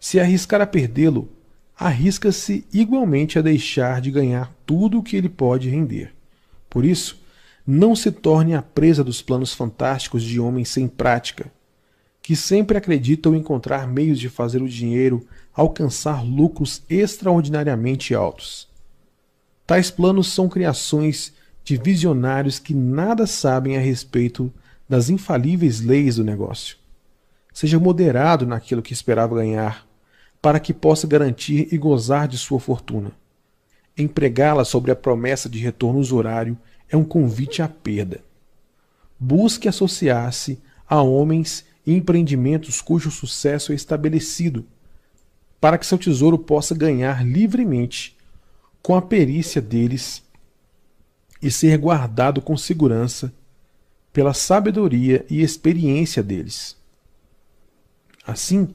Se arriscar a perdê-lo, arrisca-se igualmente a deixar de ganhar tudo o que ele pode render. Por isso, não se torne a presa dos planos fantásticos de homens sem prática, que sempre acreditam encontrar meios de fazer o dinheiro alcançar lucros extraordinariamente altos. Tais planos são criações de visionários que nada sabem a respeito das infalíveis leis do negócio. Seja moderado naquilo que esperava ganhar, para que possa garantir e gozar de sua fortuna. Empregá-la sobre a promessa de retorno usurário é um convite à perda. Busque associar-se a homens e empreendimentos cujo sucesso é estabelecido, para que seu tesouro possa ganhar livremente com a perícia deles e ser guardado com segurança pela sabedoria e experiência deles. Assim,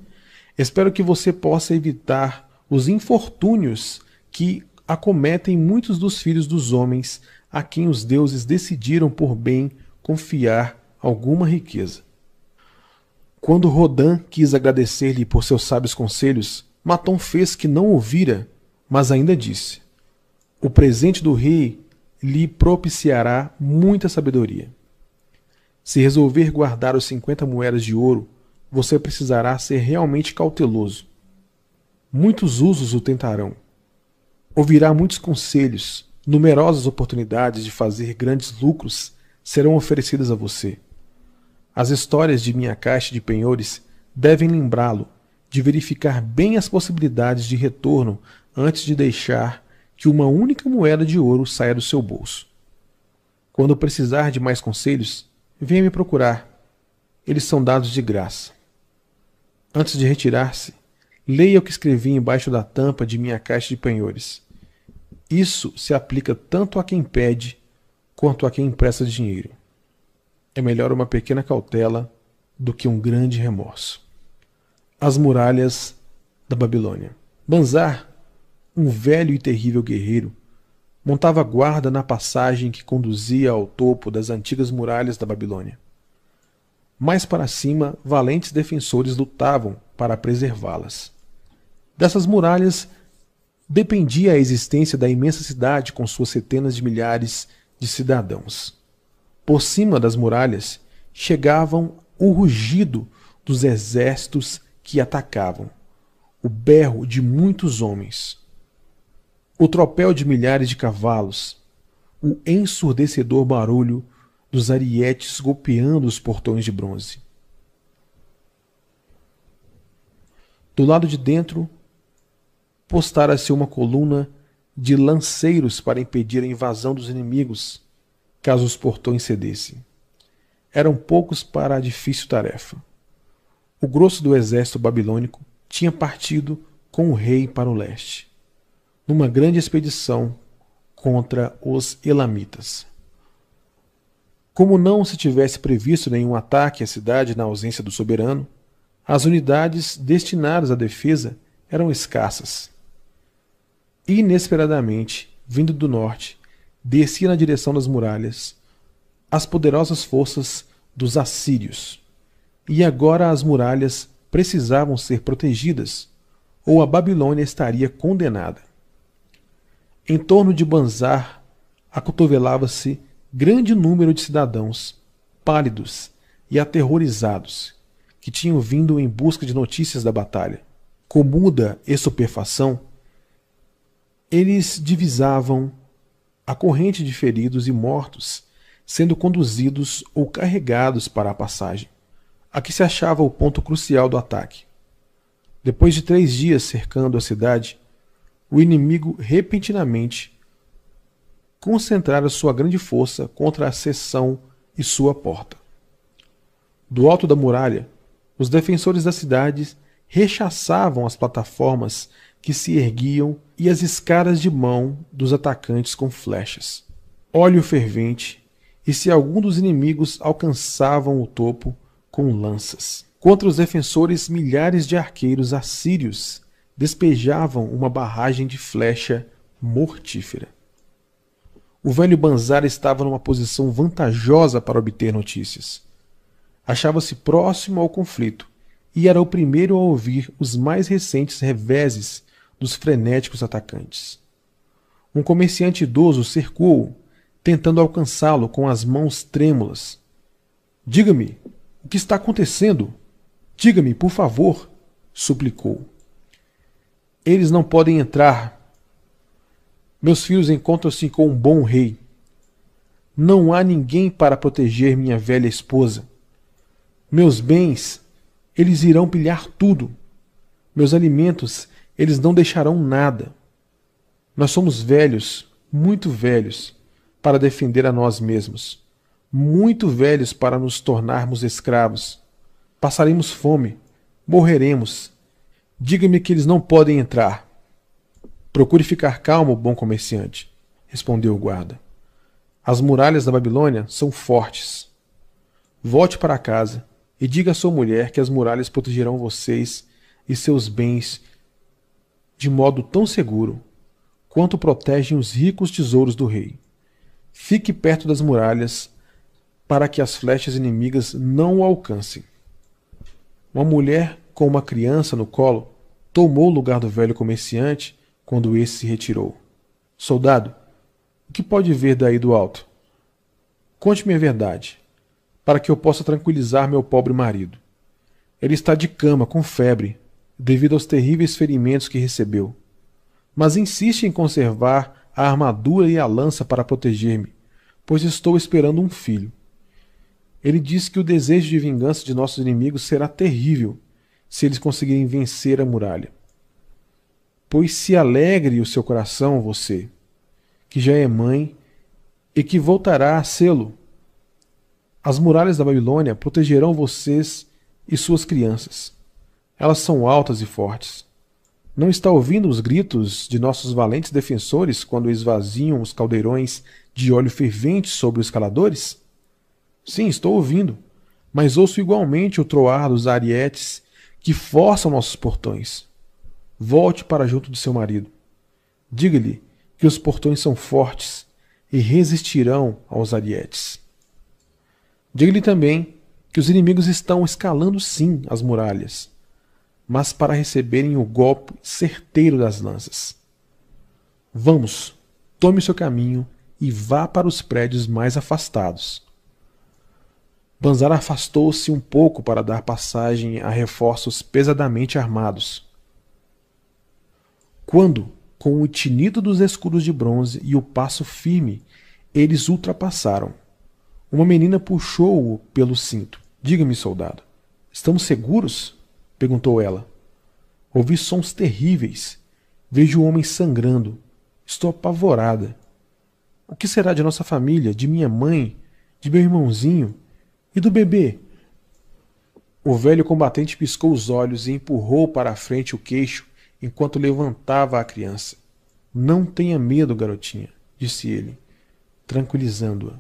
Espero que você possa evitar os infortúnios que acometem muitos dos filhos dos homens a quem os deuses decidiram por bem confiar alguma riqueza. Quando Rodin quis agradecer-lhe por seus sábios conselhos, Maton fez que não ouvira, mas ainda disse: O presente do rei lhe propiciará muita sabedoria. Se resolver guardar os cinquenta moedas de ouro você precisará ser realmente cauteloso. Muitos usos o tentarão. Ouvirá muitos conselhos, numerosas oportunidades de fazer grandes lucros serão oferecidas a você. As histórias de minha caixa de penhores devem lembrá-lo de verificar bem as possibilidades de retorno antes de deixar que uma única moeda de ouro saia do seu bolso. Quando precisar de mais conselhos, venha me procurar. Eles são dados de graça. Antes de retirar-se, leia o que escrevi embaixo da tampa de minha caixa de penhores. Isso se aplica tanto a quem pede quanto a quem empresta dinheiro. É melhor uma pequena cautela do que um grande remorso. As muralhas da Babilônia. Banzar, um velho e terrível guerreiro, montava guarda na passagem que conduzia ao topo das antigas muralhas da Babilônia. Mais para cima, valentes defensores lutavam para preservá-las. Dessas muralhas dependia a existência da imensa cidade com suas centenas de milhares de cidadãos. Por cima das muralhas chegavam o rugido dos exércitos que atacavam, o berro de muitos homens, o tropel de milhares de cavalos, o ensurdecedor barulho dos arietes golpeando os portões de bronze. Do lado de dentro, postara-se uma coluna de lanceiros para impedir a invasão dos inimigos, caso os portões cedessem. Eram poucos para a difícil tarefa. O grosso do exército babilônico tinha partido com o rei para o leste, numa grande expedição contra os elamitas. Como não se tivesse previsto nenhum ataque à cidade na ausência do soberano, as unidades destinadas à defesa eram escassas. Inesperadamente, vindo do norte, descia na direção das muralhas as poderosas forças dos assírios. E agora as muralhas precisavam ser protegidas, ou a Babilônia estaria condenada. Em torno de Banzar acotovelava-se grande número de cidadãos, pálidos e aterrorizados, que tinham vindo em busca de notícias da batalha. com muda estupefação, eles divisavam a corrente de feridos e mortos sendo conduzidos ou carregados para a passagem. Aqui se achava o ponto crucial do ataque. Depois de três dias cercando a cidade, o inimigo repentinamente concentrara sua grande força contra a seção e sua porta. Do alto da muralha, os defensores da cidade rechaçavam as plataformas que se erguiam e as escadas de mão dos atacantes com flechas. Óleo fervente, e se algum dos inimigos alcançavam o topo com lanças. Contra os defensores, milhares de arqueiros assírios despejavam uma barragem de flecha mortífera. O velho Banzar estava numa posição vantajosa para obter notícias. Achava-se próximo ao conflito e era o primeiro a ouvir os mais recentes reveses dos frenéticos atacantes. Um comerciante idoso cercou-o, tentando alcançá-lo com as mãos trêmulas. Diga-me, o que está acontecendo? Diga-me, por favor, suplicou. Eles não podem entrar. Meus filhos encontram-se com um bom rei. Não há ninguém para proteger minha velha esposa. Meus bens, eles irão pilhar tudo. Meus alimentos eles não deixarão nada. Nós somos velhos, muito velhos, para defender a nós mesmos, muito velhos para nos tornarmos escravos. Passaremos fome, morreremos. Diga-me que eles não podem entrar. Procure ficar calmo, bom comerciante, respondeu o guarda. As muralhas da Babilônia são fortes. Volte para casa e diga à sua mulher que as muralhas protegerão vocês e seus bens de modo tão seguro quanto protegem os ricos tesouros do rei. Fique perto das muralhas para que as flechas inimigas não o alcancem. Uma mulher com uma criança no colo tomou o lugar do velho comerciante quando esse se retirou. Soldado, o que pode ver daí do alto? Conte-me a verdade, para que eu possa tranquilizar meu pobre marido. Ele está de cama, com febre, devido aos terríveis ferimentos que recebeu. Mas insiste em conservar a armadura e a lança para proteger-me, pois estou esperando um filho. Ele diz que o desejo de vingança de nossos inimigos será terrível se eles conseguirem vencer a muralha. Pois se alegre o seu coração, você, que já é mãe e que voltará a sê-lo. As muralhas da Babilônia protegerão vocês e suas crianças. Elas são altas e fortes. Não está ouvindo os gritos de nossos valentes defensores quando esvaziam os caldeirões de óleo fervente sobre os escaladores? Sim, estou ouvindo, mas ouço igualmente o troar dos arietes que forçam nossos portões. Volte para junto de seu marido. Diga-lhe que os portões são fortes e resistirão aos arietes. Diga-lhe também que os inimigos estão escalando sim as muralhas mas para receberem o golpe certeiro das lanças. Vamos, tome seu caminho e vá para os prédios mais afastados. Banzar afastou-se um pouco para dar passagem a reforços pesadamente armados. Quando, com o tinido dos escudos de bronze e o passo firme, eles ultrapassaram. Uma menina puxou-o pelo cinto. Diga-me, soldado, estamos seguros? perguntou ela. Ouvi sons terríveis. Vejo o homem sangrando. Estou apavorada. O que será de nossa família, de minha mãe, de meu irmãozinho e do bebê? O velho combatente piscou os olhos e empurrou para a frente o queixo enquanto levantava a criança. Não tenha medo, garotinha, disse ele, tranquilizando-a.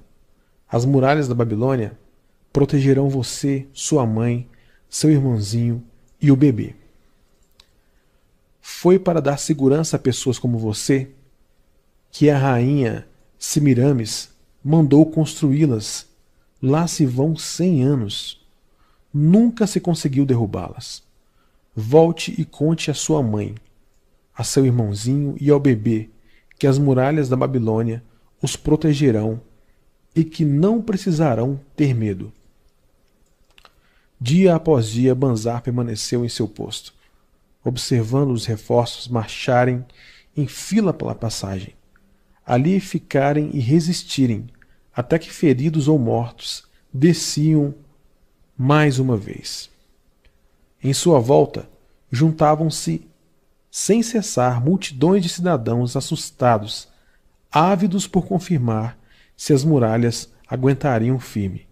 As muralhas da Babilônia protegerão você, sua mãe, seu irmãozinho e o bebê. Foi para dar segurança a pessoas como você que a rainha Semiramis mandou construí-las. Lá se vão cem anos. Nunca se conseguiu derrubá-las. Volte e conte à sua mãe, a seu irmãozinho e ao bebê que as muralhas da Babilônia os protegerão e que não precisarão ter medo. Dia após dia, Banzar permaneceu em seu posto. observando os reforços marcharem em fila pela passagem, ali ficarem e resistirem, até que feridos ou mortos desciam mais uma vez. Em sua volta, juntavam-se sem cessar multidões de cidadãos assustados, ávidos por confirmar se as muralhas aguentariam firme.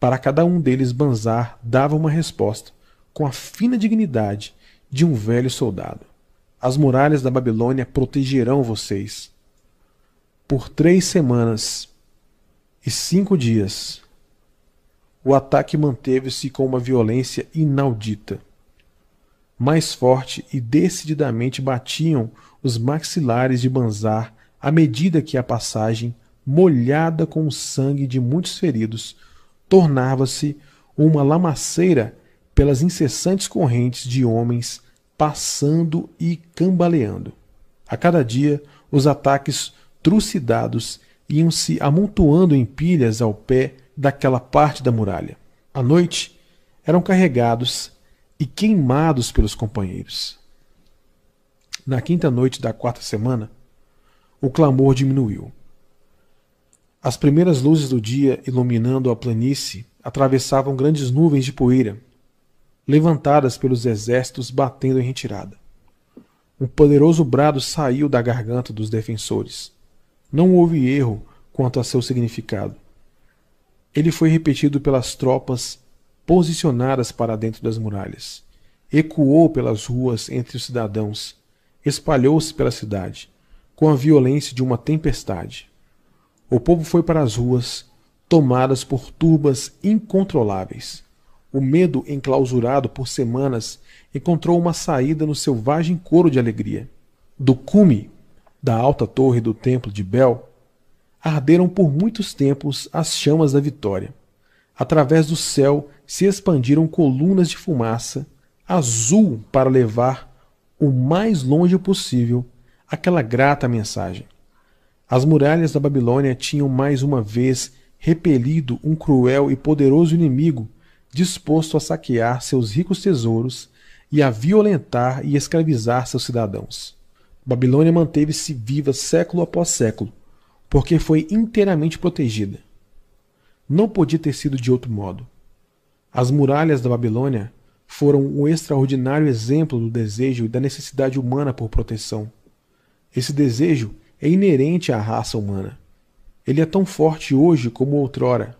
Para cada um deles, Banzar dava uma resposta com a fina dignidade de um velho soldado. As muralhas da Babilônia protegerão vocês. Por três semanas e cinco dias, o ataque manteve-se com uma violência inaudita. Mais forte e decididamente batiam os maxilares de Banzar à medida que a passagem, molhada com o sangue de muitos feridos, tornava-se uma lamaceira pelas incessantes correntes de homens passando e cambaleando. A cada dia, os ataques trucidados iam se amontoando em pilhas ao pé daquela parte da muralha. À noite, eram carregados e queimados pelos companheiros. Na quinta noite da quarta semana, o clamor diminuiu. As primeiras luzes do dia iluminando a planície atravessavam grandes nuvens de poeira, levantadas pelos exércitos batendo em retirada. Um poderoso brado saiu da garganta dos defensores. Não houve erro quanto a seu significado. Ele foi repetido pelas tropas posicionadas para dentro das muralhas. Ecoou pelas ruas entre os cidadãos, espalhou-se pela cidade, com a violência de uma tempestade. O povo foi para as ruas, tomadas por turbas incontroláveis. O medo, enclausurado por semanas, encontrou uma saída no selvagem coro de alegria. Do cume da alta torre do templo de Bel, arderam por muitos tempos as chamas da vitória. Através do céu se expandiram colunas de fumaça azul para levar o mais longe possível aquela grata mensagem. As muralhas da Babilônia tinham mais uma vez repelido um cruel e poderoso inimigo disposto a saquear seus ricos tesouros e a violentar e escravizar seus cidadãos. Babilônia manteve-se viva século após século, porque foi inteiramente protegida. Não podia ter sido de outro modo. As muralhas da Babilônia foram um extraordinário exemplo do desejo e da necessidade humana por proteção. Esse desejo é inerente à raça humana. Ele é tão forte hoje como outrora.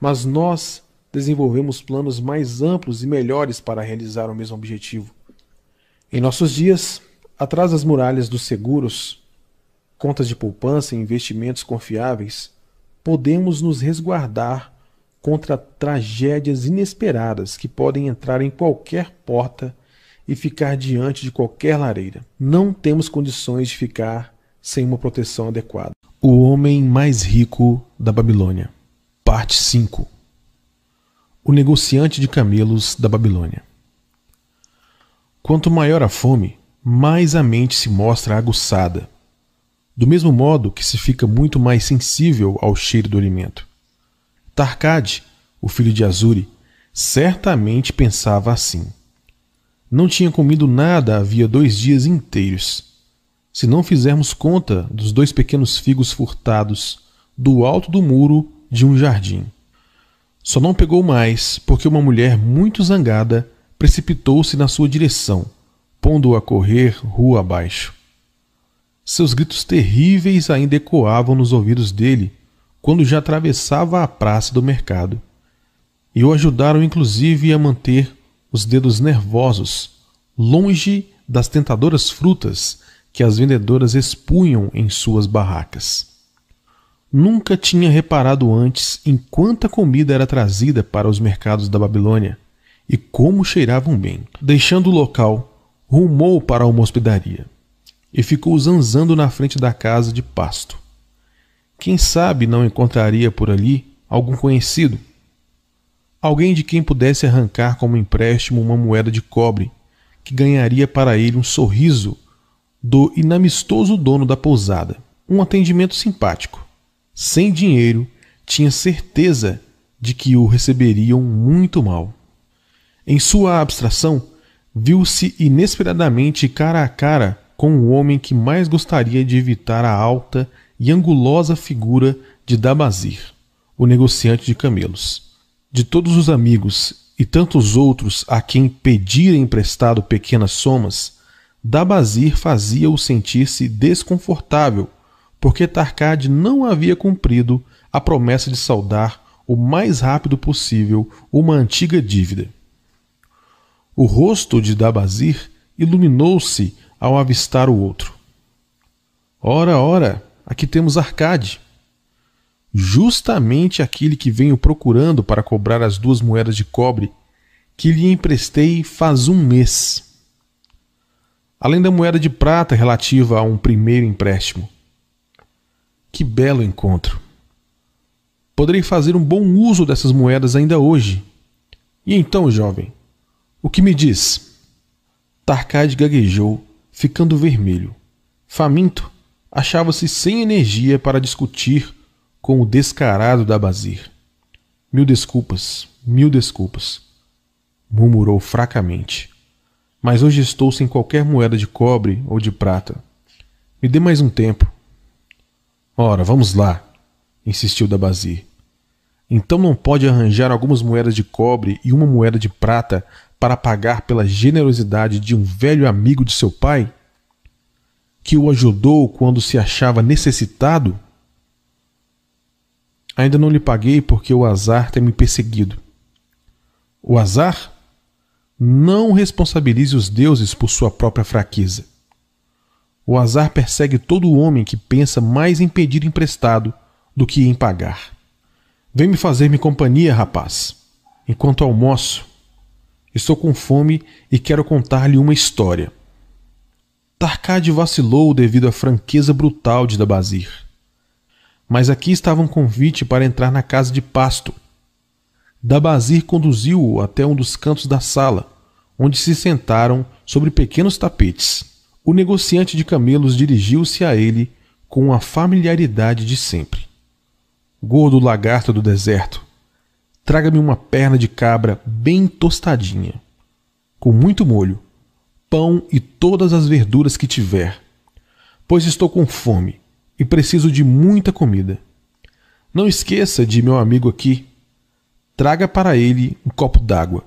Mas nós desenvolvemos planos mais amplos e melhores para realizar o mesmo objetivo. Em nossos dias, atrás das muralhas dos seguros, contas de poupança e investimentos confiáveis, podemos nos resguardar contra tragédias inesperadas que podem entrar em qualquer porta e ficar diante de qualquer lareira. Não temos condições de ficar sem uma proteção adequada. O homem mais rico da Babilônia. Parte 5. O negociante de camelos da Babilônia. Quanto maior a fome, mais a mente se mostra aguçada do mesmo modo que se fica muito mais sensível ao cheiro do alimento. Tarkad, o filho de Azuri, certamente pensava assim. Não tinha comido nada havia dois dias inteiros. Se não fizermos conta dos dois pequenos figos furtados do alto do muro de um jardim. Só não pegou mais porque uma mulher muito zangada precipitou-se na sua direção, pondo-o a correr rua abaixo. Seus gritos terríveis ainda ecoavam nos ouvidos dele quando já atravessava a praça do mercado. E o ajudaram inclusive a manter os dedos nervosos longe das tentadoras frutas que as vendedoras expunham em suas barracas. Nunca tinha reparado antes em quanta comida era trazida para os mercados da Babilônia e como cheiravam bem. Deixando o local, rumou para uma hospedaria e ficou zanzando na frente da casa de pasto. Quem sabe não encontraria por ali algum conhecido? Alguém de quem pudesse arrancar como empréstimo uma moeda de cobre, que ganharia para ele um sorriso do inamistoso dono da pousada. Um atendimento simpático. Sem dinheiro, tinha certeza de que o receberiam muito mal. Em sua abstração, viu-se inesperadamente cara a cara com o homem que mais gostaria de evitar a alta e angulosa figura de Dabazir, o negociante de camelos. De todos os amigos e tantos outros a quem pedira emprestado pequenas somas, Dabazir fazia-o sentir-se desconfortável, porque Tarkad não havia cumprido a promessa de saldar o mais rápido possível uma antiga dívida. O rosto de Dabazir iluminou-se ao avistar o outro. Ora, ora, aqui temos Arcade. Justamente aquele que venho procurando para cobrar as duas moedas de cobre que lhe emprestei faz um mês. Além da moeda de prata relativa a um primeiro empréstimo. Que belo encontro! Poderei fazer um bom uso dessas moedas ainda hoje. E então, jovem, o que me diz? Tarkad gaguejou ficando vermelho. Faminto, achava-se sem energia para discutir com o descarado da Bazir. Mil desculpas, mil desculpas, murmurou fracamente. Mas hoje estou sem qualquer moeda de cobre ou de prata. Me dê mais um tempo. Ora, vamos lá, insistiu Dabazir. Então não pode arranjar algumas moedas de cobre e uma moeda de prata para pagar pela generosidade de um velho amigo de seu pai, que o ajudou quando se achava necessitado? Ainda não lhe paguei porque o azar tem me perseguido. O azar? Não responsabilize os deuses por sua própria fraqueza. O azar persegue todo homem que pensa mais em pedir emprestado do que em pagar. Vem me fazer-me companhia, rapaz, enquanto almoço Estou com fome e quero contar-lhe uma história. Tarkad vacilou devido à franqueza brutal de Dabazir. Mas aqui estava um convite para entrar na casa de pasto. Dabazir conduziu-o até um dos cantos da sala, onde se sentaram sobre pequenos tapetes. O negociante de camelos dirigiu-se a ele com a familiaridade de sempre. Gordo lagarto do deserto, Traga-me uma perna de cabra bem tostadinha, com muito molho, pão e todas as verduras que tiver, pois estou com fome e preciso de muita comida. Não esqueça de meu amigo aqui. Traga para ele um copo d'água.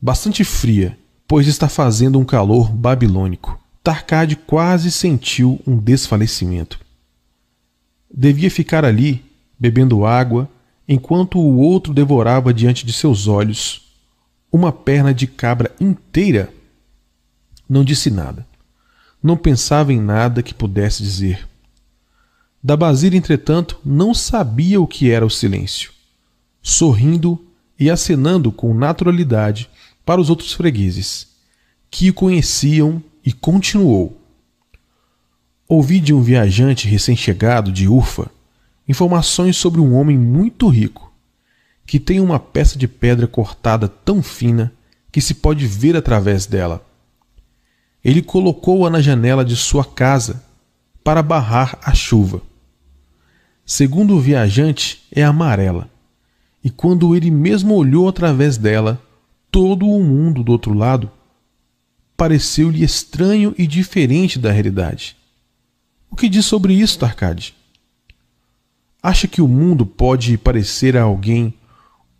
Bastante fria, pois está fazendo um calor babilônico. Tarcade quase sentiu um desfalecimento. Devia ficar ali, bebendo água enquanto o outro devorava diante de seus olhos uma perna de cabra inteira. Não disse nada. Não pensava em nada que pudesse dizer. Da Basília, entretanto, não sabia o que era o silêncio. Sorrindo e acenando com naturalidade para os outros fregueses, que o conheciam, e continuou. Ouvi de um viajante recém-chegado de Urfa informações sobre um homem muito rico que tem uma peça de pedra cortada tão fina que se pode ver através dela. Ele colocou-a na janela de sua casa para barrar a chuva. Segundo o viajante, é amarela, e quando ele mesmo olhou através dela, todo o mundo do outro lado pareceu-lhe estranho e diferente da realidade. O que diz sobre isso, Tarcade? Acha que o mundo pode parecer a alguém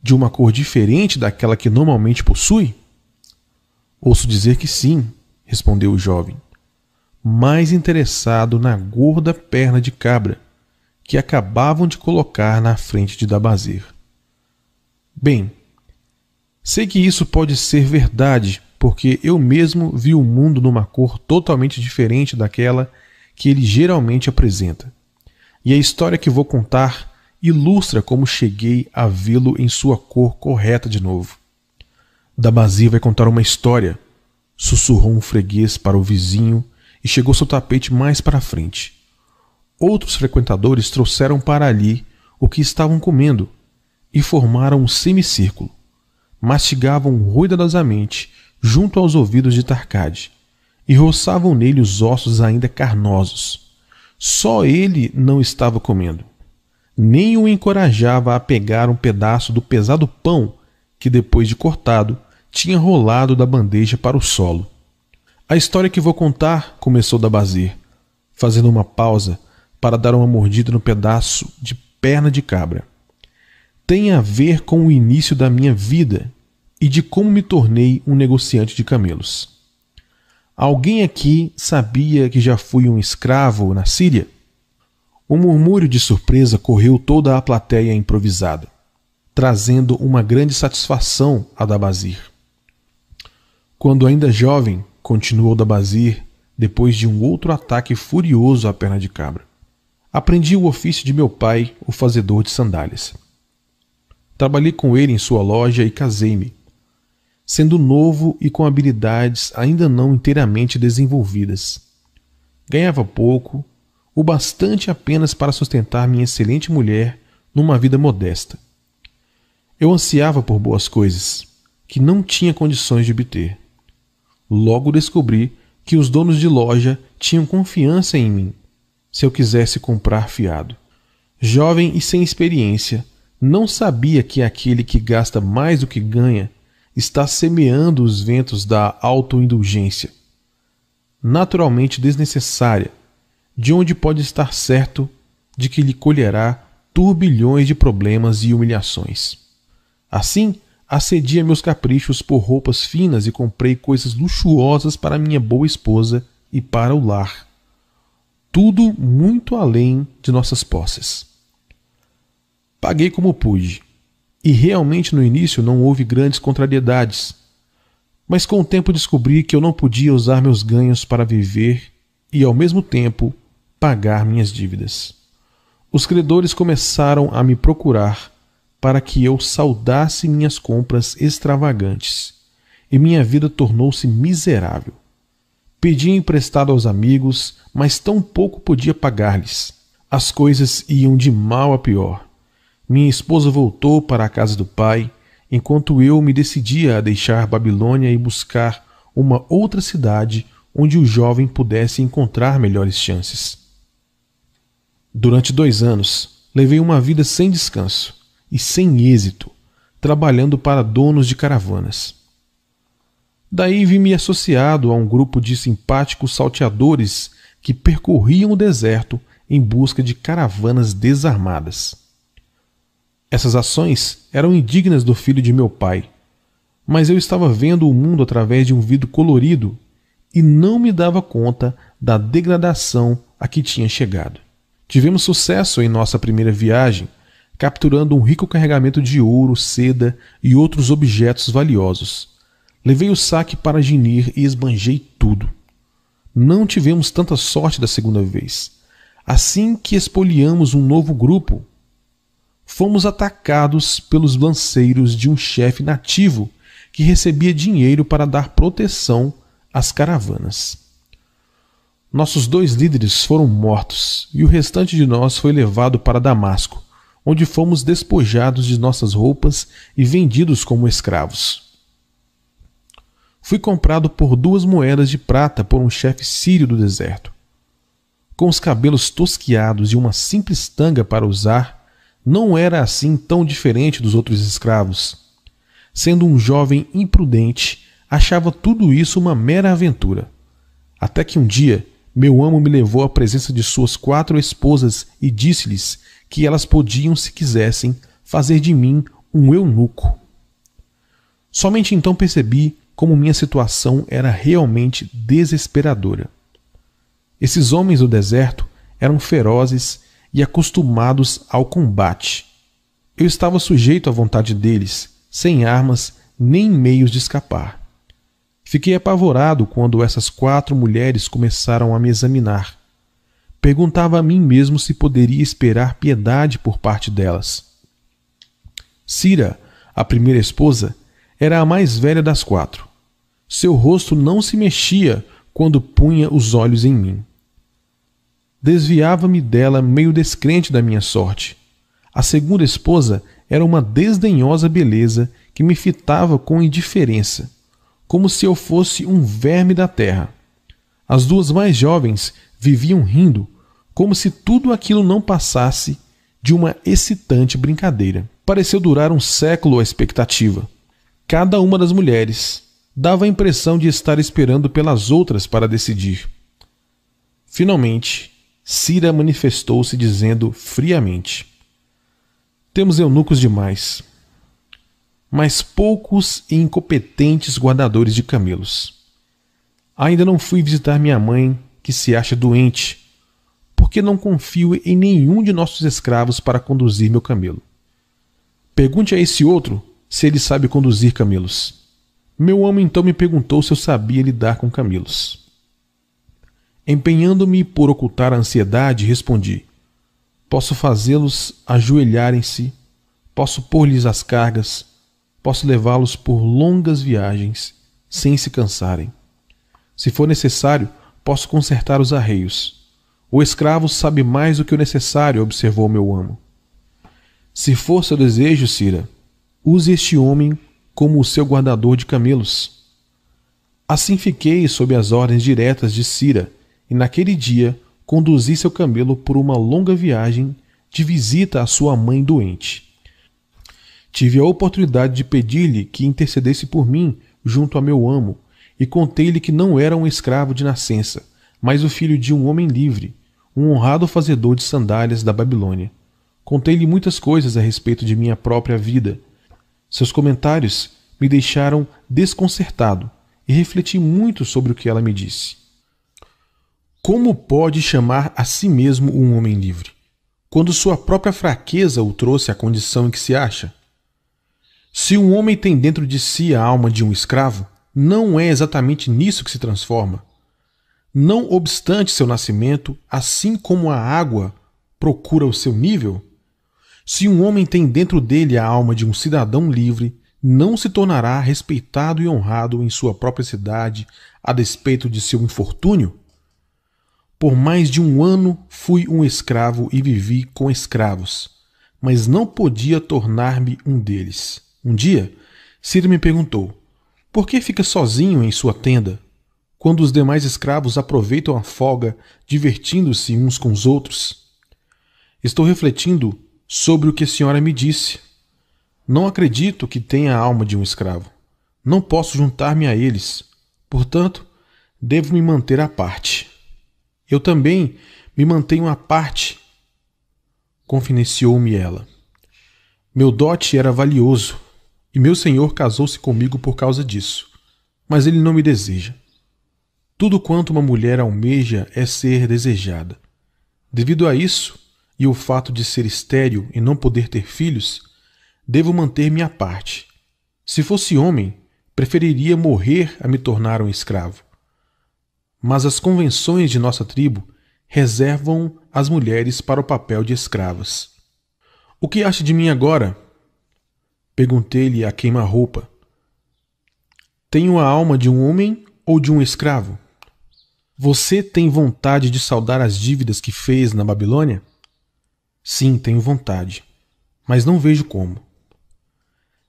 de uma cor diferente daquela que normalmente possui? Ouço dizer que sim, respondeu o jovem, mais interessado na gorda perna de cabra que acabavam de colocar na frente de Dabazir. Bem, sei que isso pode ser verdade, porque eu mesmo vi o mundo numa cor totalmente diferente daquela que ele geralmente apresenta. E a história que vou contar ilustra como cheguei a vê-lo em sua cor correta de novo. Damazi vai contar uma história, sussurrou um freguês para o vizinho e chegou seu tapete mais para frente. Outros frequentadores trouxeram para ali o que estavam comendo e formaram um semicírculo. Mastigavam ruidosamente junto aos ouvidos de Tarcade e roçavam nele os ossos ainda carnosos. Só ele não estava comendo. Nem o encorajava a pegar um pedaço do pesado pão que, depois de cortado, tinha rolado da bandeja para o solo. A história que vou contar começou da Bazir, fazendo uma pausa para dar uma mordida no pedaço de perna de cabra. Tem a ver com o início da minha vida e de como me tornei um negociante de camelos. Alguém aqui sabia que já fui um escravo na Síria? Um murmúrio de surpresa correu toda a plateia improvisada, trazendo uma grande satisfação a Dabazir. Quando ainda jovem, continuou Dabazir, depois de um outro ataque furioso à perna de cabra. Aprendi o ofício de meu pai, o fazedor de sandálias. Trabalhei com ele em sua loja e casei-me, sendo novo e com habilidades ainda não inteiramente desenvolvidas. Ganhava pouco, o bastante apenas para sustentar minha excelente mulher numa vida modesta. Eu ansiava por boas coisas, que não tinha condições de obter. Logo descobri que os donos de loja tinham confiança em mim, se eu quisesse comprar fiado. Jovem e sem experiência, não sabia que aquele que gasta mais do que ganha está semeando os ventos da autoindulgência, naturalmente desnecessária, de onde pode estar certo de que lhe colherá turbilhões de problemas e humilhações. Assim, acedia meus caprichos por roupas finas e comprei coisas luxuosas para minha boa esposa e para o lar. Tudo muito além de nossas posses. Paguei como pude, e realmente no início não houve grandes contrariedades. Mas com o tempo descobri que eu não podia usar meus ganhos para viver e, ao mesmo tempo, pagar minhas dívidas. Os credores começaram a me procurar para que eu saudasse minhas compras extravagantes, e minha vida tornou-se miserável. Pedia emprestado aos amigos, mas tão pouco podia pagar-lhes. As coisas iam de mal a pior. Minha esposa voltou para a casa do pai, enquanto eu me decidia a deixar Babilônia e buscar uma outra cidade onde o jovem pudesse encontrar melhores chances. Durante dois anos, levei uma vida sem descanso e sem êxito, trabalhando para donos de caravanas. Daí vi me associado a um grupo de simpáticos salteadores que percorriam o deserto em busca de caravanas desarmadas. Essas ações eram indignas do filho de meu pai, mas eu estava vendo o mundo através de um vidro colorido e não me dava conta da degradação a que tinha chegado. Tivemos sucesso em nossa primeira viagem, capturando um rico carregamento de ouro, seda e outros objetos valiosos. Levei o saque para Ginir e esbanjei tudo. Não tivemos tanta sorte da segunda vez. Assim que espoliamos um novo grupo, fomos atacados pelos lanceiros de um chefe nativo que recebia dinheiro para dar proteção às caravanas. Nossos dois líderes foram mortos e o restante de nós foi levado para Damasco, onde fomos despojados de nossas roupas e vendidos como escravos. Fui comprado por duas moedas de prata por um chefe sírio do deserto. Com os cabelos tosquiados e uma simples tanga para usar, não era assim tão diferente dos outros escravos. Sendo um jovem imprudente, achava tudo isso uma mera aventura. Até que um dia meu amo me levou à presença de suas quatro esposas e disse-lhes que elas podiam, se quisessem, fazer de mim um eunuco. Somente então percebi como minha situação era realmente desesperadora. Esses homens do deserto eram ferozes e acostumados ao combate. Eu estava sujeito à vontade deles, sem armas nem meios de escapar. Fiquei apavorado quando essas quatro mulheres começaram a me examinar. Perguntava a mim mesmo se poderia esperar piedade por parte delas. Cira, a primeira esposa, era a mais velha das quatro. Seu rosto não se mexia quando punha os olhos em mim. Desviava-me dela meio descrente da minha sorte. A segunda esposa era uma desdenhosa beleza que me fitava com indiferença como se eu fosse um verme da terra. As duas mais jovens viviam rindo, como se tudo aquilo não passasse de uma excitante brincadeira. Pareceu durar um século a expectativa. Cada uma das mulheres dava a impressão de estar esperando pelas outras para decidir. Finalmente, Cira manifestou-se dizendo friamente: Temos eunucos demais, mas poucos e incompetentes guardadores de camelos. Ainda não fui visitar minha mãe, que se acha doente, porque não confio em nenhum de nossos escravos para conduzir meu camelo. Pergunte a esse outro se ele sabe conduzir camelos. Meu amo então me perguntou se eu sabia lidar com camelos. Empenhando-me por ocultar a ansiedade, respondi: Posso fazê-los ajoelharem-se, posso pôr-lhes as cargas, posso levá-los por longas viagens, sem se cansarem. Se for necessário, posso consertar os arreios. O escravo sabe mais do que o necessário, observou meu amo. Se for seu desejo, Cira, Use este homem como o seu guardador de camelos. Assim fiquei sob as ordens diretas de Cira, e naquele dia conduzi seu camelo por uma longa viagem de visita à sua mãe doente. Tive a oportunidade de pedir-lhe que intercedesse por mim junto a meu amo, e contei-lhe que não era um escravo de nascença, mas o filho de um homem livre, um honrado fazedor de sandálias da Babilônia. Contei-lhe muitas coisas a respeito de minha própria vida seus comentários me deixaram desconcertado e refleti muito sobre o que ela me disse. Como pode chamar a si mesmo um homem livre, quando sua própria fraqueza o trouxe à condição em que se acha? Se um homem tem dentro de si a alma de um escravo, não é exatamente nisso que se transforma. Não obstante seu nascimento, assim como a água procura o seu nível, se um homem tem dentro dele a alma de um cidadão livre, não se tornará respeitado e honrado em sua própria cidade a despeito de seu infortúnio? Por mais de um ano fui um escravo e vivi com escravos, mas não podia tornar-me um deles. Um dia, Ciro me perguntou: Por que fica sozinho em sua tenda, quando os demais escravos aproveitam a folga, divertindo-se uns com os outros? Estou refletindo sobre o que a senhora me disse. Não acredito que tenha a alma de um escravo. Não posso juntar-me a eles. Portanto, devo me manter à parte. Eu também me mantenho à parte, confidenciou-me ela. Meu dote era valioso, e meu senhor casou-se comigo por causa disso. Mas ele não me deseja. Tudo quanto uma mulher almeja é ser desejada. Devido a isso, e o fato de ser estéril e não poder ter filhos, devo manter-me à parte. Se fosse homem, preferiria morrer a me tornar um escravo. Mas as convenções de nossa tribo reservam as mulheres para o papel de escravas. O que acha de mim agora? Perguntei-lhe a queima-roupa. Tenho a alma de um homem ou de um escravo? Você tem vontade de saldar as dívidas que fez na Babilônia? Sim, tenho vontade, mas não vejo como.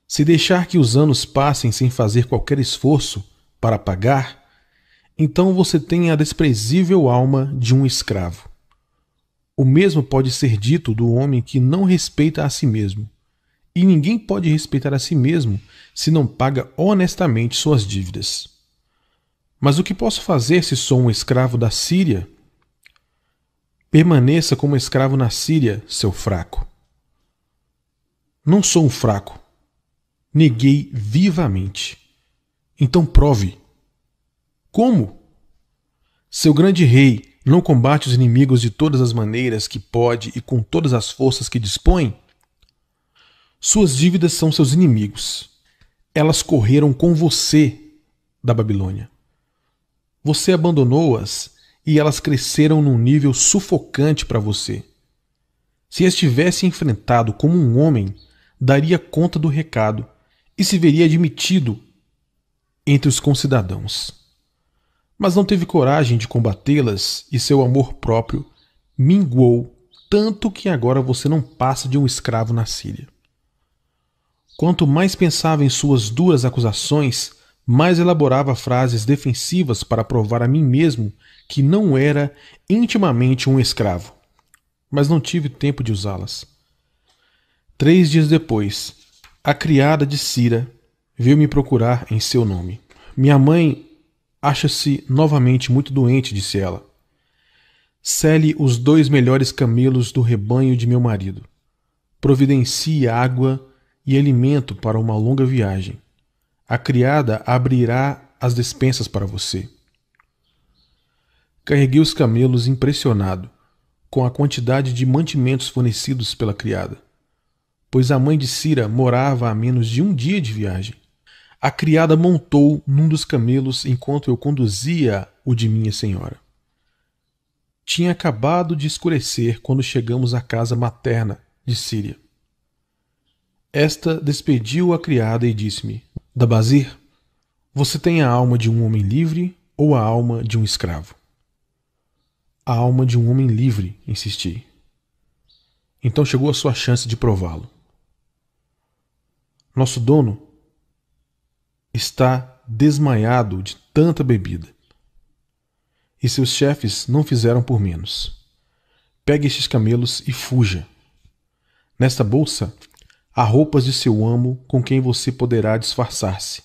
Se deixar que os anos passem sem fazer qualquer esforço para pagar, então você tem a desprezível alma de um escravo. O mesmo pode ser dito do homem que não respeita a si mesmo. E ninguém pode respeitar a si mesmo se não paga honestamente suas dívidas. Mas o que posso fazer se sou um escravo da Síria Permaneça como escravo na Síria, seu fraco. Não sou um fraco. Neguei vivamente. Então prove. Como? Seu grande rei não combate os inimigos de todas as maneiras que pode e com todas as forças que dispõe? Suas dívidas são seus inimigos. Elas correram com você da Babilônia. Você abandonou-as e elas cresceram num nível sufocante para você. Se as tivesse enfrentado como um homem, daria conta do recado e se veria admitido entre os concidadãos. Mas não teve coragem de combatê-las e seu amor próprio minguou tanto que agora você não passa de um escravo na Síria. Quanto mais pensava em suas duras acusações, mais elaborava frases defensivas para provar a mim mesmo que não era intimamente um escravo, mas não tive tempo de usá-las. Três dias depois, a criada de Cira veio me procurar em seu nome. Minha mãe acha-se novamente muito doente, disse ela. Cele os dois melhores camelos do rebanho de meu marido. Providencie água e alimento para uma longa viagem. A criada abrirá as despensas para você. Carreguei os camelos impressionado com a quantidade de mantimentos fornecidos pela criada, pois a mãe de Cira morava a menos de um dia de viagem. A criada montou num dos camelos enquanto eu conduzia o de minha senhora. Tinha acabado de escurecer quando chegamos à casa materna de Síria. Esta despediu a criada e disse-me: Dabazir, você tem a alma de um homem livre ou a alma de um escravo? A alma de um homem livre, insisti. Então chegou a sua chance de prová-lo. Nosso dono está desmaiado de tanta bebida. E seus chefes não fizeram por menos. Pegue estes camelos e fuja. Nesta bolsa há roupas de seu amo com quem você poderá disfarçar-se.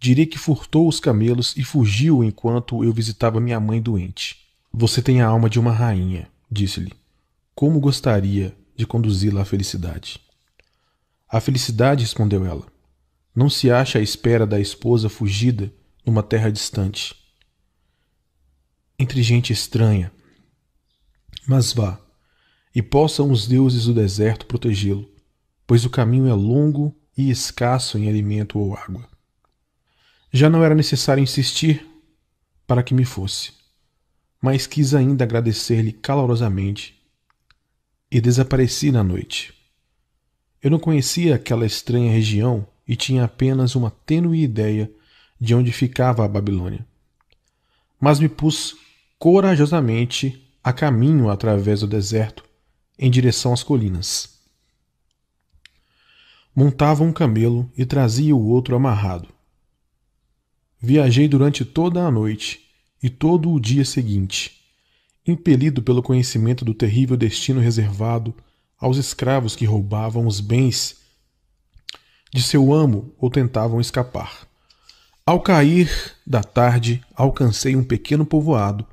Direi que furtou os camelos e fugiu enquanto eu visitava minha mãe doente. Você tem a alma de uma rainha, disse-lhe. Como gostaria de conduzi-la à felicidade. A felicidade, respondeu ela, não se acha à espera da esposa fugida numa terra distante. Entre gente estranha. Mas vá, e possam os deuses do deserto protegê-lo, pois o caminho é longo e escasso em alimento ou água. Já não era necessário insistir para que me fosse, mas quis ainda agradecer-lhe calorosamente e desapareci na noite. Eu não conhecia aquela estranha região e tinha apenas uma tênue ideia de onde ficava a Babilônia. Mas me pus corajosamente a caminho através do deserto, em direção às colinas. Montava um camelo e trazia o outro amarrado. Viajei durante toda a noite e todo o dia seguinte, impelido pelo conhecimento do terrível destino reservado aos escravos que roubavam os bens de seu amo ou tentavam escapar. Ao cair da tarde, alcancei um pequeno povoado,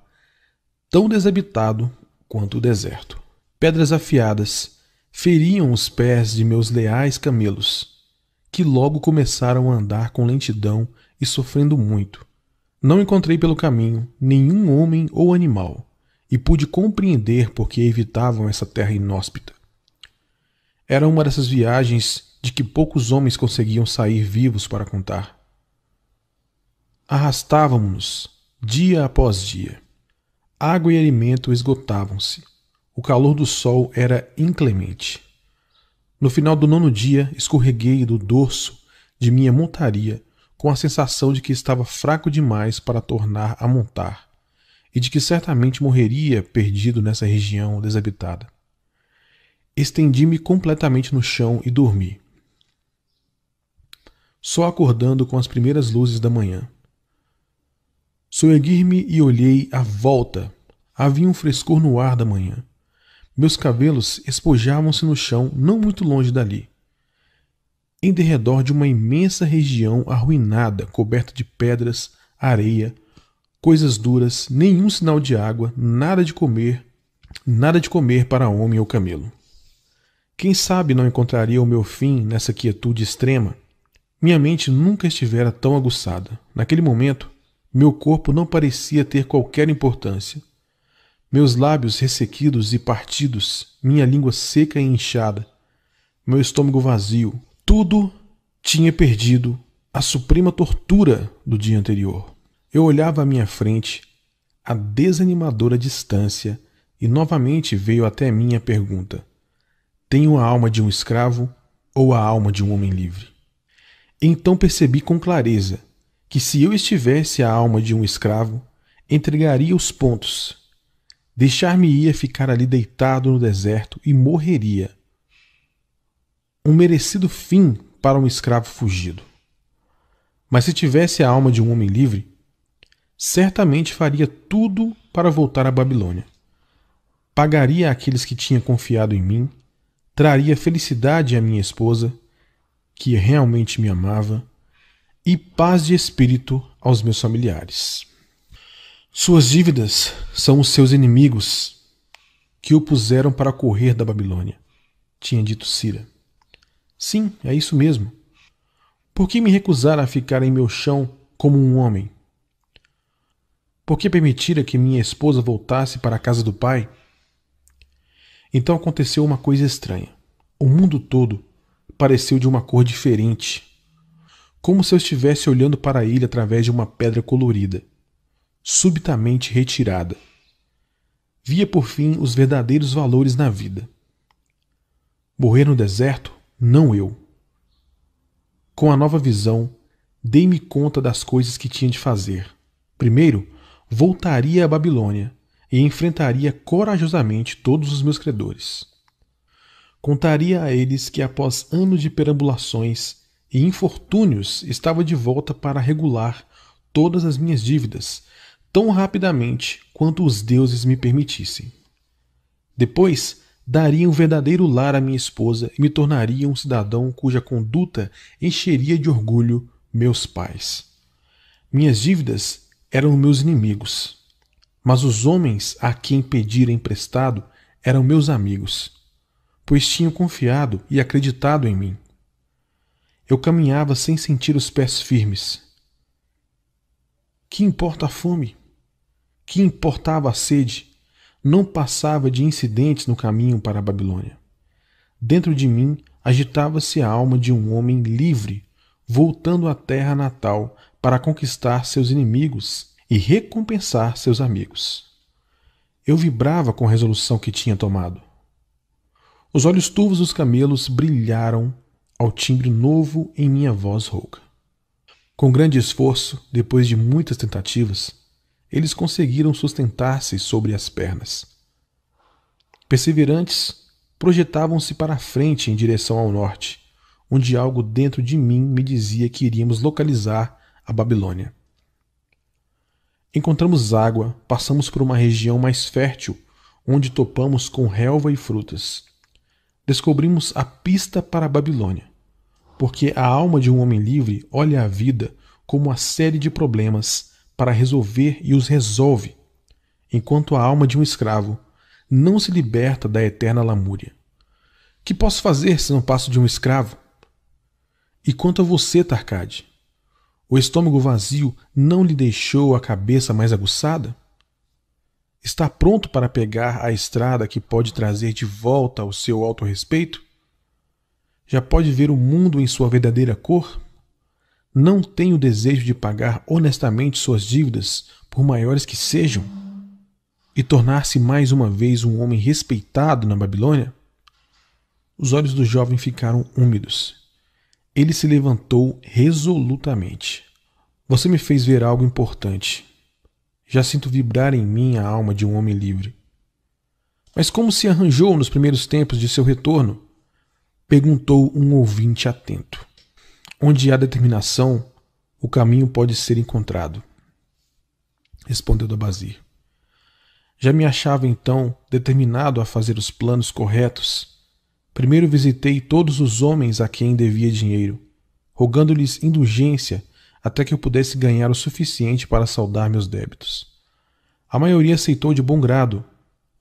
tão desabitado quanto o deserto. Pedras afiadas feriam os pés de meus leais camelos, que logo começaram a andar com lentidão e sofrendo muito. Não encontrei pelo caminho nenhum homem ou animal, e pude compreender por que evitavam essa terra inóspita. Era uma dessas viagens de que poucos homens conseguiam sair vivos para contar. Arrastávamos-nos dia após dia. Água e alimento esgotavam-se. O calor do sol era inclemente. No final do nono dia, escorreguei do dorso de minha montaria com a sensação de que estava fraco demais para tornar a montar e de que certamente morreria perdido nessa região desabitada. Estendi-me completamente no chão e dormi só acordando com as primeiras luzes da manhã. Soergui-me e olhei à volta. Havia um frescor no ar da manhã. Meus cabelos espojavam-se no chão, não muito longe dali. Em derredor de uma imensa região arruinada, coberta de pedras, areia, coisas duras, nenhum sinal de água, nada de comer, nada de comer para homem ou camelo. Quem sabe não encontraria o meu fim nessa quietude extrema? Minha mente nunca estivera tão aguçada. Naquele momento, meu corpo não parecia ter qualquer importância. Meus lábios ressequidos e partidos, minha língua seca e inchada, meu estômago vazio, tudo tinha perdido a suprema tortura do dia anterior. Eu olhava à minha frente, a desanimadora distância, e novamente veio até mim a pergunta: Tenho a alma de um escravo ou a alma de um homem livre? Então percebi com clareza que se eu estivesse a alma de um escravo, entregaria os pontos, deixar-me-ia ficar ali deitado no deserto e morreria. Um merecido fim para um escravo fugido. Mas se tivesse a alma de um homem livre, certamente faria tudo para voltar à Babilônia. Pagaria àqueles que tinham confiado em mim, traria felicidade à minha esposa que realmente me amava, e paz de espírito aos meus familiares. Suas dívidas são os seus inimigos que o puseram para correr da Babilônia, tinha dito Cira. Sim, é isso mesmo. Por que me recusar a ficar em meu chão como um homem? Por que permitira que minha esposa voltasse para a casa do pai? Então aconteceu uma coisa estranha. O mundo todo pareceu de uma cor diferente, como se eu estivesse olhando para ele através de uma pedra colorida subitamente retirada. Via por fim os verdadeiros valores na vida. Morrer no deserto? Não eu. Com a nova visão, dei-me conta das coisas que tinha de fazer. Primeiro, voltaria à Babilônia e enfrentaria corajosamente todos os meus credores. Contaria a eles que, após anos de perambulações e infortúnios, estava de volta para regular todas as minhas dívidas tão rapidamente quanto os deuses me permitissem. Depois, daria um verdadeiro lar à minha esposa e me tornaria um cidadão cuja conduta encheria de orgulho meus pais. Minhas dívidas eram meus inimigos, mas os homens a quem pedira emprestado eram meus amigos, pois tinham confiado e acreditado em mim. Eu caminhava sem sentir os pés firmes. Que importa a fome? que importava a sede, não passava de incidentes no caminho para a Babilônia. Dentro de mim agitava-se a alma de um homem livre, voltando à terra natal para conquistar seus inimigos e recompensar seus amigos. Eu vibrava com a resolução que tinha tomado. Os olhos turvos dos camelos brilharam ao timbre novo em minha voz rouca. Com grande esforço, depois de muitas tentativas, eles conseguiram sustentar-se sobre as pernas. Perseverantes, projetavam-se para a frente em direção ao norte, onde algo dentro de mim me dizia que iríamos localizar a Babilônia. Encontramos água, passamos por uma região mais fértil, onde topamos com relva e frutas. Descobrimos a pista para a Babilônia, porque a alma de um homem livre olha a vida como uma série de problemas para resolver e os resolve, enquanto a alma de um escravo não se liberta da eterna lamúria. Que posso fazer se não passo de um escravo? E quanto a você, Tarcade? O estômago vazio não lhe deixou a cabeça mais aguçada? Está pronto para pegar a estrada que pode trazer de volta o seu autorrespeito? Já pode ver o mundo em sua verdadeira cor? não tem o desejo de pagar honestamente suas dívidas, por maiores que sejam, e tornar-se mais uma vez um homem respeitado na Babilônia? Os olhos do jovem ficaram úmidos. Ele se levantou resolutamente. Você me fez ver algo importante. Já sinto vibrar em mim a alma de um homem livre. Mas como se arranjou nos primeiros tempos de seu retorno? Perguntou um ouvinte atento. Onde há determinação, o caminho pode ser encontrado. Respondeu Dabazir. Já me achava então determinado a fazer os planos corretos. Primeiro visitei todos os homens a quem devia dinheiro, rogando-lhes indulgência até que eu pudesse ganhar o suficiente para saldar meus débitos. A maioria aceitou de bom grado.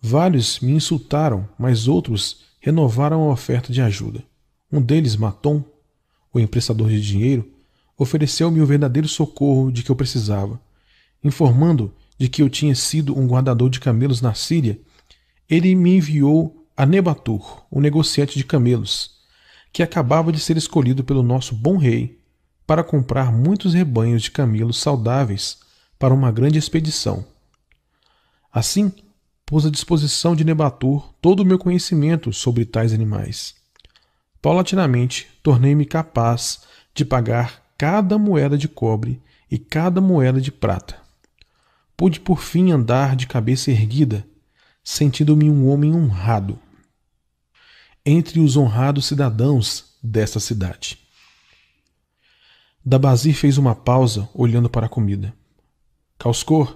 Vários me insultaram, mas outros renovaram a oferta de ajuda. Um deles, Matom, o emprestador de dinheiro, ofereceu-me o verdadeiro socorro de que eu precisava. Informando de que eu tinha sido um guardador de camelos na Síria, ele me enviou a Nebatur, o negociante de camelos, que acabava de ser escolhido pelo nosso bom rei para comprar muitos rebanhos de camelos saudáveis para uma grande expedição. Assim, pus à disposição de Nebatur todo o meu conhecimento sobre tais animais. Paulatinamente, tornei-me capaz de pagar cada moeda de cobre e cada moeda de prata. Pude por fim andar de cabeça erguida, sentindo-me um homem honrado entre os honrados cidadãos desta cidade. Dabazir fez uma pausa, olhando para a comida. Causcor,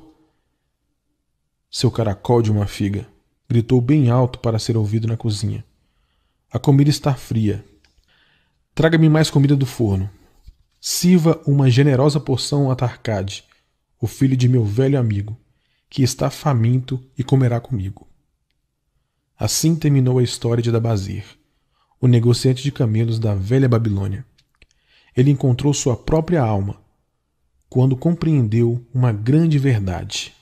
seu caracol de uma figa, gritou bem alto para ser ouvido na cozinha. A comida está fria. Traga-me mais comida do forno. Sirva uma generosa porção a Tarcade, o filho de meu velho amigo, que está faminto e comerá comigo. Assim terminou a história de Dabazir, o negociante de camelos da velha Babilônia. Ele encontrou sua própria alma quando compreendeu uma grande verdade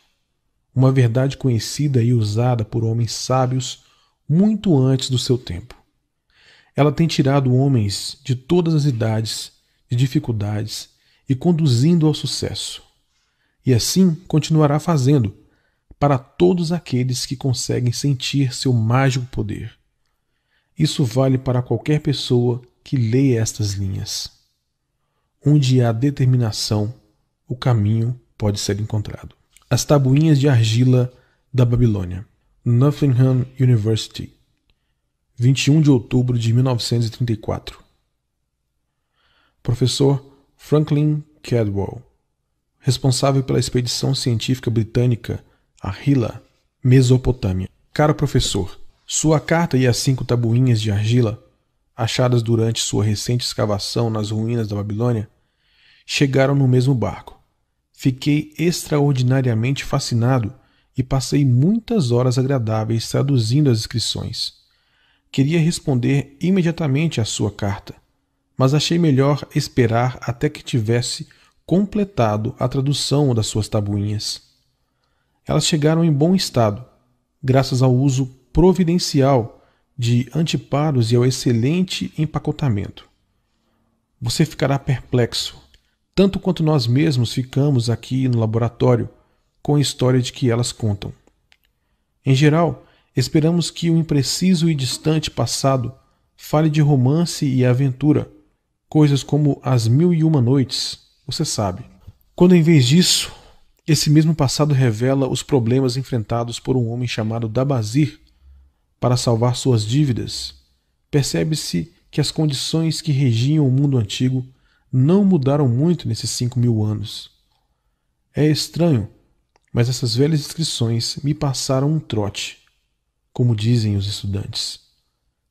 uma verdade conhecida e usada por homens sábios muito antes do seu tempo. Ela tem tirado homens de todas as idades, de dificuldades e conduzindo ao sucesso. E assim continuará fazendo para todos aqueles que conseguem sentir seu mágico poder. Isso vale para qualquer pessoa que leia estas linhas. Onde há determinação, o caminho pode ser encontrado. As tabuinhas de argila da Babilônia. Nottingham University. 21 de outubro de 1934. Professor Franklin Cadwell, responsável pela expedição científica britânica Argila, Mesopotâmia. Caro professor, sua carta e as cinco tabuinhas de argila, achadas durante sua recente escavação nas ruínas da Babilônia, chegaram no mesmo barco. Fiquei extraordinariamente fascinado e passei muitas horas agradáveis traduzindo as inscrições. Queria responder imediatamente à sua carta, mas achei melhor esperar até que tivesse completado a tradução das suas tabuinhas. Elas chegaram em bom estado, graças ao uso providencial de antiparos e ao excelente empacotamento. Você ficará perplexo tanto quanto nós mesmos ficamos aqui no laboratório com a história de que elas contam. Em geral, esperamos que o impreciso e distante passado fale de romance e aventura, coisas como As Mil e Uma Noites, você sabe. Quando em vez disso, esse mesmo passado revela os problemas enfrentados por um homem chamado Dabazir para salvar suas dívidas, percebe-se que as condições que regiam o mundo antigo não mudaram muito nesses cinco mil anos. É estranho, mas essas velhas inscrições me passaram um trote, como dizem os estudantes.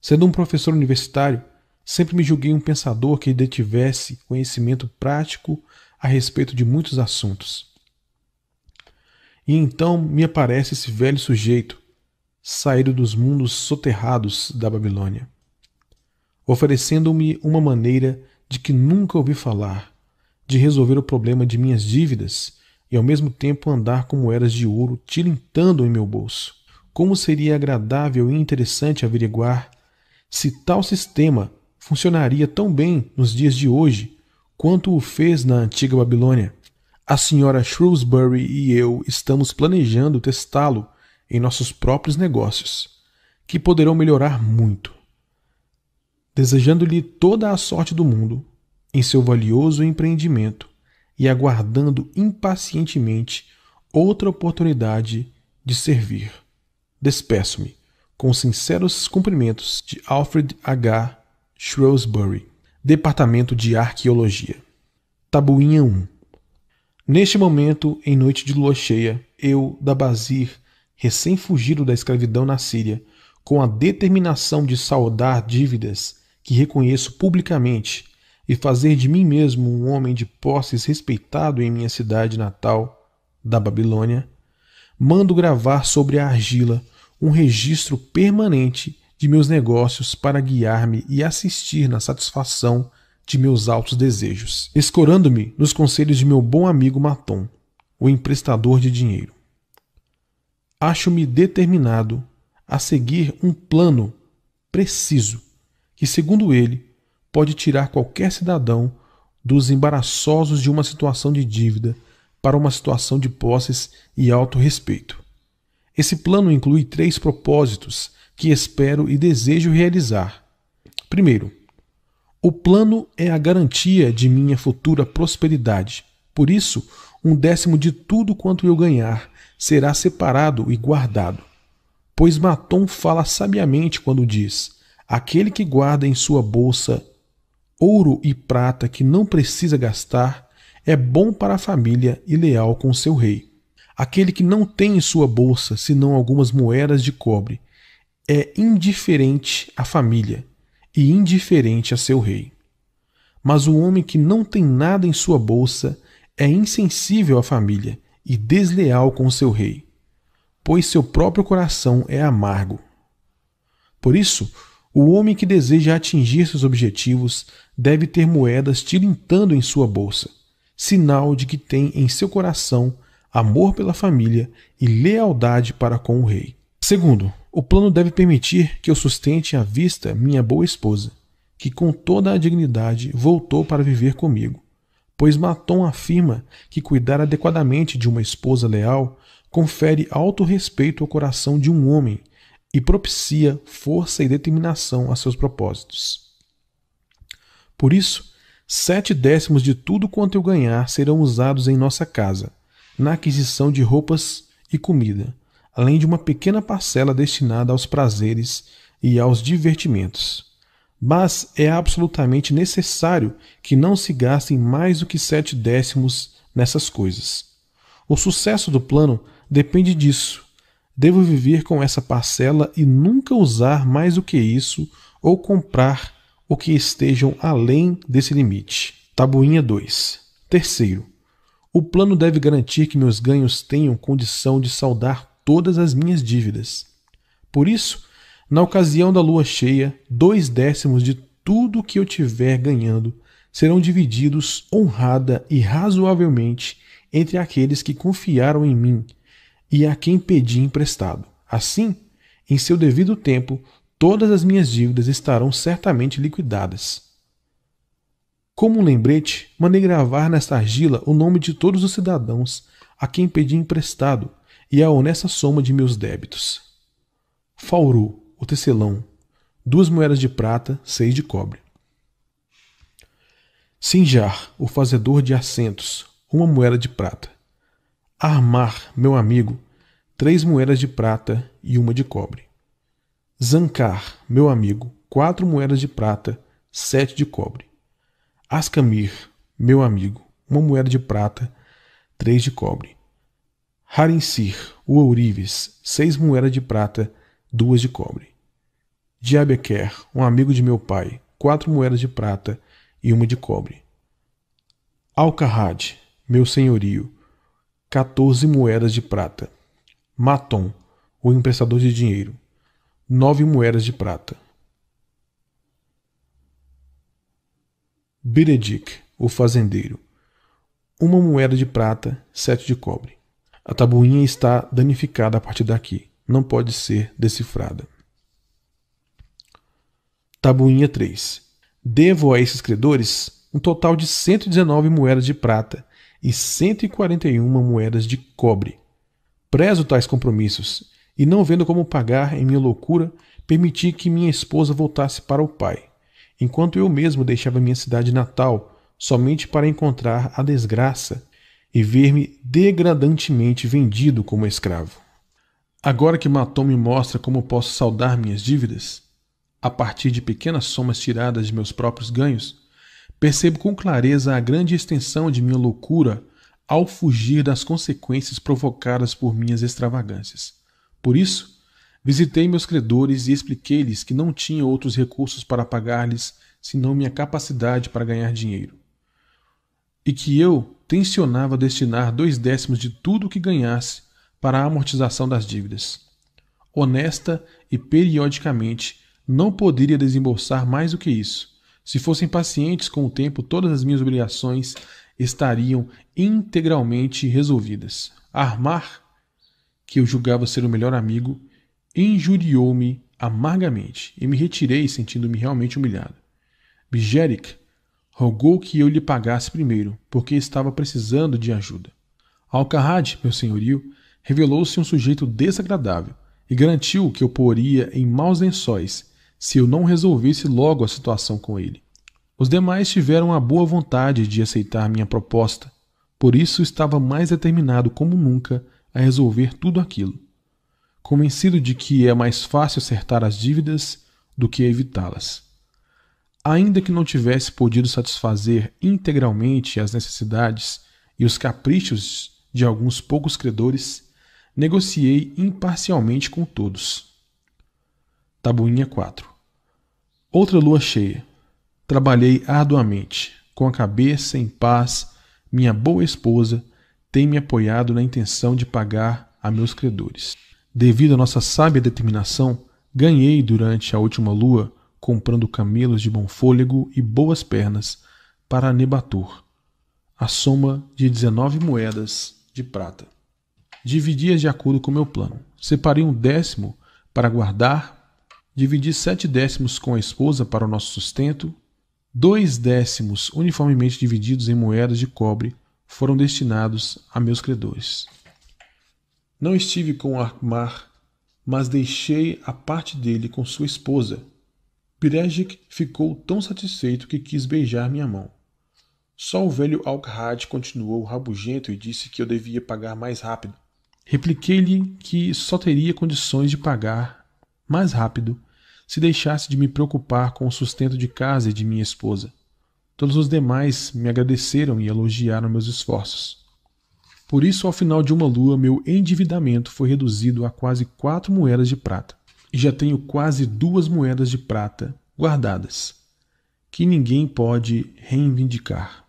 Sendo um professor universitário, sempre me julguei um pensador que detivesse conhecimento prático a respeito de muitos assuntos. E então me aparece esse velho sujeito, saído dos mundos soterrados da Babilônia, oferecendo-me uma maneira de que nunca ouvi falar, de resolver o problema de minhas dívidas e ao mesmo tempo andar com moedas de ouro tilintando em meu bolso. Como seria agradável e interessante averiguar se tal sistema funcionaria tão bem nos dias de hoje quanto o fez na antiga Babilônia. A senhora Shrewsbury e eu estamos planejando testá-lo em nossos próprios negócios, que poderão melhorar muito desejando-lhe toda a sorte do mundo em seu valioso empreendimento e aguardando impacientemente outra oportunidade de servir. Despeço-me com sinceros cumprimentos de Alfred H. Shrewsbury, Departamento de Arqueologia. Tabuinha 1 Neste momento, em noite de lua cheia, eu, Dabazir, recém-fugido da escravidão na Síria, com a determinação de saldar dívidas que reconheço publicamente e fazer de mim mesmo um homem de posses respeitado em minha cidade natal, da Babilônia, mando gravar sobre a argila um registro permanente de meus negócios para guiar-me e assistir na satisfação de meus altos desejos, escorando-me nos conselhos de meu bom amigo Matom, o emprestador de dinheiro. Acho-me determinado a seguir um plano preciso que, segundo ele, pode tirar qualquer cidadão dos embaraçosos de uma situação de dívida para uma situação de posses e autorrespeito. Esse plano inclui três propósitos que espero e desejo realizar. Primeiro, o plano é a garantia de minha futura prosperidade. Por isso, um décimo de tudo quanto eu ganhar será separado e guardado. Pois Matom fala sabiamente quando diz: Aquele que guarda em sua bolsa ouro e prata que não precisa gastar é bom para a família e leal com seu rei. Aquele que não tem em sua bolsa senão algumas moedas de cobre é indiferente à família e indiferente a seu rei. Mas o homem que não tem nada em sua bolsa é insensível à família e desleal com seu rei, pois seu próprio coração é amargo. Por isso, o homem que deseja atingir seus objetivos deve ter moedas tilintando em sua bolsa, sinal de que tem em seu coração amor pela família e lealdade para com o rei. Segundo, o plano deve permitir que eu sustente à vista minha boa esposa, que com toda a dignidade voltou para viver comigo, pois Maton afirma que cuidar adequadamente de uma esposa leal confere alto respeito ao coração de um homem e propicia força e determinação a seus propósitos. Por isso, sete décimos de tudo quanto eu ganhar serão usados em nossa casa, na aquisição de roupas e comida, além de uma pequena parcela destinada aos prazeres e aos divertimentos. Mas é absolutamente necessário que não se gastem mais do que sete décimos nessas coisas. O sucesso do plano depende disso. Devo viver com essa parcela e nunca usar mais do que isso ou comprar o que estejam além desse limite. Tabuinha 2. Terceiro, o plano deve garantir que meus ganhos tenham condição de saldar todas as minhas dívidas. Por isso, na ocasião da lua cheia, dois décimos de tudo que eu tiver ganhando serão divididos honrada e razoavelmente entre aqueles que confiaram em mim e a quem pedi emprestado. Assim, em seu devido tempo, todas as minhas dívidas estarão certamente liquidadas. Como um lembrete, mandei gravar nesta argila o nome de todos os cidadãos a quem pedi emprestado e a honesta soma de meus débitos. Fauru, o tecelão, duas moedas de prata, seis de cobre. Sinjar, o fazedor de assentos, uma moeda de prata. Armar, meu amigo, três moedas de prata e uma de cobre. Zancar, meu amigo, quatro moedas de prata, sete de cobre. Ascamir, meu amigo, uma moeda de prata, três de cobre. Harinsir, o ourives, seis moedas de prata, duas de cobre. Diabequer, um amigo de meu pai, quatro moedas de prata e uma de cobre. Alcarrad, meu senhorio, quatorze moedas de prata. Maton, o emprestador de dinheiro, nove moedas de prata. Beredic, o fazendeiro. Uma moeda de prata, sete de cobre. A tabuinha está danificada a partir daqui. Não pode ser decifrada. Tabuinha 3. Devo a esses credores um total de 119 moedas de prata e 141 moedas de cobre. Prezo tais compromissos e, não vendo como pagar em minha loucura, permiti que minha esposa voltasse para o pai enquanto eu mesmo deixava minha cidade natal somente para encontrar a desgraça e ver-me degradantemente vendido como escravo. Agora que Matom me mostra como posso saldar minhas dívidas, a partir de pequenas somas tiradas de meus próprios ganhos, percebo com clareza a grande extensão de minha loucura ao fugir das consequências provocadas por minhas extravagâncias. Por isso, Visitei meus credores e expliquei-lhes que não tinha outros recursos para pagar-lhes senão minha capacidade para ganhar dinheiro. E que eu tensionava destinar dois décimos de tudo o que ganhasse para a amortização das dívidas. Honesta e periodicamente, não poderia desembolsar mais do que isso. Se fossem pacientes com o tempo, todas as minhas obrigações estariam integralmente resolvidas. Armar, que eu julgava ser o melhor amigo, injuriou-me amargamente e me retirei sentindo-me realmente humilhado. Bijeric rogou que eu lhe pagasse primeiro, porque estava precisando de ajuda. Alcarrad, meu senhorio, revelou-se um sujeito desagradável e garantiu que eu poria em maus lençóis se eu não resolvesse logo a situação com ele. Os demais tiveram a boa vontade de aceitar minha proposta, por isso estava mais determinado como nunca a resolver tudo aquilo convencido de que é mais fácil acertar as dívidas do que evitá-las. Ainda que não tivesse podido satisfazer integralmente as necessidades e os caprichos de alguns poucos credores, negociei imparcialmente com todos. Tabuinha 4 Outra lua cheia. Trabalhei arduamente, com a cabeça em paz. Minha boa esposa tem me apoiado na intenção de pagar a meus credores. Devido à nossa sábia determinação, ganhei durante a última lua comprando camelos de bom fôlego e boas pernas para Nebatur, a soma de 19 moedas de prata. Dividi-as de acordo com meu plano. Separei um décimo para guardar, dividi sete décimos com a esposa para o nosso sustento, dois décimos uniformemente divididos em moedas de cobre foram destinados a meus credores. Não estive com Armar, mas deixei a parte dele com sua esposa. Pirejic ficou tão satisfeito que quis beijar minha mão. Só o velho Alkhad continuou rabugento e disse que eu devia pagar mais rápido. Repliquei-lhe que só teria condições de pagar mais rápido se deixasse de me preocupar com o sustento de casa e de minha esposa. Todos os demais me agradeceram e elogiaram meus esforços. Por isso, ao final de uma lua, meu endividamento foi reduzido a quase quatro moedas de prata. E já tenho quase duas moedas de prata guardadas, que ninguém pode reivindicar.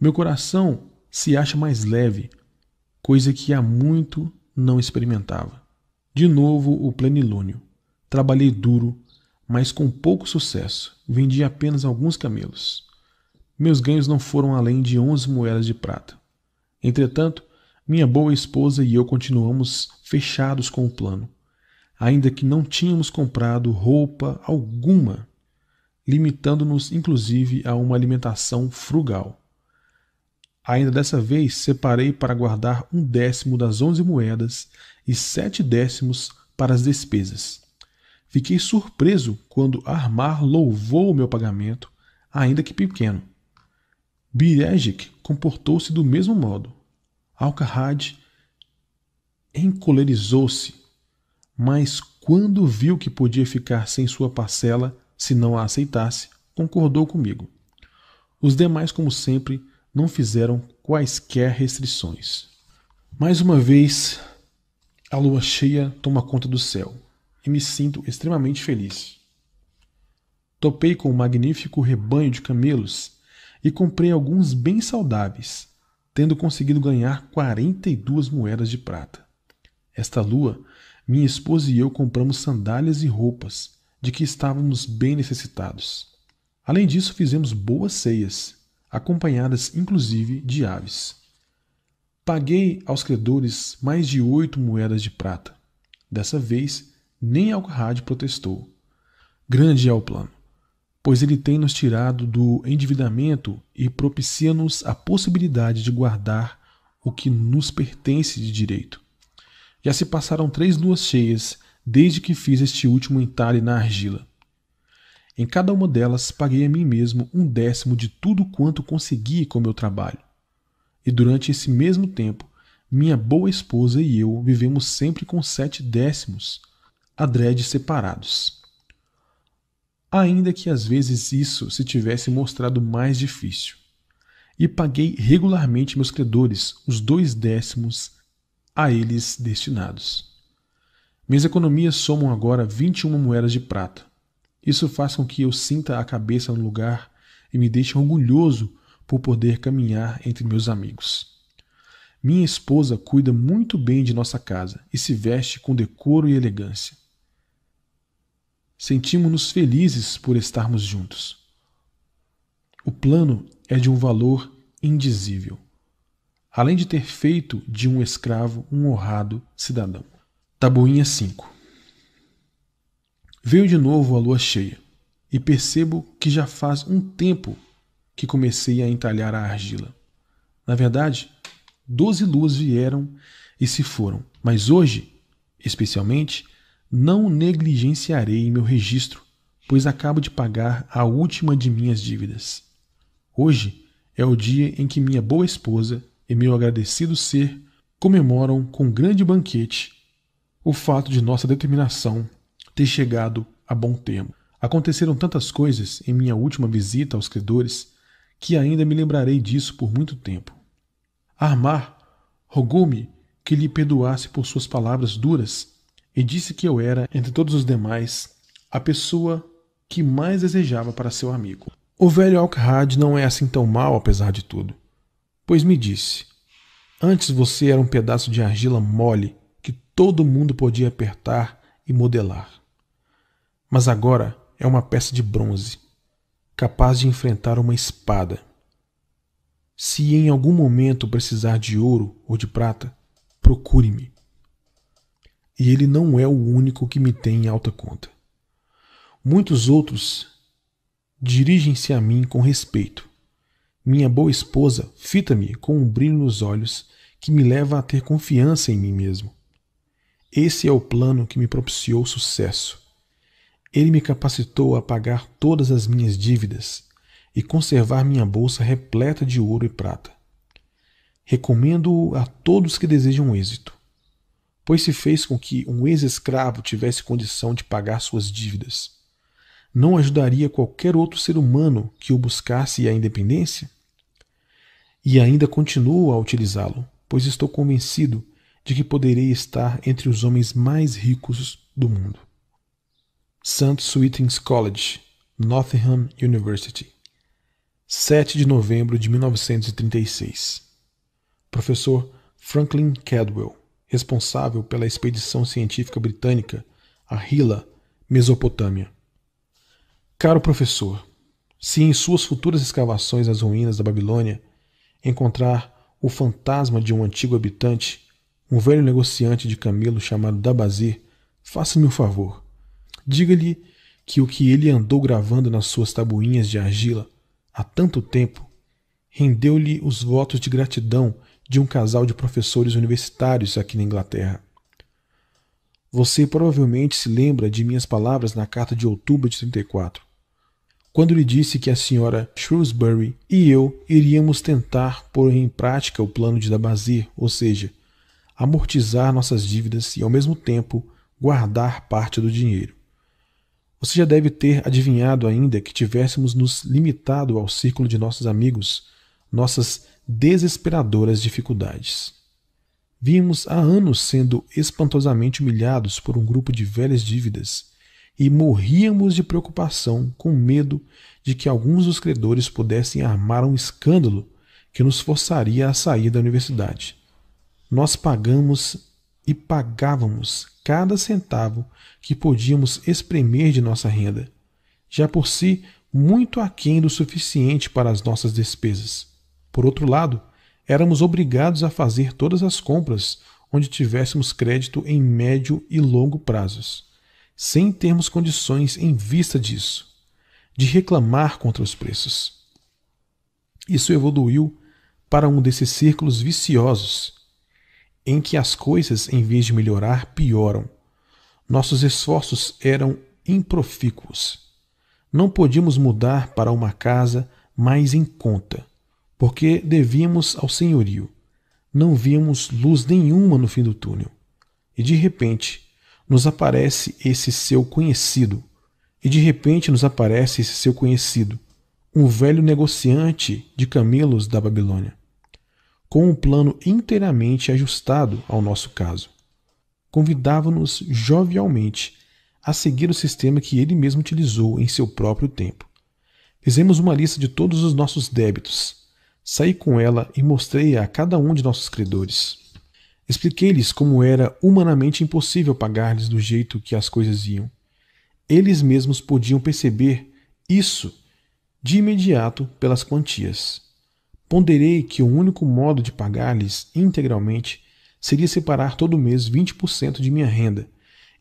Meu coração se acha mais leve, coisa que há muito não experimentava. De novo o plenilúnio. Trabalhei duro, mas com pouco sucesso. Vendi apenas alguns camelos. Meus ganhos não foram além de onze moedas de prata. Entretanto, minha boa esposa e eu continuamos fechados com o plano, ainda que não tínhamos comprado roupa alguma, limitando-nos inclusive a uma alimentação frugal. Ainda dessa vez separei para guardar um décimo das onze moedas e sete décimos para as despesas. Fiquei surpreso quando Armar louvou o meu pagamento, ainda que pequeno. Birejic comportou-se do mesmo modo. Alcahad encolerizou-se, mas quando viu que podia ficar sem sua parcela se não a aceitasse, concordou comigo. Os demais, como sempre, não fizeram quaisquer restrições. Mais uma vez, a lua cheia toma conta do céu e me sinto extremamente feliz. Topei com um magnífico rebanho de camelos e comprei alguns bem saudáveis, tendo conseguido ganhar 42 moedas de prata. Esta lua, minha esposa e eu compramos sandálias e roupas, de que estávamos bem necessitados. Além disso, fizemos boas ceias acompanhadas inclusive de aves. Paguei aos credores mais de oito moedas de prata. Dessa vez, nem Alcarrade protestou. Grande é o plano, pois ele tem nos tirado do endividamento e propicia-nos a possibilidade de guardar o que nos pertence de direito. Já se passaram três luas cheias desde que fiz este último entalhe na argila. Em cada uma delas paguei a mim mesmo um décimo de tudo quanto consegui com meu trabalho. E durante esse mesmo tempo, minha boa esposa e eu vivemos sempre com sete décimos, adrede separados. Ainda que às vezes isso se tivesse mostrado mais difícil. E paguei regularmente meus credores os dois décimos a eles destinados. Minhas economias somam agora 21 moedas de prata isso faz com que eu sinta a cabeça no lugar e me deixe orgulhoso por poder caminhar entre meus amigos. Minha esposa cuida muito bem de nossa casa e se veste com decoro e elegância. Sentimos-nos felizes por estarmos juntos. O plano é de um valor indizível, além de ter feito de um escravo um honrado cidadão. Tabuinha 5 Veio de novo a lua cheia, e percebo que já faz um tempo que comecei a entalhar a argila. Na verdade, doze luas vieram e se foram, mas hoje, especialmente, não negligenciarei meu registro, pois acabo de pagar a última de minhas dívidas. Hoje é o dia em que minha boa esposa e meu agradecido ser comemoram com grande banquete o fato de nossa determinação ter chegado a bom termo. Aconteceram tantas coisas em minha última visita aos credores que ainda me lembrarei disso por muito tempo. Armar rogou-me que lhe perdoasse por suas palavras duras e disse que eu era, entre todos os demais, a pessoa que mais desejava para seu amigo. O velho Alcahad não é assim tão mal, apesar de tudo, pois me disse: Antes você era um pedaço de argila mole que todo mundo podia apertar e modelar. Mas agora é uma peça de bronze, capaz de enfrentar uma espada. Se em algum momento precisar de ouro ou de prata, procure-me. E ele não é o único que me tem em alta conta. Muitos outros dirigem-se a mim com respeito. Minha boa esposa fita-me com um brilho nos olhos que me leva a ter confiança em mim mesmo. Esse é o plano que me propiciou sucesso. Ele me capacitou a pagar todas as minhas dívidas e conservar minha bolsa repleta de ouro e prata. Recomendo-o a todos que desejam êxito, pois se fez com que um ex-escravo tivesse condição de pagar suas dívidas. Não ajudaria qualquer outro ser humano que o buscasse a independência? E ainda continuo a utilizá-lo, pois estou convencido de que poderei estar entre os homens mais ricos do mundo. St. Swithin's College, Nottingham University 7 de novembro de 1936. Professor Franklin Cadwell, responsável pela expedição científica britânica a Hila, Mesopotâmia. Caro professor, se em suas futuras escavações nas ruínas da Babilônia encontrar o fantasma de um antigo habitante, um velho negociante de camelo chamado Dabazir, faça-me um favor. Diga-lhe que o que ele andou gravando nas suas tabuinhas de argila há tanto tempo, rendeu-lhe os votos de gratidão de um casal de professores universitários aqui na Inglaterra. Você provavelmente se lembra de minhas palavras na carta de outubro de 34, quando lhe disse que a senhora Shrewsbury e eu iríamos tentar pôr em prática o plano de Dabazir, ou seja, amortizar nossas dívidas e, ao mesmo tempo, guardar parte do dinheiro. Você já deve ter adivinhado ainda que tivéssemos nos limitado ao círculo de nossos amigos, nossas desesperadoras dificuldades. Vimos há anos sendo espantosamente humilhados por um grupo de velhas dívidas e morríamos de preocupação com medo de que alguns dos credores pudessem armar um escândalo que nos forçaria a sair da universidade. Nós pagamos e pagávamos cada centavo que podíamos espremer de nossa renda, já por si muito aquém do suficiente para as nossas despesas. Por outro lado, éramos obrigados a fazer todas as compras onde tivéssemos crédito em médio e longo prazos, sem termos condições em vista disso, de reclamar contra os preços. Isso evoluiu para um desses círculos viciosos em que as coisas, em vez de melhorar, pioram. Nossos esforços eram improfícuos. Não podíamos mudar para uma casa mais em conta, porque devíamos ao senhorio. Não víamos luz nenhuma no fim do túnel. E de repente, nos aparece esse seu conhecido. E de repente nos aparece esse seu conhecido, um velho negociante de camelos da Babilônia com um plano inteiramente ajustado ao nosso caso. Convidava-nos jovialmente a seguir o sistema que ele mesmo utilizou em seu próprio tempo. Fizemos uma lista de todos os nossos débitos. Saí com ela e mostrei-a a cada um de nossos credores. Expliquei-lhes como era humanamente impossível pagar-lhes do jeito que as coisas iam. Eles mesmos podiam perceber isso de imediato pelas quantias. Ponderei que o único modo de pagar-lhes integralmente seria separar todo mês 20% de minha renda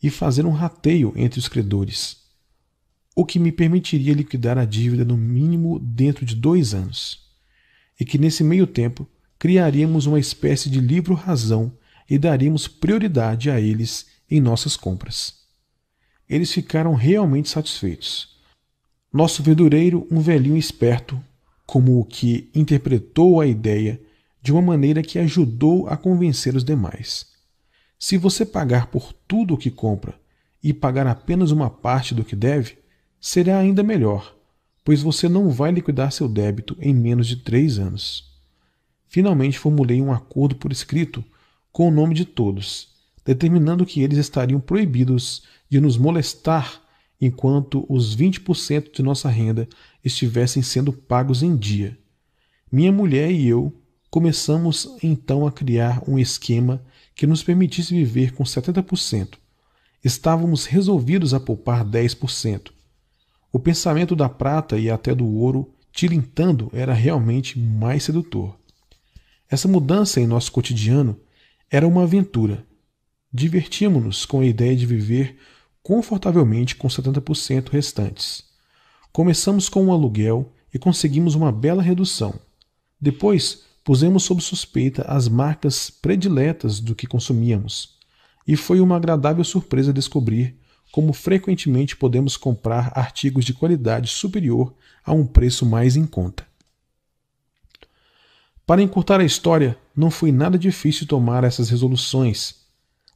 e fazer um rateio entre os credores, o que me permitiria liquidar a dívida no mínimo dentro de dois anos, e que nesse meio tempo criaríamos uma espécie de livro-razão e daríamos prioridade a eles em nossas compras. Eles ficaram realmente satisfeitos. Nosso verdureiro, um velhinho esperto, como o que interpretou a ideia de uma maneira que ajudou a convencer os demais. Se você pagar por tudo o que compra e pagar apenas uma parte do que deve, será ainda melhor, pois você não vai liquidar seu débito em menos de três anos. Finalmente formulei um acordo por escrito com o nome de todos, determinando que eles estariam proibidos de nos molestar enquanto os 20% de nossa renda estivessem sendo pagos em dia. Minha mulher e eu começamos então a criar um esquema que nos permitisse viver com 70%. Estávamos resolvidos a poupar 10%. O pensamento da prata e até do ouro tilintando era realmente mais sedutor. Essa mudança em nosso cotidiano era uma aventura. Divertíamos-nos com a ideia de viver confortavelmente com 70% restantes. Começamos com um aluguel e conseguimos uma bela redução. Depois, pusemos sob suspeita as marcas prediletas do que consumíamos, e foi uma agradável surpresa descobrir como frequentemente podemos comprar artigos de qualidade superior a um preço mais em conta. Para encurtar a história, não foi nada difícil tomar essas resoluções.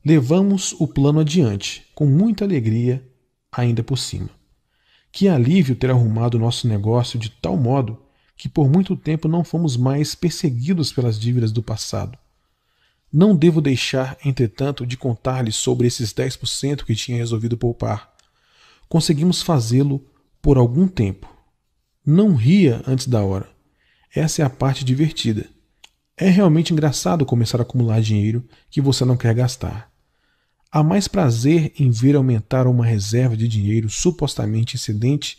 Levamos o plano adiante, com muita alegria, ainda por cima. Que alívio ter arrumado nosso negócio de tal modo que por muito tempo não fomos mais perseguidos pelas dívidas do passado. Não devo deixar, entretanto, de contar-lhe sobre esses 10% que tinha resolvido poupar. Conseguimos fazê-lo por algum tempo. Não ria antes da hora. Essa é a parte divertida. É realmente engraçado começar a acumular dinheiro que você não quer gastar. Há mais prazer em ver aumentar uma reserva de dinheiro supostamente excedente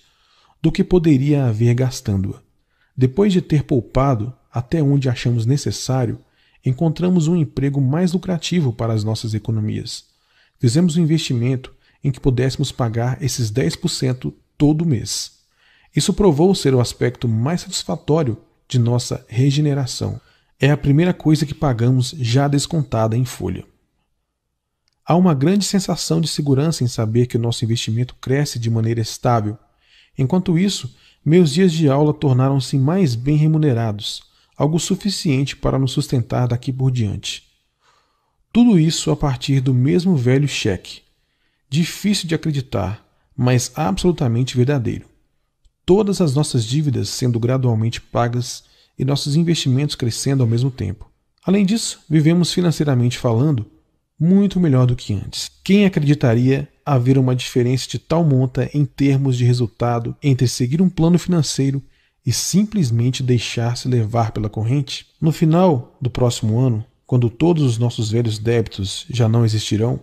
do que poderia haver gastando-a. Depois de ter poupado até onde achamos necessário, encontramos um emprego mais lucrativo para as nossas economias. Fizemos um investimento em que pudéssemos pagar esses 10% todo mês. Isso provou ser o aspecto mais satisfatório de nossa regeneração. É a primeira coisa que pagamos já descontada em folha. Há uma grande sensação de segurança em saber que o nosso investimento cresce de maneira estável. Enquanto isso, meus dias de aula tornaram-se mais bem remunerados, algo suficiente para nos sustentar daqui por diante. Tudo isso a partir do mesmo velho cheque. Difícil de acreditar, mas absolutamente verdadeiro. Todas as nossas dívidas sendo gradualmente pagas e nossos investimentos crescendo ao mesmo tempo. Além disso, vivemos financeiramente falando muito melhor do que antes. Quem acreditaria haver uma diferença de tal monta em termos de resultado entre seguir um plano financeiro e simplesmente deixar-se levar pela corrente? No final do próximo ano, quando todos os nossos velhos débitos já não existirão,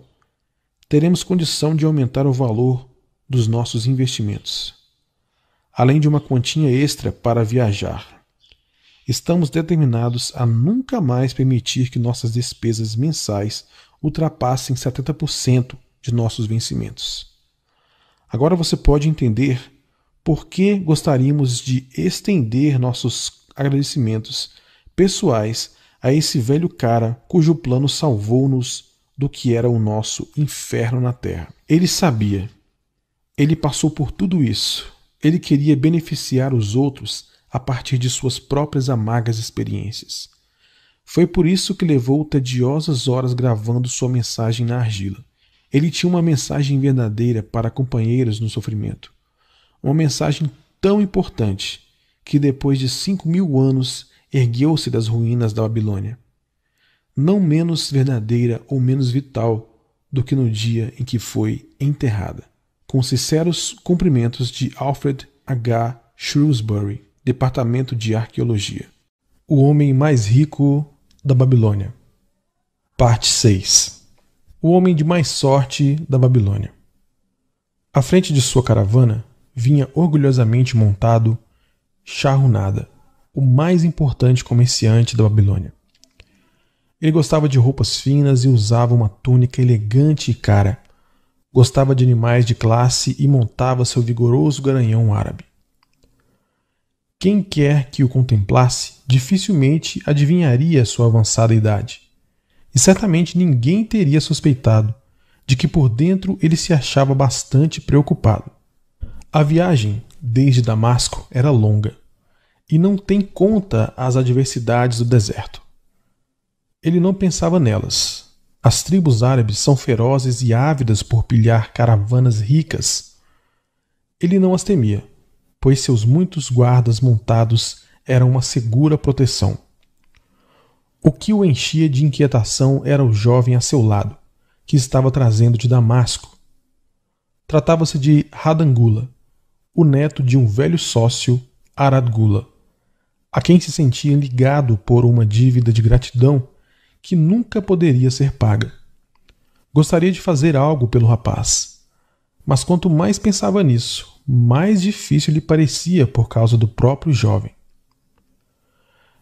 teremos condição de aumentar o valor dos nossos investimentos, além de uma continha extra para viajar. Estamos determinados a nunca mais permitir que nossas despesas mensais ultrapassem 70% de nossos vencimentos. Agora você pode entender por que gostaríamos de estender nossos agradecimentos pessoais a esse velho cara cujo plano salvou-nos do que era o nosso inferno na terra. Ele sabia. Ele passou por tudo isso. Ele queria beneficiar os outros a partir de suas próprias amargas experiências. Foi por isso que levou tediosas horas gravando sua mensagem na argila. Ele tinha uma mensagem verdadeira para companheiros no sofrimento. Uma mensagem tão importante que depois de cinco mil anos ergueu-se das ruínas da Babilônia. Não menos verdadeira ou menos vital do que no dia em que foi enterrada. Com sinceros cumprimentos de Alfred H. Shrewsbury, Departamento de Arqueologia. O homem mais rico da Babilônia. Parte 6. O homem de mais sorte da Babilônia. À frente de sua caravana vinha orgulhosamente montado Charrunada, o mais importante comerciante da Babilônia. Ele gostava de roupas finas e usava uma túnica elegante e cara. Gostava de animais de classe e montava seu vigoroso garanhão árabe. Quem quer que o contemplasse dificilmente adivinharia sua avançada idade. E certamente ninguém teria suspeitado de que por dentro ele se achava bastante preocupado. A viagem desde Damasco era longa e não tem conta as adversidades do deserto. Ele não pensava nelas. As tribos árabes são ferozes e ávidas por pilhar caravanas ricas. Ele não as temia, pois seus muitos guardas montados eram uma segura proteção. O que o enchia de inquietação era o jovem a seu lado, que estava trazendo de Damasco Tratava-se de Radangula, o neto de um velho sócio, Aradgula, a quem se sentia ligado por uma dívida de gratidão que nunca poderia ser paga. Gostaria de fazer algo pelo rapaz, mas quanto mais pensava nisso, mais difícil lhe parecia por causa do próprio jovem.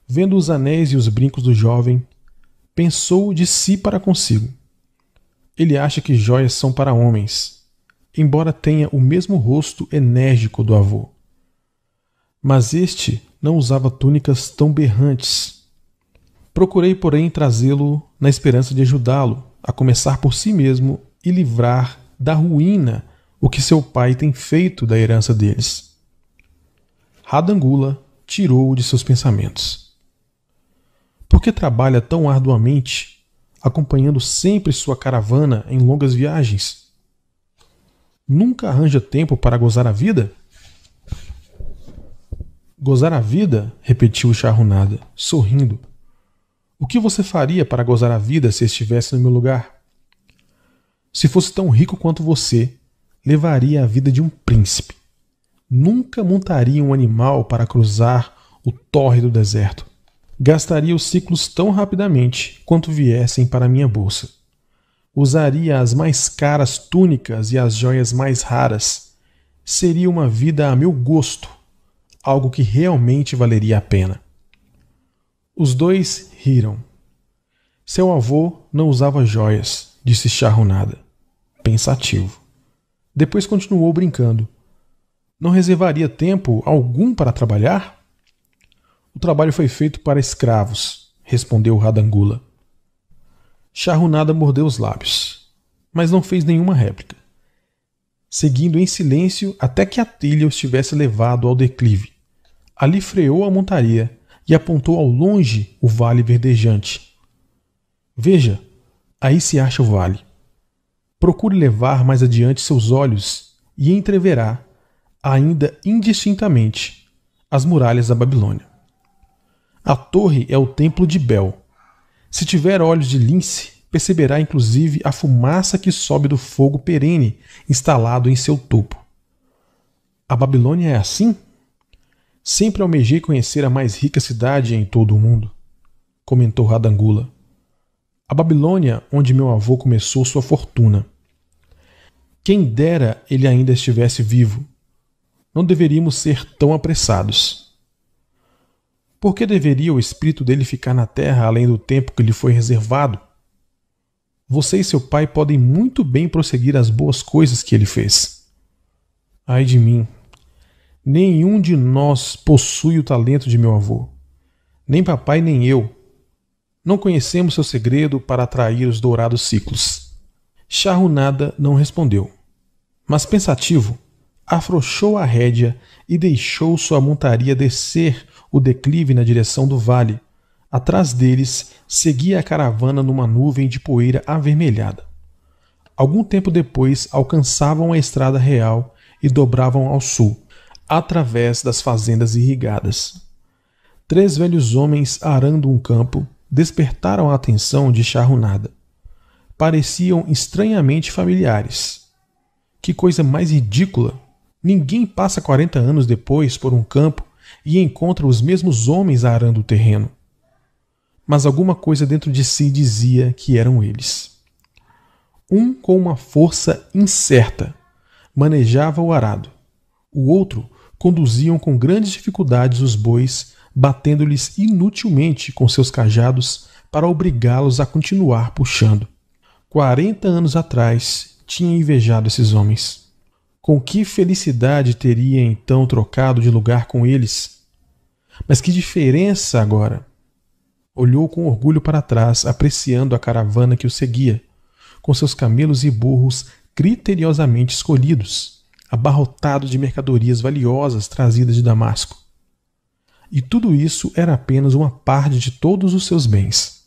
Vendo os anéis e os brincos do jovem, pensou de si para consigo. Ele acha que joias são para homens, embora tenha o mesmo rosto enérgico do avô. Mas este não usava túnicas tão berrantes. Procurei, porém, trazê-lo na esperança de ajudá-lo a começar por si mesmo e livrar da ruína o que seu pai tem feito da herança deles. Radangula tirou-o de seus pensamentos. Por que trabalha tão arduamente, acompanhando sempre sua caravana em longas viagens? Nunca arranja tempo para gozar a vida? Gozar a vida? repetiu Charrunada, sorrindo. O que você faria para gozar a vida se estivesse no meu lugar? Se fosse tão rico quanto você, levaria a vida de um príncipe. Nunca montaria um animal para cruzar o tórrido deserto. Gastaria os ciclos tão rapidamente quanto viessem para minha bolsa. Usaria as mais caras túnicas e as joias mais raras. Seria uma vida a meu gosto, algo que realmente valeria a pena. Os dois riram. Seu avô não usava joias, disse Charronada, pensativo. Depois continuou brincando. Não reservaria tempo algum para trabalhar? O trabalho foi feito para escravos, respondeu Radangula. Charrunada mordeu os lábios, mas não fez nenhuma réplica, seguindo em silêncio até que a trilha o estivesse levado ao declive. Ali freou a montaria e apontou ao longe o vale verdejante. Veja, aí se acha o vale. Procure levar mais adiante seus olhos e entreverá, ainda indistintamente, as muralhas da Babilônia. A torre é o templo de Bel. Se tiver olhos de lince, perceberá inclusive a fumaça que sobe do fogo perene instalado em seu topo. A Babilônia é assim? Sempre almejei conhecer a mais rica cidade em todo o mundo, comentou Radangula. A Babilônia, onde meu avô começou sua fortuna. Quem dera ele ainda estivesse vivo. Não deveríamos ser tão apressados. Por que deveria o espírito dele ficar na terra além do tempo que lhe foi reservado? Você e seu pai podem muito bem prosseguir as boas coisas que ele fez. Ai de mim! Nenhum de nós possui o talento de meu avô. Nem papai nem eu. Não conhecemos seu segredo para atrair os dourados ciclos. Charrunada não respondeu, mas pensativo, afrouxou a rédea e deixou sua montaria descer o declive na direção do vale. Atrás deles seguia a caravana numa nuvem de poeira avermelhada. Algum tempo depois alcançavam a estrada real e dobravam ao sul, através das fazendas irrigadas. Três velhos homens arando um campo despertaram a atenção de Charrunada pareciam estranhamente familiares. Que coisa mais ridícula! Ninguém passa 40 anos depois por um campo e encontra os mesmos homens arando o terreno. Mas alguma coisa dentro de si dizia que eram eles. Um com uma força incerta manejava o arado. O outro conduziam com grandes dificuldades os bois, batendo-lhes inutilmente com seus cajados para obrigá-los a continuar puxando. Quarenta anos atrás tinha invejado esses homens. Com que felicidade teria então trocado de lugar com eles? Mas que diferença agora! Olhou com orgulho para trás, apreciando a caravana que o seguia, com seus camelos e burros criteriosamente escolhidos, abarrotados de mercadorias valiosas trazidas de Damasco. E tudo isso era apenas uma parte de todos os seus bens.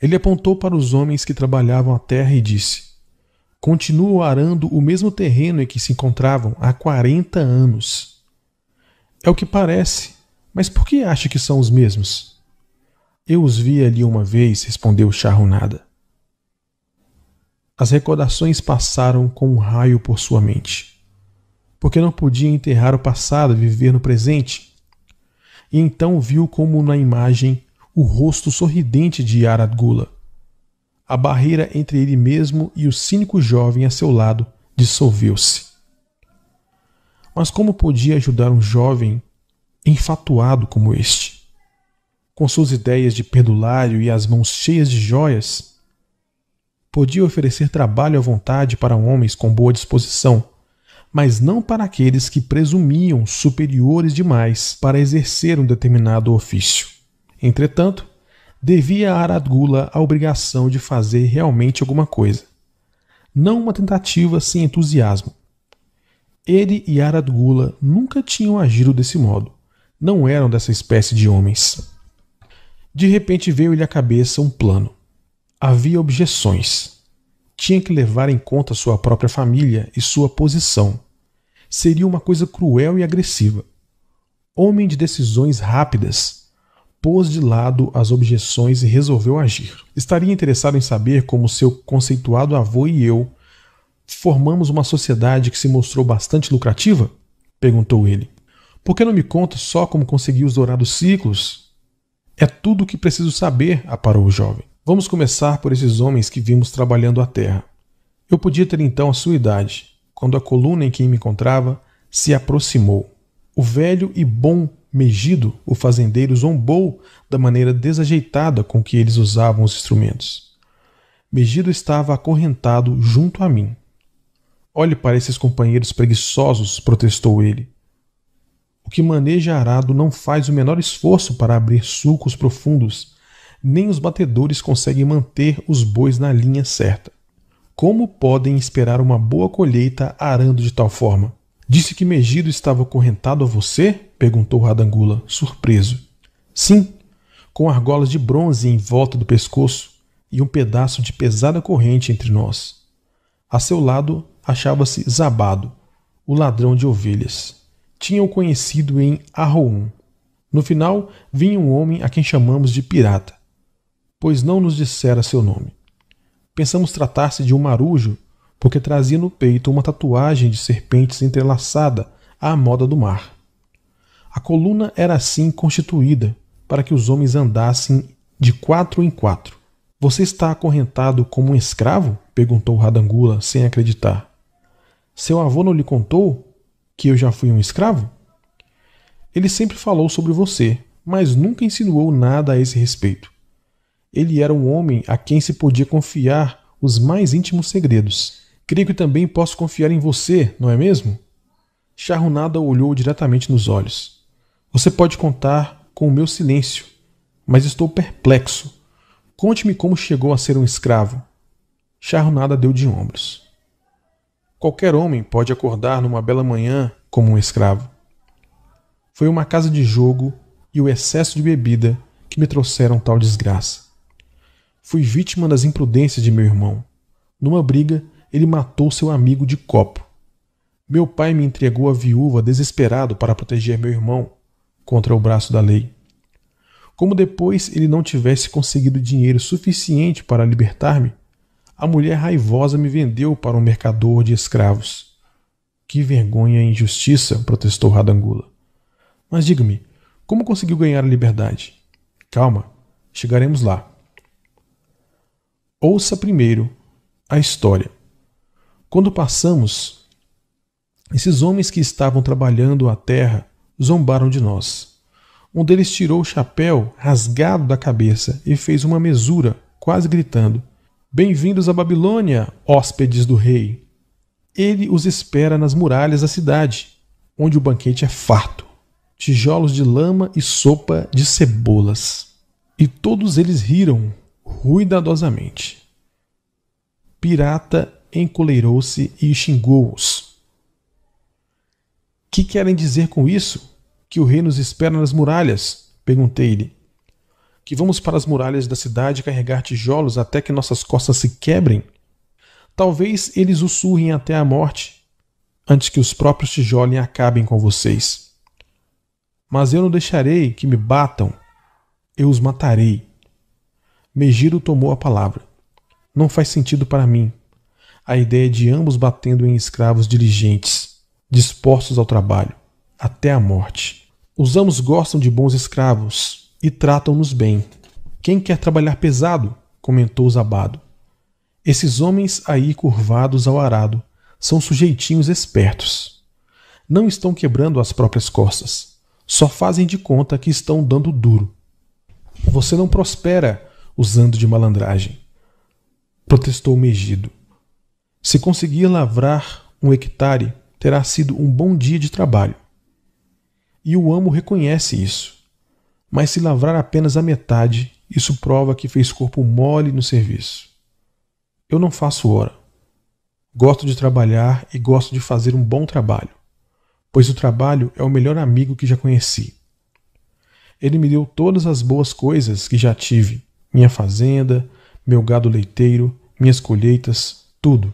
Ele apontou para os homens que trabalhavam a terra e disse: Continuam arando o mesmo terreno em que se encontravam há 40 anos. É o que parece, mas por que acha que são os mesmos? Eu os vi ali uma vez, respondeu Charrunada. As recordações passaram com um raio por sua mente. Porque não podia enterrar o passado e viver no presente. E então viu como na imagem o rosto sorridente de Aradgula. A barreira entre ele mesmo e o cínico jovem a seu lado dissolveu-se. Mas como podia ajudar um jovem enfatuado como este? Com suas ideias de perdulário e as mãos cheias de joias, podia oferecer trabalho à vontade para homens com boa disposição, mas não para aqueles que presumiam superiores demais para exercer um determinado ofício. Entretanto, devia a Aradgula a obrigação de fazer realmente alguma coisa. Não uma tentativa sem entusiasmo. Ele e Aradgula nunca tinham agido desse modo. Não eram dessa espécie de homens. De repente veio-lhe à cabeça um plano. Havia objeções. Tinha que levar em conta sua própria família e sua posição. Seria uma coisa cruel e agressiva. Homem de decisões rápidas, pôs de lado as objeções e resolveu agir. Estaria interessado em saber como seu conceituado avô e eu formamos uma sociedade que se mostrou bastante lucrativa? perguntou ele. Por que não me conta só como consegui os dourados ciclos? É tudo o que preciso saber, aparou o jovem. Vamos começar por esses homens que vimos trabalhando a terra. Eu podia ter então a sua idade, quando a coluna em que me encontrava se aproximou. O velho e bom Megido, o fazendeiro, zombou da maneira desajeitada com que eles usavam os instrumentos. Megido estava acorrentado junto a mim. Olhe para esses companheiros preguiçosos, protestou ele. O que maneja arado não faz o menor esforço para abrir sulcos profundos, nem os batedores conseguem manter os bois na linha certa. Como podem esperar uma boa colheita arando de tal forma? Disse que Megido estava acorrentado a você? Perguntou Radangula, surpreso. Sim, com argolas de bronze em volta do pescoço e um pedaço de pesada corrente entre nós. A seu lado achava-se Zabado, o ladrão de ovelhas. Tinha-o conhecido em Arroum. No final, vinha um homem a quem chamamos de pirata pois não nos dissera seu nome. Pensamos tratar-se de um marujo, porque trazia no peito uma tatuagem de serpentes entrelaçada à moda do mar. A coluna era assim constituída para que os homens andassem de quatro em quatro. Você está acorrentado como um escravo? perguntou Radangula, sem acreditar. Seu avô não lhe contou que eu já fui um escravo? Ele sempre falou sobre você, mas nunca insinuou nada a esse respeito. Ele era um homem a quem se podia confiar os mais íntimos segredos. Creio que também posso confiar em você, não é mesmo? Charrunada olhou diretamente nos olhos. Você pode contar com o meu silêncio, mas estou perplexo. Conte-me como chegou a ser um escravo. Charrunada deu de ombros. Qualquer homem pode acordar numa bela manhã como um escravo. Foi uma casa de jogo e o excesso de bebida que me trouxeram tal desgraça. Fui vítima das imprudências de meu irmão. Numa briga, ele matou seu amigo de copo. Meu pai me entregou a viúva desesperado para proteger meu irmão contra o braço da lei. Como depois ele não tivesse conseguido dinheiro suficiente para libertar-me, a mulher raivosa me vendeu para um mercador de escravos. Que vergonha e injustiça, protestou Radangula. Mas diga-me, como conseguiu ganhar a liberdade? Calma, chegaremos lá. Ouça primeiro a história. Quando passamos, esses homens que estavam trabalhando a terra zombaram de nós. Um deles tirou o chapéu rasgado da cabeça e fez uma mesura, quase gritando: Bem-vindos à Babilônia, hóspedes do rei. Ele os espera nas muralhas da cidade, onde o banquete é farto, tijolos de lama e sopa de cebolas. E todos eles riram ruidadosamente. Pirata encoleirou-se e xingou-os. Que querem dizer com isso? Que o rei nos espera nas muralhas? Perguntei-lhe. Que vamos para as muralhas da cidade carregar tijolos até que nossas costas se quebrem? Talvez eles o surrem até a morte, antes que os próprios tijolos acabem com vocês. Mas eu não deixarei que me batam, eu os matarei. Megiro tomou a palavra. Não faz sentido para mim. a ideia de ambos batendo em escravos diligentes, dispostos ao trabalho, até a morte. Os ambos gostam de bons escravos e tratam-nos bem. Quem quer trabalhar pesado? comentou Zabado. Esses homens aí curvados ao arado são sujeitinhos espertos. Não estão quebrando as próprias costas, só fazem de conta que estão dando duro. Você não prospera usando de malandragem, protestou Megido. Se conseguir lavrar um hectare, terá sido um bom dia de trabalho. E o amo reconhece isso. Mas se lavrar apenas a metade, isso prova que fez corpo mole no serviço. Eu não faço hora. Gosto de trabalhar e gosto de fazer um bom trabalho, pois o trabalho é o melhor amigo que já conheci. Ele me deu todas as boas coisas que já tive: minha fazenda, meu gado leiteiro, minhas colheitas, tudo.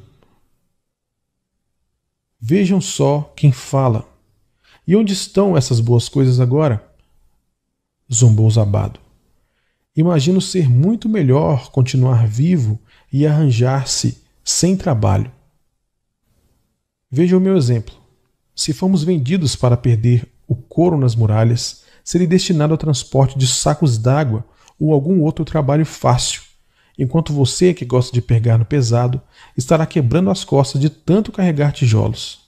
Vejam só quem fala. E onde estão essas boas coisas agora? Zombou Zabado. Imagino ser muito melhor continuar vivo e arranjar-se sem trabalho. Veja o meu exemplo. Se fomos vendidos para perder o couro nas muralhas, seria destinado ao transporte de sacos d'água ou algum outro trabalho fácil, enquanto você, que gosta de pegar no pesado, estará quebrando as costas de tanto carregar tijolos.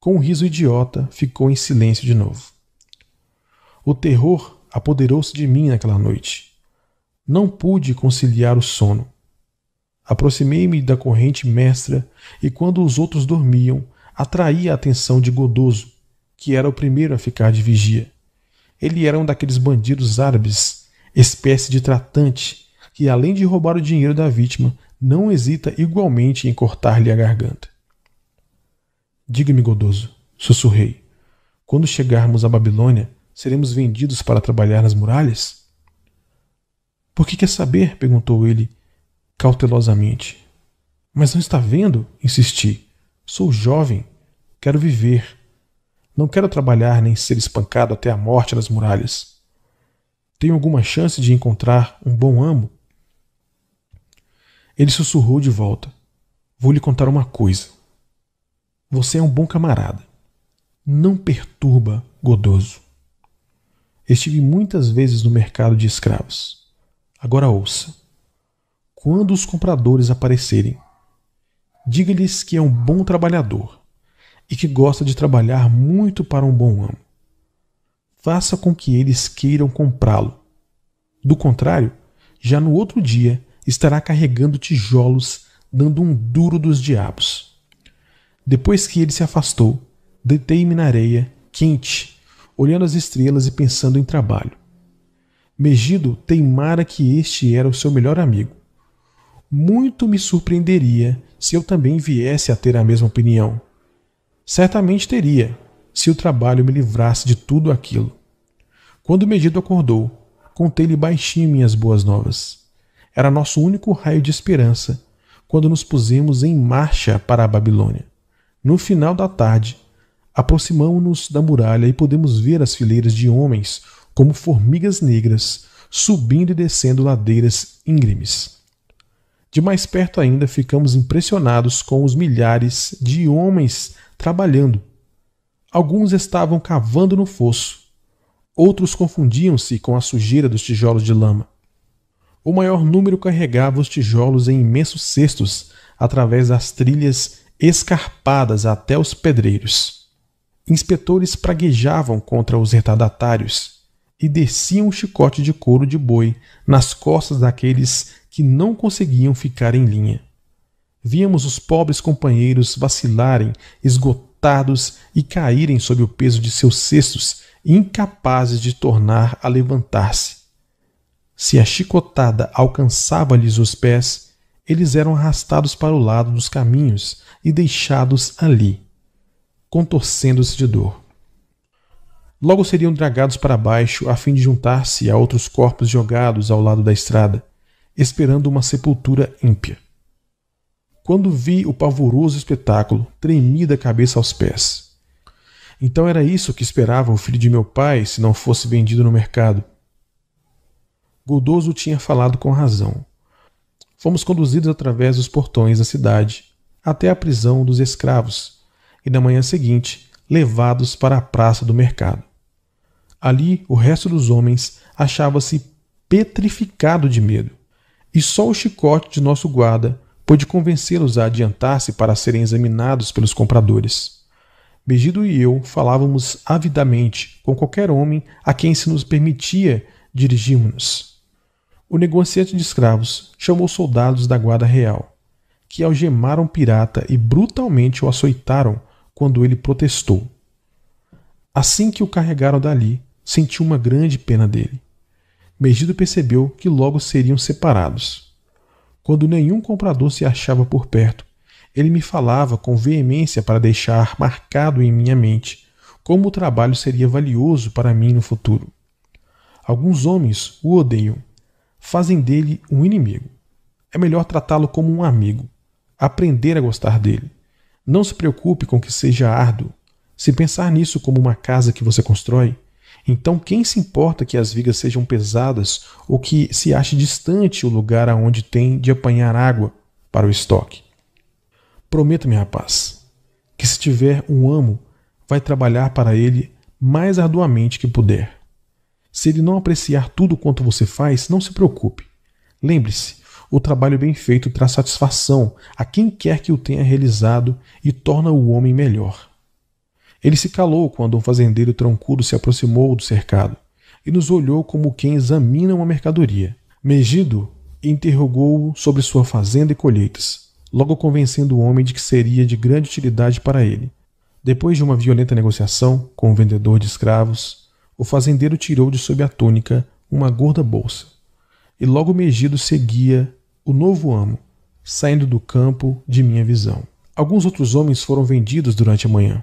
Com um riso idiota, ficou em silêncio de novo. O terror apoderou-se de mim naquela noite. Não pude conciliar o sono. Aproximei-me da corrente mestra e, quando os outros dormiam, atraí a atenção de Godoso, que era o primeiro a ficar de vigia. Ele era um daqueles bandidos árabes, espécie de tratante, que, além de roubar o dinheiro da vítima, não hesita igualmente em cortar-lhe a garganta. Diga-me, Godoso, sussurrei. Quando chegarmos à Babilônia, seremos vendidos para trabalhar nas muralhas? Por que quer saber? perguntou ele cautelosamente. Mas não está vendo? insisti. Sou jovem, quero viver. Não quero trabalhar nem ser espancado até a morte nas muralhas. Tenho alguma chance de encontrar um bom amo? Ele sussurrou de volta. Vou lhe contar uma coisa. Você é um bom camarada. Não perturba Godoso. Estive muitas vezes no mercado de escravos. Agora ouça. Quando os compradores aparecerem, diga-lhes que é um bom trabalhador e que gosta de trabalhar muito para um bom amo. Faça com que eles queiram comprá-lo. Do contrário, já no outro dia estará carregando tijolos, dando um duro dos diabos. Depois que ele se afastou, deitei-me na areia, quente, olhando as estrelas e pensando em trabalho. Megido teimara que este era o seu melhor amigo. Muito me surpreenderia se eu também viesse a ter a mesma opinião. Certamente teria, se o trabalho me livrasse de tudo aquilo. Quando Medido acordou, contei-lhe baixinho minhas boas novas. Era nosso único raio de esperança quando nos pusemos em marcha para a Babilônia. No final da tarde, aproximamo-nos da muralha e podemos ver as fileiras de homens como formigas negras subindo e descendo ladeiras íngremes. De mais perto ainda, ficamos impressionados com os milhares de homens trabalhando. Alguns estavam cavando no fosso, outros confundiam-se com a sujeira dos tijolos de lama. O maior número carregava os tijolos em imensos cestos através das trilhas escarpadas até os pedreiros. Inspetores praguejavam contra os retardatários e desciam o chicote de couro de boi nas costas daqueles que não conseguiam ficar em linha. Víamos os pobres companheiros vacilarem, esgotados e caírem sob o peso de seus cestos, incapazes de tornar a levantar-se. Se a chicotada alcançava-lhes os pés, eles eram arrastados para o lado dos caminhos e deixados ali, contorcendo-se de dor. Logo seriam dragados para baixo a fim de juntar-se a outros corpos jogados ao lado da estrada, esperando uma sepultura ímpia. Quando vi o pavoroso espetáculo, tremi da cabeça aos pés. Então era isso que esperava o filho de meu pai se não fosse vendido no mercado. Godoso tinha falado com razão. Fomos conduzidos através dos portões da cidade até a prisão dos escravos e na manhã seguinte levados para a praça do mercado. Ali o resto dos homens achava-se petrificado de medo, e só o chicote de nosso guarda pôde convencê-los a adiantar-se para serem examinados pelos compradores. Begido e eu falávamos avidamente com qualquer homem a quem se nos permitia dirigirmos-nos. O negociante de escravos chamou soldados da guarda real, que algemaram o pirata e brutalmente o açoitaram quando ele protestou. Assim que o carregaram dali, sentiu uma grande pena dele. Megido percebeu que logo seriam separados. Quando nenhum comprador se achava por perto, ele me falava com veemência para deixar marcado em minha mente como o trabalho seria valioso para mim no futuro. Alguns homens o odeiam, fazem dele um inimigo. É melhor tratá-lo como um amigo, aprender a gostar dele. Não se preocupe com que seja árduo. Se pensar nisso como uma casa que você constrói, então, quem se importa que as vigas sejam pesadas ou que se ache distante o lugar aonde tem de apanhar água para o estoque? Prometa-me, rapaz, que se tiver um amo, vai trabalhar para ele mais arduamente que puder. Se ele não apreciar tudo quanto você faz, não se preocupe. Lembre-se, o trabalho bem feito traz satisfação a quem quer que o tenha realizado e torna o homem melhor. Ele se calou quando um fazendeiro troncudo se aproximou do cercado e nos olhou como quem examina uma mercadoria. Megido interrogou-o sobre sua fazenda e colheitas, logo convencendo o homem de que seria de grande utilidade para ele. Depois de uma violenta negociação com o vendedor de escravos, o fazendeiro tirou de sob a túnica uma gorda bolsa. E logo Megido seguia o novo amo, saindo do campo de minha visão. Alguns outros homens foram vendidos durante a manhã.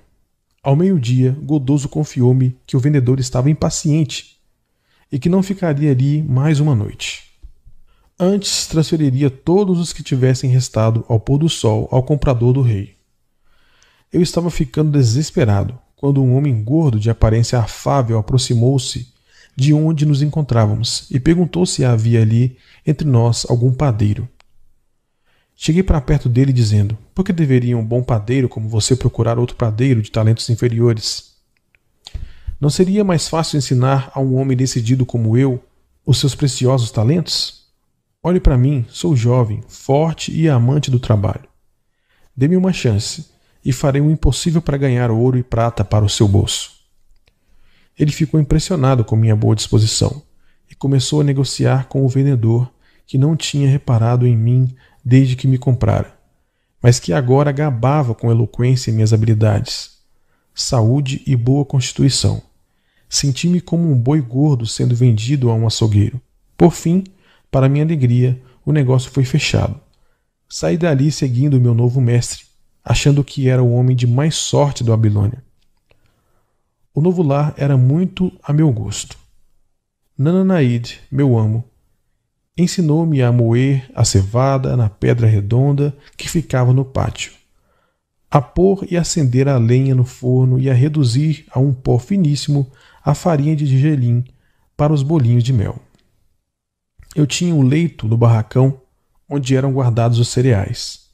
Ao meio-dia, Godoso confiou-me que o vendedor estava impaciente e que não ficaria ali mais uma noite. Antes transferiria todos os que tivessem restado ao pôr do sol ao comprador do rei. Eu estava ficando desesperado quando um homem gordo de aparência afável aproximou-se de onde nos encontrávamos e perguntou se havia ali entre nós algum padeiro. Cheguei para perto dele dizendo: Por que deveria um bom padeiro como você procurar outro padeiro de talentos inferiores? Não seria mais fácil ensinar a um homem decidido como eu os seus preciosos talentos? Olhe para mim, sou jovem, forte e amante do trabalho. Dê-me uma chance e farei o impossível para ganhar ouro e prata para o seu bolso. Ele ficou impressionado com minha boa disposição e começou a negociar com o vendedor que não tinha reparado em mim desde que me comprara, mas que agora gabava com eloquência minhas habilidades, saúde e boa constituição. Senti-me como um boi gordo sendo vendido a um açougueiro. Por fim, para minha alegria, o negócio foi fechado. Saí dali seguindo meu novo mestre, achando que era o homem de mais sorte do Babilônia. O novo lar era muito a meu gosto. Nananaide, meu amo, ensinou-me a moer a cevada na pedra redonda que ficava no pátio, a pôr e acender a lenha no forno e a reduzir a um pó finíssimo a farinha de gergelim para os bolinhos de mel. Eu tinha um leito no barracão onde eram guardados os cereais.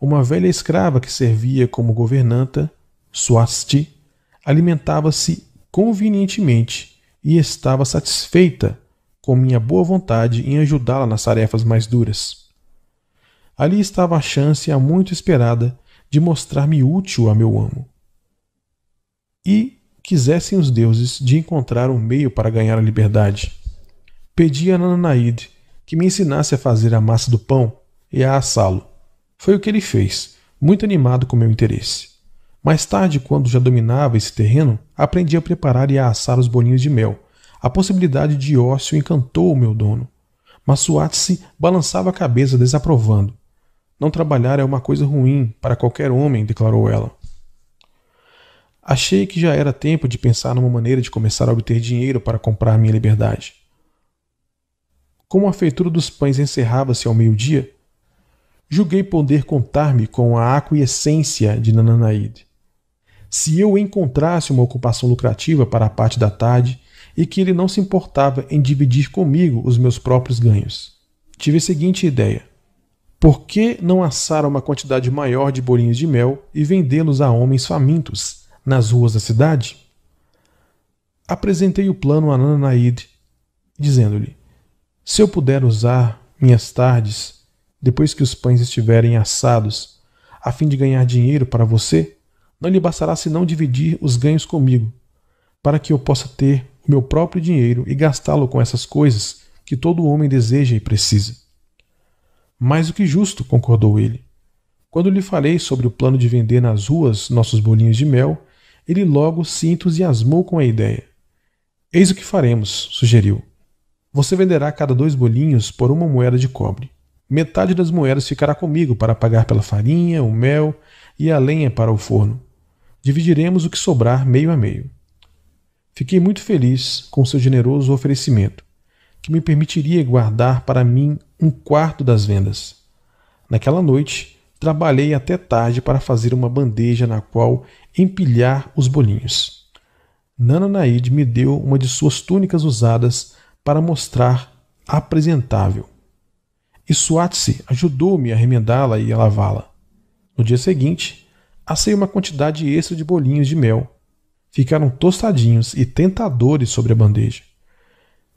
Uma velha escrava que servia como governanta, Swasti, alimentava-se convenientemente e estava satisfeita com minha boa vontade em ajudá-la nas tarefas mais duras. Ali estava a chance há muito esperada de mostrar-me útil a meu amo. E quisessem os deuses de encontrar um meio para ganhar a liberdade. Pedi a Nananaide que me ensinasse a fazer a massa do pão e a assá-lo. Foi o que ele fez, muito animado com meu interesse. Mais tarde, quando já dominava esse terreno, aprendi a preparar e a assar os bolinhos de mel, a possibilidade de ócio encantou o meu dono. Mas Suatse balançava a cabeça, desaprovando. Não trabalhar é uma coisa ruim para qualquer homem, declarou ela. Achei que já era tempo de pensar numa maneira de começar a obter dinheiro para comprar minha liberdade. Como a feitura dos pães encerrava-se ao meio-dia, julguei poder contar-me com a aquiescência de Nananaide. Se eu encontrasse uma ocupação lucrativa para a parte da tarde, e que ele não se importava em dividir comigo os meus próprios ganhos. Tive a seguinte ideia: Por que não assar uma quantidade maior de bolinhos de mel e vendê-los a homens famintos nas ruas da cidade? Apresentei o plano a Nanaid, dizendo-lhe: Se eu puder usar minhas tardes, depois que os pães estiverem assados, a fim de ganhar dinheiro para você, não lhe bastará senão dividir os ganhos comigo, para que eu possa ter o meu próprio dinheiro e gastá-lo com essas coisas que todo homem deseja e precisa. Mais do que justo, concordou ele. Quando lhe falei sobre o plano de vender nas ruas nossos bolinhos de mel, ele logo se entusiasmou com a ideia. Eis o que faremos, sugeriu. Você venderá cada dois bolinhos por uma moeda de cobre. Metade das moedas ficará comigo para pagar pela farinha, o mel e a lenha para o forno. Dividiremos o que sobrar meio a meio. Fiquei muito feliz com seu generoso oferecimento, que me permitiria guardar para mim um quarto das vendas. Naquela noite, trabalhei até tarde para fazer uma bandeja na qual empilhar os bolinhos. Nana Naid me deu uma de suas túnicas usadas para mostrar apresentável. E Swatse ajudou-me a remendá-la e a lavá-la. No dia seguinte, assei uma quantidade extra de bolinhos de mel. Ficaram tostadinhos e tentadores sobre a bandeja.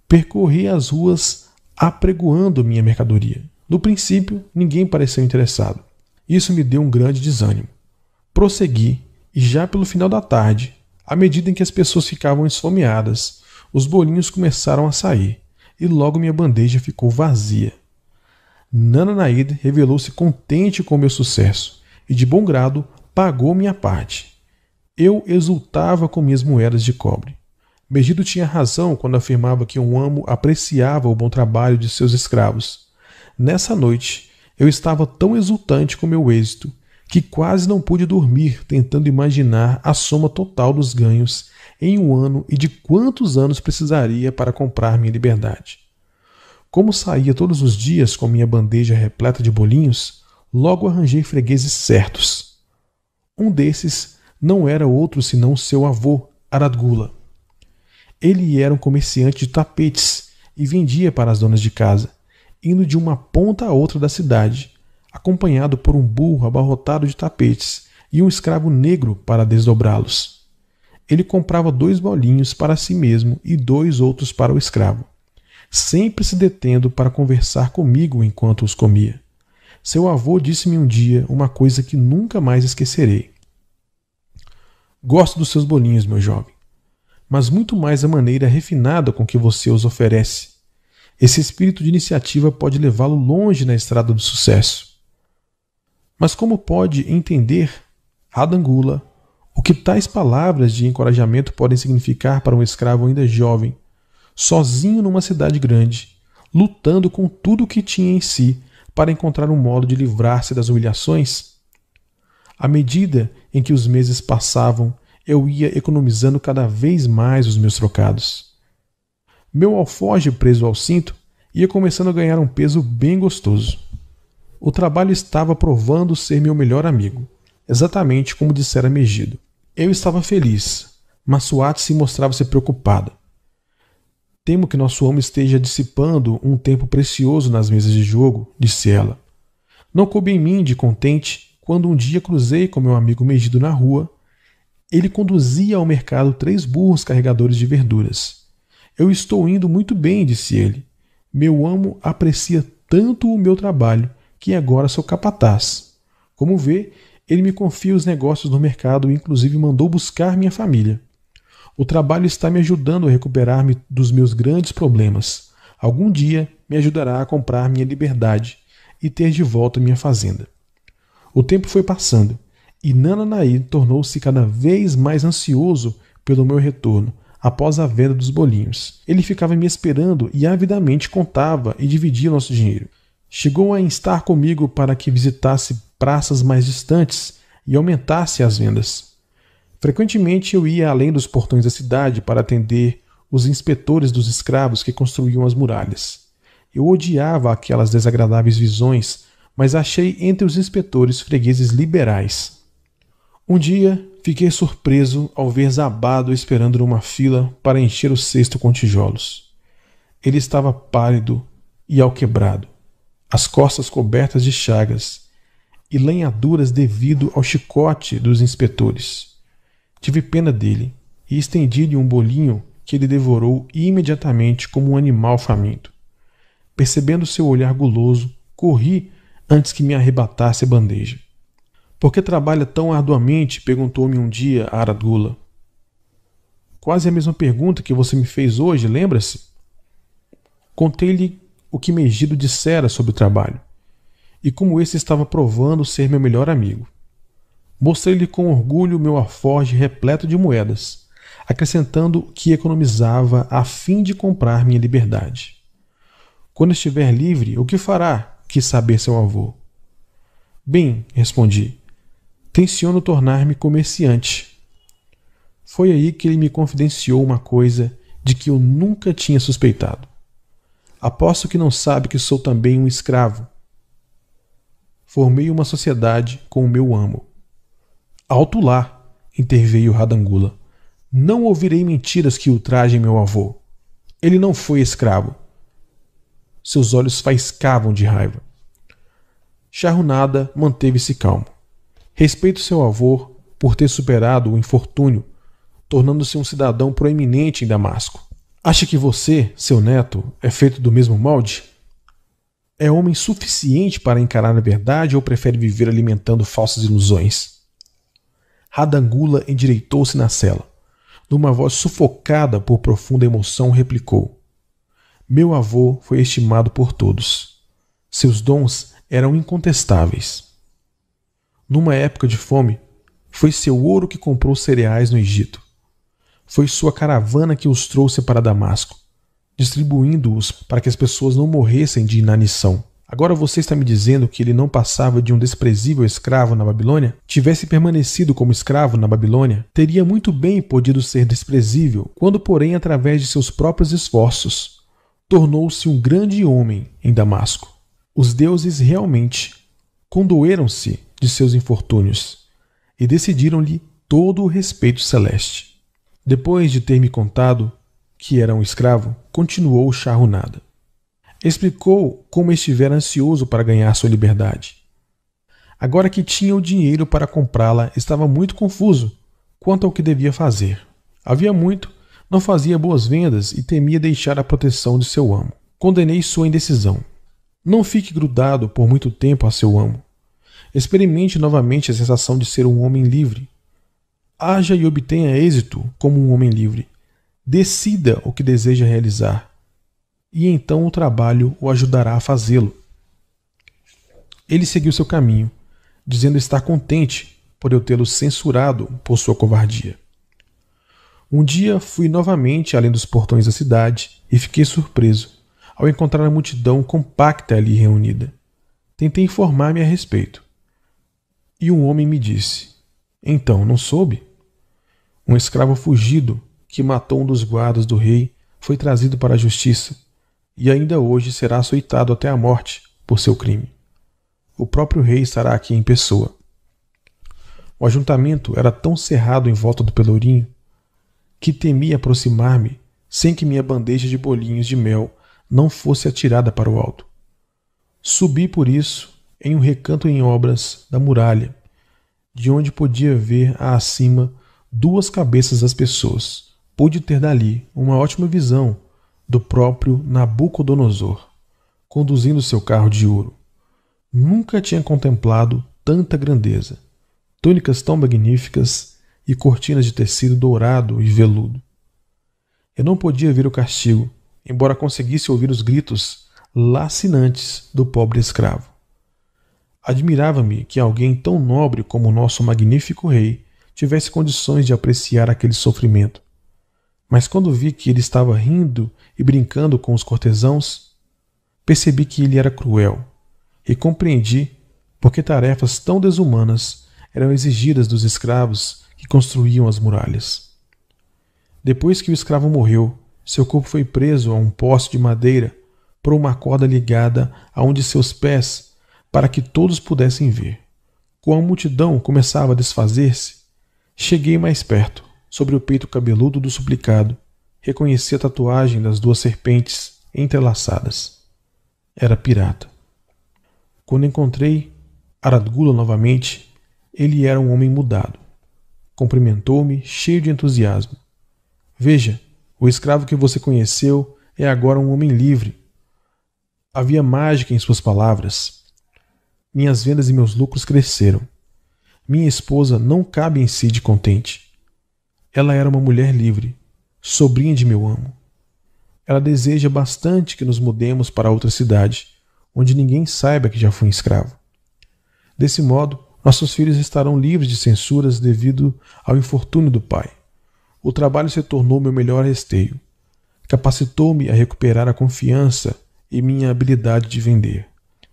Percorri as ruas apregoando minha mercadoria. No princípio, ninguém pareceu interessado. Isso me deu um grande desânimo. Prossegui e já pelo final da tarde, à medida em que as pessoas ficavam esfomeadas, os bolinhos começaram a sair e logo minha bandeja ficou vazia. Nana Naid revelou-se contente com meu sucesso e, de bom grado, pagou minha parte. Eu exultava com minhas moedas de cobre. Megido tinha razão quando afirmava que um amo apreciava o bom trabalho de seus escravos. Nessa noite, eu estava tão exultante com meu êxito que quase não pude dormir tentando imaginar a soma total dos ganhos em um ano e de quantos anos precisaria para comprar minha liberdade. Como saía todos os dias com minha bandeja repleta de bolinhos, logo arranjei fregueses certos. Um desses não era outro senão seu avô, Aradgula. Ele era um comerciante de tapetes e vendia para as donas de casa, indo de uma ponta a outra da cidade, acompanhado por um burro abarrotado de tapetes e um escravo negro para desdobrá-los. Ele comprava dois bolinhos para si mesmo e dois outros para o escravo, sempre se detendo para conversar comigo enquanto os comia. Seu avô disse-me um dia uma coisa que nunca mais esquecerei. Gosto dos seus bolinhos, meu jovem mas muito mais a maneira refinada com que você os oferece. Esse espírito de iniciativa pode levá-lo longe na estrada do sucesso. Mas como pode entender, Adangula, o que tais palavras de encorajamento podem significar para um escravo ainda jovem, sozinho numa cidade grande, lutando com tudo o que tinha em si para encontrar um modo de livrar-se das humilhações? À medida em que os meses passavam eu ia economizando cada vez mais os meus trocados. Meu alforge preso ao cinto ia começando a ganhar um peso bem gostoso. O trabalho estava provando ser meu melhor amigo, exatamente como dissera Megido. Eu estava feliz, mas Suat se mostrava-se preocupada. Temo que nosso amo esteja dissipando um tempo precioso nas mesas de jogo, disse ela. Não coube em mim de contente quando um dia cruzei com meu amigo Megido na rua ele conduzia ao mercado três burros carregadores de verduras. Eu estou indo muito bem, disse ele. Meu amo aprecia tanto o meu trabalho que agora sou capataz. Como vê, ele me confia os negócios no mercado e inclusive mandou buscar minha família. O trabalho está me ajudando a recuperar-me dos meus grandes problemas. Algum dia me ajudará a comprar minha liberdade e ter de volta minha fazenda. O tempo foi passando e Nananaí tornou-se cada vez mais ansioso pelo meu retorno após a venda dos bolinhos. Ele ficava me esperando e avidamente contava e dividia nosso dinheiro. Chegou a instar comigo para que visitasse praças mais distantes e aumentasse as vendas. Frequentemente eu ia além dos portões da cidade para atender os inspetores dos escravos que construíam as muralhas. Eu odiava aquelas desagradáveis visões, mas achei entre os inspetores fregueses liberais. Um dia fiquei surpreso ao ver Zabado esperando numa fila para encher o cesto com tijolos. Ele estava pálido e alquebrado. as costas cobertas de chagas e lenhaduras devido ao chicote dos inspetores. Tive pena dele e estendi-lhe um bolinho que ele devorou imediatamente como um animal faminto. Percebendo seu olhar guloso, corri antes que me arrebatasse a bandeja. Por que trabalha tão arduamente? perguntou-me um dia a Aradula. Quase a mesma pergunta que você me fez hoje, lembra-se? Contei-lhe o que Megido dissera sobre o trabalho e como esse estava provando ser meu melhor amigo. Mostrei-lhe com orgulho meu aforge repleto de moedas, acrescentando que economizava a fim de comprar minha liberdade. Quando estiver livre, o que fará? quis saber seu avô. Bem, respondi, tenciono tornar-me comerciante. Foi aí que ele me confidenciou uma coisa de que eu nunca tinha suspeitado. Aposto que não sabe que sou também um escravo. Formei uma sociedade com o meu amo. Alto lá, interveio Radangula. Não ouvirei mentiras que ultrajem meu avô. Ele não foi escravo. Seus olhos faiscavam de raiva. Charrunada manteve-se calmo. Respeito seu avô por ter superado o infortúnio, tornando-se um cidadão proeminente em Damasco. Acha que você, seu neto, é feito do mesmo molde? É homem suficiente para encarar a verdade ou prefere viver alimentando falsas ilusões? Radangula endireitou-se na cela. Numa voz sufocada por profunda emoção, replicou: meu avô foi estimado por todos. Seus dons eram incontestáveis. Numa época de fome, foi seu ouro que comprou cereais no Egito. Foi sua caravana que os trouxe para Damasco, distribuindo-os para que as pessoas não morressem de inanição. Agora você está me dizendo que ele não passava de um desprezível escravo na Babilônia? Tivesse permanecido como escravo na Babilônia, teria muito bem podido ser desprezível, quando, porém, através de seus próprios esforços, tornou-se um grande homem em Damasco. Os deuses realmente condoeram-se de seus infortúnios e decidiram-lhe todo o respeito celeste. Depois de ter me contado que era um escravo, continuou charrunada. Explicou como estivera ansioso para ganhar sua liberdade. Agora que tinha o dinheiro para comprá-la, estava muito confuso quanto ao que devia fazer. Havia muito não fazia boas vendas e temia deixar a proteção de seu amo. Condenei sua indecisão. Não fique grudado por muito tempo a seu amo. Experimente novamente a sensação de ser um homem livre. Haja e obtenha êxito como um homem livre. Decida o que deseja realizar. E então o trabalho o ajudará a fazê-lo. Ele seguiu seu caminho, dizendo estar contente por eu tê-lo censurado por sua covardia. Um dia fui novamente além dos portões da cidade e fiquei surpreso ao encontrar a multidão compacta ali reunida. Tentei informar-me a respeito. E um homem me disse: Então, não soube? Um escravo fugido que matou um dos guardas do rei foi trazido para a justiça e ainda hoje será açoitado até a morte por seu crime. O próprio rei estará aqui em pessoa. O ajuntamento era tão cerrado em volta do pelourinho que temi aproximar-me sem que minha bandeja de bolinhos de mel não fosse atirada para o alto. Subi por isso em um recanto em obras da muralha, de onde podia ver acima duas cabeças das pessoas. Pude ter dali uma ótima visão do próprio Nabucodonosor, conduzindo seu carro de ouro. Nunca tinha contemplado tanta grandeza, túnicas tão magníficas e cortinas de tecido dourado e veludo. Eu não podia ver o castigo, embora conseguisse ouvir os gritos lacinantes do pobre escravo. Admirava-me que alguém tão nobre como o nosso magnífico rei tivesse condições de apreciar aquele sofrimento. Mas quando vi que ele estava rindo e brincando com os cortesãos, percebi que ele era cruel e compreendi por que tarefas tão desumanas eram exigidas dos escravos que construíam as muralhas. Depois que o escravo morreu, seu corpo foi preso a um poste de madeira por uma corda ligada a um de seus pés para que todos pudessem ver. Com a multidão começava a desfazer-se, cheguei mais perto, sobre o peito cabeludo do suplicado, reconheci a tatuagem das duas serpentes entrelaçadas. Era pirata. Quando encontrei Aradgula novamente, ele era um homem mudado. Cumprimentou-me, cheio de entusiasmo. Veja, o escravo que você conheceu é agora um homem livre. Havia mágica em suas palavras. Minhas vendas e meus lucros cresceram. Minha esposa não cabe em si de contente. Ela era uma mulher livre, sobrinha de meu amo. Ela deseja bastante que nos mudemos para outra cidade, onde ninguém saiba que já fui escravo. Desse modo, nossos filhos estarão livres de censuras devido ao infortúnio do pai. O trabalho se tornou meu melhor esteio. Capacitou-me a recuperar a confiança e minha habilidade de vender.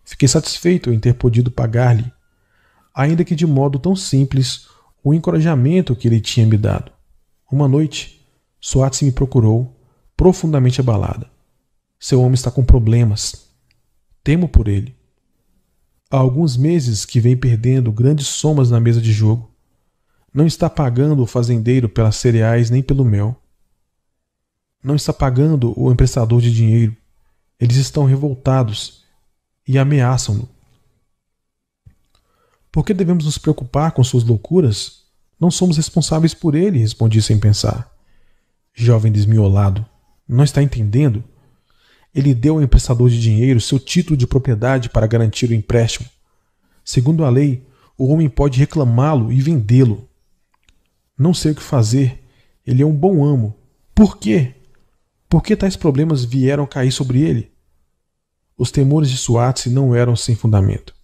Fiquei satisfeito em ter podido pagar-lhe, ainda que de modo tão simples, o encorajamento que ele tinha me dado. Uma noite, Swatsi me procurou, profundamente abalada. Seu homem está com problemas. Temo por ele. Há alguns meses que vem perdendo grandes somas na mesa de jogo. Não está pagando o fazendeiro pelas cereais nem pelo mel. Não está pagando o emprestador de dinheiro. Eles estão revoltados e ameaçam-no. Por que devemos nos preocupar com suas loucuras? Não somos responsáveis por ele, respondi sem pensar. Jovem desmiolado, não está entendendo? Ele deu ao emprestador de dinheiro seu título de propriedade para garantir o empréstimo. Segundo a lei, o homem pode reclamá-lo e vendê-lo. Não sei o que fazer. Ele é um bom amo. Por quê? Por que tais problemas vieram cair sobre ele? Os temores de Suatse não eram sem fundamento.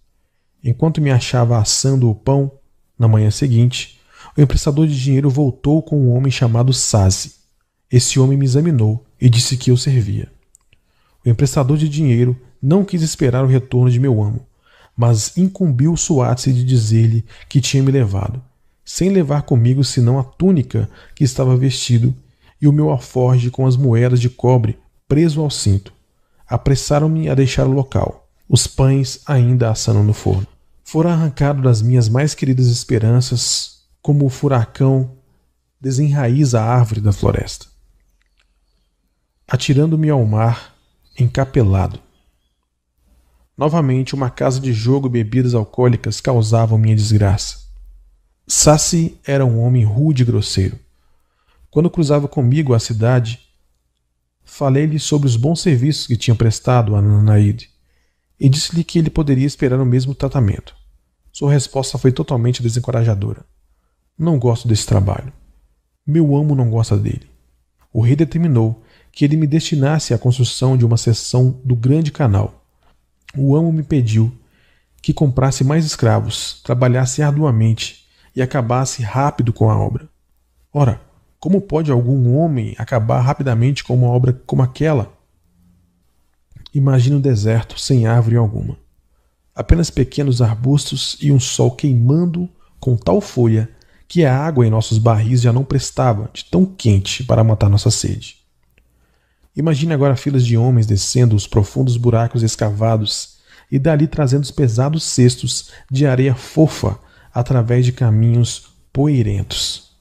Enquanto me achava assando o pão, na manhã seguinte, o emprestador de dinheiro voltou com um homem chamado Sazi. Esse homem me examinou e disse que eu servia. O emprestador de dinheiro não quis esperar o retorno de meu amo, mas incumbiu Suatse de dizer-lhe que tinha me levado, sem levar comigo senão a túnica que estava vestido e o meu alforge com as moedas de cobre preso ao cinto. Apressaram-me a deixar o local, os pães ainda assando no forno. Fora arrancado das minhas mais queridas esperanças, como o furacão desenraiza a árvore da floresta. Atirando-me ao mar, encapelado. Novamente, uma casa de jogo e bebidas alcoólicas causavam minha desgraça. Sassi era um homem rude e grosseiro. Quando cruzava comigo a cidade, falei-lhe sobre os bons serviços que tinha prestado a Nanaide e disse-lhe que ele poderia esperar o mesmo tratamento. Sua resposta foi totalmente desencorajadora. Não gosto desse trabalho. Meu amo não gosta dele. O rei determinou que ele me destinasse à construção de uma seção do grande canal. O amo me pediu que comprasse mais escravos, trabalhasse arduamente e acabasse rápido com a obra. Ora, como pode algum homem acabar rapidamente com uma obra como aquela? Imagine um deserto sem árvore alguma. Apenas pequenos arbustos e um sol queimando com tal folha que a água em nossos barris já não prestava de tão quente para matar nossa sede. Imagine agora filas de homens descendo os profundos buracos escavados e dali trazendo os pesados cestos de areia fofa através de caminhos poeirentos,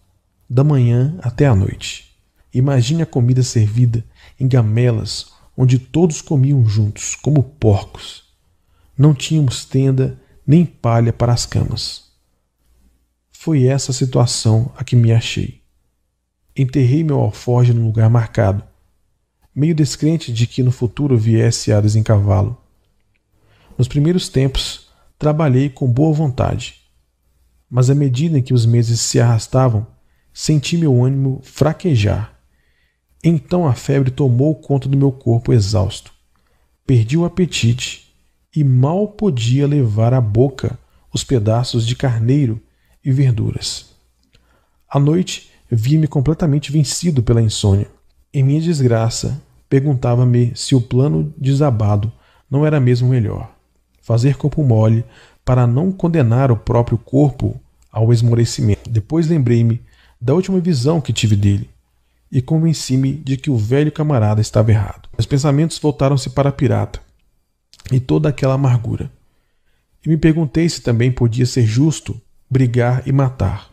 da manhã até a noite. Imagine a comida servida em gamelas onde todos comiam juntos, como porcos. Não tínhamos tenda nem palha para as camas. Foi essa a situação a que me achei. Enterrei meu alforje no lugar marcado, meio descrente de que no futuro viesse a desencavá-lo. Nos primeiros tempos, trabalhei com boa vontade, mas à medida que os meses se arrastavam, senti meu ânimo fraquejar então a febre tomou conta do meu corpo exausto. Perdi o apetite e mal podia levar à boca os pedaços de carneiro e verduras. À noite, vi-me completamente vencido pela insônia. Em minha desgraça, perguntava-me se o plano desabado não era mesmo melhor. Fazer corpo mole para não condenar o próprio corpo ao esmorecimento. Depois lembrei-me da última visão que tive dele e convenci-me de que o velho camarada estava errado. Meus pensamentos voltaram-se para a pirata e toda aquela amargura. E me perguntei se também podia ser justo brigar e matar.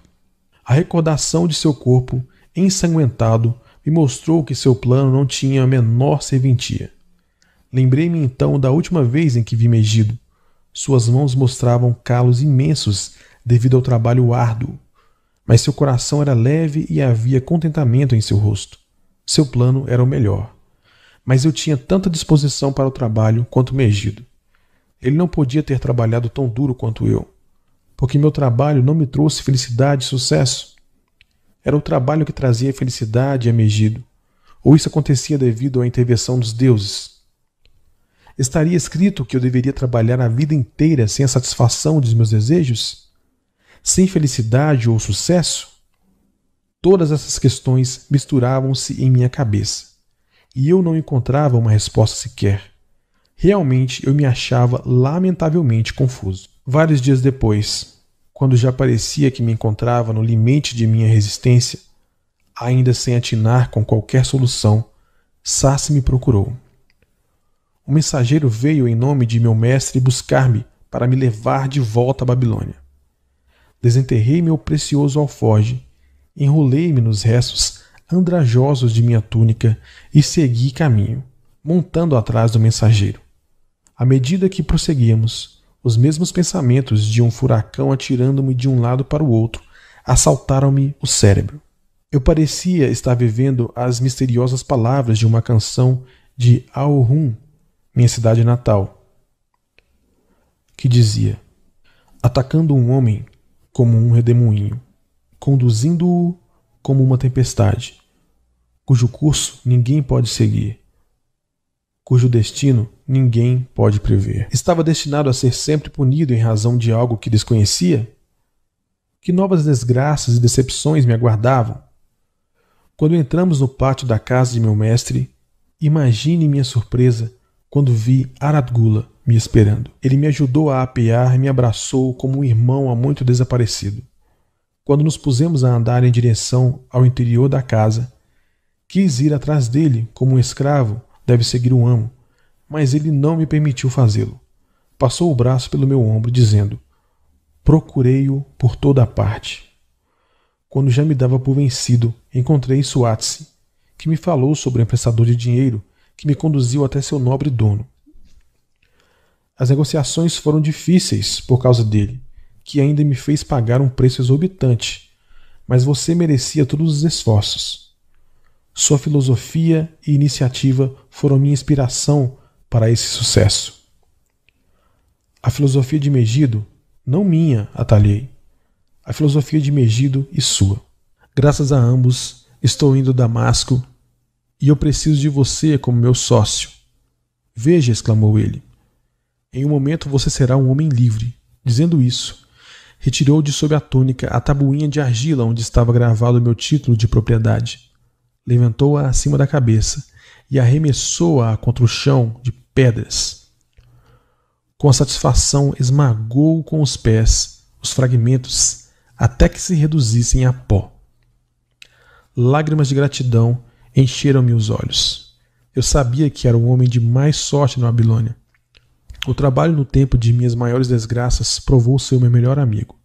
A recordação de seu corpo ensanguentado me mostrou que seu plano não tinha a menor serventia. Lembrei-me então da última vez em que vi Megido, Suas mãos mostravam calos imensos devido ao trabalho árduo, mas seu coração era leve e havia contentamento em seu rosto. Seu plano era o melhor. Mas eu tinha tanta disposição para o trabalho quanto Megido. Ele não podia ter trabalhado tão duro quanto eu, porque meu trabalho não me trouxe felicidade e sucesso. Era o trabalho que trazia felicidade a Megido, ou isso acontecia devido à intervenção dos deuses. Estaria escrito que eu deveria trabalhar a vida inteira sem a satisfação dos meus desejos? Sem felicidade ou sucesso? Todas essas questões misturavam-se em minha cabeça, e eu não encontrava uma resposta sequer. Realmente eu me achava lamentavelmente confuso. Vários dias depois, quando já parecia que me encontrava no limite de minha resistência, ainda sem atinar com qualquer solução, Sassi me procurou. O mensageiro veio em nome de meu mestre buscar-me para me levar de volta à Babilônia. Desenterrei meu precioso alforge, enrolei-me nos restos andrajosos de minha túnica e segui caminho, montando atrás do mensageiro. À medida que prosseguíamos, os mesmos pensamentos de um furacão atirando-me de um lado para o outro assaltaram-me o cérebro. Eu parecia estar vivendo as misteriosas palavras de uma canção de Aohum, minha cidade natal, que dizia: atacando um homem como um redemoinho, conduzindo-o como uma tempestade, cujo curso ninguém pode seguir, cujo destino ninguém pode prever. Estava destinado a ser sempre punido em razão de algo que desconhecia? Que novas desgraças e decepções me aguardavam? Quando entramos no pátio da casa de meu mestre, imagine minha surpresa quando vi Aradgula me esperando. Ele me ajudou a apear e me abraçou como um irmão há muito desaparecido. Quando nos pusemos a andar em direção ao interior da casa, quis ir atrás dele como um escravo deve seguir o amo, mas ele não me permitiu fazê-lo. Passou o braço pelo meu ombro, dizendo: Procurei-o por toda a parte. Quando já me dava por vencido, encontrei Suatse, que me falou sobre o emprestador de dinheiro que me conduziu até seu nobre dono. As negociações foram difíceis por causa dele, que ainda me fez pagar um preço exorbitante, mas você merecia todos os esforços. Sua filosofia e iniciativa foram minha inspiração para esse sucesso. A filosofia de Megido, não minha, atalhei. A filosofia de Megido e sua. Graças a ambos, estou indo a Damasco e eu preciso de você como meu sócio. Veja, exclamou ele. Em um momento você será um homem livre. Dizendo isso, retirou de sob a túnica a tabuinha de argila onde estava gravado meu título de propriedade levantou-a acima da cabeça e arremessou-a contra o chão de pedras. Com satisfação, esmagou com os pés os fragmentos até que se reduzissem a pó. Lágrimas de gratidão encheram-me os olhos. Eu sabia que era o homem de mais sorte na Babilônia. O trabalho no tempo de minhas maiores desgraças provou ser o meu melhor amigo.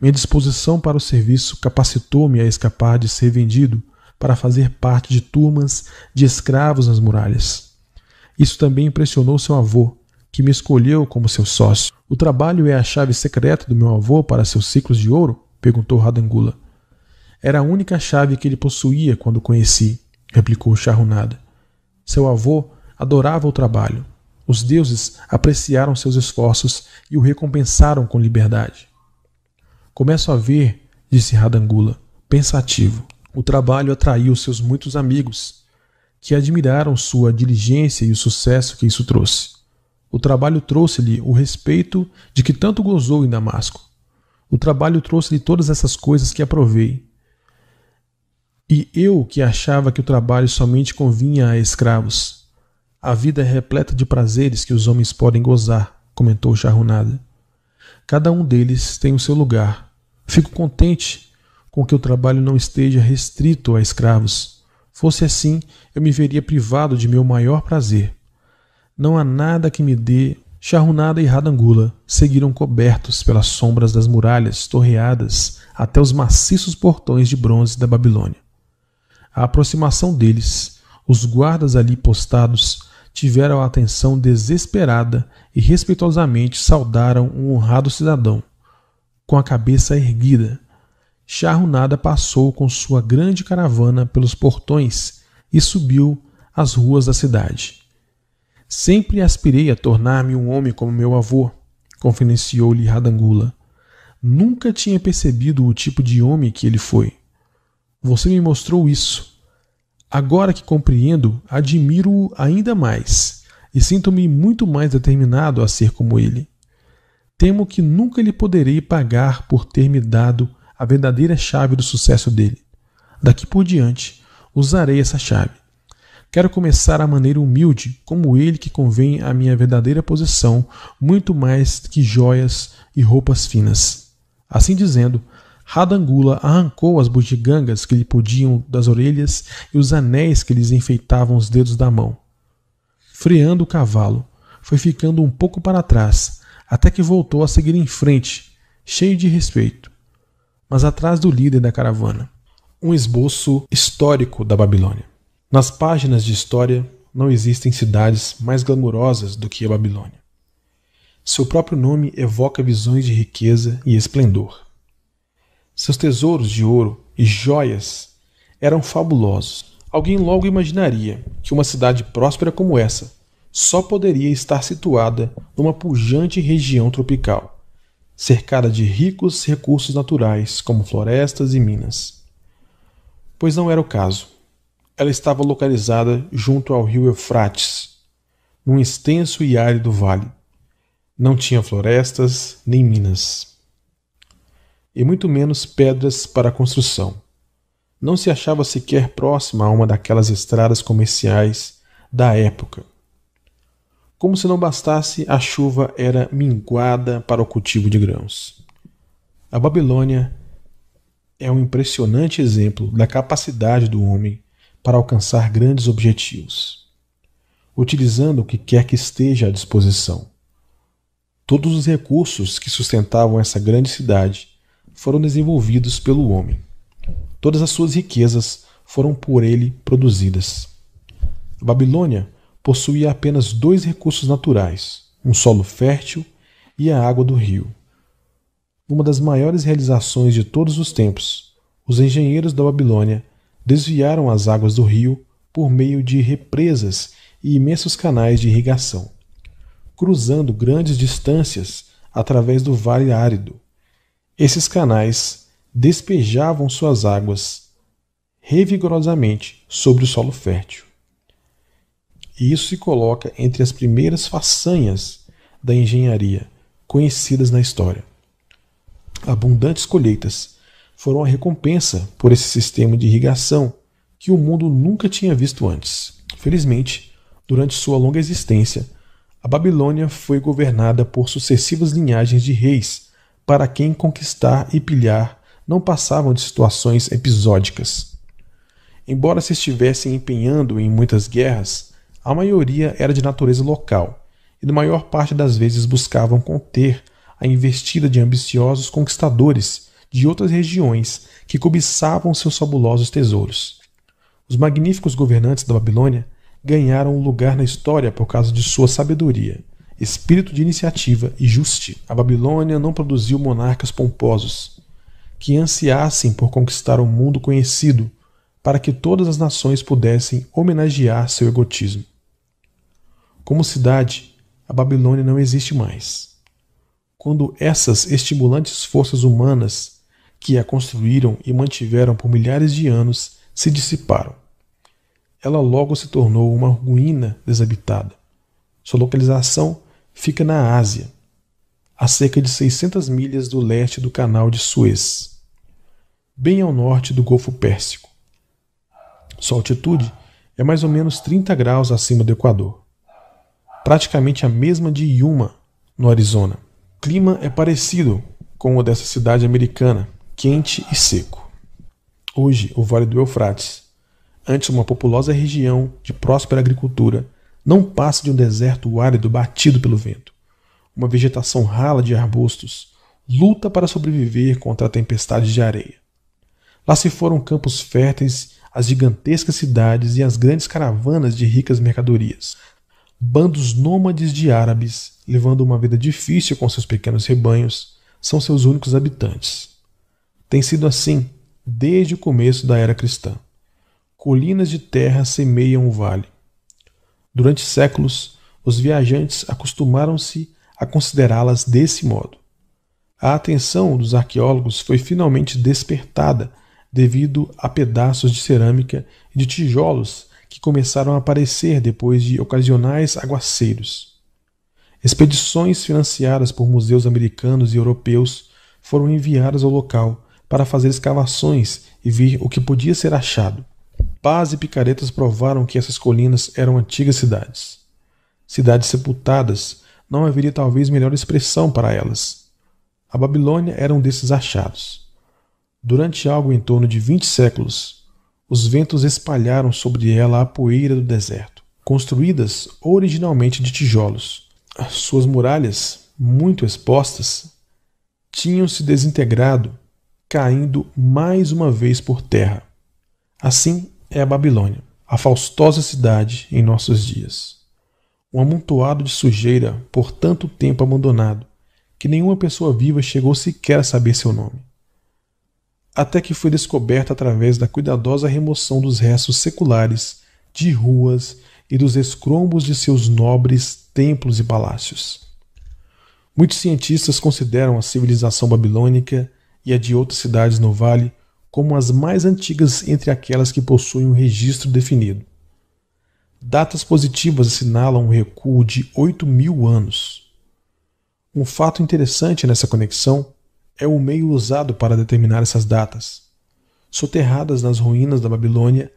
Minha disposição para o serviço capacitou-me a escapar de ser vendido para fazer parte de turmas de escravos nas muralhas. Isso também impressionou seu avô, que me escolheu como seu sócio. O trabalho é a chave secreta do meu avô para seus ciclos de ouro? perguntou Radangula. Era a única chave que ele possuía quando o conheci, replicou Charrunada. Seu avô adorava o trabalho. Os deuses apreciaram seus esforços e o recompensaram com liberdade. Começo a ver, disse Radangula, pensativo. O trabalho atraiu seus muitos amigos, que admiraram sua diligência e o sucesso que isso trouxe. O trabalho trouxe-lhe o respeito de que tanto gozou em Damasco. O trabalho trouxe-lhe todas essas coisas que aprovei. E eu que achava que o trabalho somente convinha a escravos. A vida é repleta de prazeres que os homens podem gozar, comentou Charrunada. Cada um deles tem o seu lugar. Fico contente com que o trabalho não esteja restrito a escravos. Fosse assim, eu me veria privado de meu maior prazer. Não há nada que me dê. Charrunada e Radangula seguiram cobertos pelas sombras das muralhas torreadas até os maciços portões de bronze da Babilônia. A aproximação deles, os guardas ali postados, tiveram a atenção desesperada e respeitosamente saudaram um honrado cidadão, com a cabeça erguida. Charrunada passou com sua grande caravana pelos portões e subiu as ruas da cidade. Sempre aspirei a tornar-me um homem como meu avô, confidenciou-lhe Radangula. Nunca tinha percebido o tipo de homem que ele foi. Você me mostrou isso. Agora que compreendo, admiro-o ainda mais e sinto-me muito mais determinado a ser como ele. Temo que nunca lhe poderei pagar por ter me dado a verdadeira chave do sucesso dele. Daqui por diante, usarei essa chave. Quero começar a maneira humilde, como ele que convém à minha verdadeira posição, muito mais que joias e roupas finas. Assim dizendo, Radangula arrancou as bugigangas que lhe podiam das orelhas e os anéis que lhes enfeitavam os dedos da mão. Freando o cavalo, foi ficando um pouco para trás, até que voltou a seguir em frente, cheio de respeito, mas atrás do líder da caravana. Um esboço histórico da Babilônia. Nas páginas de história não existem cidades mais glamurosas do que a Babilônia. Seu próprio nome evoca visões de riqueza e esplendor. Seus tesouros de ouro e joias eram fabulosos. Alguém logo imaginaria que uma cidade próspera como essa só poderia estar situada numa pujante região tropical, cercada de ricos recursos naturais como florestas e minas. Pois não era o caso ela estava localizada junto ao rio Eufrates, num extenso e árido vale. Não tinha florestas nem minas, e muito menos pedras para construção. Não se achava sequer próxima a uma daquelas estradas comerciais da época. Como se não bastasse, a chuva era minguada para o cultivo de grãos. A Babilônia é um impressionante exemplo da capacidade do homem para alcançar grandes objetivos, utilizando o que quer que esteja à disposição. Todos os recursos que sustentavam essa grande cidade foram desenvolvidos pelo homem. Todas as suas riquezas foram por ele produzidas. A Babilônia possuía apenas dois recursos naturais: um solo fértil e a água do rio. Uma das maiores realizações de todos os tempos, os engenheiros da Babilônia desviaram as águas do rio por meio de represas e imensos canais de irrigação, cruzando grandes distâncias através do vale árido. Esses canais despejavam suas águas revigorosamente sobre o solo fértil. E isso se coloca entre as primeiras façanhas da engenharia conhecidas na história. Abundantes colheitas foram a recompensa por esse sistema de irrigação que o mundo nunca tinha visto antes. Felizmente, durante sua longa existência, a Babilônia foi governada por sucessivas linhagens de reis, para quem conquistar e pilhar não passavam de situações episódicas. Embora se estivessem empenhando em muitas guerras, a maioria era de natureza local, e na maior parte das vezes buscavam conter a investida de ambiciosos conquistadores de outras regiões que cobiçavam seus fabulosos tesouros. Os magníficos governantes da Babilônia ganharam um lugar na história por causa de sua sabedoria, espírito de iniciativa e justiça. A Babilônia não produziu monarcas pomposos que ansiassem por conquistar o um mundo conhecido para que todas as nações pudessem homenagear seu egotismo. Como cidade, a Babilônia não existe mais. Quando essas estimulantes forças humanas que a construíram e mantiveram por milhares de anos se dissiparam. Ela logo se tornou uma ruína deshabitada. Sua localização fica na Ásia, a cerca de 600 milhas do leste do Canal de Suez, bem ao norte do Golfo Pérsico. Sua altitude é mais ou menos 30 graus acima do Equador, praticamente a mesma de Yuma, no Arizona. O clima é parecido com o dessa cidade americana, quente e seco. Hoje, o Vale do Eufrates, antes uma populosa região de próspera agricultura, não passa de um deserto árido batido pelo vento. Uma vegetação rala de arbustos luta para sobreviver contra a tempestade de areia. Lá se foram campos férteis, as gigantescas cidades e as grandes caravanas de ricas mercadorias. Bandos nômades de árabes, levando uma vida difícil com seus pequenos rebanhos, são seus únicos habitantes. Tem sido assim desde o começo da era cristã. Colinas de terra semeiam o vale. Durante séculos, os viajantes acostumaram-se a considerá-las desse modo. A atenção dos arqueólogos foi finalmente despertada devido a pedaços de cerâmica e de tijolos que começaram a aparecer depois de ocasionais aguaceiros. Expedições financiadas por museus americanos e europeus foram enviadas ao local para fazer escavações e ver o que podia ser achado. Paz e picaretas provaram que essas colinas eram antigas cidades. Cidades sepultadas, não haveria talvez melhor expressão para elas. A Babilônia era um desses achados. Durante algo em torno de vinte séculos, os ventos espalharam sobre ela a poeira do deserto, construídas originalmente de tijolos. Suas muralhas, muito expostas, tinham se desintegrado, caindo mais uma vez por terra. Assim é a Babilônia, a faustosa cidade em nossos dias. Um amontoado de sujeira por tanto tempo abandonado, que nenhuma pessoa viva chegou sequer a saber seu nome. Até que foi descoberta através da cuidadosa remoção dos restos seculares de ruas e dos escrombos de seus nobres templos e palácios. Muitos cientistas consideram a civilização babilônica e a de outras cidades no vale como as mais antigas entre aquelas que possuem um registro definido. Datas positivas assinalam um recuo de 8 mil anos. Um fato interessante nessa conexão é o meio usado para determinar essas datas. Soterradas nas ruínas da Babilônia,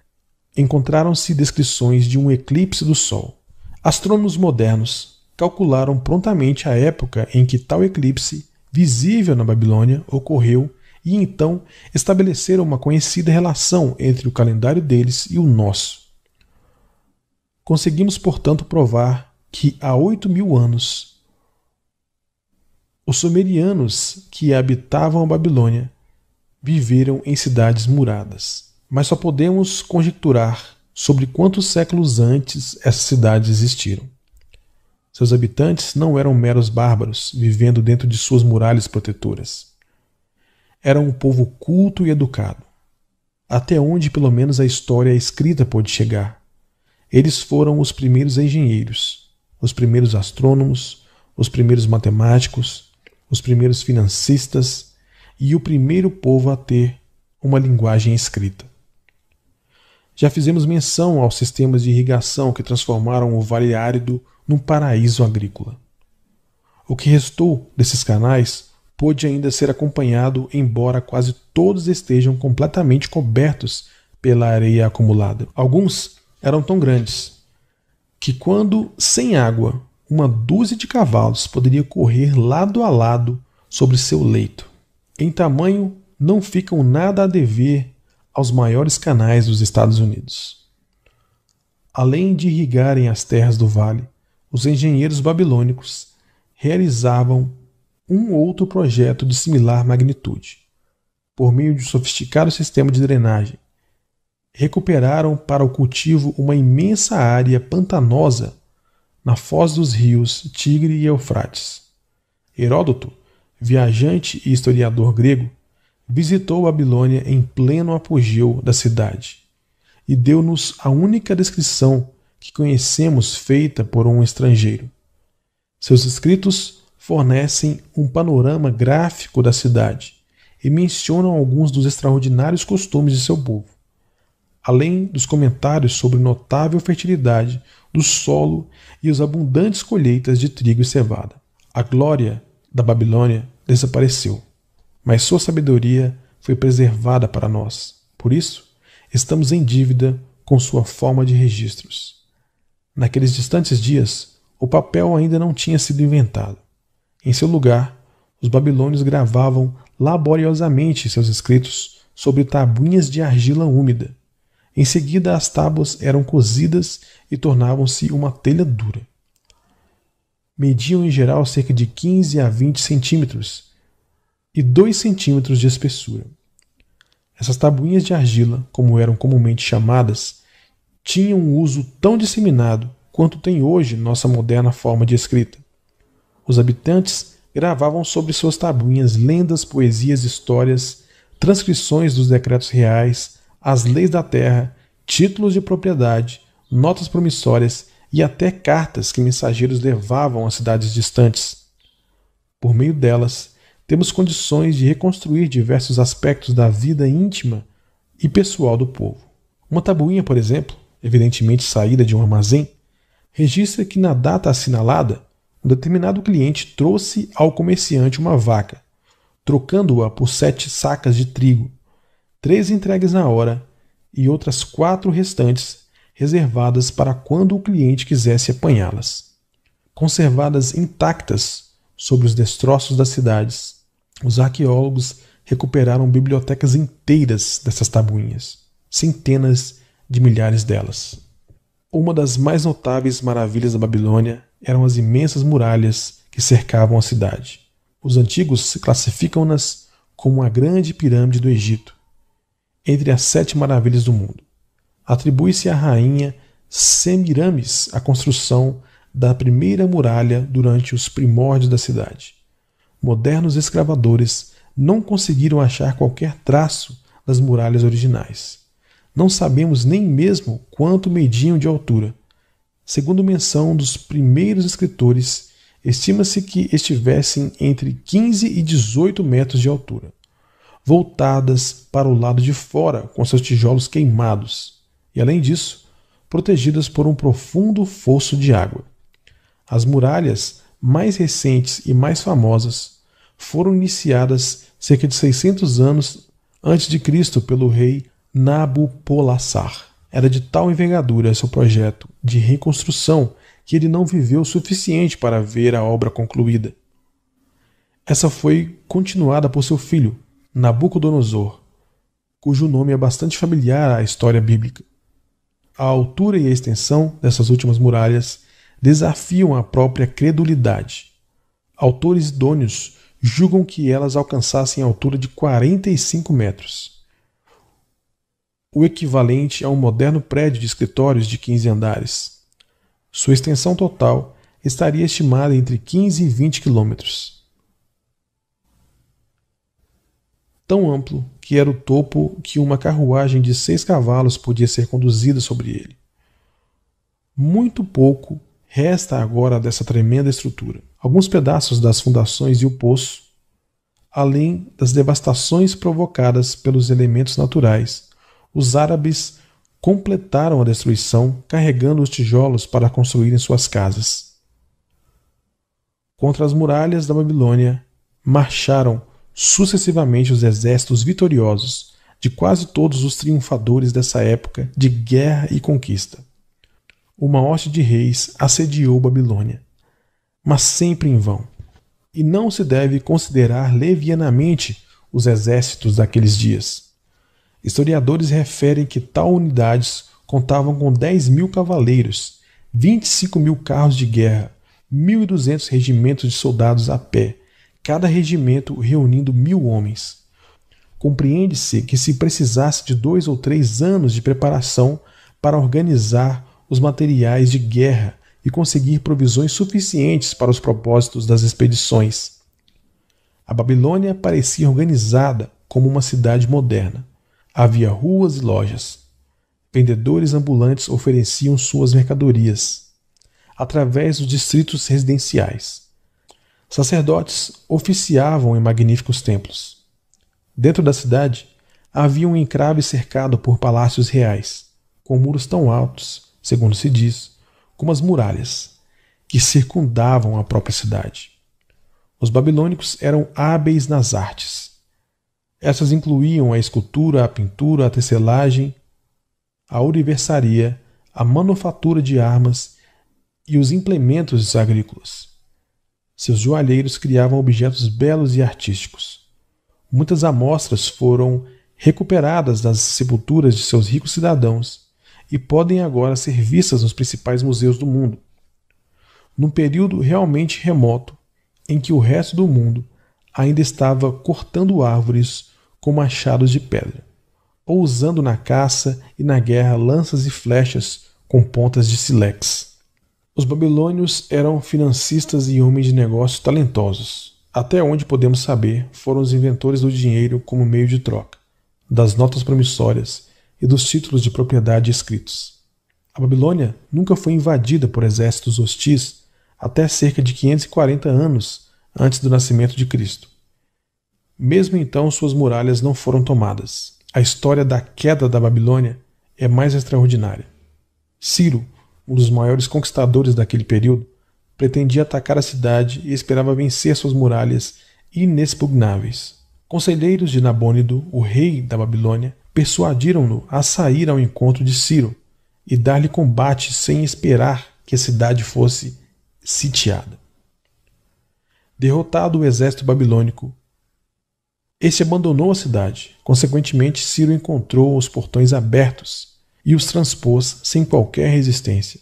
encontraram-se descrições de um eclipse do Sol. Astrônomos modernos calcularam prontamente a época em que tal eclipse, visível na Babilônia, ocorreu e então estabeleceram uma conhecida relação entre o calendário deles e o nosso. Conseguimos, portanto, provar que há oito mil anos os sumerianos que habitavam a Babilônia viveram em cidades muradas, mas só podemos conjecturar sobre quantos séculos antes essas cidades existiram. Seus habitantes não eram meros bárbaros vivendo dentro de suas muralhas protetoras eram um povo culto e educado. Até onde, pelo menos, a história escrita pôde chegar. Eles foram os primeiros engenheiros, os primeiros astrônomos, os primeiros matemáticos, os primeiros financistas e o primeiro povo a ter uma linguagem escrita. Já fizemos menção aos sistemas de irrigação que transformaram o Vale Árido num paraíso agrícola. O que restou desses canais pôde ainda ser acompanhado, embora quase todos estejam completamente cobertos pela areia acumulada. Alguns eram tão grandes que, quando sem água, uma dúzia de cavalos poderia correr lado a lado sobre seu leito. Em tamanho, não ficam nada a dever aos maiores canais dos Estados Unidos. Além de irrigarem as terras do vale, os engenheiros babilônicos realizavam um outro projeto de similar magnitude. Por meio de um sofisticado sistema de drenagem, recuperaram para o cultivo uma imensa área pantanosa na foz dos rios Tigre e Eufrates. Heródoto, viajante e historiador grego, visitou Babilônia em pleno apogeu da cidade e deu-nos a única descrição que conhecemos feita por um estrangeiro. Seus escritos fornecem um panorama gráfico da cidade e mencionam alguns dos extraordinários costumes de seu povo, além dos comentários sobre notável fertilidade do solo e as abundantes colheitas de trigo e cevada. A glória da Babilônia desapareceu, mas sua sabedoria foi preservada para nós. Por isso, estamos em dívida com sua forma de registros. Naqueles distantes dias, o papel ainda não tinha sido inventado. Em seu lugar, os babilônios gravavam laboriosamente seus escritos sobre tabuinhas de argila úmida. Em seguida, as tábuas eram cozidas e tornavam-se uma telha dura. Mediam em geral cerca de 15 a 20 centímetros e 2 centímetros de espessura. Essas tabuinhas de argila, como eram comumente chamadas, tinham um uso tão disseminado quanto tem hoje nossa moderna forma de escrita. Os habitantes gravavam sobre suas tabuinhas lendas, poesias, histórias, transcrições dos decretos reais, as leis da terra, títulos de propriedade, notas promissórias e até cartas que mensageiros levavam a cidades distantes. Por meio delas, temos condições de reconstruir diversos aspectos da vida íntima e pessoal do povo. Uma tabuinha, por exemplo, evidentemente saída de um armazém, registra que na data assinalada, um determinado cliente trouxe ao comerciante uma vaca, trocando-a por sete sacas de trigo, três entregues na hora e outras quatro restantes reservadas para quando o cliente quisesse apanhá-las. Conservadas intactas sobre os destroços das cidades, os arqueólogos recuperaram bibliotecas inteiras dessas tabuinhas, centenas de milhares delas. Uma das mais notáveis maravilhas da Babilônia eram as imensas muralhas que cercavam a cidade. Os antigos classificam-nas como a grande pirâmide do Egito, entre as sete maravilhas do mundo. Atribui-se à rainha Semiramis a construção da primeira muralha durante os primórdios da cidade. Modernos escravadores não conseguiram achar qualquer traço das muralhas originais. Não sabemos nem mesmo quanto mediam de altura. Segundo menção dos primeiros escritores, estima-se que estivessem entre 15 e 18 metros de altura, voltadas para o lado de fora com seus tijolos queimados, e além disso, protegidas por um profundo fosso de água. As muralhas mais recentes e mais famosas foram iniciadas cerca de 600 anos antes de Cristo pelo rei Nabopolassar. Era de tal envergadura seu projeto de reconstrução que ele não viveu o suficiente para ver a obra concluída. Essa foi continuada por seu filho, Nabucodonosor, cujo nome é bastante familiar à história bíblica. A altura e a extensão dessas últimas muralhas desafiam a própria credulidade. Autores idôneos julgam que elas alcançassem a altura de 45 metros, o equivalente a um moderno prédio de escritórios de 15 andares. Sua extensão total estaria estimada entre 15 e 20 quilômetros. Tão amplo que era o topo que uma carruagem de seis cavalos podia ser conduzida sobre ele. Muito pouco resta agora dessa tremenda estrutura. Alguns pedaços das fundações e o poço, além das devastações provocadas pelos elementos naturais, os árabes completaram a destruição carregando os tijolos para construírem suas casas. Contra as muralhas da Babilônia marcharam sucessivamente os exércitos vitoriosos de quase todos os triunfadores dessa época de guerra e conquista uma hoste de reis assediou Babilônia, mas sempre em vão. E não se deve considerar levianamente os exércitos daqueles dias. Historiadores referem que tal unidades contavam com 10 mil cavaleiros, 25 mil carros de guerra, 1.200 regimentos de soldados a pé, cada regimento reunindo mil homens. Compreende-se que se precisasse de dois ou três anos de preparação para organizar os materiais de guerra e conseguir provisões suficientes para os propósitos das expedições. A Babilônia parecia organizada como uma cidade moderna. Havia ruas e lojas. Vendedores ambulantes ofereciam suas mercadorias através dos distritos residenciais. Sacerdotes oficiavam em magníficos templos. Dentro da cidade havia um encrave cercado por palácios reais, com muros tão altos segundo se diz, como as muralhas que circundavam a própria cidade. Os babilônicos eram hábeis nas artes. Essas incluíam a escultura, a pintura, a tecelagem, a universaria, a manufatura de armas e os implementos agrícolas. Seus joalheiros criavam objetos belos e artísticos. Muitas amostras foram recuperadas das sepulturas de seus ricos cidadãos e podem agora ser vistas nos principais museus do mundo. Num período realmente remoto, em que o resto do mundo ainda estava cortando árvores com machados de pedra, ou usando na caça e na guerra lanças e flechas com pontas de silex. Os babilônios eram financistas e homens de negócios talentosos. Até onde podemos saber, foram os inventores do dinheiro como meio de troca, das notas promissórias e dos títulos de propriedade escritos. A Babilônia nunca foi invadida por exércitos hostis até cerca de 540 anos antes do nascimento de Cristo. Mesmo então, suas muralhas não foram tomadas. A história da queda da Babilônia é mais extraordinária. Ciro, um dos maiores conquistadores daquele período, pretendia atacar a cidade e esperava vencer suas muralhas inexpugnáveis. Conselheiros de Nabônido, o rei da Babilônia, persuadiram-no a sair ao encontro de Ciro e dar-lhe combate sem esperar que a cidade fosse sitiada. Derrotado o exército babilônico, este abandonou a cidade. Consequentemente, Ciro encontrou os portões abertos e os transpôs sem qualquer resistência.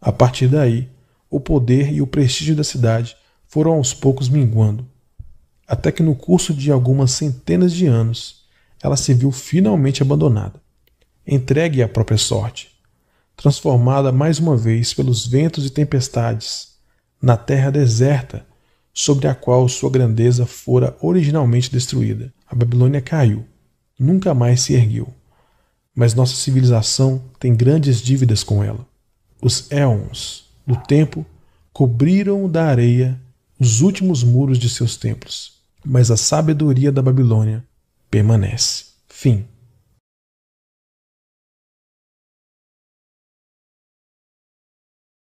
A partir daí, o poder e o prestígio da cidade foram aos poucos minguando, até que no curso de algumas centenas de anos ela se viu finalmente abandonada, entregue à própria sorte, transformada mais uma vez pelos ventos e tempestades, na terra deserta sobre a qual sua grandeza fora originalmente destruída. A Babilônia caiu, nunca mais se ergueu. Mas nossa civilização tem grandes dívidas com ela. Os éons do tempo cobriram da areia os últimos muros de seus templos, mas a sabedoria da Babilônia permanece. Fim.